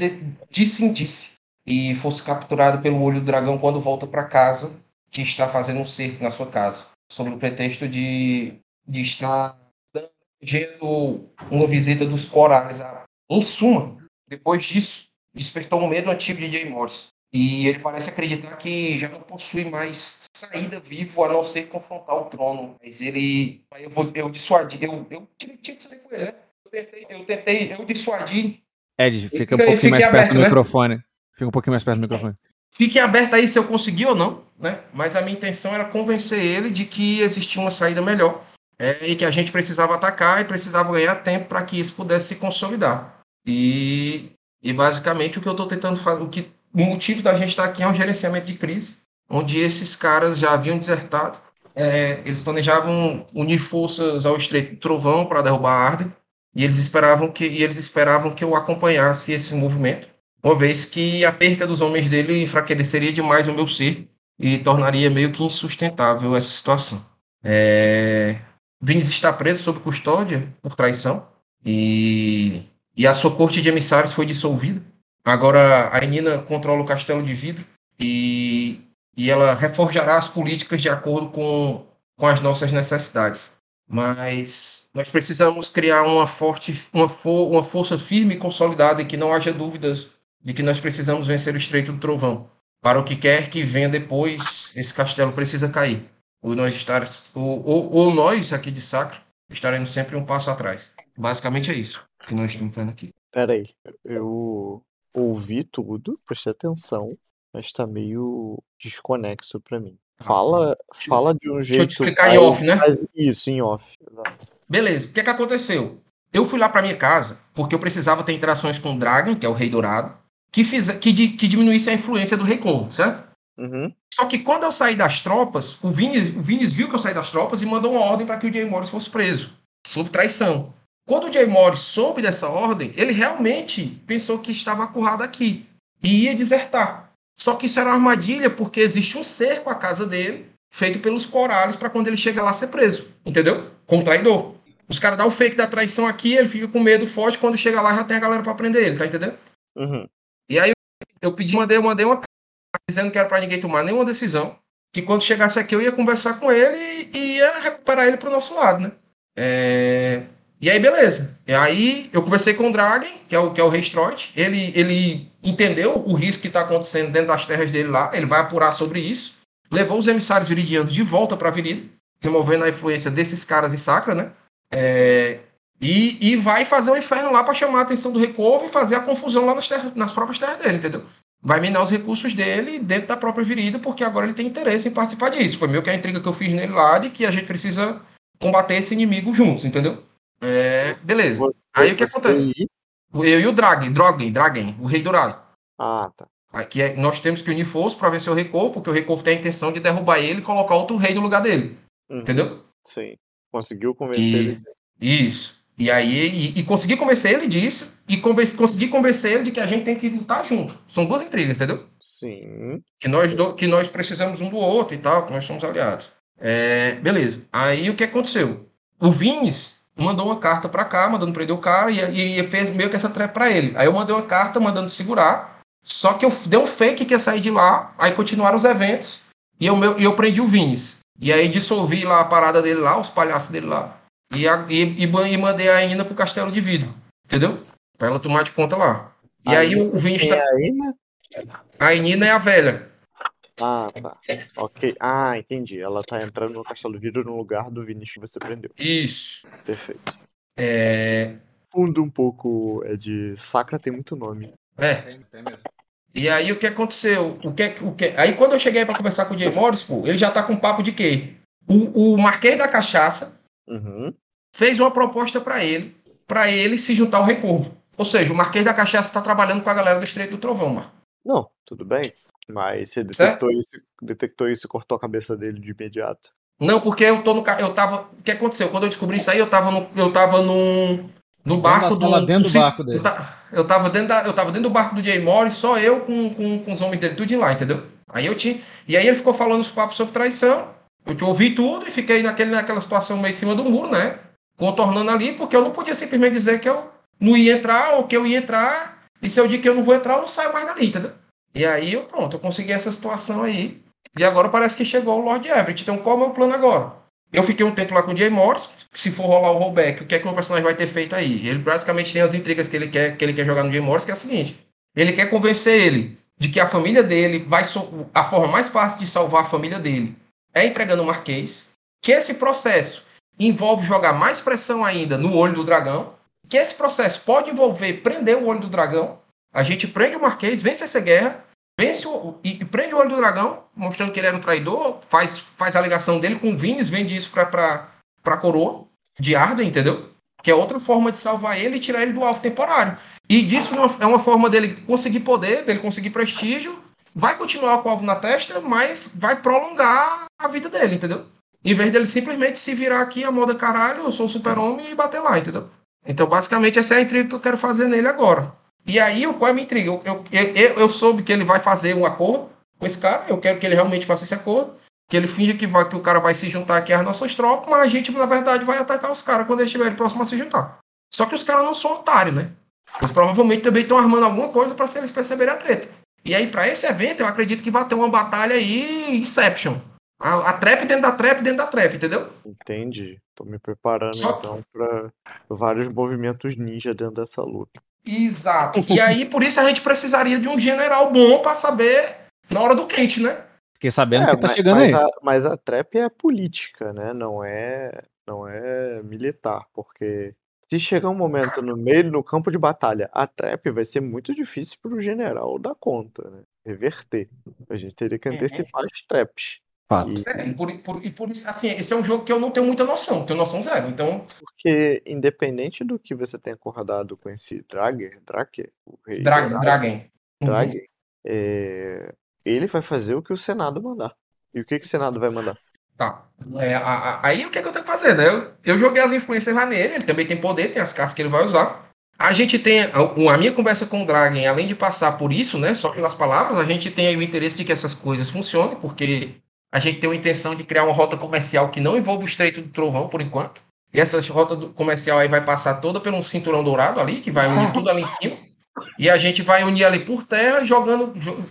descendisse e fosse capturado pelo olho do dragão quando volta para casa que está fazendo um cerco na sua casa, sob o pretexto de, de estar dando uma visita dos corais. Em suma, depois disso, despertou um medo antigo de Jay Morris. E ele parece acreditar que já não possui mais saída vivo a não ser confrontar o trono. Mas ele. Eu, vou, eu dissuadi. Eu, eu tinha que fazer com ele, né? Eu tentei, eu tentei, eu dissuadi. Ed, fica, fica um pouquinho mais aberto, perto do né? microfone. Fica um pouquinho mais perto do microfone. Fiquem aberto aí se eu conseguir ou não, né? Mas a minha intenção era convencer ele de que existia uma saída melhor é, e que a gente precisava atacar e precisava ganhar tempo para que isso pudesse se consolidar. E, e basicamente o que eu estou tentando fazer, o que o motivo da gente estar tá aqui é um gerenciamento de crise, onde esses caras já haviam desertado. É, eles planejavam unir forças ao Estreito do Trovão para derrubar a Arden, e eles esperavam que e eles esperavam que eu acompanhasse esse movimento uma vez que a perca dos homens dele enfraqueceria demais o meu ser e tornaria meio que insustentável essa situação. É... Vins está preso sob custódia por traição e, e a sua corte de emissários foi dissolvida. Agora a Enina controla o castelo de vidro e, e ela reforjará as políticas de acordo com, com as nossas necessidades. Mas nós precisamos criar uma forte, uma, for, uma força firme e consolidada e que não haja dúvidas de que nós precisamos vencer o Estreito do Trovão. Para o que quer que venha depois, esse castelo precisa cair. Ou nós, estar, ou, ou, ou nós aqui de Sacra estaremos sempre um passo atrás. Basicamente é isso que nós estamos vendo aqui. Peraí, eu ouvi tudo, prestei atenção, mas tá meio desconexo pra mim. Ah, fala, fala de um jeito. Deixa eu te explicar em off, né? Isso, em off. Exato. Beleza, o que, que aconteceu? Eu fui lá para minha casa porque eu precisava ter interações com o Dragon, que é o Rei Dourado, que, fiz, que, que diminuísse a influência do Rei Corvo, certo? Uhum. Só que quando eu saí das tropas, o Vinis, o Vinis viu que eu saí das tropas e mandou uma ordem para que o Jay Morris fosse preso, sob traição. Quando o Jay Morris soube dessa ordem, ele realmente pensou que estava acurrado aqui e ia desertar. Só que isso era uma armadilha porque existe um cerco à casa dele, feito pelos corales para quando ele chega lá ser preso, entendeu? Com traidor. Os caras dão o fake da traição aqui, ele fica com medo forte, quando chega lá já tem a galera para prender ele, tá entendendo? Uhum. E aí eu pedi, mandei, eu mandei uma carta dizendo que era para ninguém tomar nenhuma decisão, que quando chegasse aqui eu ia conversar com ele e ia recuperar ele pro nosso lado, né? É... E aí, beleza. E aí eu conversei com o Dragon, que é o, que é o Rei Stroit. Ele, ele entendeu o risco que está acontecendo dentro das terras dele lá. Ele vai apurar sobre isso. Levou os emissários viridianos de volta para Virida, removendo a influência desses caras em Sacra, né? É, e, e vai fazer um inferno lá para chamar a atenção do Recovo e fazer a confusão lá nas, terras, nas próprias terras dele, entendeu? Vai minar os recursos dele dentro da própria virida, porque agora ele tem interesse em participar disso. Foi meio que a intriga que eu fiz nele lá de que a gente precisa combater esse inimigo juntos, entendeu? É, beleza. Você, Aí o que acontece? Eu e o Dragon, Drogen, Dragon, o Rei Dourado. Ah, tá. Aqui é, nós temos que unir forças para vencer o Recovo, porque o Recovo tem a intenção de derrubar ele e colocar outro rei no lugar dele. Uhum. Entendeu? Sim. Conseguiu convencer e, ele. Isso. E aí, e, e conseguir convencer ele disso, e convencer, conseguir convencer ele de que a gente tem que lutar junto. São duas intrigas, entendeu? Sim. Que nós, do, que nós precisamos um do outro e tal, que nós somos aliados. É, beleza. Aí o que aconteceu? O Vines mandou uma carta para cá, mandando prender o cara, e, e, fez meio que essa trap para ele. Aí eu mandei uma carta mandando segurar, só que eu dei um fake que ia sair de lá, aí continuaram os eventos, e eu, eu, eu prendi o Vines. E aí dissolvi lá a parada dele lá, os palhaços dele lá. E, a, e, e, e mandei a Ina pro castelo de vidro. Entendeu? Pra ela tomar de conta lá. E a aí o, o Vinhos tá. A Ina? A Nina é a velha. Ah, tá. Ok. Ah, entendi. Ela tá entrando no castelo de vidro no lugar do Vinícius que você prendeu. Isso. Perfeito. É. Fundo um pouco é de. Sacra tem muito nome. É. Tem, tem mesmo. E aí o que aconteceu? O que, o que... Aí quando eu cheguei para conversar com o Jay Morris, pô, ele já tá com papo de quê? O, o Marquês da Cachaça uhum. fez uma proposta para ele, para ele se juntar ao Recurvo. Ou seja, o Marquês da Cachaça está trabalhando com a galera do Estreito do Trovão, mano. Não, tudo bem. Mas você detectou isso, detectou isso e cortou a cabeça dele de imediato. Não, porque eu tô no eu tava, o que aconteceu? Quando eu descobri isso aí, eu tava no eu tava num no barco do, dentro do, do barco dele. Eu, eu, tava dentro da, eu tava dentro do barco do Jay Morris, só eu com, com, com os homens dele, tudo lá, entendeu? Aí eu tinha. E aí ele ficou falando os papos sobre traição. Eu te ouvi tudo e fiquei naquele, naquela situação meio em cima do muro, né? Contornando ali, porque eu não podia simplesmente dizer que eu não ia entrar ou que eu ia entrar. E se eu digo que eu não vou entrar, eu não saio mais dali, entendeu? E aí eu pronto, eu consegui essa situação aí. E agora parece que chegou o Lord Everett. Então qual é o meu plano agora? Eu fiquei um tempo lá com o Jay Morris. Se for rolar o rollback, o que é que o meu personagem vai ter feito aí? Ele basicamente tem as intrigas que ele quer, que ele quer jogar no Jay Morris, que é a seguinte: ele quer convencer ele de que a família dele vai. So a forma mais fácil de salvar a família dele é entregando o Marquês. Que esse processo envolve jogar mais pressão ainda no olho do dragão. Que esse processo pode envolver prender o olho do dragão. A gente prende o Marquês, vence essa guerra vence o, e, e, prende o olho do dragão, mostrando que ele era um traidor, faz, faz a ligação dele com o Vines, vende isso pra, pra, pra coroa de Arden, entendeu? Que é outra forma de salvar ele e tirar ele do alvo temporário. E disso é uma forma dele conseguir poder, dele conseguir prestígio, vai continuar com o alvo na testa, mas vai prolongar a vida dele, entendeu? Em vez dele simplesmente se virar aqui a moda caralho, eu sou super-homem e bater lá, entendeu? Então, basicamente, essa é a intriga que eu quero fazer nele agora. E aí, qual é a minha intriga? Eu, eu, eu, eu, soube que ele vai fazer um acordo com esse cara, eu quero que ele realmente faça esse acordo, que ele finja que, vai, que o cara vai se juntar aqui às nossas tropas, mas a gente, na verdade, vai atacar os caras quando eles estiverem próximos a se juntar. Só que os caras não são otários, né? Eles provavelmente também estão armando alguma coisa para eles perceberem a treta. E aí, para esse evento, eu acredito que vai ter uma batalha aí, Inception. A, a trap dentro da trap dentro da trap, entendeu? Entendi. Tô me preparando Só... então para vários movimentos ninja dentro dessa luta. Exato. E aí, por isso, a gente precisaria de um general bom para saber na hora do quente, né? Fiquei sabendo é, que tá mas, chegando mas aí. A, mas a trap é política, né? Não é. não é militar, porque se chegar um momento no meio, no campo de batalha, a trap vai ser muito difícil pro general dar conta, né? Reverter. A gente teria que Uhum. antecipar as traps. Fato. É, e por, por- e por isso, assim, esse é um jogo que eu não tenho muita noção, tenho noção zero. Então, Porque, independente do que você tenha acordado com esse Drager, Draker, o rei Dra dourado, Dragon. Uhum. Dragon, é, ele vai fazer o que o Senado mandar. E o que, que o Senado vai mandar? Tá. É, a- a- aí o que, é que eu tenho que fazer, né? Eu, eu joguei as influências lá nele, ele também tem poder, tem as cartas que ele vai usar. A gente tem. A, a minha conversa com o Dragon, além de passar por isso, né? Só pelas palavras, a gente tem aí o interesse de que essas coisas funcionem, porque a gente tem a intenção de criar uma rota comercial que não envolva o Estreito do Trovão, por enquanto. E essa rota comercial aí vai passar toda por um cinturão dourado ali, que vai unir tudo ali em cima. E a gente vai unir ali por terra, jogando, jo-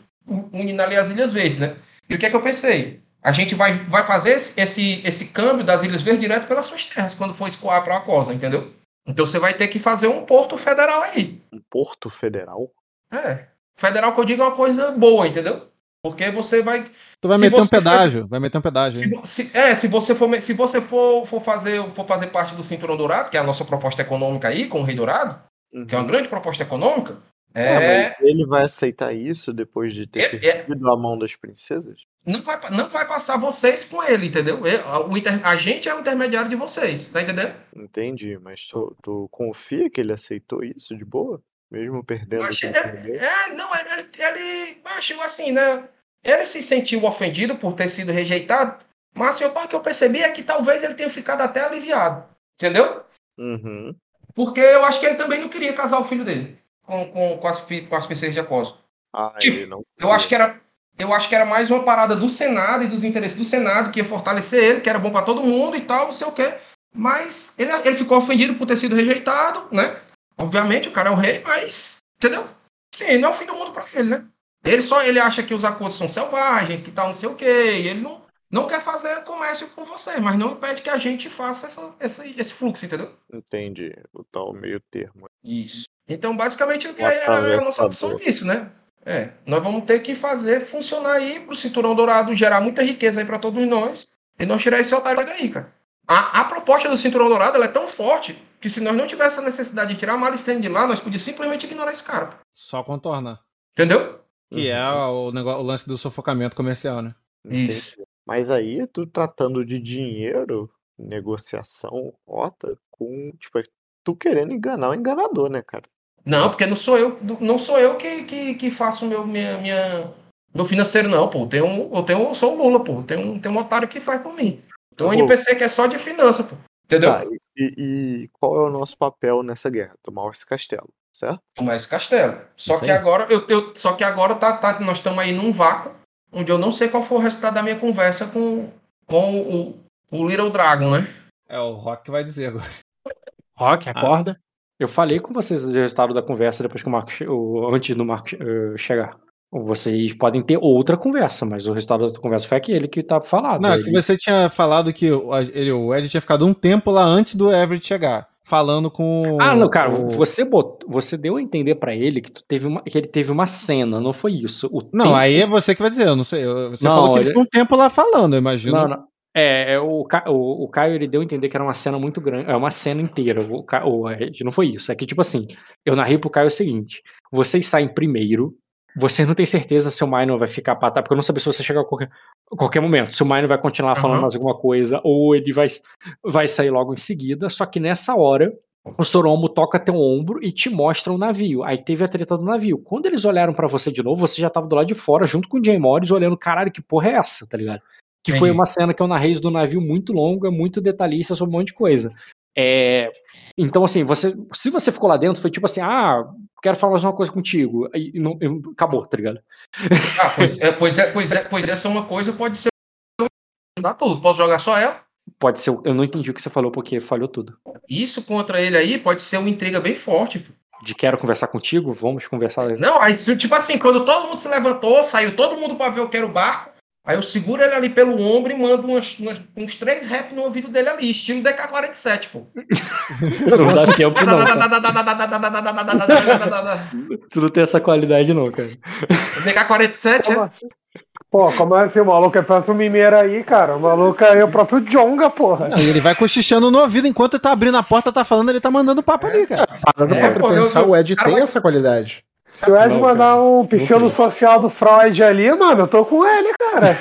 unindo ali as Ilhas Verdes, né? E o que é que eu pensei? A gente vai, vai fazer esse, esse, esse câmbio das Ilhas Verdes direto pelas suas terras, quando for escoar para a Cosa, entendeu? Então você vai ter que fazer um porto federal aí. Um porto federal? É. Federal que eu digo é uma coisa boa, entendeu? Porque você vai. Tu vai meter um você for- pedágio, vai meter um pedágio. se, se- é, se você for, se você for, for, fazer, for fazer parte do Cinturão Dourado, que é a nossa proposta econômica aí, com o Rei Dourado, que é uma Uhum. grande proposta econômica, Ah, é, mas ele vai aceitar isso depois de ter É- é- perdido a mão das princesas? não, vai, não vai passar vocês com ele, entendeu? E- O inter- a gente é o intermediário de vocês, tá entendendo? Entendi, mas tu, tu confia que ele aceitou isso de boa? Mesmo perdendo Mas, é, perdeu? é, não, ele, ele, ele acho assim, né? Ele se sentiu ofendido por ter sido rejeitado, mas assim, o que eu percebi é que talvez ele tenha ficado até aliviado, entendeu? Uhum. Porque eu acho que ele também não queria casar o filho dele com, com, com, as, com as princesas de Acoso. Ah, Tipo, ele não. Eu acho que era. Eu acho que era mais uma parada do Senado e dos interesses do Senado, que ia fortalecer ele, que era bom pra todo mundo e tal, não sei o quê. Mas ele, ele ficou ofendido por ter sido rejeitado, né? Obviamente, o cara é o rei, mas. Entendeu? Sim, não é o fim do mundo pra ele, né? Ele só ele acha que os acordos são selvagens, que tal, não sei o quê. E ele não, não quer fazer comércio com você, mas não impede que a gente faça essa, essa, esse fluxo, entendeu? Entendi. O tal meio termo. Isso. Então, basicamente, o que é, é a nossa opção disso, né? É, nós vamos ter que fazer funcionar aí pro cinturão dourado gerar muita riqueza aí para todos nós e não tirar esse otário daí, cara. A, a proposta do cinturão dourado ela é tão forte que se nós não tivéssemos a necessidade de tirar a Malicene de lá, nós podíamos simplesmente ignorar esse cara. Só contornar. Entendeu? Que é o, negócio, o lance do sufocamento comercial, né? Isso. Mas aí, tu tratando de dinheiro, negociação, rota, com. Tipo, é tu querendo enganar o enganador, né, cara? Não, porque não sou eu, não sou eu que, que, que faço meu, minha, minha, meu financeiro, não, pô. Tem um, eu tenho, eu sou o Lula, pô. Tem um, tem um otário que faz por mim. Tem um Pô. NPC que é só de finança, pô. Entendeu? Tá, e, e qual é o nosso papel nessa guerra? Tomar esse castelo, certo? tomar esse castelo. Só que agora eu, eu- só que agora tá, tá- nós estamos aí num vácuo onde eu não sei qual foi o resultado da minha conversa com, com o, o Little Dragon, né? É o Rock que vai dizer agora. Rock, acorda. Eu falei com vocês o resultado da conversa depois que o Marco che- o, antes do Marco eh, chegar. Vocês podem ter outra conversa, mas o resultado da conversa foi aquele que tá falado. Não, é Ele- que você tinha falado que ele, o Ed tinha ficado um tempo lá antes do Everett chegar, falando com. Ah, não, cara, o- você botou, você deu a entender pra ele que, tu teve uma, que ele teve uma cena, não foi isso. O Não, tempo- aí é você que vai dizer, eu não sei. Você Não, falou que ele ficou um tempo lá falando, eu imagino. Não, não. É, é, o, o, o Caio ele deu a entender que era uma cena muito grande, é uma cena inteira. O, o Ed não foi isso. É que, tipo assim, eu narrei pro Caio o seguinte: vocês saem primeiro, vocês não têm certeza se o Minor vai ficar pra trás, porque eu não sabia se você chegar a qualquer, qualquer momento, se o Minor vai continuar falando mais alguma coisa, ou ele vai, vai sair logo em seguida. Só que nessa hora, o Soromo toca teu ombro e te mostra o navio. Aí teve a treta do navio. Quando eles olharam pra você de novo, você já tava do lado de fora, junto com o Jay Morris, olhando, caralho, que porra é essa, tá ligado? Que foi Entendi. uma cena que eu narrei do navio muito longa, muito detalhista sobre um monte de coisa. É, então, assim, você, se você ficou lá dentro, foi tipo assim, ah, quero falar mais uma coisa contigo. Aí não, eu- acabou, tá ligado? Ah, pois é, pois é, pois é, pois essa é uma coisa, pode ser. Não dá tudo. Posso jogar só ela? Pode ser, eu não entendi o que você falou porque falhou tudo. Isso contra ele aí pode ser uma intriga bem forte. pô. De quero conversar contigo, vamos conversar. Não, aí, tipo assim, quando todo mundo se levantou, saiu todo mundo pra ver o que era o barco, aí eu seguro ele ali pelo ombro e mando umas- umas- uns três rap no ouvido dele ali, estilo DK47, pô. <laughs> Não dá tempo, não. <laughs> Tu não tem essa qualidade, não, cara. DK47 é? Pô, como é assim? O maluco é tanto mineiro aí, cara. O maluco é o próprio Jonga, porra. Não, ele vai cochichando no ouvido enquanto ele tá abrindo a porta, tá falando, ele tá mandando papo ali, cara. Falando é, pra pensar, o Ed tem essa qualidade. Se o Ed mandar cara, um pseudo social do Freud ali, mano, eu tô com ele, cara.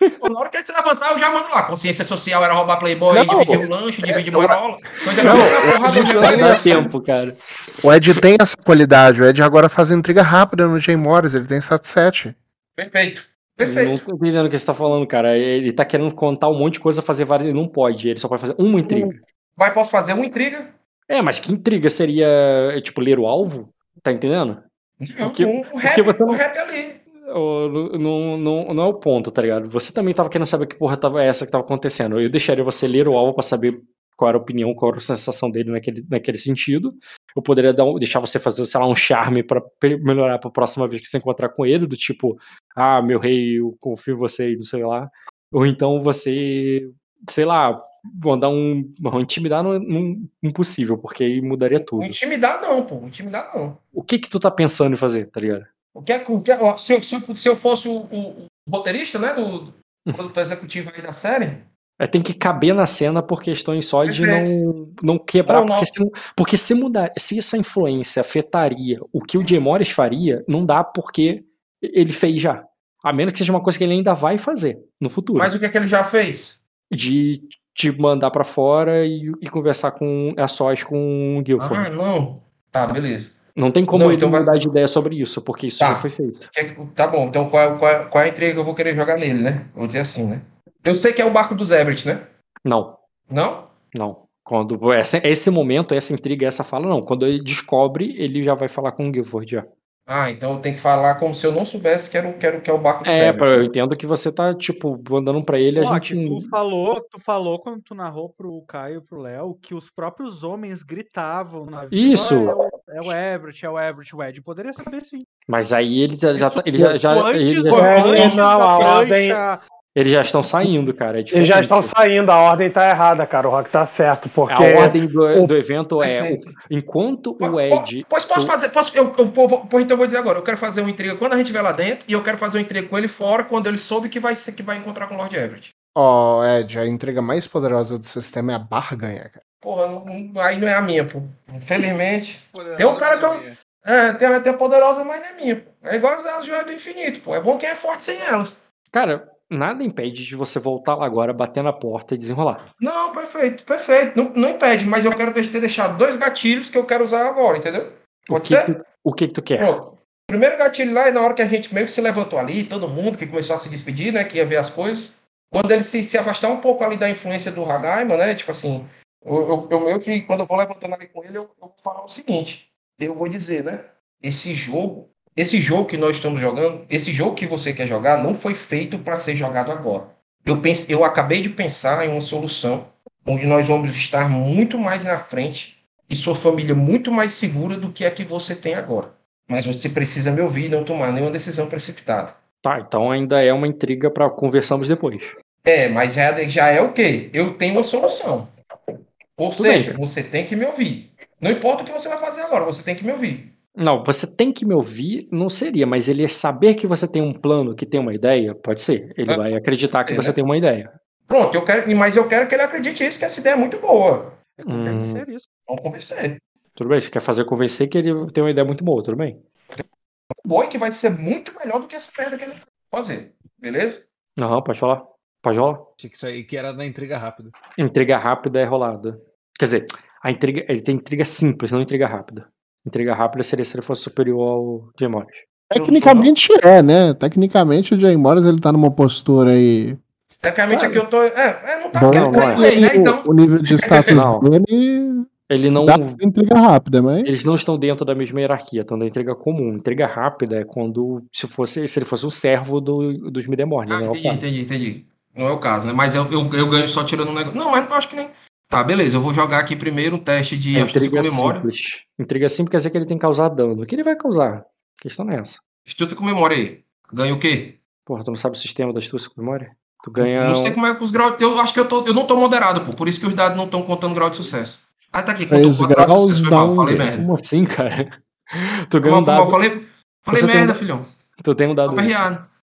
<laughs> Na hora que ele se levantar, eu já mando lá. Consciência social era roubar Playboy, não, dividir o lanche, dividir marola. Coisa não, não, não tempo, cara. O Ed tem essa qualidade. O Ed agora faz intriga rápida no Jay Morris. Ele tem status 7. Perfeito. Perfeito. Não tô entendendo o que você tá falando, cara. Ele tá querendo contar um monte de coisa, fazer várias. Ele não pode. Ele só pode fazer uma intriga. Vai, posso fazer uma intriga? É, mas que intriga seria, tipo, ler o alvo? Tá entendendo? Porque, um, um rap, você não... um rap ali. Não, não, não é o ponto, tá ligado? Você também tava querendo saber que porra tava essa que tava acontecendo. Eu deixaria você ler o alvo para saber qual era a opinião, qual era a sensação dele naquele, naquele sentido. Eu poderia dar deixar você fazer, sei lá, um charme para melhorar pra próxima vez que você encontrar com ele, do tipo, ah, meu rei, eu confio em você e não sei lá. Ou então você, sei lá, mandar um. Não, intimidar não, não impossível, porque aí mudaria tudo. Intimidar não, pô. Intimidar não. O que que tu tá pensando em fazer, tá ligado? O que, é, o que, é, se, eu, se, eu fosse o, o, o roteirista, né, do, produtor executivo aí da série. É, tem que caber na cena por questões só de não, não quebrar. Não, porque, Se, porque se mudar, se essa influência afetaria o que o Jay Morris faria, não dá porque ele fez já. A menos que seja uma coisa que ele ainda vai fazer no futuro. Mas o que é que ele já fez? De te mandar para fora e, e, conversar com a sós com o Guilford. Ah, não. Tá, beleza. Não tem como não, ele então mudar vai... de ideia sobre isso, porque isso tá. já foi feito. Tá bom, então qual, qual, qual é a entrega que eu vou querer jogar nele, né? Vou dizer assim, né? Eu sei que é o barco dos Everett, né? Não. Não? Não. Quando esse, esse momento, essa intriga, essa fala, não. Quando ele descobre, ele já vai falar com o Guilford já. Ah, então tem que falar como se eu não soubesse que era, que era, que é o barco do É, eu entendo que você tá, tipo, mandando pra ele, Pô, a gente... Tu falou, tu falou quando tu narrou pro Caio e pro Léo que os próprios homens gritavam na vida. Isso! é, o, Everett, é o Everett, o Ed poderia saber sim. Mas aí ele já, já, tá, ele já, já, ele já, antes a ordem, eles já estão saindo, cara. É Eles já estão saindo, a ordem tá errada, cara. O Rock tá certo. Porque a ordem do, do evento é. enquanto o Ed. Pois posso fazer. Posso, eu, eu, eu, então eu vou dizer agora. Eu quero fazer uma intriga quando a gente estiver lá dentro e eu quero fazer uma intriga com ele fora quando ele soube que vai, que vai encontrar com o Lord Everett. Ó, oh, Ed, a intriga mais poderosa do sistema é a barganha, cara. Porra, não, aí não é a minha, pô. Infelizmente. <laughs> tem um cara que eu. É, tem, tem a poderosa, mas não é minha, pô. É igual as joias do infinito, pô. É bom quem é forte sem elas. Cara, nada impede de você voltar lá agora, bater na porta e desenrolar. Não, perfeito, perfeito. Não, não impede, mas eu quero ter deixado dois gatilhos que eu quero usar agora, entendeu? Pode o que ser? Que, o que, que tu quer? Pronto. O primeiro gatilho lá é na hora que a gente meio que se levantou ali, todo mundo que começou a se despedir, né? Que ia ver as coisas. Quando ele se, se afastar um pouco ali da influência do Hagaima, né? Tipo assim, eu, eu, eu meio que, quando eu vou levantando ali com ele, eu, eu vou falar o seguinte. Eu vou dizer, né? Esse jogo esse jogo que nós estamos jogando, esse jogo que você quer jogar, não foi feito para ser jogado agora. Eu, pense, eu acabei de pensar em uma solução onde nós vamos estar muito mais na frente e sua família muito mais segura do que a que você tem agora. Mas você precisa me ouvir e não tomar nenhuma decisão precipitada. Tá, então ainda é uma intriga para conversarmos depois. É, mas já, já é o quê? Eu tenho uma solução. Ou Tudo seja, bem. você tem que me ouvir. Não importa o que você vai fazer agora, você tem que me ouvir. Não, você tem que me ouvir, não seria, mas ele saber que você tem um plano, que tem uma ideia, pode ser. Ele é, vai acreditar que é, você né? tem uma ideia. Pronto, eu quero, mas eu quero que ele acredite isso, que essa ideia é muito boa. É convencer hum. isso. Vamos convencer. Tudo bem, você quer fazer convencer que ele tem uma ideia muito boa, tudo bem. Boa que vai ser muito melhor do que essa merda que ele fazer, beleza? Não, pode falar. Pode rolar. Achei que isso aí que era na intriga rápida. Intriga rápida é rolada. Quer dizer, a intriga, ele tem intriga simples, não intriga rápida. Entrega rápida seria se ele fosse superior ao Jay Morris. Tecnicamente é, né? Tecnicamente o Jay Morris ele tá numa postura aí. Tecnicamente aqui eu tô. É, é não tá não, não, não, é. né? Então... O nível de status dele. Ele não. Dá entrega rápida, mas. Eles não estão dentro da mesma hierarquia, estão da entrega comum. Entrega rápida é quando. Se, fosse, se ele fosse um servo do, dos Midemorne. Ah, entendi, entendi, entendi. Não é o caso, né? Mas eu, eu, eu ganho só tirando um negócio. Não, mas eu acho que nem. Tá, beleza. Eu vou jogar aqui primeiro um teste de é, intriga com memória. Simples. Intriga simples quer dizer que ele tem que causar dano. O que ele vai causar? A questão é essa. Astuça com memória aí. Ganha o quê? Porra, tu não sabe o sistema da astúcia com memória? Tu ganha. Eu não sei como é que os graus. Eu acho que eu, tô, eu não tô moderado, pô. Por isso que os dados não estão contando grau de sucesso. Ah, tá aqui. Três graus dá um... Falei merda. Como assim, cara? <laughs> Tu ganha um dado... Falei, falei merda, tem... filhão. Tu tem um dado.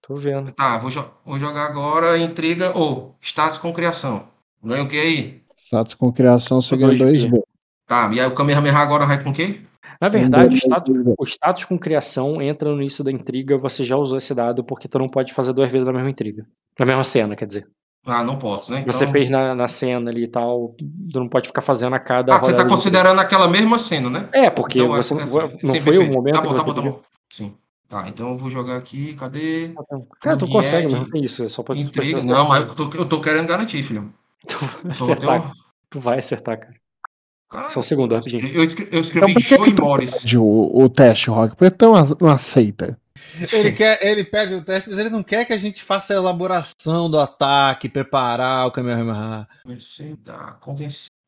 Tô vendo. Tá, vou, jo vou jogar agora intriga ou oh, status com criação. Ganha o que aí? Status com criação, você ganha 2B. Tá, e aí o Kamehameha agora vai com o quê? Na verdade, o status, o status, com criação entra no início da intriga, você já usou esse dado, porque tu não pode fazer duas vezes a mesma intriga. Na mesma cena, quer dizer. Ah, não posso, né? Então... Você fez na, na cena ali e tal, tu não pode ficar fazendo a cada. Ah, você tá considerando aquela mesma cena, né? É, porque então, você, é, não sim, foi o momento. Tá bom, tá bom, tá bom. Sim. Tá, então eu vou jogar aqui, cadê? Cara, tu consegue mesmo, tem isso, é só pra Intriga, não, mas eu tô, eu tô querendo garantir, filho. Tu vai acertar, tu vai acertar, cara. Só um segundo, rapidinho. Eu, escrevi, eu escrevi então, Joe Morris. O, o teste, Rock, por que não aceita? Ele, quer, ele pede o teste, mas ele não quer que a gente faça a elaboração do ataque, preparar o Kamehameha.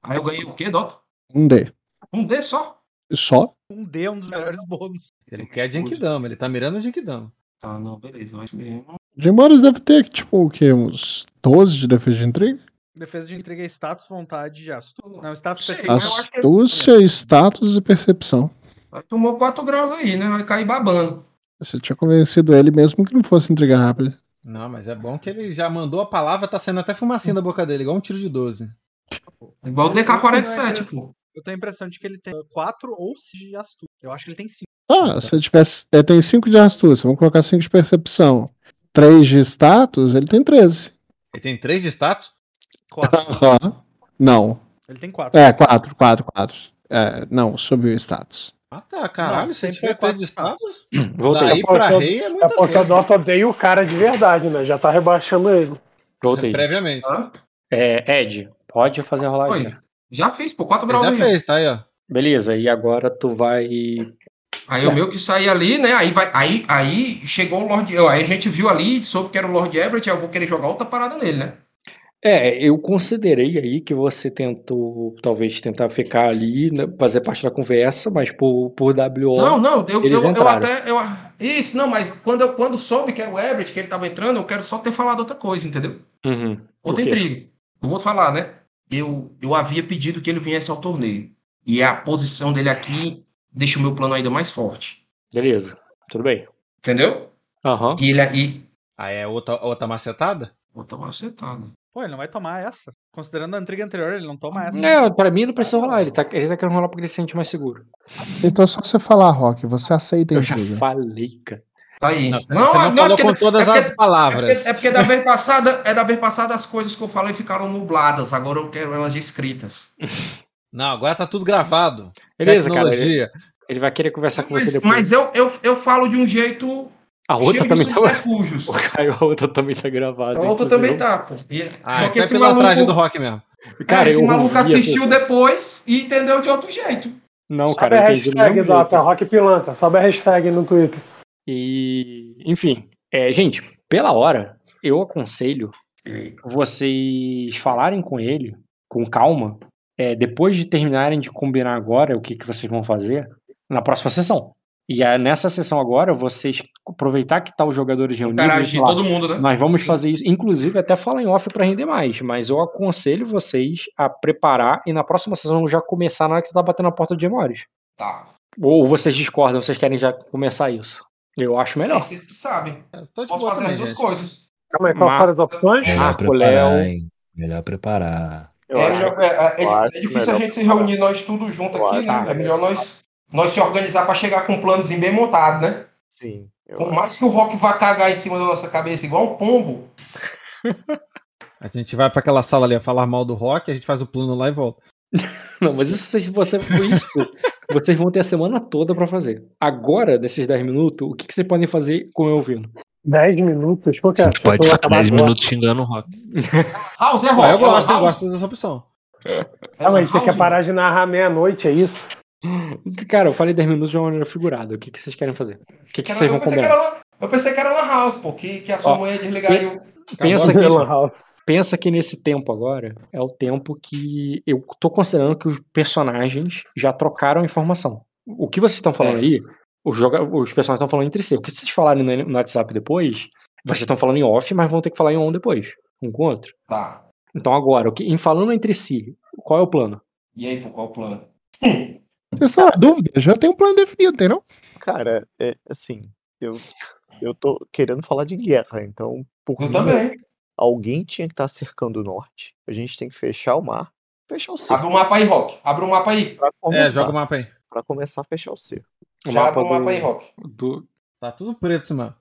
Aí eu ganhei o quê, Dota? Um D. Um D só? Só? Um D é um dos melhores bônus. Ele quer Genkidama, ele tá mirando a Genkidama. Ah, não, beleza, mas mesmo. Jim deve ter, tipo, o quê? Uns 12 de defesa de intriga? Defesa de intriga é status, vontade e astúcia. Não, status Sim, Astúcia, é... status e percepção. Tomou 4 graus aí, né? Vai cair babando. Você tinha convencido ele mesmo que não fosse intriga rápida. Não, mas é bom que ele já mandou a palavra, tá saindo até fumacinha da boca dele, igual um tiro de 12. Igual o DK-47, pô. Eu tenho a impressão de que ele tem 4 ou 5 de astúcia. Eu acho que ele tem 5. Ah, se ele tivesse. Ele tem 5 de astúcia, vamos colocar 5 de percepção. 3 de status, ele tem 13. Ele tem 3 de status? 4. Não. Ele tem 4. É, 4, 4, 4. É, não, subiu o status. Ah tá, caralho, não, se tiver 4 de status, Voltei. daí pra rei é muito É porque o Dota odeia o cara de verdade, né? Já tá rebaixando ele. Voltei. Previamente. É, Ed, pode fazer a rolagem. Já fez, pô, 4 graus Já aí. fez, tá aí, ó. Beleza, e agora tu vai. Aí é. o meu que sair ali, né? Aí, vai, aí, aí chegou o Lord. Aí a gente viu ali, soube que era o Lord Everett, aí eu vou querer jogar outra parada nele, né? É, eu considerei aí que você tentou, talvez, tentar ficar ali, né, fazer parte da conversa, mas por, por WO. Não, não, eu, eu, eu, até. Eu, isso, não, mas quando, eu, quando soube que era o Everett, que ele tava entrando, eu quero só ter falado outra coisa, entendeu? Uhum. Outra intriga. Eu vou falar, né? Eu, eu havia pedido que ele viesse ao torneio. E a posição dele aqui deixa o meu plano ainda mais forte. Beleza, tudo bem. Entendeu? Aham. Uhum. E ele aí. Ah, é outra, outra macetada? Outra macetada. Pô, ele não vai tomar essa. Considerando a intriga anterior, ele não toma essa. Não, pra mim não precisa rolar. Ele tá, ele tá querendo rolar porque ele se sente mais seguro. Então é só você falar, Rock. Você aceita a Eu já falei, cara. Tá aí. Não, não, você não, não falou com todas é as palavras. É porque, é porque, da vez passada, é da vez passada as coisas que eu falei ficaram nubladas. Agora eu quero elas escritas. <laughs> Não, agora tá tudo gravado. Beleza, Tecnologia. cara. Ele, ele, vai querer conversar com mas, você depois. Mas eu, eu, eu falo de um jeito a outra também tá. <laughs> O Caio, a outra também tá gravada. A outra também tá, pô. E, ah, só que esse maluco, traje do rock mesmo. Cara, é, esse maluco assistiu depois e entendeu de outro jeito. Não, Sobe cara, a hashtag, Dota, Rock Pilantra. Sobe a hashtag no Twitter. E, enfim, é, gente, pela hora, eu aconselho vocês falarem com ele, com calma, é, depois de terminarem de combinar agora o que, que vocês vão fazer, na próxima sessão. E é nessa sessão agora, vocês aproveitar que tá os jogadores reunidos. Interagir todo mundo, né? Nós vamos fazer isso, inclusive até falar em off para render mais, mas eu aconselho vocês a preparar e na próxima sessão já começar na hora que você tá batendo a porta de memórias. Tá. Ou vocês discordam, vocês querem já começar isso? Eu acho melhor. É, vocês que sabem. Posso fazer as duas coisas. Calma aí, qual Mar... as opções? Melhor Marco, preparar, Léo. Melhor preparar. É, é, é, é, é difícil a gente se reunir nós tudo junto aqui, né? É melhor nós nós se organizar para chegar com um planozinho bem montado, né? Sim. Por acho. mais que o Rock vá cagar em cima da nossa cabeça igual um pombo. <laughs> a gente vai para aquela sala ali a falar mal do Rock, a gente faz o plano lá e volta. <laughs> Não, mas isso vocês vão ter isso. <laughs> vocês vão ter a semana toda para fazer. Agora, nesses 10 minutos, o que, que vocês podem fazer com eu ouvindo? 10 minutos? Por que? A gente pode ficar 10 minutos xingando o Rock. ah, o Zé Rock. Ah, eu gosto, eu gosto dessa opção. Aí, você quer parar de narrar meia-noite, é isso? <laughs> Cara, eu falei 10 minutos de uma maneira figurada. O que, que vocês querem fazer? O que, que vocês vão comer? Eu pensei que era Lan House, pô, que, que a sua Ó, mãe ia desligar e eu. Pensa que, pensa que nesse tempo agora é o tempo que eu tô considerando que os personagens já trocaram informação. O que vocês estão falando é. aí, os, joga os personagens estão falando entre si. O que vocês falarem no WhatsApp depois, vocês estão falando em off, mas vão ter que falar em on depois, um com o outro. Tá. Então agora, o que, em falando entre si, qual é o plano? E aí, qual é o plano? <laughs> Vocês estão na dúvida? Já tem um plano definido, tem não? Cara, é assim, eu eu tô querendo falar de guerra, então por eu mim, também. alguém tinha que estar tá cercando o norte. A gente tem que fechar o mar, fechar o cerco. Abre o mapa aí, Rock. Abre o mapa aí. é, joga o mapa aí. Pra começar a fechar o cerco. O Já abre o mapa do... aí, Rock. Do... Tá tudo preto, mano.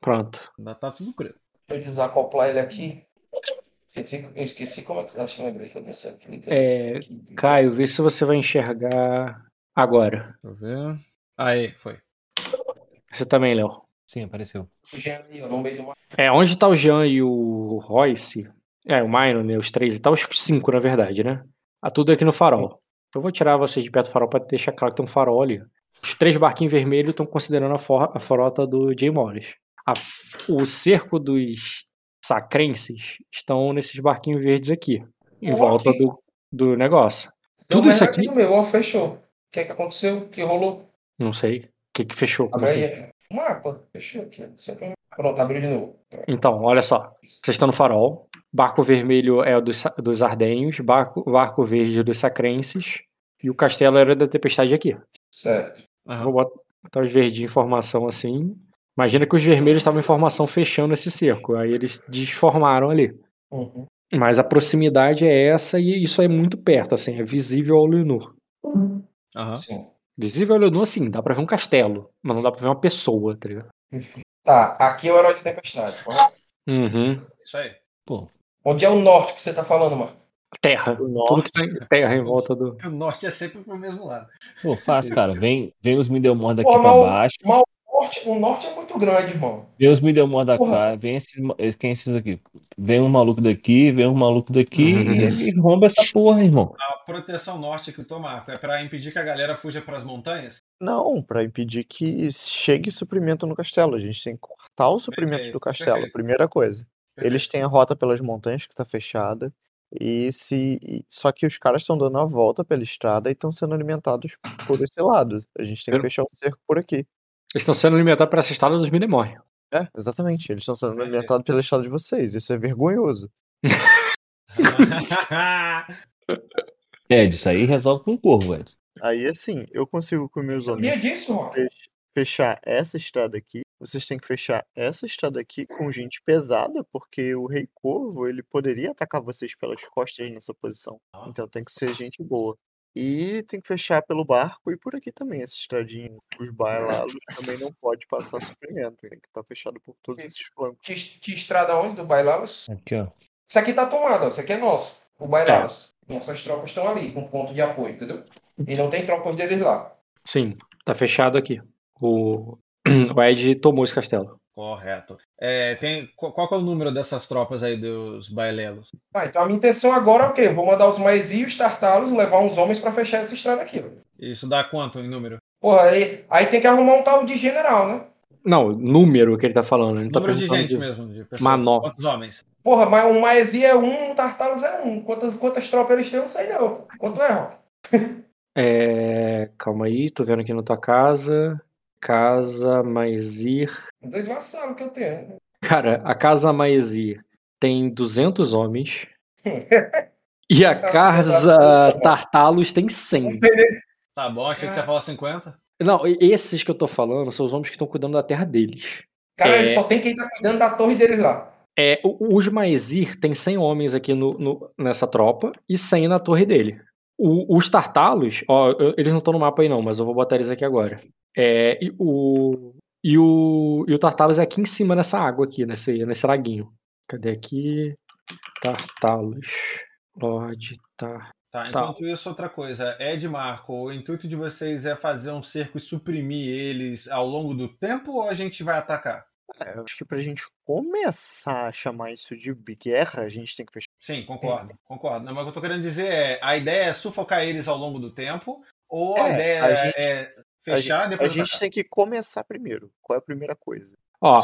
Pronto. Ainda tá tudo preto. Deixa eu desacoplar ele aqui. Esqueci, eu esqueci como é que. Acho que lembrei que eu pensei É, aqui. Caio, vê se você vai enxergar agora. Deixa eu ver. Aí, foi. Você também, Léo. Sim, apareceu. É, onde tá o Jean e o Royce? É, o Minor, né? Os três e tal, os cinco, na verdade, né? Ah, tudo aqui no farol. Eu vou tirar vocês de perto do farol pra deixar claro que tem um farol ali. Os três barquinhos vermelhos estão considerando a, for a frota do Jay Morris. A, o cerco dos sacrenses estão nesses barquinhos verdes aqui, em volta do, do negócio. Tudo isso aqui. meu, ó, fechou. O que é que aconteceu? O que rolou? Não sei. O que, que fechou? Como assim? O mapa. Fechou aqui. Pronto, abriu de novo. Então, olha só. Vocês estão no farol. Barco vermelho é o dos, dos Ardenhos. Barco, barco verde dos Sacrenses. E o castelo era da Tempestade aqui. Certo. Uhum. Vou botar os verdes de informação assim. Imagina que os vermelhos estavam em formação fechando esse cerco. Aí eles desformaram ali. Uhum. Mas a proximidade é essa e isso é muito perto, assim, é visível ao olho nu. Uhum. Sim. Visível ao olho nu, assim, dá pra ver um castelo, mas não dá pra ver uma pessoa, tá ligado? Tá, aqui é o herói de tempestade, correto? Uhum. Isso aí. Pô. Onde é o norte que você tá falando, mano? Terra. Tudo que tem terra em volta do. O norte é sempre pro mesmo lado. Pô, fácil, cara. Vem, vem os Middlemore daqui Pô, pra baixo. Mal norte, o norte é muito grande, irmão. Vem os Middlemore da cá, vem esses. Quem é esses aqui? Vem um maluco daqui, vem um maluco daqui uhum. e, e romba essa porra, irmão. A proteção norte que eu tô, Marco, é pra impedir que a galera fuja pras montanhas? Não, pra impedir que chegue suprimento no castelo. A gente tem que cortar o suprimento perfeito, do castelo, perfeito. primeira coisa. Perfeito. Eles têm a rota pelas montanhas que tá fechada. E se só que os caras estão dando a volta pela estrada e estão sendo alimentados por esse lado. A gente tem que fechar o cerco por aqui. Eles estão sendo alimentados por essa estrada dos Minemói. É, exatamente. Eles estão sendo alimentados pela estrada de vocês. Isso é vergonhoso. <laughs> é, disso aí resolve com o corvo, Ed. Aí assim, eu consigo com meus homens disso, fechar essa estrada aqui. Vocês têm que fechar essa estrada aqui com gente pesada, porque o Rei Corvo ele poderia atacar vocês pelas costas nessa posição. Então tem que ser gente boa. E tem que fechar pelo barco e por aqui também, essa estradinha. Os bailalos <laughs> também não pode passar suprimento, tem que estar tá fechado por todos esses flancos. Que, que estrada onde do bailalos? Aqui, ó. Isso aqui tá tomado, ó. Isso aqui é nosso. O bailalos. É. Nossas tropas estão ali, com ponto de apoio, entendeu? E não tem tropas deles lá. Sim, tá fechado aqui. O, <clears throat> o Ed tomou esse castelo. Correto. É, tem, qual, é o número dessas tropas aí dos bailelos? Ah, então a minha intenção agora é o quê? Vou mandar os mais e os tartalos levar uns homens para fechar essa estrada aqui. Isso dá quanto em número? Porra, aí, aí tem que arrumar um tal de general, né? Não, número que ele tá falando. Ele tá número tá de gente de... mesmo, de pessoas. Manó. Quantos homens? Porra, mas um Maesi é um, um Tartalos é um. Quantas, quantas tropas eles têm, eu não sei não. Quanto é, Rock? <laughs> é, calma aí, tô vendo aqui na tua casa. Casa Maizir. Dois vassalos que eu tenho. Cara, a Casa Maizir tem 200 homens. <laughs> e a Casa Tartalos tem 100. Tá bom, achei que você ia falar 50. Não, esses que eu tô falando são os homens que estão cuidando da terra deles. Cara, é... só tem quem tá cuidando da torre deles lá. É, os Maizir tem 100 homens aqui no, no, nessa tropa e 100 na torre dele. O, os Tartalos, ó, eles não estão no mapa aí não, mas eu vou botar eles aqui agora. É, e, o, e, o, e o Tartalos é aqui em cima nessa água aqui, nesse, nesse laguinho. Cadê aqui? Tartalos. Lorde Tar. Tá, enquanto isso, outra coisa. Ed Marco, o intuito de vocês é fazer um cerco e suprimir eles ao longo do tempo ou a gente vai atacar? É, eu acho que pra gente começar a chamar isso de guerra, a gente tem que fechar. Sim, concordo, concordo. Não, mas o que eu tô querendo dizer é, a ideia é sufocar eles ao longo do tempo, ou é, a ideia a gente... é Fechar, a gente, depois a gente tem que começar primeiro. Qual é a primeira coisa? Ó.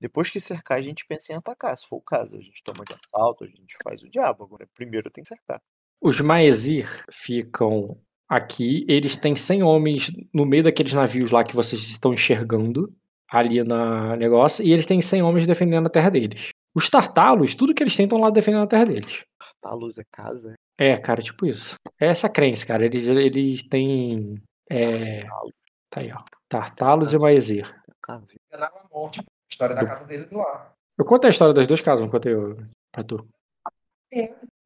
Depois que cercar, a gente pensa em atacar, se for o caso. A gente toma de assalto, a gente faz o diabo. Agora, primeiro tem que cercar. Os Maezir ficam aqui. Eles têm 100 homens no meio daqueles navios lá que vocês estão enxergando ali na negócio. E eles têm 100 homens defendendo a terra deles. Os Tartalos, tudo que eles têm estão lá defendendo a terra deles. Tartalos é casa? É, cara, tipo isso. É essa crença, cara. Eles, eles têm é... Tá aí, ó. Tartalos e Maezir. Morte, história da casa dele do ar. Eu conto a história das duas casas, não contei pra tu.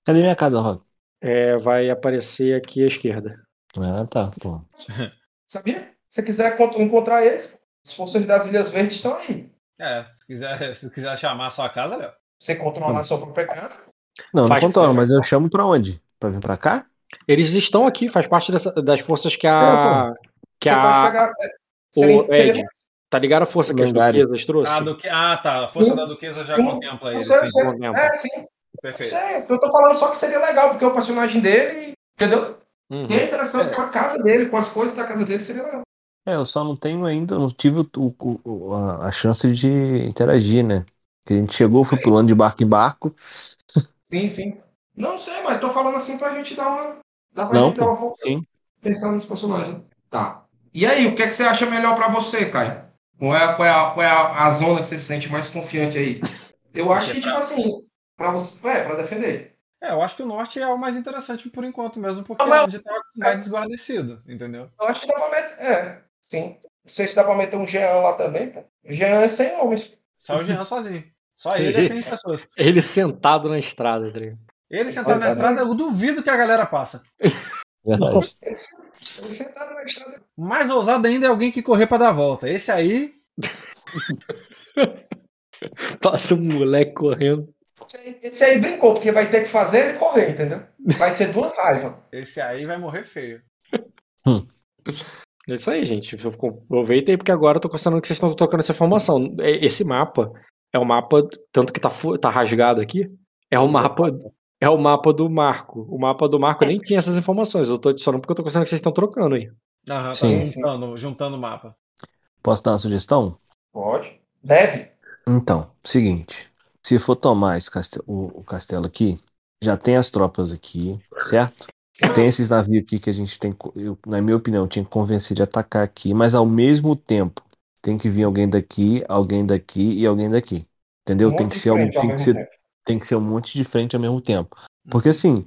Cadê minha casa, Rock? É, vai aparecer aqui à esquerda. Ah, tá, pô. <laughs> Sabia? Se você quiser encontrar eles, as forças das Ilhas Verdes estão aí. É, se quiser, <laughs> se quiser chamar a sua casa, Léo. Você controlar a sua própria casa. Não, não Faz controlo, você- mas eu chamo pra onde? Pra vir pra cá? Eles estão aqui, faz parte dessa- das forças que a. que Você pode a. pegar. é, O seria- tá ligado a força que as duquesas trouxe? Ah, duque... ah, tá. A força da duquesa já Sim. contempla ele. Sei, sim. sei. Contempla. É, sim. Perfeito. Sei, eu tô falando só que seria legal, porque o personagem dele, entendeu? Uhum. E é interessante com a casa dele, com as coisas da casa dele, seria legal. É, eu só não tenho ainda, não tive o- o- o- a, a chance de interagir, né? Que a gente chegou, foi pulando de barco em barco. Sim, sim. Não sei, mas tô falando assim pra gente dar uma. Dá pra Não, gente dar uma volta sim. pensando nesse personagem. Tá. E aí, o que, é que você acha melhor pra você, Caio? Qual é, a- qual é, a, qual é a, a zona que você se sente mais confiante aí? Eu <laughs> acho que, tipo assim, pra você. É, pra defender. É, eu acho que o norte é o mais interessante por enquanto mesmo, porque Ah, é mas- onde tá mais desguarnecido, entendeu? Eu acho que dá pra meter. É, sim. Não sei se dá pra meter um Jean lá também, pô. O Jean é 100 homens. Só o Jean sozinho. Só <laughs> ele é 100 pessoas. Ele sentado na estrada, tá ligado? Ele sentado na estrada, eu duvido que a galera passa. Verdade. <laughs> Ele, sentado na estrada. Mais ousado ainda é alguém que correr pra dar a volta. Esse aí, <laughs> Passa um moleque correndo. Esse aí, esse aí brincou, porque vai ter que fazer ele correr, entendeu? Vai ser duas raivas. <laughs> esse aí vai morrer feio. É isso aí, gente. Aproveitem porque agora eu tô gostando que vocês estão trocando essa informação. É- Esse mapa é o mapa, tanto que tá, tá rasgado aqui, é o mapa. É o mapa do Marco. O mapa do Marco nem tinha essas informações. Eu tô adicionando porque eu tô gostando que vocês estão trocando aí. Aham, tá Sim. juntando, juntando o mapa. Posso dar uma sugestão? Pode. Deve. Então, seguinte. Se for tomar esse castelo, o, o castelo aqui, já tem as tropas aqui, certo? Tem esses navios aqui que a gente tem, eu, na minha opinião, tinha que convencer de atacar aqui, mas ao mesmo tempo tem que vir alguém daqui, alguém daqui e alguém daqui. Entendeu? Um tem que ser, ao tem que ser, tempo. Tem que ser um monte de frente ao mesmo tempo. Porque assim,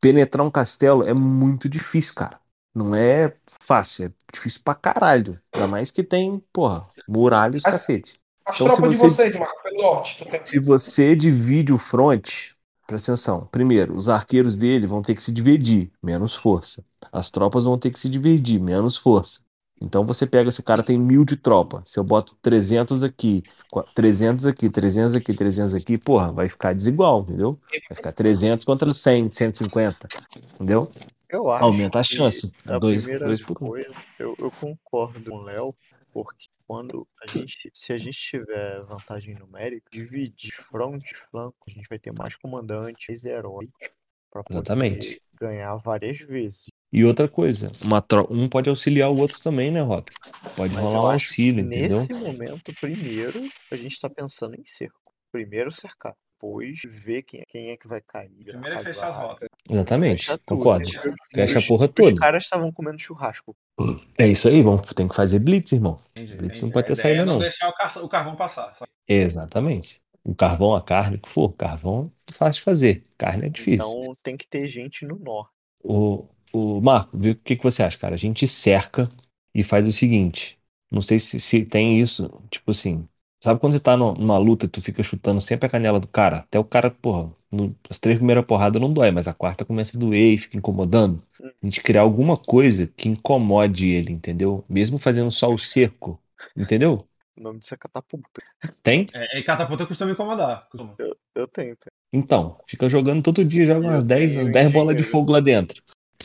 penetrar um castelo é muito difícil, cara. Não é fácil, é difícil pra caralho. Ainda mais que tem, porra, muralhas, As- cacete. As Então, tropas de você- vocês, Marco, pelo norte. Se você divide o front, presta atenção. Primeiro, os arqueiros dele vão ter que se dividir, menos força. As tropas vão ter que se dividir, menos força. Então você pega, se o cara tem mil de tropa, se eu boto 300 aqui, qua- 300 aqui, 300 aqui, 300 aqui, porra, vai ficar desigual, entendeu? Vai ficar 300 contra 100, 150, entendeu? Eu acho. Aumenta a chance. A Dois, dois por um. coisa, eu, eu concordo com o Léo, porque quando a gente, se a gente tiver vantagem numérica, dividir front e flanco, a gente vai ter mais comandante, mais herói, pra poder Exatamente. ganhar várias vezes. E outra coisa, uma tro- um pode auxiliar o outro também, né, Rock? Pode Mas rolar um auxílio, entendeu? nesse momento, primeiro, a gente tá pensando em cerco. Primeiro cercar, depois ver quem, quem é que vai cair. Primeiro é fechar as rotas. Exatamente, fecha concordo. Os- Fecha a os- porra Os toda. caras estavam comendo churrasco. É isso aí, vamos, tem que fazer blitz, irmão. Entendi, Blitz entendi. não pode ter saída, é não. não. deixar o, car- o carvão passar. só. Exatamente. O carvão, a carne, o que for. Carvão é fácil de fazer. Carne é difícil. Então tem que ter gente no norte. O, o Marco, vê o que, que você acha, cara? A gente cerca e faz o seguinte. Não sei se, se tem isso, tipo assim. Sabe quando você tá no- numa luta e tu fica chutando sempre a canela do cara? Até o cara, porra, no- as três primeiras porradas não dói, mas a quarta começa a doer e fica incomodando. A gente criar alguma coisa que incomode ele, entendeu? Mesmo fazendo só o cerco, entendeu? O nome disso é catapulta. Tem? É, e catapulta costuma incomodar. Costuma. Eu, eu tenho, cara. Então, fica jogando todo dia, joga umas Eu 10, tenho umas 10 bolas de fogo lá dentro.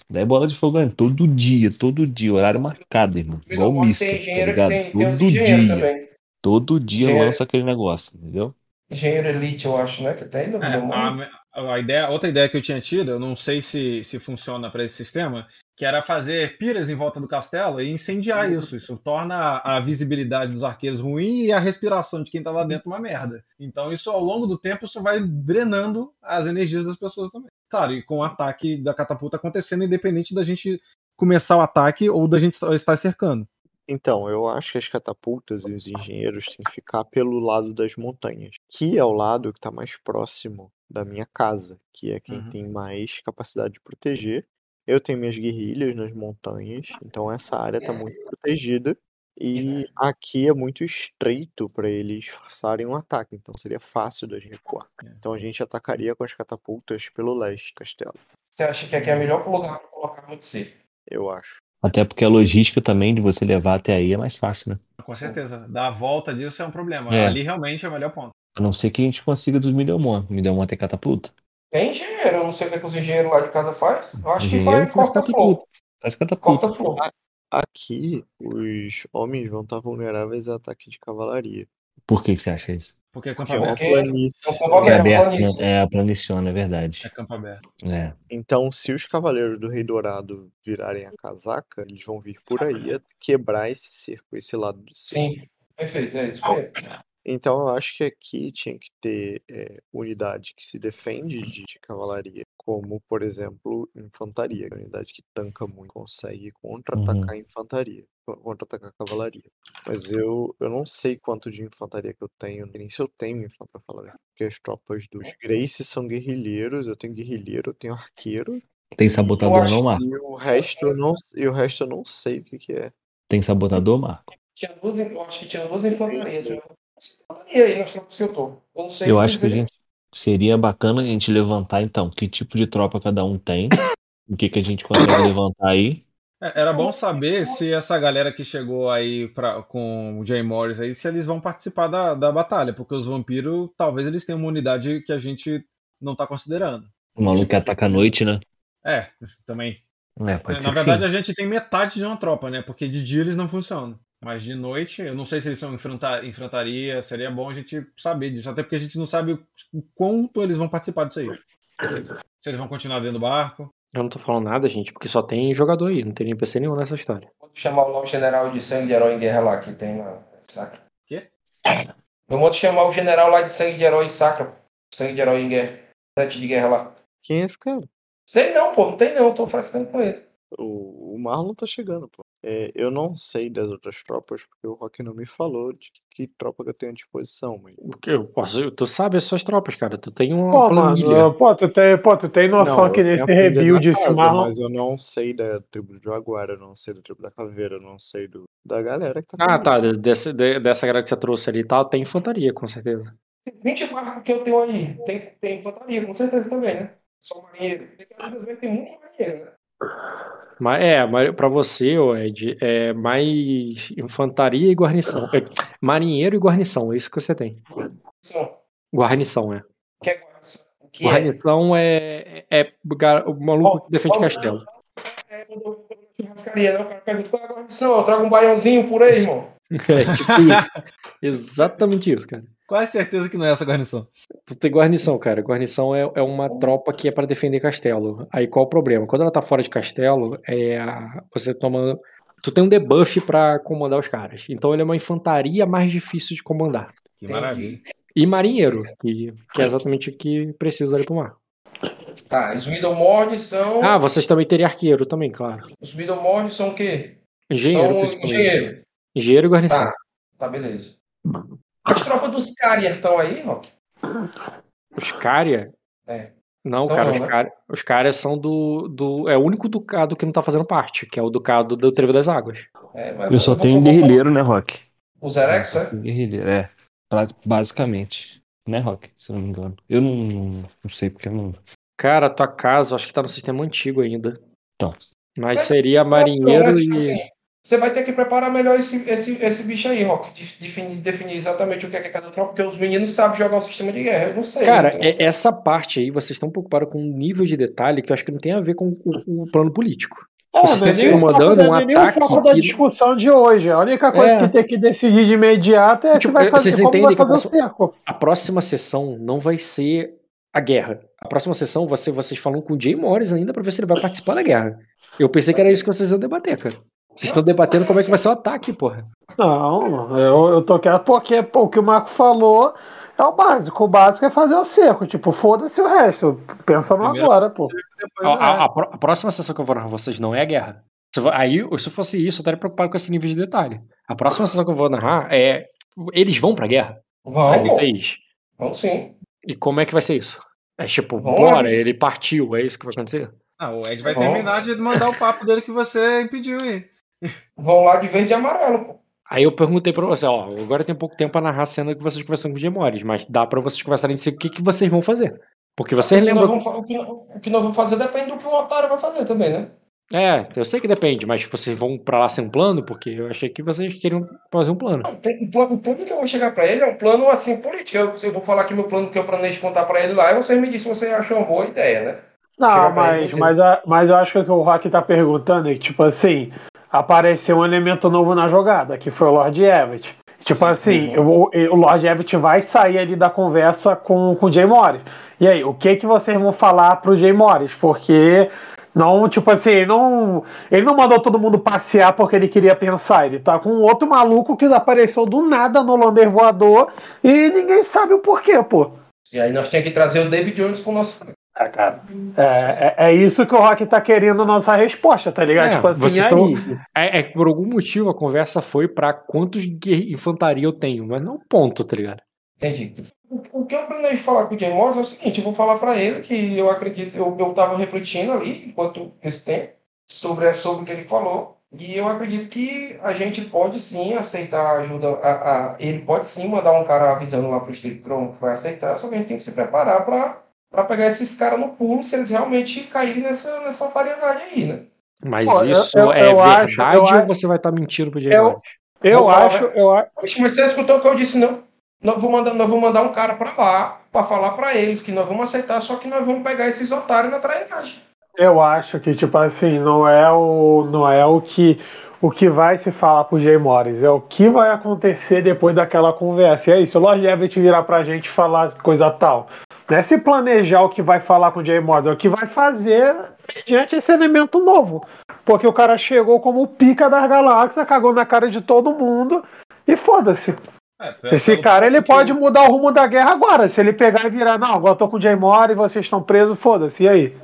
10 bolas de fogo todo dia, todo dia, horário marcado, irmão. Igual Tem missa, tá ligado? tem, tem Todo engenheiros dia, também. todo dia Engenheiro. lança aquele negócio, entendeu? Engenheiro Elite, eu acho, né? Que tem no, É, a, a ideia, outra ideia que eu tinha tido, eu não sei se, se funciona para esse sistema, que era fazer piras em volta do castelo e incendiar isso. Isso torna a, visibilidade dos arqueiros ruim e a respiração de quem tá lá dentro uma merda. Então, isso ao longo do tempo, isso vai drenando as energias das pessoas também. Claro, e com o ataque da catapulta acontecendo, independente da gente começar o ataque ou da gente estar cercando. Então, eu acho que as catapultas e os engenheiros têm que ficar pelo lado das montanhas, que é o lado que está mais próximo da minha casa, que é quem Uhum. tem mais capacidade de proteger. Eu tenho minhas guerrilhas nas montanhas, então essa área está muito protegida. E aqui é muito estreito para eles forçarem um ataque, então seria fácil da gente recuar. Então a gente atacaria com as catapultas pelo leste do castelo. Você acha que aqui é o melhor lugar para colocar muito C? Eu acho. Até porque a logística também de você levar até aí é mais fácil, né? Com certeza. Dar a volta disso é um problema. É. Ali realmente é o melhor ponto. A não ser que a gente consiga dos Midelmon. Midelmon tem catapulta. Tem engenheiro, eu não sei o que, é que os engenheiros lá de casa faz. Eu acho que Engenheiro faz faz corta-flor. catapulta. Faz catapulta. Corta-flor. Aqui, os homens vão estar vulneráveis a ataque de cavalaria. Por que, que você acha isso? Porque é campo Porque é uma aberto. Porque- planície. É campo É aberto, aberto, planície. né? É a planiciona, é verdade. É campo aberto. É. Então, se os cavaleiros do Rei Dourado virarem a casaca, eles vão vir por aí a quebrar esse cerco, esse lado do cerco. Sim, perfeito, é isso. Então, eu acho que aqui tinha que ter é, unidade que se defende de, de cavalaria, como, por exemplo, infantaria, que é uma unidade que tanca muito, consegue contra-atacar a infantaria, co- contra-atacar a cavalaria. Mas eu, eu não sei quanto de infantaria que eu tenho, nem se eu tenho infantaria pra falar, porque as tropas dos Grace são guerrilheiros, eu tenho guerrilheiro, eu tenho arqueiro, Tem sabotador não, Marco? e o resto eu não, e o resto eu não sei o que, que é. Tem sabotador, Marco? Tinha duas, eu acho que tinha duas infantarias. Infantaria aí nas tropas que eu tô. Eu não sei Eu acho que a gente seria bacana a gente levantar, então, que tipo de tropa cada um tem, o que, que a gente consegue levantar aí. É, Era bom saber se essa galera que chegou aí pra, com o Jay Morris aí, se eles vão participar da, da batalha, porque os vampiros, talvez eles tenham uma unidade que a gente não tá considerando. O maluco que ataca à noite, né? É, também. É, pode Na verdade, sim. a gente tem metade de uma tropa, né? Porque de dia eles não funcionam. Mas de noite, eu não sei se eles são enfrenta- enfrentaria, seria bom a gente saber disso, até porque a gente não sabe o quanto eles vão participar disso aí. <coughs> Se eles vão continuar dentro do barco. Eu não tô falando nada, gente, porque só tem jogador aí, não tem NPC nenhum nessa história. Vou chamar o general de sangue de herói em guerra lá que tem na Sacra. Quê? Eu mando chamar o general lá de sangue de herói em Sacra. Sangue de herói em guerra. Sete de guerra lá. Quem é esse cara? Sei não, pô. Não tem não. Tô frescando com ele. O, o Marlon tá chegando, pô. É, eu não sei das outras tropas, porque o Rock não me falou de que, que tropa que eu tenho à disposição, mas. O que eu posso, tu sabe as suas tropas, cara. Tu tem uma Pô, planilha. mano, pô, tu tem, pô, tu tem noção Não, que nesse na esse casa, Marlon. Mas eu não sei da tribo do Jaguar, eu não sei da tribo da Caveira, eu não sei do, da galera que tá Ah, tá. de- Dessa, de- dessa galera que você trouxe ali e tal, tem infantaria, com certeza. 20 barcos que eu tenho aí. Tem, tem infantaria, com certeza também, né? Só marinheiro. Tem muito marinheiro, né? Mas é, mas pra você, Ed, é mais infantaria e guarnição. É, marinheiro e guarnição, é isso que você tem. Só. Guarnição, é. Que é guarnição? Que é? Guarnição é, é, é o maluco que defende castelo. É eu né? O cara pergunta qual é a guarnição. Eu trago um baiãozinho por aí, irmão. <laughs> É tipo isso. Exatamente isso, cara. Quase certeza que não é essa guarnição. Tu tem guarnição, cara. Guarnição é, é uma tropa que é pra defender castelo. Aí qual o problema? Quando ela tá fora de castelo, é a- você toma. Tu tem um debuff pra comandar os caras. Então ele é uma infantaria mais difícil de comandar. Que maravilha. E marinheiro, que, que é exatamente o que precisa ali pro mar. Tá, os Middlemord são. Ah, vocês também teriam arqueiro também, claro. Os Middlemord são o quê? Engenheiro, são principalmente. engenheiro. Engenheiro e guarnição. Tá, tá, beleza. As tropas dos Carrier estão aí, Rock? Os Cária? É. Não, Então cara, não, os, né? Os Cária são do, do. É o único ducado que não tá fazendo parte, que é o ducado do Trevo das Águas. É, mas Eu só vou- tenho vou- vou- guerrilheiro, né, Rock? Os Erex, é? Guerrilheiro, é. Pra- Basicamente. Né, Rock? Se eu não me engano. Eu não, não, não sei porque eu não. Cara, tua casa, acho que tá no sistema antigo ainda. Então. Mas seria marinheiro e. você vai ter que preparar melhor esse, esse, esse bicho aí, Rock. de- Definir, definir exatamente o que é que é cada tropa, porque os meninos sabem jogar o sistema de guerra. Eu não sei. Cara, então- é- essa parte aí, vocês estão preocupados com um nível de detalhe que eu acho que não tem a ver com o, o plano político. É, Vocês é estão comandando foco, um é o ataque da que- discussão de hoje. A única coisa É. que tem que decidir de imediato é Tipo, se vai fazer, vocês como vai entendem que a próxima- cerco. A próxima sessão não vai ser a guerra. A próxima sessão ser vocês falando com o Jay Morris ainda pra ver se ele vai participar da guerra. Eu pensei que era isso que vocês iam debater, cara. Vocês estão debatendo como é que vai ser o ataque, porra. Não, eu, eu tô quieto porque pô, o que o Marco falou é o básico. O básico é fazer o cerco. Tipo, foda-se o resto. Pensa no Primeiro- agora, pô. A, a- a pró- a próxima sessão que eu vou narrar vocês não é a guerra. Se Aí, se fosse isso, eu estaria preocupado com esse nível de detalhe. A próxima sessão que eu vou narrar é. Eles vão pra guerra? Vão, Aí pô. vocês. Vamos sim. E como é que vai ser isso? É tipo, lá. bora, ele partiu, é isso que vai acontecer? Ah, o Ed vai Bom. terminar de mandar o papo dele que você impediu aí. Vão lá de verde e amarelo, pô. Aí eu perguntei pra você, ó, agora tem pouco tempo pra narrar a cena que vocês conversam com o Gemores, mas dá pra vocês conversarem em si o que, que vocês vão fazer. Porque vocês lembram. o, que, o que nós vamos fazer depende do que o otário vai fazer também, né? É, eu sei que depende, mas vocês vão pra lá sem um plano? Porque eu achei que vocês queriam fazer um plano. O plano, o plano que eu vou chegar pra ele é um plano assim político. Eu, eu vou falar aqui meu plano que eu planejo contar pra ele lá e vocês me dizem se você achou uma boa ideia, né? Não, mas, mas, mas eu acho que o que o Rock tá perguntando é que, tipo assim, apareceu um elemento novo na jogada, que foi o Lord Everett. Tipo assim, o, o Lord Everett vai sair ali da conversa com, com o Jay Morris. E aí, o que que vocês vão falar pro Jay Morris? Porque não, tipo assim, não, ele não mandou todo mundo passear porque ele queria pensar. Ele tá com outro maluco que apareceu do nada no Lander voador e ninguém sabe o porquê, pô. E aí nós temos que trazer o David Jones pro nosso. É, cara. É, é, é, isso que o Rock tá querendo nossa resposta, tá ligado? É, tipo assim, vocês tão, é, é, que por algum motivo a conversa foi para quantos infantaria eu tenho, mas não ponto, tá ligado? Entendi. O que eu aprendi falar com o Jay Morris é o seguinte: eu vou falar para ele que eu acredito, eu, eu tava refletindo ali, enquanto esse tempo, sobre, sobre o que ele falou. E eu acredito que a gente pode sim aceitar ajuda. A, a, ele pode sim mandar um cara avisando lá pro Street Chrome que vai aceitar, só que a gente tem que se preparar para pegar esses caras no pulo se eles realmente caírem nessa, nessa variedade aí, né? Mas Pô, isso eu, eu, é eu verdade acho, ou você vai estar tá mentindo pro Jay Eu, eu acho, eu acho. Mas você escutou o que eu disse, não? nós vamos mandar, nós vamos mandar um cara para lá para falar para eles que nós vamos aceitar, só que nós vamos pegar esses otários na trairagem. Eu acho que tipo assim, não é o não é o que o que vai se falar pro Jay Morris, é o que vai acontecer depois daquela conversa. E é isso, o Lord Everett virar pra gente falar coisa tal. Não é se planejar o que vai falar com o Jay Morris, é o que vai fazer diante esse elemento novo. Porque o cara chegou como o pica das galáxias, cagou na cara de todo mundo e foda-se. É, Esse cara ele pode mudar o rumo da guerra agora. Se ele pegar e virar, não, agora eu tô com o Jay Moore e vocês estão presos, foda-se, e aí?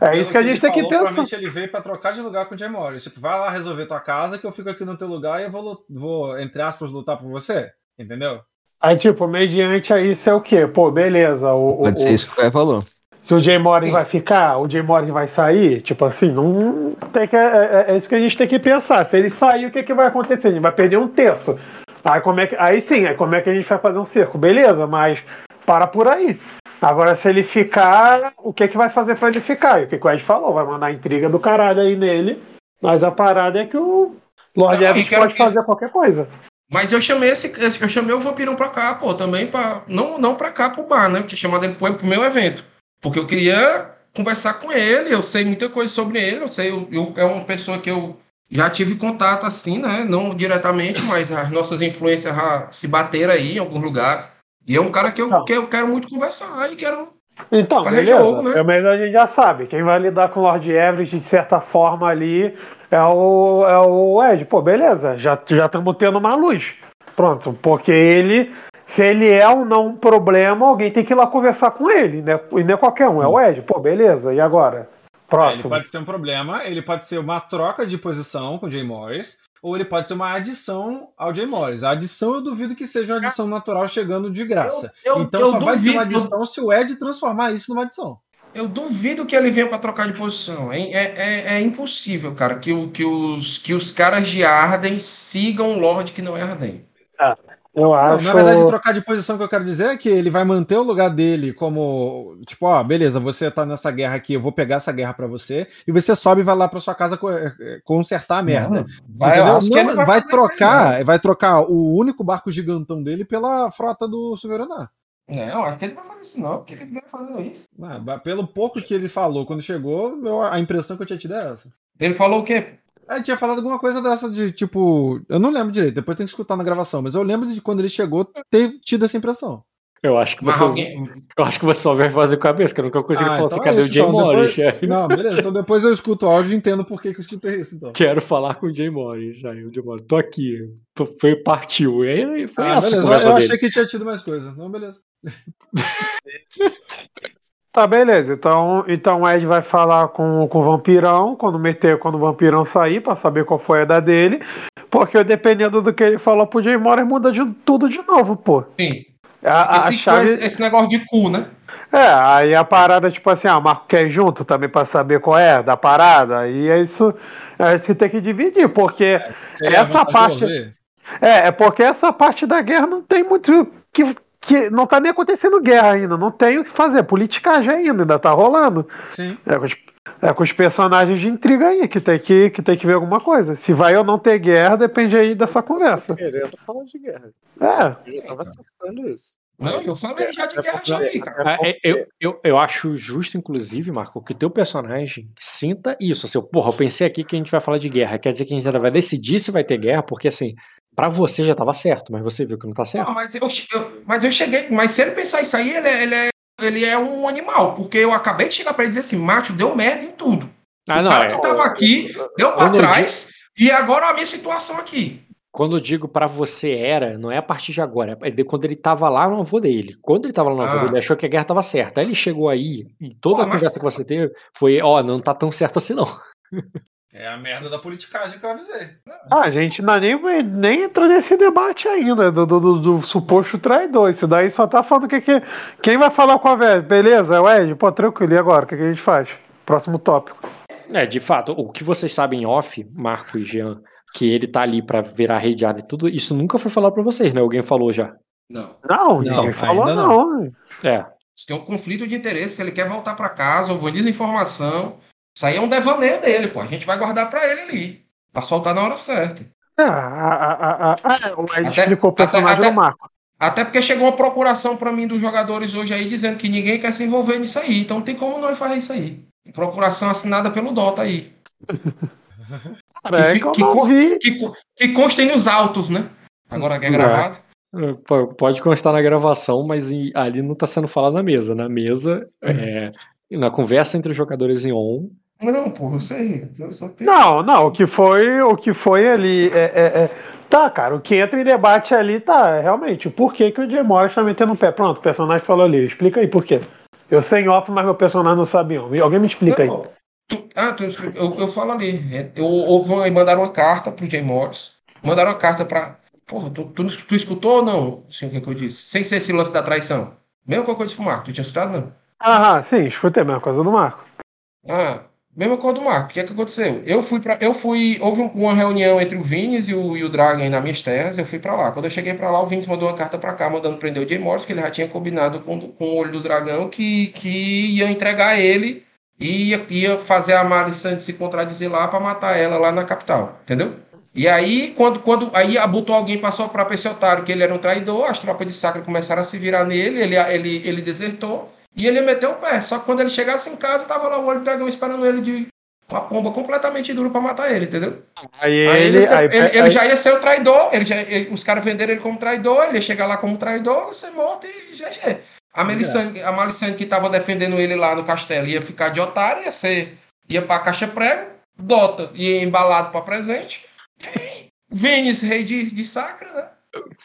É isso que a gente tem falou, que pensar. Provavelmente ele veio pra trocar de lugar com o Jay Moore. Tipo, vai lá resolver tua casa que eu fico aqui no teu lugar e eu vou, vou entre aspas, lutar por você. Entendeu? Aí, tipo, mediante a isso é o quê? Pô, beleza. O, Pode o, ser isso que o Caio falou. Se o Jay Moore vai ficar, o Jay Moore vai sair, tipo assim, não tem que, é, é, é, isso que a gente tem que pensar. Se ele sair, o que, que vai acontecer? A gente vai perder um terço. Aí, como é que, aí sim, aí como é que a gente vai fazer um cerco? Beleza, mas para por aí. Agora, se ele ficar, o que, que vai fazer para ele ficar? E o que, que o Ed falou? Vai mandar intriga do caralho aí nele. Mas a parada é que o Lord Evans pode que... fazer qualquer coisa. Mas eu chamei esse, eu chamei o vampirão pra cá, pô, também para não não para cá pro bar, né? Eu tinha chamado ele pro, pro meu evento, porque eu queria conversar com ele. Eu sei muita coisa sobre ele. Eu sei, eu, eu é uma pessoa que eu já tive contato assim, né? Não diretamente, mas as nossas influências se bateram aí em alguns lugares. E é um cara que eu, então. que eu quero muito conversar e quero então, fazer beleza. jogo, né? Mas a gente já sabe, quem vai lidar com o Lord Everett de certa forma ali é o, é o Ed. Pô, beleza, já estamos tendo uma luz. Pronto, porque ele, se ele é ou não um problema, alguém tem que ir lá conversar com ele, né? E não é qualquer um, é o Ed. Pô, beleza, e agora? Próximo. Ele pode ser um problema, ele pode ser uma troca de posição com o Jay Morris, ou ele pode ser uma adição ao Jay Morris. A adição eu duvido que seja uma adição natural chegando de graça. Eu, eu, então eu só duvido. vai ser uma adição se o Ed transformar isso numa adição. Eu duvido que ele venha para trocar de posição. É, é, é, impossível, cara, que, que, os, que os caras de Arden sigam o Lorde que não é Arden. Ah, eu acho. Não, na verdade, trocar de posição que eu quero dizer é que ele vai manter o lugar dele como. Tipo, ó, beleza, você tá nessa guerra aqui, eu vou pegar essa guerra para você. E você sobe e vai lá pra sua casa eh, consertar a merda. Não, vai, Não, vai, vai trocar, aí, vai trocar o único barco gigantão dele pela frota do Souveraná. Não, acho que ele não vai fazer isso, não. Por que ele vai fazer isso? Ah, pelo pouco que ele falou quando chegou, a impressão que eu tinha tido é essa. Ele falou o quê? Ele tinha falado alguma coisa dessa de tipo. Eu não lembro direito, depois tem que escutar na gravação, mas eu lembro de quando ele chegou ter tido essa impressão. Eu acho que você. Alguém... Eu acho que você só vai fazer cabeça, que eu nunca consegui ah, falar então assim, cadê é o Jay então, Morris? Depois... Não, beleza, então depois eu escuto o áudio e entendo por que, que eu escutei isso. Então. Quero falar com o Jay Morris. Aí, o Jay Morris, tô aqui. Foi, partiu. E aí foi ah, essa beleza. Eu, eu achei que tinha tido mais coisa. Não, beleza. <laughs> Tá, beleza. Então, então o Ed vai falar com, com o vampirão quando meter, quando o vampirão sair, para saber qual foi a da dele. Porque dependendo do que ele falou pro Jay Morris, muda de, tudo de novo, pô. Sim. A, esse, a chave... esse negócio de cu, né? É, aí a parada, tipo assim, ah, o Marco quer ir junto também para saber qual é da parada. E é isso, é isso que tem que dividir, porque é, essa parte. É, é porque essa parte da guerra não tem muito que, que não tá nem acontecendo guerra ainda, não tem o que fazer, politicagem ainda, ainda tá rolando. Sim. É com, os, é com os personagens de intriga aí que tem que, que tem que ver alguma coisa. Se vai ou não ter guerra, depende aí dessa conversa. Querendo falar de guerra. É. Eu tava acertando isso. Não, eu falei já de guerra já aí, cara. É, é, eu, eu, eu acho justo, inclusive, Marco, que teu personagem sinta isso. Assim, porra, eu pensei aqui que a gente vai falar de guerra. Quer dizer que a gente ainda vai decidir se vai ter guerra, porque assim, Pra você já tava certo, mas você viu que não tá certo. Não, mas, eu, eu- mas eu cheguei. Mas se ele pensar isso aí, ele é, ele é, ele é um animal. Porque eu acabei de chegar pra ele dizer assim: macho, deu merda em tudo. Ah, o não. cara é- que tava aqui, deu eu trás, e agora a minha situação aqui. Quando eu digo pra você era, não é a partir de agora, é de quando ele tava lá no avô dele. Quando ele tava lá no avô Ah. dele, ele achou que a guerra tava certa. Aí ele chegou aí, e toda Pô, a mas- conversa que você teve foi, ó, não tá tão certo assim não. <laughs> É a merda da politicagem que eu avisei. Ah, a gente não nem, nem entrou nesse debate ainda do, do, do- do suposto traidor. Isso daí só tá falando que, que quem vai falar com a velha. Beleza, é o Ed? Pô, tranquilo. E agora? O que, que a gente faz? Próximo tópico. É, de fato, o que vocês sabem em off, Marco e Jean, que ele tá ali pra virar redeado e tudo, isso nunca foi falado pra vocês, né? Alguém falou já. Não. Não, Não, ninguém falou ainda não. É. Isso tem um conflito de interesse. Se ele quer voltar pra casa, organiza informação. Isso aí é um devaneio dele, pô. A gente vai guardar pra ele ali. Pra soltar na hora certa. É, a, a, a, a, Até- explicou o personagem até- do Marco. Até porque chegou uma procuração pra mim dos jogadores hoje aí dizendo que ninguém quer se envolver nisso aí. Então não tem como nós fazer isso aí. Procuração assinada pelo Dota aí. <laughs> Cara, é que, que que, que, que constem nos autos, né? Agora que é gravado. É, P- Pode constar na gravação, mas ali não tá sendo falado na mesa. Na mesa, é, na conversa entre os jogadores em on, Não, porra, eu sei. Eu tenho... Não, não, o que foi, o que foi ali é, é- é- Tá, cara, o que entra em debate ali tá, é realmente, o porquê que o Jay Morris tá metendo o pé. Pronto, o personagem falou ali, explica aí por quê. Eu sei em off, mas meu personagem não sabe onde. Alguém me explica aí. Não, tu- ah, tu- eu, eu falo ali. é, Eu, houve, mandaram uma carta pro Jay Morris. Mandaram uma carta pra. Porra, tu, tu, tu escutou ou não? Assim, o que, é que eu disse? Sem ser esse lance da traição. Mesma coisa que eu disse pro Marco. Tu tinha escutado, não? Aham, sim, escutei a mesma coisa do Marco. Ah, mesma coisa do Marco. O que é que aconteceu? Eu fui para, eu fui, houve um- uma reunião entre o Vinícius e o, e o Dragon nas minhas terras. Eu fui pra lá. Quando eu cheguei pra lá, o Vinícius mandou uma carta pra cá, mandando prender o Jay Morris, que ele já tinha combinado com, com o olho do dragão que, que ia entregar ele e ia, ia fazer a Marisande se contradizer lá pra matar ela lá na capital, entendeu? E aí, quando, quando aí botou alguém pra soprar pra esse otário que ele era um traidor, as tropas de Sacra começaram a se virar nele, ele, ele, ele desertou. E ele meteu o pé. Só que quando ele chegasse em casa, tava lá o olho do dragão esperando ele de uma pomba completamente dura pra matar ele, entendeu? Aí Aí ele. ele, aí- ele, ele aí- já ia ser o traidor, ele já, ele- os caras venderam ele como traidor, ele ia chegar lá como traidor, ser morto e GG. A Melisandre, a Melisandre que tava defendendo ele lá no castelo ia ficar de otário, ia ser. ia pra caixa prego, Dota ia embalado pra presente. Vênis, rei de, de Sacra, né?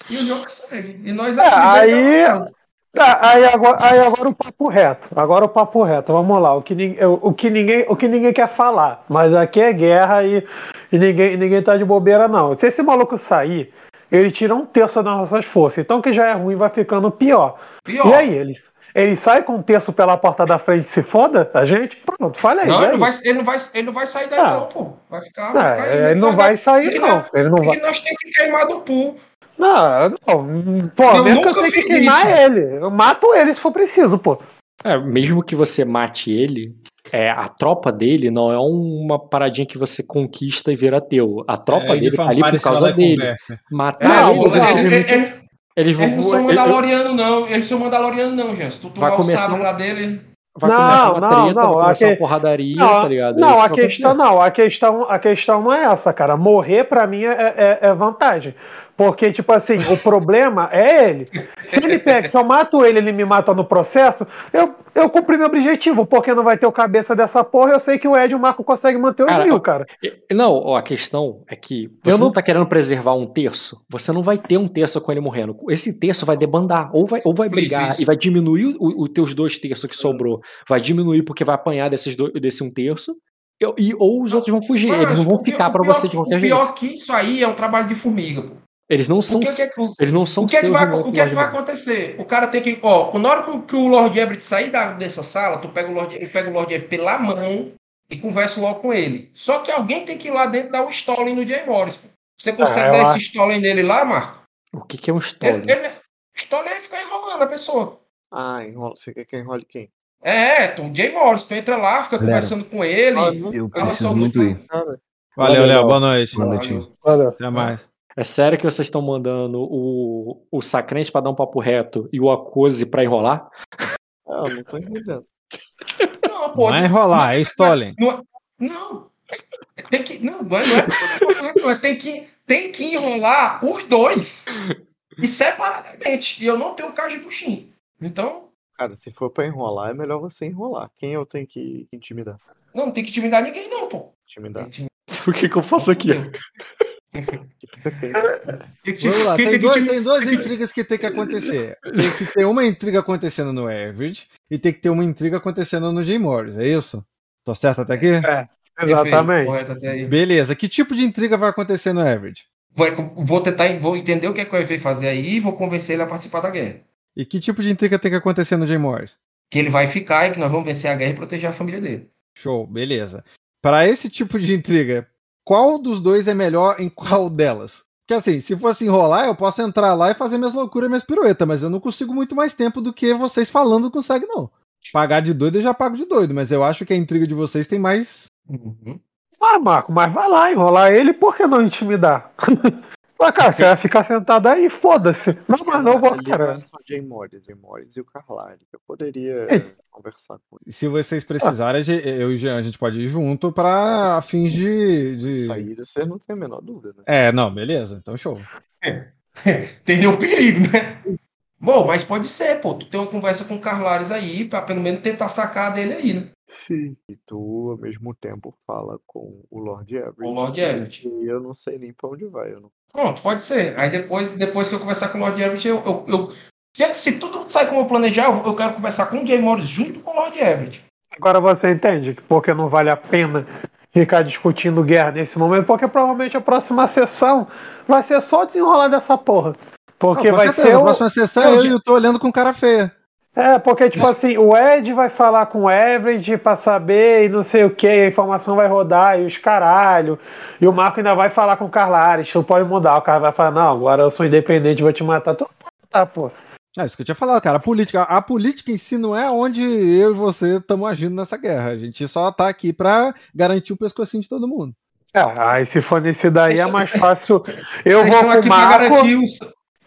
E o jogo segue. E nós É, aqui. aí- vendo- Tá, aí, agora, aí agora o papo reto. Agora o papo reto. Vamos lá. O que, nin- o, que ninguém, o que ninguém quer falar. Mas aqui é guerra e, e ninguém, ninguém tá de bobeira, não. Se esse maluco sair, ele tira um terço das nossas forças. Então, o que já é ruim vai ficando pior. Pior. E aí, ele, ele sai com um terço pela porta da frente e se foda? A gente? Pronto, falha aí. Não, ele aí? não, vai, ele, não vai, ele não vai sair daí, Ah. não, pô. Vai ficar. Vai É, ficar aí, ele não vai sair, Ele não. Ele não vai. nós temos que queimar do pool. Não, não. Pô, Eu mesmo que eu nunca tenha que queimar isso. ele. Eu mato ele se for preciso, pô. É, mesmo que você mate ele, é, a tropa dele não é uma paradinha que você conquista e vira teu. A tropa É, dele tá ali por causa dele. Matar Não, ele, não, você ele, ele, eles vão. eles não são ele- Mandaloriano, não. Eles são Mandaloriano, não, gente. Se tu Vai tomar o começar sabre um- lá dele. vai Não, começar uma não, treta, não, vai começar a uma que- porradaria, Não, tá ligado? É não, a que questão não, a questão, a questão não é essa, cara. Morrer pra mim é, é- é vantagem. Porque, tipo assim, o problema é ele. Se ele pega, se eu mato ele, ele me mata no processo, eu, eu cumpri meu objetivo, porque não vai ter o cabeça dessa porra, eu sei que o Ed e o Marco conseguem manter o Cara, rio, cara. Não, a questão é que você Eu não... não- tá querendo preservar um terço, você não vai ter um terço com ele morrendo. Esse terço vai debandar, ou vai, ou vai brigar isso. e vai diminuir o- os teus dois terços que sobrou. Vai diminuir porque vai apanhar desses dois, desse um terço, e, e- ou os outros vão fugir. Mas eles não vão o pior- ficar o pra pior- você de qualquer O jeito. pior que isso aí é um trabalho de formiga, pô. Eles não são. O que, que é que- Eles não são o que, é que vai, o que, é que vai acontecer? O cara tem que. Ó, na hora que, o- que o Lord Everett sair da, dessa sala, tu pega o Lord, ele pega o Lord Everett pela mão e conversa logo com ele. Só que alguém tem que ir lá dentro dar um stalling no Jay Morris. Você consegue ah, dar esse Stolen nele lá, Marco? O que, que é um Stolen? Ele, ele, Stolen é ficar enrolando a pessoa. Ah, enrola. Você quer que enrole quem? É, tu, Jay Morris, tu entra lá, fica Galera, conversando com ele. Eu preciso muito ir. Valeu, Léo. Boa noite. Boa noite. Valeu. Até mais. É sério que vocês estão mandando o, o Sacrente pra dar um papo reto e o Acose pra enrolar? Ah, eu não tô entendendo. Não, pô. Não é enrolar, é Stolen. Não, não, tem que. Não, não é, não é, não é tem, que, tem que enrolar os dois. E separadamente. E eu não tenho caso de puxinho. Então. Cara, se for pra enrolar, é melhor você enrolar. Quem eu tenho que intimidar? Não, não tem que intimidar ninguém, não, pô. Intimidar. <laughs> O que, que eu faço aqui? Vamos lá, tem, dois, tem duas intrigas que tem que acontecer. <laughs> Tem que ter uma intriga acontecendo no Average e tem que ter uma intriga acontecendo no Jay Morris, é isso? Tô certo até aqui? É, exatamente. Beleza, que tipo de intriga vai acontecer no Average? Vou, vou tentar, vou entender o que é que o fazer aí e vou convencer ele a participar da guerra. E que tipo de intriga tem que acontecer no Jay Morris? Que ele vai ficar e que nós vamos vencer a guerra e proteger a família dele. Show, beleza. Para esse tipo de intriga, qual dos dois é melhor em qual delas? Porque assim, se fosse enrolar, eu posso entrar lá e fazer minhas loucuras, minhas piruetas, mas eu não consigo muito mais tempo do que vocês falando consegue, não. Pagar de doido eu já pago de doido, mas eu acho que a intriga de vocês tem mais. Uhum. Ah, Marco, mas vai lá enrolar ele, por que não intimidar? <laughs> Mas, cara, você vai ficar sentado aí, foda-se. Não, mas não vou, cara. Não só Jay Morris, Jay Morris e o Carlyle. Eu poderia Ei. <laughs> conversar com ele. Se vocês precisarem, ah. eu e o Jean, a gente pode ir junto pra fins de. de... Sair, você não tem a menor dúvida. Né? É, não, beleza, então show. tem nenhum perigo, né? Bom, mas pode ser, pô. Tu tem uma conversa com o Carlares aí, pra pelo menos tentar sacar dele aí, né? Sim. E tu, ao mesmo tempo, fala com o Lord Everett. O Lord Everett. E eu não sei nem pra onde vai. Eu não... Pronto, pode ser. Aí depois, depois que eu conversar com o Lord Everett, eu, eu, eu se, se, tudo sai como eu planejar, eu quero conversar com o Jay Morris junto com o Lord Everett. Agora você entende que porque não vale a pena ficar discutindo guerra nesse momento, porque provavelmente a próxima sessão vai ser só desenrolar dessa porra. Porque não, vai certeza, ser. O... A próxima sessão eu, eu tô olhando com cara feia. É, porque, tipo assim, o Ed vai falar com o Everett pra saber e não sei o que, a informação vai rodar e os caralho. E o Marco ainda vai falar com o Carlares, tu pode mudar. O cara vai falar, não, agora eu sou independente, vou te matar. Tu tá, pô. É isso que eu tinha falado, cara. A política, a política em si não é onde eu e você estamos agindo nessa guerra. A gente só tá aqui pra garantir o pescocinho de todo mundo. É, aí se for nesse daí é mais fácil. Eu Vocês vou com o Marco. Garantir os...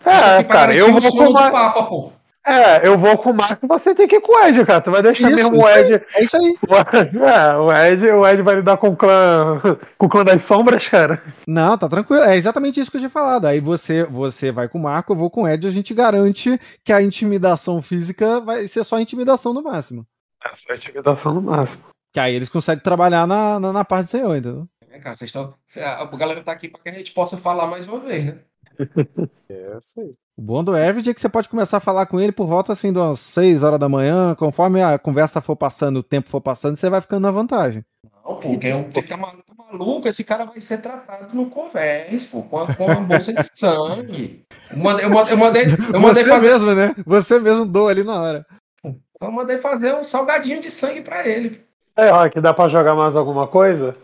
É, cara, eu vou com o Marco. É, eu vou com o Marco você tem que ir com o Ed, cara. Tu vai deixar isso, mesmo o Ed. Aí, é isso aí. <laughs> É, o Ed, o Ed vai lidar com o clã. com o clã das sombras, cara. Não, tá tranquilo. É exatamente isso que eu tinha falado. Aí você, você vai com o Marco, eu vou com o Ed, a gente garante que a intimidação física vai ser só intimidação no máximo. É, só intimidação no máximo. Que aí eles conseguem trabalhar na, na, na parte do senhor, entendeu? É, cara, vocês estão. A galera tá aqui para que a gente possa falar mais uma vez, né? <laughs> É isso aí. O bom do Everett é que você pode começar a falar com ele por volta assim de umas 6 horas da manhã, conforme a conversa for passando, o tempo for passando, você vai ficando na vantagem. Não, porque é um, tá maluco, esse cara vai ser tratado no convés, pô, com, a, com uma bolsa de sangue. Eu mandei, eu mandei, eu mandei, eu mandei Você fazer... mesmo, né? Você mesmo doou ali na hora. Eu mandei fazer um salgadinho de sangue para ele. É, Rock, dá para jogar mais alguma coisa?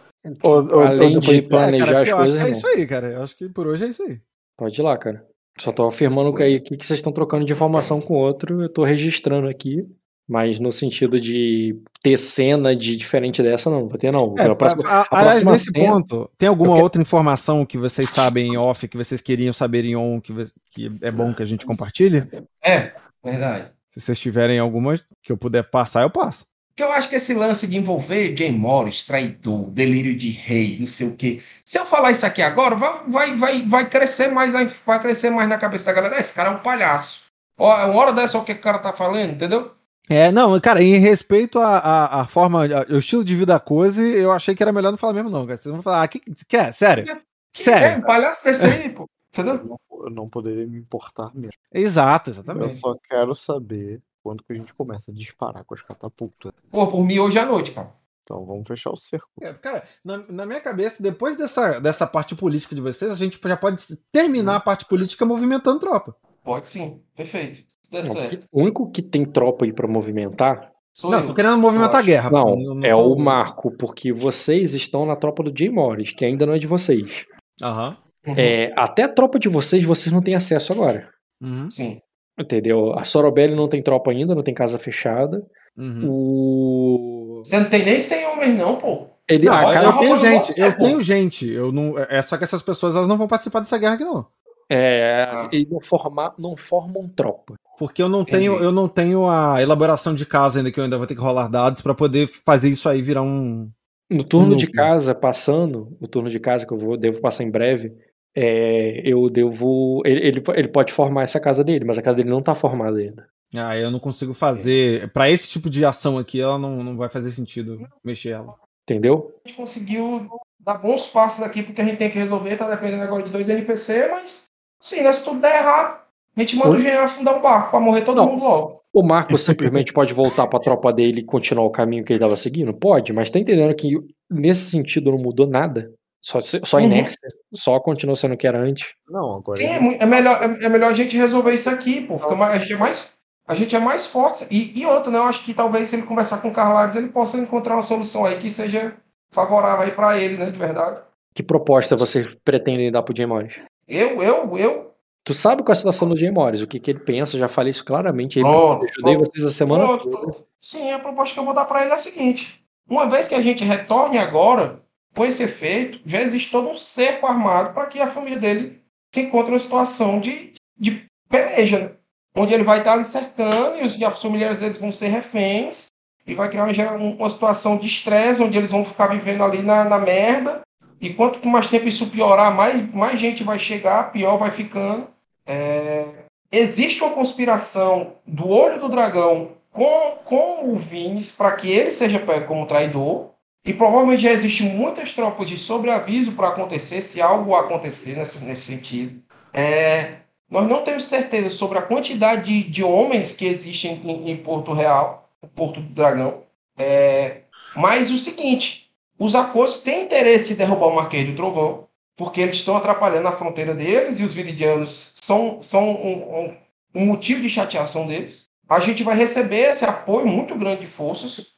Ou, ou, Além de planejar é, cara, as coisas. é isso aí, cara. Eu acho que por hoje é isso aí. Pode ir lá, cara. Só tô afirmando que aí que, vocês estão trocando de informação com o outro, eu tô registrando aqui. Mas no sentido de ter cena de diferente dessa, não, vai ter não. É, a próxima, a, a aliás, nesse cena, ponto, tem alguma quero... outra informação que vocês sabem em off, que vocês queriam saber em on, que, que é bom que a gente compartilhe? É, verdade. Se vocês tiverem alguma que eu puder passar, eu passo. Que eu acho que esse lance de envolver Jay Morris, traidor, delírio de rei, não sei o quê. Se eu falar isso aqui agora, vai, vai, vai, vai crescer mais, vai crescer mais na cabeça da galera. Esse cara é um palhaço. Ó, uma hora dessa o que o cara tá falando, entendeu? É, não, cara, em respeito à, à, à forma, ao estilo de vida da coisa, eu achei que era melhor não falar mesmo, não, Vocês vão falar, ah, que, que quer? Sério? Que Sério? É, um palhaço desse aí, pô. Entendeu? Eu não, eu não poderia me importar mesmo. Exato, exatamente. Eu só quero saber quando que a gente começa a disparar com as catapultas. Pô, por mim hoje à noite, cara. Então vamos fechar o cerco. É, cara, na, na, minha cabeça, depois dessa, dessa parte política de vocês, a gente já pode terminar a parte política movimentando tropa. Pode sim, perfeito. Não, o único que tem tropa aí para movimentar. Sou não, eu. tô querendo movimentar a guerra. Não, não, não é tô... o Marco, porque vocês estão na tropa do Jay Morris, que ainda não é de vocês. Aham. Uhum. É, até a tropa de vocês, vocês não têm acesso agora. Uhum. Sim. Entendeu? A Sorobelli não tem tropa ainda, não tem casa fechada. Uhum. O... Você não tem nem 100 homens, não, pô. Ele, não, cara, eu tenho gente, você, eu pô. tenho gente. Eu não, é só que essas pessoas elas não vão participar dessa guerra aqui, não. É, ah. e não, formar, não formam tropa. Porque eu não tenho, eu não tenho a elaboração de casa ainda que eu ainda vou ter que rolar dados para poder fazer isso aí virar um. No turno um de casa, passando, o turno de casa que eu vou, devo passar em breve, é, eu devo. Ele, ele, ele, pode formar essa casa dele, mas a casa dele não tá formada ainda. Ah, eu não consigo fazer. para esse tipo de ação aqui, ela não, não vai fazer sentido mexer ela. Entendeu? A gente conseguiu dar bons passos aqui, porque a gente tem que resolver, tá dependendo agora de dois NPC, mas sim, né, se tudo der errado, a gente manda o Jean afundar o barco pra morrer todo não. mundo logo. O Marco simplesmente pode voltar pra tropa dele e continuar o caminho que ele tava seguindo? Pode, mas tá entendendo que nesse sentido não mudou nada? Só, só uhum. inércia, só continua sendo o que era antes. Não, agora. Sim, é, é, melhor, é, é, melhor a gente resolver isso aqui, pô. Fica mais, a, gente é mais, a gente é mais forte. E, e outra, né? Eu acho que talvez se ele conversar com o Carlares, ele possa encontrar uma solução aí que seja favorável aí pra ele, né? De verdade. Que proposta vocês pretendem dar pro Jay Morris? Eu, eu, eu, Tu sabe qual é a situação do Jay Morris, o que, que ele pensa, já falei isso claramente. Aí, eu ajudei vocês a semana toda. Sim, a proposta que eu vou dar para ele é a seguinte: uma vez que a gente retorne agora, com esse efeito, já existe todo um cerco armado para que a família dele se encontre em uma situação de, de peleja, né? onde ele vai estar ali cercando e os, familiares deles vão ser reféns e vai criar uma, uma situação de estresse, onde eles vão ficar vivendo ali na, na merda. E quanto mais tempo isso piorar, mais, mais gente vai chegar, pior vai ficando. É, existe uma conspiração do olho do dragão com, com o Vines para que ele seja como traidor. E provavelmente já existem muitas tropas de sobreaviso para acontecer, se algo acontecer nesse, nesse sentido. É, nós não temos certeza sobre a quantidade de, de homens que existem em, em Porto Real, Porto do Dragão. É, mas o seguinte, os acordos têm interesse de derrubar o Marquês do Trovão porque eles estão atrapalhando a fronteira deles e os viridianos são, são um, um, um, motivo de chateação deles. A gente vai receber esse apoio muito grande de forças.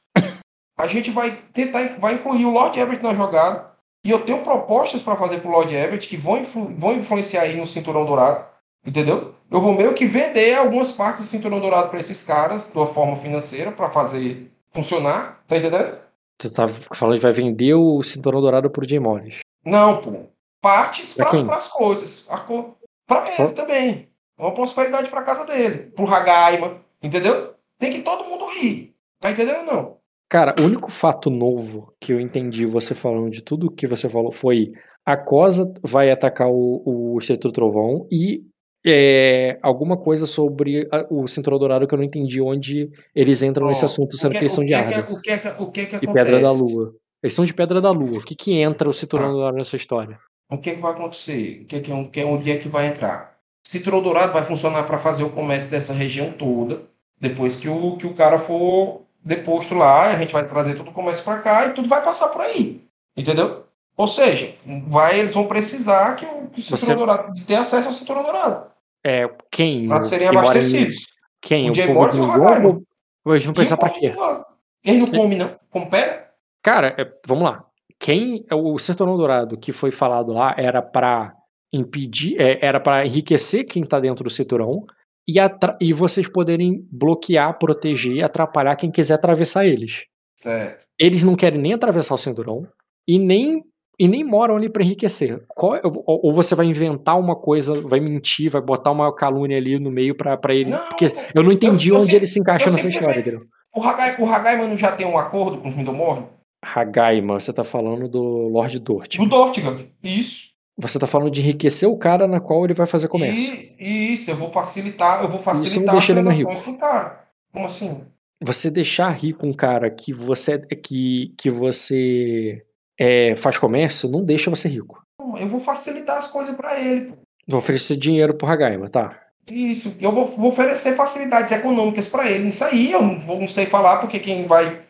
A gente vai tentar vai incluir o Lord Everett na jogada. E eu tenho propostas para fazer para o Lord Everett que vão, influ, vão influenciar aí no Cinturão Dourado. Entendeu? Eu vou meio que vender algumas partes do Cinturão Dourado para esses caras, de uma forma financeira, para fazer funcionar. Tá entendendo? Você tá falando que vai vender o Cinturão Dourado por Jay Morris. Não, pô partes para as coisas. Para ele também. É uma prosperidade para casa dele. Pro Hagaima. Entendeu? Tem que todo mundo rir. Tá entendendo não? Cara, o único fato novo que eu entendi você falando de tudo que você falou foi a Cosa vai atacar o, o Estreito Trovão e é, alguma coisa sobre a, o Cinturão Dourado que eu não entendi onde eles entram oh, nesse assunto, sendo que, que eles são de Arda. O que, que, o que, que acontece? E Pedra da Lua. Eles são de Pedra da Lua. O que que entra o Cinturão ah. Dourado nessa história? o que, é que vai acontecer? O que é que, que, onde é que vai entrar? Cinturão Dourado vai funcionar para fazer o comércio dessa região toda. Depois que o, que o cara for deposto lá, a gente vai trazer todo o comércio para cá e tudo vai passar por aí. Entendeu? Ou seja, vai, eles vão precisar que o, que Cinturão Você... Dourado de ter acesso ao Cinturão Dourado. É, quem? Para serem abastecidos. Quem? O, o Jay Morris ou o Hagaima? Eles vão precisar para quê? Eles não comem, não. Como pera? Cara, é, vamos lá quem o Cinturão Dourado que foi falado lá era para impedir, é, era para enriquecer quem está dentro do cinturão e, e vocês poderem bloquear, proteger, atrapalhar quem quiser atravessar eles. Certo. Eles não querem nem atravessar o cinturão e nem e nem moram ali para enriquecer. Qual, ou, ou, você vai inventar uma coisa, vai mentir, vai botar uma calúnia ali no meio para ele. Não, porque eu não entendi eu, eu onde ele se encaixa nessa história, entendeu? O Hagai, o mano, já tem um acordo com o Hindomorn? Hagaima, você tá falando do Lord Dortigan. Do Dortigan, isso. Você tá falando de enriquecer o cara na qual ele vai fazer comércio. E, isso, eu vou facilitar, eu vou facilitar as transações pro cara. Como assim? Você deixar rico um cara que você que, que você é, faz comércio, não deixa você rico. Eu vou facilitar as coisas para ele. Vou oferecer dinheiro pro Hagaima, tá? Isso, eu vou, vou oferecer facilidades econômicas para ele. Isso aí eu não, não sei falar, porque quem vai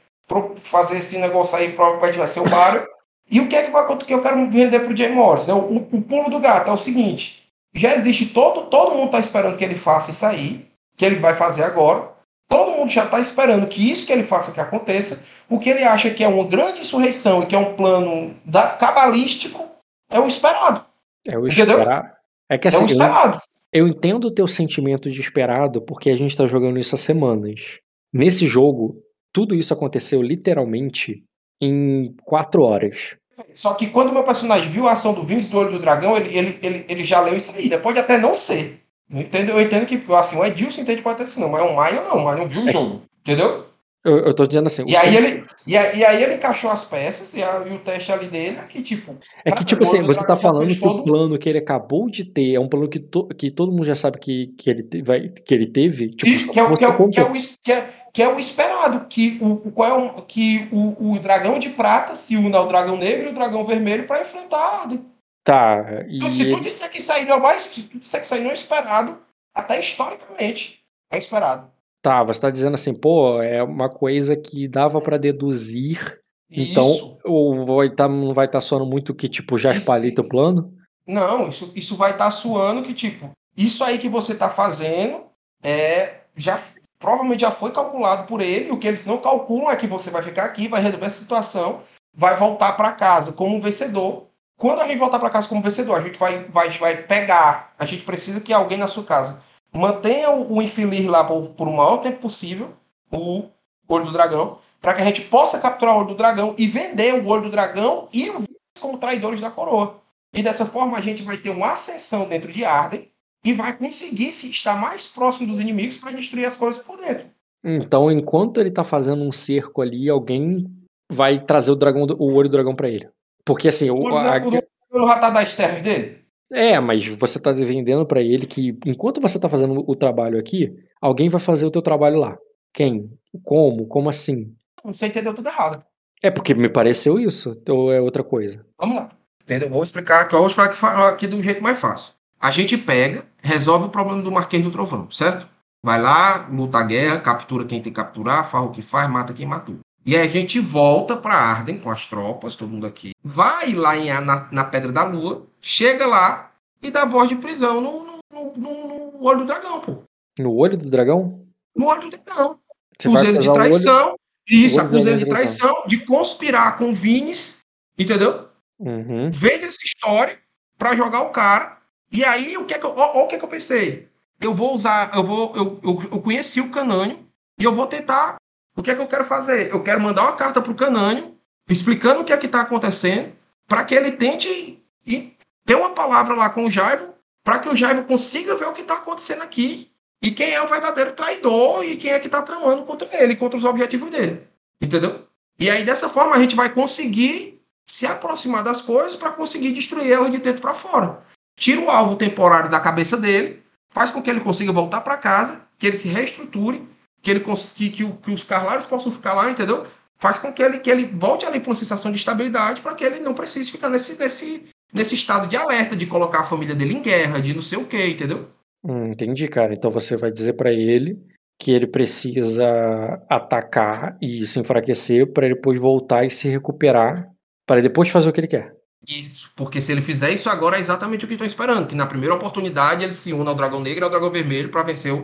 fazer esse negócio aí provavelmente vai ser o Mário. E o que é que, vai, que eu quero vender para o Jay Morris? Né? O, o, pulo do gato é o seguinte: já existe todo, todo mundo está esperando que ele faça isso aí, que ele vai fazer agora. Todo mundo já está esperando que isso que ele faça que aconteça. O que ele acha que é uma grande insurreição e que é um plano da, cabalístico é o esperado. É o esperar. É que assim, é o esperado. Eu, eu entendo o teu sentimento de esperado porque a gente tá jogando isso há semanas. Nesse jogo, tudo isso aconteceu literalmente em quatro horas. Só que quando o meu personagem viu a ação do Vince do Olho do Dragão, ele, ele, ele, ele já leu isso aí. Né? Pode até não ser. Eu entendo, eu entendo que assim, o Edilson entende pode ter sido, não, mas o Maio não, o não viu o é. jogo. Entendeu? Eu, eu tô dizendo assim. E aí, ele, e, aí, e aí ele encaixou as peças e, a, e o teste ali dele é que, tipo. É que, tipo assim, você tá falando que todo... o plano que ele acabou de ter é um plano que, to, que todo mundo já sabe que, que, ele, vai, que ele teve. Tipo, Isso, que é, que, é, que, é o, que, é, que é o esperado. Que o, qual é o, que o, o dragão de prata se une ao dragão negro e o dragão vermelho para enfrentar a Arden. Tá. E... Então, se tu disser que isso aí não é mais. Se tu disser que isso aí não é esperado, até historicamente é esperado. Tá, você tá dizendo assim, pô, é uma coisa que dava para deduzir. Então, isso. Então, ou vai tá, não vai estar tá soando muito que, tipo, já espalhei teu plano? Não, isso, isso vai estar tá suando que, tipo, isso aí que você tá fazendo é. Já, provavelmente já foi calculado por ele. O que eles não calculam é que você vai ficar aqui, vai resolver essa situação, vai voltar para casa como vencedor. Quando a gente voltar para casa como vencedor, a gente vai, vai, vai pegar. A gente precisa que alguém na sua casa mantenha o infilir lá por, por o maior tempo possível, o olho do dragão, para que a gente possa capturar o olho do dragão e vender o olho do dragão e o como traidores da coroa. E dessa forma a gente vai ter uma ascensão dentro de Arden e vai conseguir se estar mais próximo dos inimigos para destruir as coisas por dentro. Então, enquanto ele está fazendo um cerco ali, alguém vai trazer o dragão, o olho do dragão para ele. Porque assim, o, o, a... o, o já tá das terras dele? É, mas você tá vendendo para ele que enquanto você tá fazendo o trabalho aqui, alguém vai fazer o teu trabalho lá. Quem? Como? Como assim? Você entendeu tudo errado. É porque me pareceu isso, ou é outra coisa? Vamos lá. Entendeu? Vou explicar aqui, vou explicar aqui do jeito mais fácil. A gente pega, resolve o problema do Marquês do Trovão, certo? Vai lá, luta a guerra, captura quem tem que capturar, faz o que faz, mata quem matou. E aí a gente volta para Arden com as tropas, todo mundo aqui. Vai lá em, na, na Pedra da Lua, chega lá e dá voz de prisão no, no, no, no olho do dragão, pô. No olho do dragão? No olho do dragão. Acusa ele de traição. Isso, acusa ele de traição, de conspirar com Vines, entendeu? Uhum. Vende essa história para jogar o cara. E aí, o que é que eu, ó, ó, o que é que eu pensei? Eu vou usar, eu vou, eu, eu, eu conheci o Canânio e eu vou tentar. O que é que eu quero fazer? Eu quero mandar uma carta pro Canânio explicando o que é que está acontecendo para que ele tente e ter uma palavra lá com o Jaivo para que o Jaivo consiga ver o que está acontecendo aqui e quem é o verdadeiro traidor e quem é que está tramando contra ele, contra os objetivos dele. Entendeu? E aí, dessa forma, a gente vai conseguir se aproximar das coisas para conseguir destruir elas de dentro para fora. Tira o alvo temporário da cabeça dele, faz com que ele consiga voltar para casa, que ele se reestruture, que, ele que, que, que os Carlares possam ficar lá, entendeu? Faz com que ele, que ele volte ali para uma sensação de estabilidade para que ele não precise ficar nesse, nesse, nesse estado de alerta, de colocar a família dele em guerra, de não sei o que, entendeu? Hum, entendi, cara. Então você vai dizer para ele que ele precisa atacar e se enfraquecer para depois voltar e se recuperar para depois fazer o que ele quer. Isso, porque se ele fizer isso agora é exatamente o que estão esperando, que na primeira oportunidade ele se una ao Dragão Negro e ao Dragão Vermelho para vencer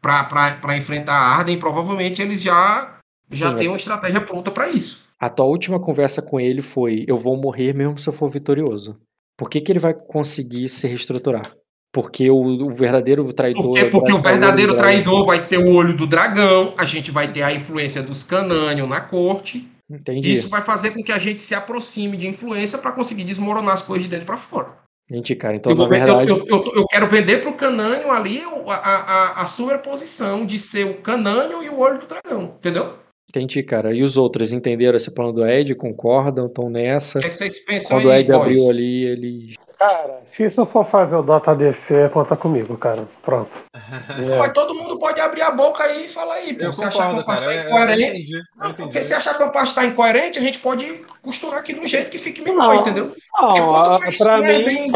para enfrentar a Arden, provavelmente eles já já Sim, têm uma estratégia pronta para isso. A tua última conversa com ele foi: eu vou morrer mesmo se eu for vitorioso. Por que, que ele vai conseguir se reestruturar? Porque o, o verdadeiro traidor. Porque, porque o verdadeiro traidor vai ser o olho do dragão, a gente vai ter a influência dos Canânion na corte. Entendi. Isso vai fazer com que a gente se aproxime de influência para conseguir desmoronar as coisas de dentro para fora. Entendi, cara. Então, eu, na verdade... eu, eu, eu, quero vender para o Canânio ali a, a, a superposição de ser o Canânio e o olho do dragão, entendeu? Entendi, cara. E os outros entenderam esse plano do Ed? Concordam? Estão nessa? O que, é que vocês pensam Quando o Ed boys? abriu ali, ele. Cara, se isso for fazer o Dota DC, conta comigo, cara. Pronto. é. Mas todo mundo pode abrir a boca aí e falar aí. Pô. Se achar que o pasto está incoerente. Não, porque se achar que o pasto está incoerente, a gente pode costurar aqui de um jeito que fique melhor, não, entendeu? Não, pra mim, bem...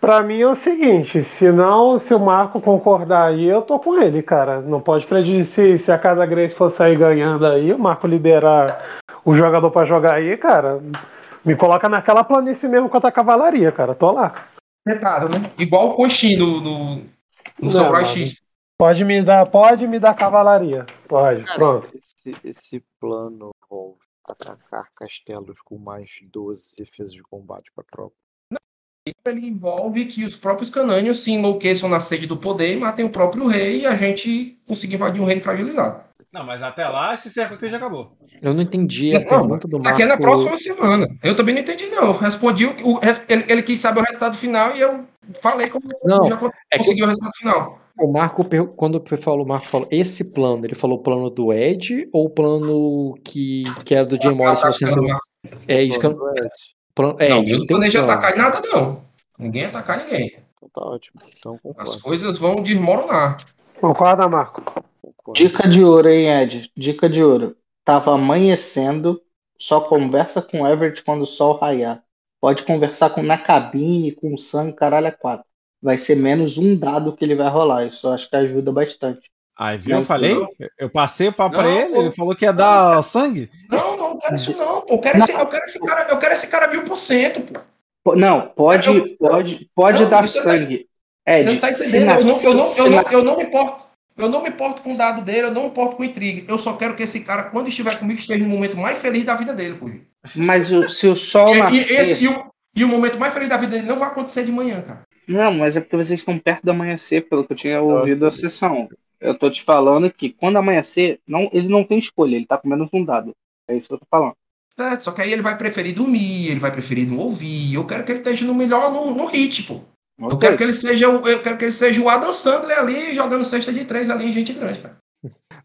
Pra mim é o seguinte, se não, se o Marco concordar aí, eu tô com ele, cara. Não pode prejudicar se a Casa Grace for sair ganhando aí, o Marco liberar o jogador para jogar aí, cara. Me coloca naquela planície mesmo contra a cavalaria, cara. Tô lá. Retado, né? Igual o Coxin no, no, no Samurai X. Pode me dar, pode me dar cavalaria. Pode, cara, pronto. Esse, esse plano envolve atacar castelos com mais 12 defesas de combate para tropa. ele envolve que os próprios canânios se enlouqueçam na sede do poder, matem o próprio rei e a gente consiga invadir um reino fragilizado. Não, mas até lá esse cerco aqui já acabou. Eu não entendi a não, pergunta do Marco. Aqui é na próxima semana. Eu também não entendi, não. Eu respondi o, o ele, ele, quis saber o resultado final e eu falei como não, já é consegui o resultado final. O Marco, quando falou, o Marco falou esse plano, ele falou o plano do Ed ou o plano que, que era do Jim? Você não... É isso que eu. Plano... É, não, eu não planejo atacar nada, não. Ninguém atacar ninguém. Então tá ótimo. Então, As coisas vão desmoronar. Concorda, Marco? Dica de ouro, hein, Ed? Dica de ouro. Tava amanhecendo, só conversa com o Everett quando o sol raiar. Pode conversar com na cabine, com sangue, caralho, é quatro. Vai ser menos um dado que ele vai rolar. Isso eu acho que ajuda bastante. Aí, viu? Eu falei? Eu passei o papo pra ele, ele falou que ia dar não, sangue. Não, não, não quero isso não, pô. Eu quero, esse, eu quero esse cara, eu quero esse cara mil por cento, pô. Não, pode, eu, pode, pode não, dar sangue. Tá, Ed, você não tá entendendo? Eu não, eu, não, eu, não, eu não me importo. Eu não me importo com o dado dele, eu não me importo com intriga. Eu só quero que esse cara, quando estiver comigo, esteja no momento mais feliz da vida dele, pô. Mas o, se o sol nascer... E, esse, e, o, e o momento mais feliz da vida dele não vai acontecer de manhã, cara. Não, mas é porque vocês estão perto do amanhecer, pelo que eu tinha ouvido a sessão. Eu tô te falando que quando amanhecer, não, ele não tem escolha, ele tá com menos um dado. É isso que eu tô falando. Certo, só que aí ele vai preferir dormir, ele vai preferir não ouvir. Eu quero que ele esteja no melhor no, no hit, pô. Okay. Eu quero que ele seja eu quero que ele seja o Adam Sandler ali jogando cesta de três ali em gente grande, cara.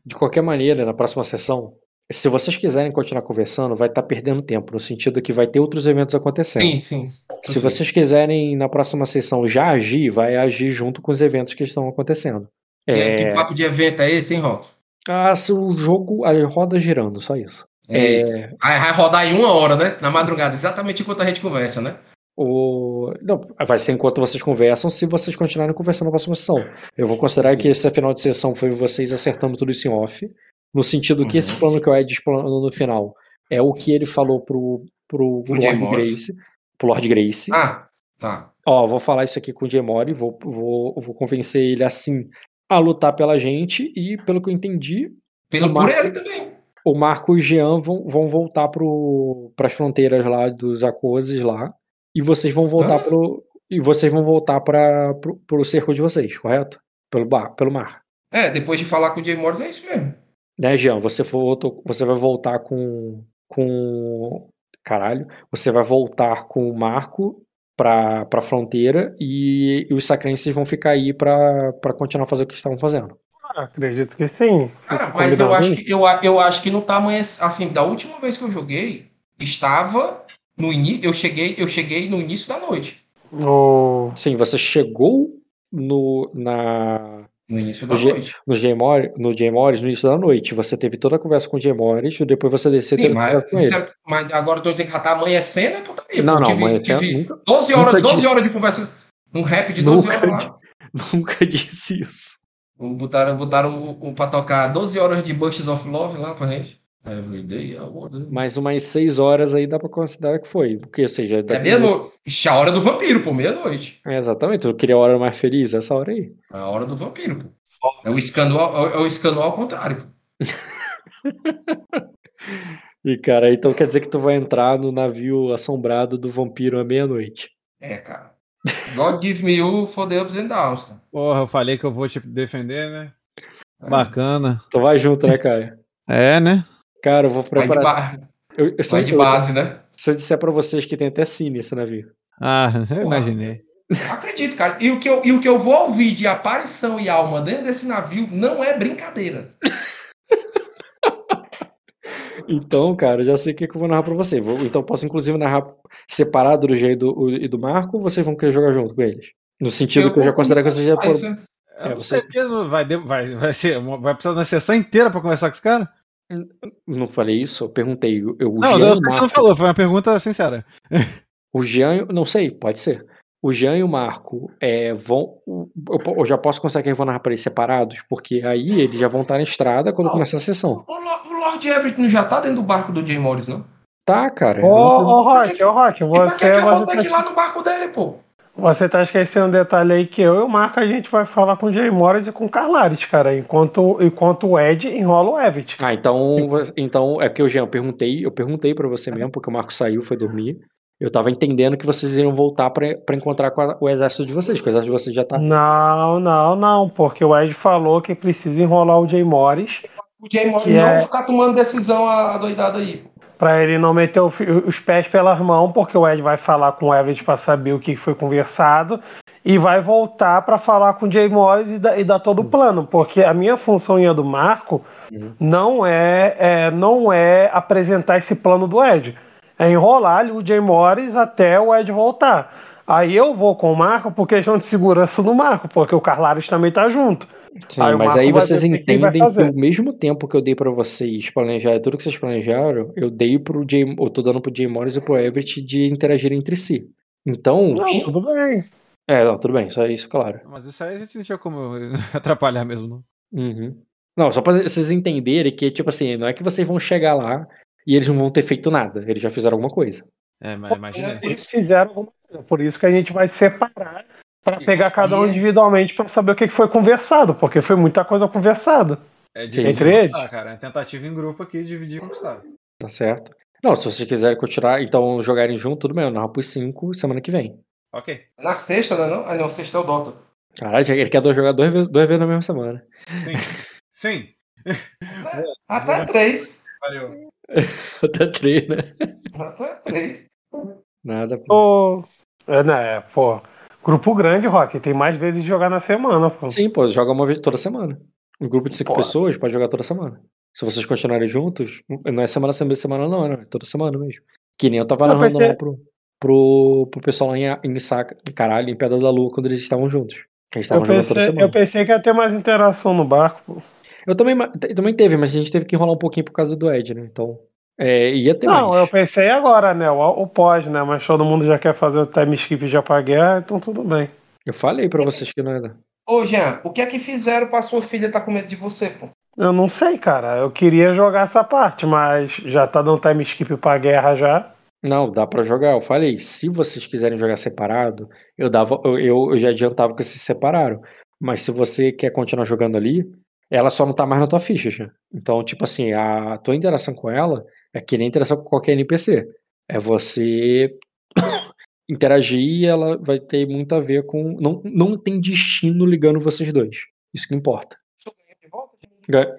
De qualquer maneira, na próxima sessão, se vocês quiserem continuar conversando, vai estar tá perdendo tempo, no sentido que vai ter outros eventos acontecendo. Sim, sim. Se vocês quiserem, na próxima sessão, já agir, vai agir junto com os eventos que estão acontecendo. É... Que papo de evento é esse, hein, Rock? Ah, se o jogo, a roda girando, só isso. É... é... Vai rodar em uma hora, né? Na madrugada, exatamente enquanto a gente conversa, né? O... Não, vai ser enquanto vocês conversam, se vocês continuarem conversando na próxima sessão. Eu vou considerar que esse final de sessão foi vocês acertando tudo isso em off, no sentido que esse uhum. plano que o Ed explanou no final é o que ele falou pro, pro, pro Lord Grace. Pro Lord Grace. Ah, tá. Ó, vou falar isso aqui com o Gemori, vou, vou, vou convencer ele assim a lutar pela gente e, pelo que eu entendi. Pelo Marco, por ele também. O Marco e o Jean vão, vão voltar para as fronteiras lá dos Acoses lá e vocês vão voltar pro e vocês vão voltar para pro cerco de vocês, correto? Pelo bar, pelo mar. É, depois de falar com o Jay Morris é isso mesmo. Né, Jean, você voltou, você vai voltar com com caralho, você vai voltar com o Marco para a fronteira e, e, os sacrenses vão ficar aí para continuar fazendo o que estavam fazendo. Ah, acredito que sim. Cara, mas eu acho que, eu, eu acho que não tá amanhecendo. Assim, da última vez que eu joguei, estava no início, eu cheguei, eu cheguei no início da noite. Oh. Sim, você chegou no na no início da no noite. no J no J Morris, no início da noite. Você teve toda a conversa com o Morris, e depois você desceu Sim, mas, com ele. Mas agora eu tô dizendo que já tá amanhecendo, é putaria. Não, não, amanhecendo. Tive 12 horas, 12 horas de conversa. Um rap de 12 nunca, horas lá. <laughs> Nunca disse isso. Botaram, botaram um, um, pra tocar 12 horas de Bushes of Love lá pra gente. Mais umas 6 horas aí dá pra considerar que foi. Porque, ou seja. É meia-noite. A hora do vampiro, pô, meia-noite. É, exatamente. Eu queria a hora mais feliz, essa hora aí. A hora do vampiro, pô. É o escândalo, é o escândalo ao contrário, pô. <laughs> e, cara, então quer dizer que tu vai entrar no navio assombrado do vampiro à meia-noite. É, cara. God give me you for the ups and downs, cara. Porra, eu falei que eu vou te defender, né? É. Bacana. Tu vai junto, né, cara? É, né? Cara, eu vou preparar. Vai de, ba... eu, eu Vai de base, né? Se eu disser pra vocês que tem até cine esse navio. Ah, <laughs> eu imaginei. Acredito, cara. E o, que eu, e o que eu vou ouvir de aparição e alma dentro desse navio não é brincadeira. <laughs> Então, cara, já sei o que, eu vou narrar pra você. Vou, então, posso inclusive narrar separado do G e do, e do Marco ou vocês vão querer jogar junto com eles? No sentido eu que eu já considero que vocês já foram. É, você... vai, vai, vai, ser, vai precisar de uma sessão inteira pra conversar com esse cara? Não falei isso, eu perguntei. Eu, não, Jean você não falou, foi uma pergunta sincera. O Jean, não sei, pode ser o Jean e o Marco é, vão. Eu, eu, já posso considerar que eles vão narrar para eles separados, porque aí eles já vão estar na estrada quando começar a sessão. O, o Lord Everett não já tá dentro do barco do Jay Morris, não? Tá, cara. Ô, ô, Rock, ô, Rock, você. que você tá... lá no barco dele, pô? Você tá esquecendo um detalhe aí que eu e o Marco a gente vai falar com o Jay Morris e com o Carlares, cara, enquanto, enquanto o Ed enrola o Everett. Ah, então, então é porque o Jean, eu perguntei, eu perguntei para você mesmo, porque o Marco saiu, foi dormir. Eu tava entendendo que vocês iriam voltar para encontrar com a, o exército de vocês, que o exército de vocês já tá. Não, não, não, porque o Ed falou que precisa enrolar o Jay Morris. O Jay Morris não é... ficar tomando decisão adoidada aí. Pra ele não meter os pés pelas mãos, porque o Ed vai falar com o Everett para saber o que foi conversado e vai voltar para falar com o Jay Morris e, dar, e dar todo o plano, porque a minha função e a do Marco uhum. não é, é, não é apresentar esse plano do Ed é enrolar o Jay Morris até o Ed voltar. Aí eu vou com o Marco por questão de segurança do Marco, porque o Carlares também tá junto. Sim, aí mas aí vocês entendem que, que, o mesmo tempo que eu dei para vocês planejar tudo que vocês planejaram, eu dei pro Jay, eu tô dando pro Jay Morris e pro Everett de interagir entre si. Então. Não, tudo bem. É, não, tudo bem, só isso, claro. Mas isso aí a gente não tinha como <laughs> atrapalhar mesmo, não. Uhum. Não, só pra vocês entenderem que, tipo assim, não é que vocês vão chegar lá e eles não vão ter feito nada. Eles já fizeram alguma coisa. É, mas imagina. Eles fizeram alguma coisa. Por isso que a gente vai separar para pegar cada um individualmente para saber o que foi conversado, porque foi muita coisa conversada. É de entre eles. cara. É tentativa em grupo aqui, dividir e conquistar. Tá certo. Não, se vocês quiserem continuar, então jogarem junto, tudo bem. Eu narro pros 5 semana que vem. Ok. Na sexta, né? Não? Ah, não, sexta é o Dota. Caralho, ele quer jogar duas vezes, duas vezes na mesma semana. Sim. Sim. Até três. Valeu. <laughs> Até três, né? Até três. Nada, pô. É, né, pô. Grupo grande, Rock, tem mais vezes de jogar na semana, pô. Sim, pô, joga uma vez toda semana. Um grupo de cinco pô. pessoas pode jogar toda semana. Se vocês continuarem juntos, não é semana semana, semana não, é toda semana mesmo. Que nem eu tava narrando lá pro, pro, pro pessoal lá em, em Saca, caralho, em Pedra da Lua, quando eles estavam juntos. Que gente tava eu, jogando pensei, toda semana. eu pensei que ia ter mais interação no barco, pô. Eu também, também teve, mas a gente teve que enrolar um pouquinho por causa do Ed, né? Então. É, ia ter Não, mais. eu pensei agora, né? O, o pós, né? Mas todo mundo já quer fazer o time skip já pra guerra, então tudo bem. Eu falei pra vocês que não era. Ô, Jean, o que é que fizeram pra sua filha tá com medo de você, pô? Eu não sei, cara. Eu queria jogar essa parte, mas já tá dando time skip pra guerra já. Não, dá para jogar. Eu falei, se vocês quiserem jogar separado, eu dava, eu, eu já adiantava que vocês se separaram. Mas se você quer continuar jogando ali, ela só não tá mais na tua ficha já. Então, tipo assim, a tua interação com ela é que nem interação com qualquer NPC. É você <coughs> interagir e ela vai ter muito a ver com. Não, não tem destino ligando vocês dois. Isso que importa.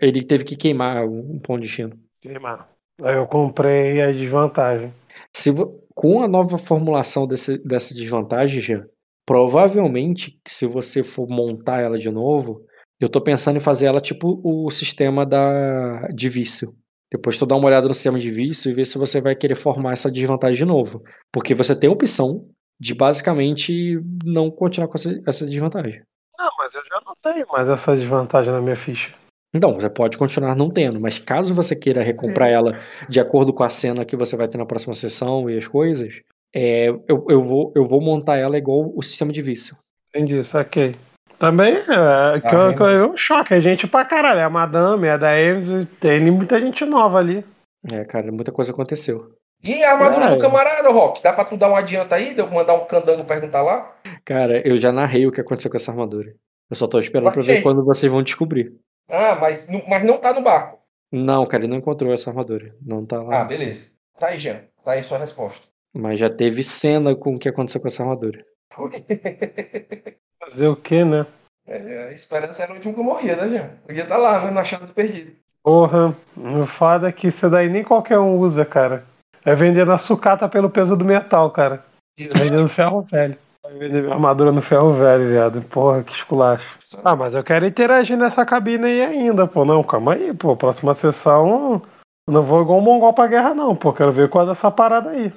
Ele teve que queimar um ponto de destino. Queimar. Aí eu comprei a desvantagem. Se, com a nova formulação desse, dessa desvantagem, já, provavelmente, se você for montar ela de novo, eu tô pensando em fazer ela tipo o sistema da, de vício. Depois tu dá uma olhada no sistema de vício e ver se você vai querer formar essa desvantagem de novo. Porque você tem a opção de basicamente não continuar com essa, essa desvantagem. Não, mas eu já não tenho mais essa desvantagem na minha ficha. Então, você pode continuar não tendo, mas caso você queira recomprar ela de acordo com a cena que você vai ter na próxima sessão e as coisas, é, eu, eu, vou, eu vou montar ela igual o sistema de vício. Entendi, saquei. Também é, que, que eu, um choque, é gente pra caralho. É a Madame, é a da Ames, tem muita gente nova ali. É, cara, muita coisa aconteceu. E a armadura é. do camarada, Rock? Dá pra tu dar um adianta aí? Deu mandar um candango perguntar lá? Cara, eu já narrei o que aconteceu com essa armadura. Eu só tô esperando pra ver quando vocês vão descobrir. Ah, mas, mas não tá no barco. Não, cara, ele não encontrou essa armadura. Não tá lá. Ah, beleza. Tá aí, Jean. Tá aí sua resposta. Mas já teve cena com o que aconteceu com essa armadura. <laughs> Fazer o quê, né? É, a esperança era o último que morria, né, Jean? Podia estar tá lá, né, na chave do perdido. Porra, o foda é que isso daí nem qualquer um usa, cara. É vender na sucata pelo peso do metal, cara. Vender no ferro velho. Vai vender armadura no ferro velho, viado. Porra, que esculacho. Ah, mas eu quero interagir nessa cabine aí ainda, pô. Não, calma aí, pô. Próxima sessão. não vou igual um mongol pra guerra, não, pô. Quero ver qual é dessa parada aí.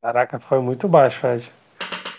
Caraca, foi muito baixo, Ed.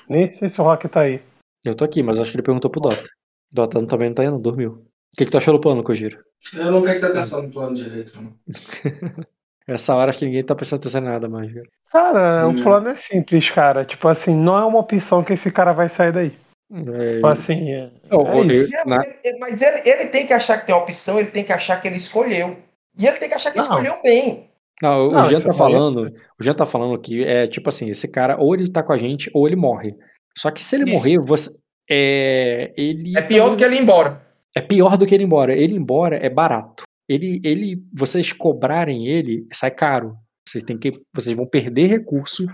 Nem sei se o Rock tá aí. Eu tô aqui, mas acho que ele perguntou pro Dota. Dota também não tá indo, dormiu. O que, que tu achou do plano, Kojiro? Eu não prestei atenção no plano direito, não. <laughs> Essa hora acho que ninguém tá prestando atenção em nada mais, cara. Cara, hum. o plano é simples, cara. Tipo assim, não é uma opção que esse cara vai sair daí. É... Tipo assim, é... É eu, na... Mas ele, ele tem que achar que tem uma opção, ele tem que achar que ele escolheu. E ele tem que achar que não. escolheu bem. Não, o não, Jean tá falando, o Jean tá falando que é tipo assim, esse cara ou ele tá com a gente ou ele morre. Só que se ele Isso. morrer, você. É, ele é pior do que ele ir embora. É pior do que ele ir embora. Ele ir embora é barato. Ele, ele, vocês cobrarem ele, sai caro. Vocês, têm que, vocês vão perder recurso,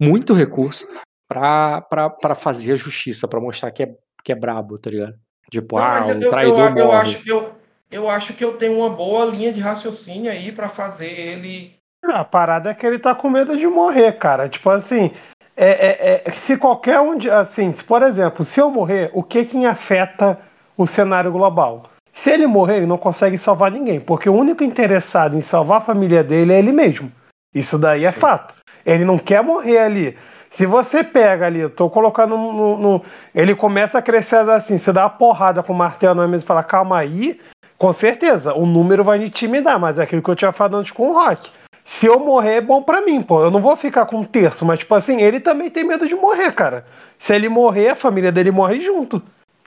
muito recurso, pra, pra, pra fazer a justiça, pra mostrar que é, que é brabo, tá ligado? Tipo, não, ah, o eu, traidor eu, eu, acho que eu, eu acho que eu tenho uma boa linha de raciocínio aí para fazer ele. A parada é que ele tá com medo de morrer, cara. Tipo assim, é, é, é, se qualquer um. De, assim, se, por exemplo, se eu morrer, o que que afeta o cenário global? Se ele morrer, ele não consegue salvar ninguém, porque o único interessado em salvar a família dele é ele mesmo. Isso daí é Sim. fato. Ele não quer morrer ali. Se você pega ali, eu tô colocando no, no, Ele começa a crescer assim, você dá uma porrada com o martelo na mesa e fala, calma aí, com certeza, o número vai me intimidar, mas é aquilo que eu tinha falado antes com o Rock. Se eu morrer, é bom para mim, pô. Eu não vou ficar com um terço, mas, tipo assim, ele também tem medo de morrer, cara. Se ele morrer, a família dele morre junto.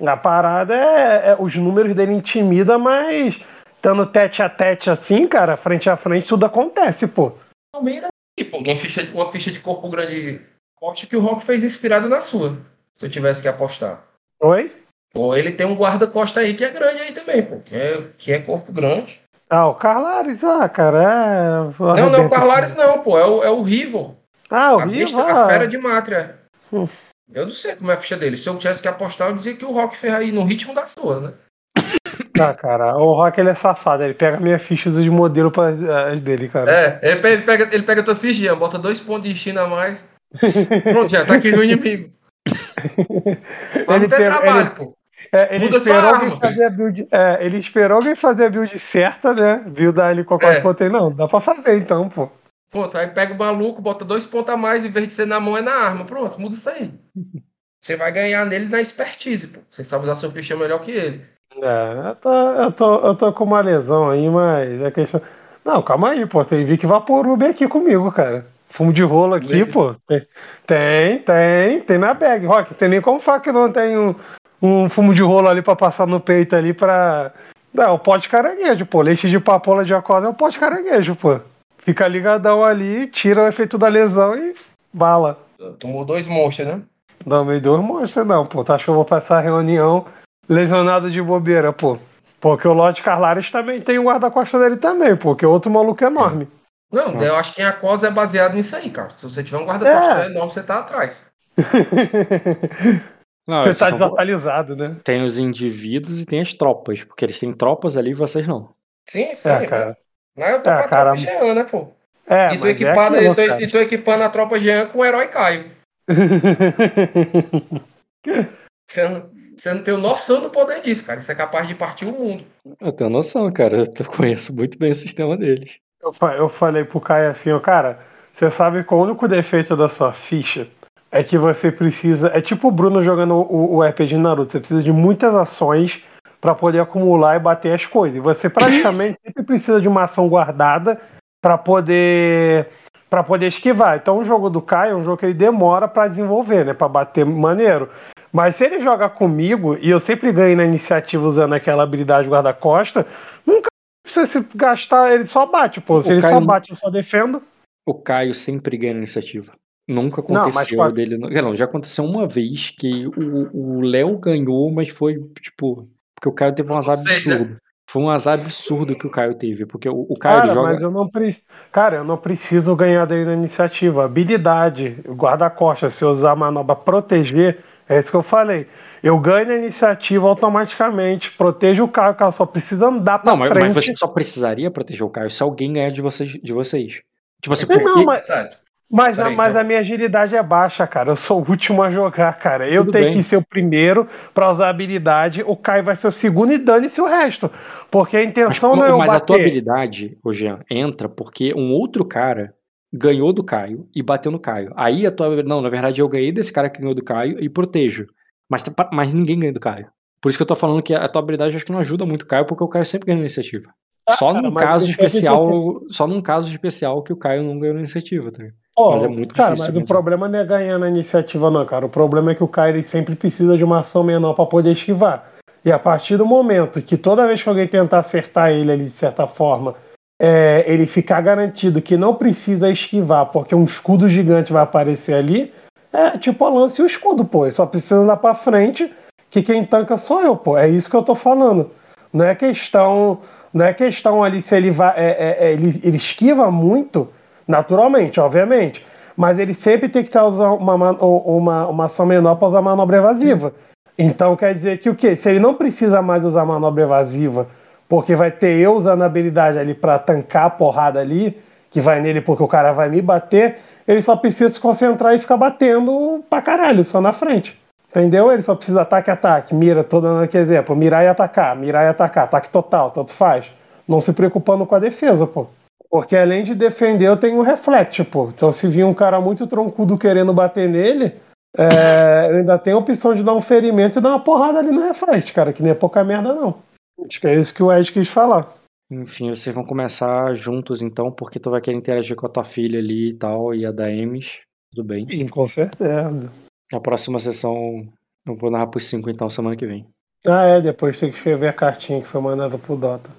A parada é, é os números dele intimida, mas estando tete a tete assim, cara, frente a frente, tudo acontece, pô. Pô, uma ficha, uma ficha de corpo grande Aposto que o Rock fez inspirado na sua, se eu tivesse que apostar. Oi? Pô, ele tem um guarda-costa aí que é grande aí também, pô, que é, que é corpo grande. Ah, o Carlares, ah, cara, é... Não, não é o Carlares não, pô, é o, é o Rivo. Ah, o a Rivo, ah. A fera de Mátria. Hum. Eu não sei como é a ficha dele. Se eu tivesse que apostar, eu dizia que o Rock fez aí no ritmo da sua, né? <coughs> Ah, cara, o Rock ele é safado, ele pega minha ficha de modelo pra, as dele, cara. É, ele pega, ele pega, ele pega a tua ficha, bota dois pontos de China a mais. Pronto, já tá aqui no inimigo. <laughs> Mas não tem trabalho, ele, pô. É, ele, esperou alguém fazer a build, é, ele esperou alguém fazer a build certa, né? Viu dar ele com é. botei, não, dá pra fazer então, pô. Pronto, aí pega o maluco, bota dois pontos a mais, em vez de ser na mão, é na arma. Pronto, muda isso aí. <laughs> Você vai ganhar nele na expertise, pô. Você sabe usar seu ficha melhor que ele. É, eu tô, eu tô, eu tô com uma lesão aí, mas é questão. Não, calma aí, pô. Tem Vic Vaporub aqui comigo, cara. Fumo de rolo aqui, pô. Tem, tem, tem na bag. Rock, tem nem como falar que não tem um, um fumo de rolo ali pra passar no peito ali pra. É o pó de caranguejo, pô. Leite de papoula de aquosa é o pó de caranguejo, pô. Fica ligadão ali, tira o efeito da lesão e bala. Tomou dois monstros, né? Não, meio dois monstros não, pô. Tu acha que eu vou passar a reunião lesionado de bobeira, pô? Porque o Lorde Carlares também tem o guarda-costas dele também, pô. Que é outro maluco enorme. Não, eu acho que a cosa é baseado nisso aí, cara. Se você tiver um guarda-costas é. enorme, você tá atrás. <laughs> Não, você tá desatualizado, né? Tem os indivíduos e tem as tropas, porque eles têm tropas ali e vocês não. Sim, sim. É, cara. Não, eu tô é, com a cara... tropa Jean, né, pô? É, e, tô equipado, é aquilo, tô, e tô equipando a tropa Jean com o herói Caio. <laughs> você, não, você não tem noção do poder disso, cara. Isso é capaz de partir o mundo. Eu tenho noção, cara. Eu conheço muito bem o sistema deles. Eu, eu falei pro Caio assim, ó, cara, você sabe que o único defeito da sua ficha é que você precisa. É tipo o Bruno jogando o, o RPG de Naruto. Você precisa de muitas ações para poder acumular e bater as coisas. E você praticamente sempre precisa de uma ação guardada para poder para poder esquivar. Então o jogo do Caio é um jogo que ele demora para desenvolver, né, para bater maneiro. Mas se ele joga comigo e eu sempre ganho na iniciativa usando aquela habilidade guarda-costa, nunca você se gastar, ele só bate, pô. Se o ele Caio... só bate, eu só defendo. O Caio sempre ganha iniciativa. Nunca aconteceu não, dele. Não, já aconteceu uma vez que o Léo ganhou, mas foi tipo. Porque o Caio teve um azar né? absurdo. Foi um azar absurdo que o Caio teve. Porque o, o Caio cara, joga. Mas eu não pre... Cara, eu não preciso ganhar dele na iniciativa. Habilidade, guarda-costas, se eu usar a manobra proteger, é isso que eu falei. Eu ganho a iniciativa automaticamente, protejo o Caio, o Caio só precisa andar pra não, mas, frente. Mas você só precisaria proteger o Caio se alguém ganhar de vocês. De vocês. Tipo assim, porque... Não, mas, mas, Peraí, mas então. a minha agilidade é baixa, cara. Eu sou o último a jogar, cara. Eu Tudo tenho bem. que ser o primeiro pra usar a habilidade, o Caio vai ser o segundo e dane-se o resto. Porque a intenção mas, não é eu Mas bater. a tua habilidade, ô Jean, entra porque um outro cara ganhou do Caio e bateu no Caio. Aí a tua. Não, na verdade eu ganhei desse cara que ganhou do Caio e protejo. Mas, mas ninguém ganha do Caio. Por isso que eu tô falando que a tua habilidade acho que não ajuda muito o Caio, porque o Caio sempre ganha iniciativa. Ah, só cara, num caso especial. Só num caso especial que o Caio não ganhou iniciativa, tá? Oh, mas é muito cara, difícil. Mas mesmo. o problema não é ganhar na iniciativa, não, cara. O problema é que o ele sempre precisa de uma ação menor para poder esquivar. E a partir do momento que toda vez que alguém tentar acertar ele ali de certa forma, é, ele ficar garantido que não precisa esquivar, porque um escudo gigante vai aparecer ali, é tipo a lance e o escudo, pô. só precisa andar pra frente, que quem tanca sou eu, pô. É isso que eu tô falando. Não é questão. Não é questão ali se ele vai. É, é, é, ele, ele esquiva muito. Naturalmente, obviamente. Mas ele sempre tem que estar usando uma, uma, uma ação menor para usar manobra evasiva. Então quer dizer que o quê? Se ele não precisa mais usar manobra evasiva, porque vai ter eu usando a habilidade ali para tancar a porrada ali, que vai nele porque o cara vai me bater, ele só precisa se concentrar e ficar batendo pra caralho, só na frente. Entendeu? Ele só precisa ataque, ataque, mira, tô dando aqui exemplo, mirar e atacar, mirar e atacar, ataque total, tanto faz. Não se preocupando com a defesa, pô. Porque além de defender, eu tenho um reflect, pô. Então se vir um cara muito troncudo querendo bater nele, é, eu ainda tenho a opção de dar um ferimento e dar uma porrada ali no reflect, cara, que nem é pouca merda, não. Acho que é isso que o Ed quis falar. Enfim, vocês vão começar juntos então, porque tu vai querer interagir com a tua filha ali e tal, e a da Emes. Tudo bem. Sim, com certeza. A próxima sessão eu vou narrar pros 5 então, semana que vem. Ah, é, depois tem que escrever a cartinha que foi mandada pro Dota.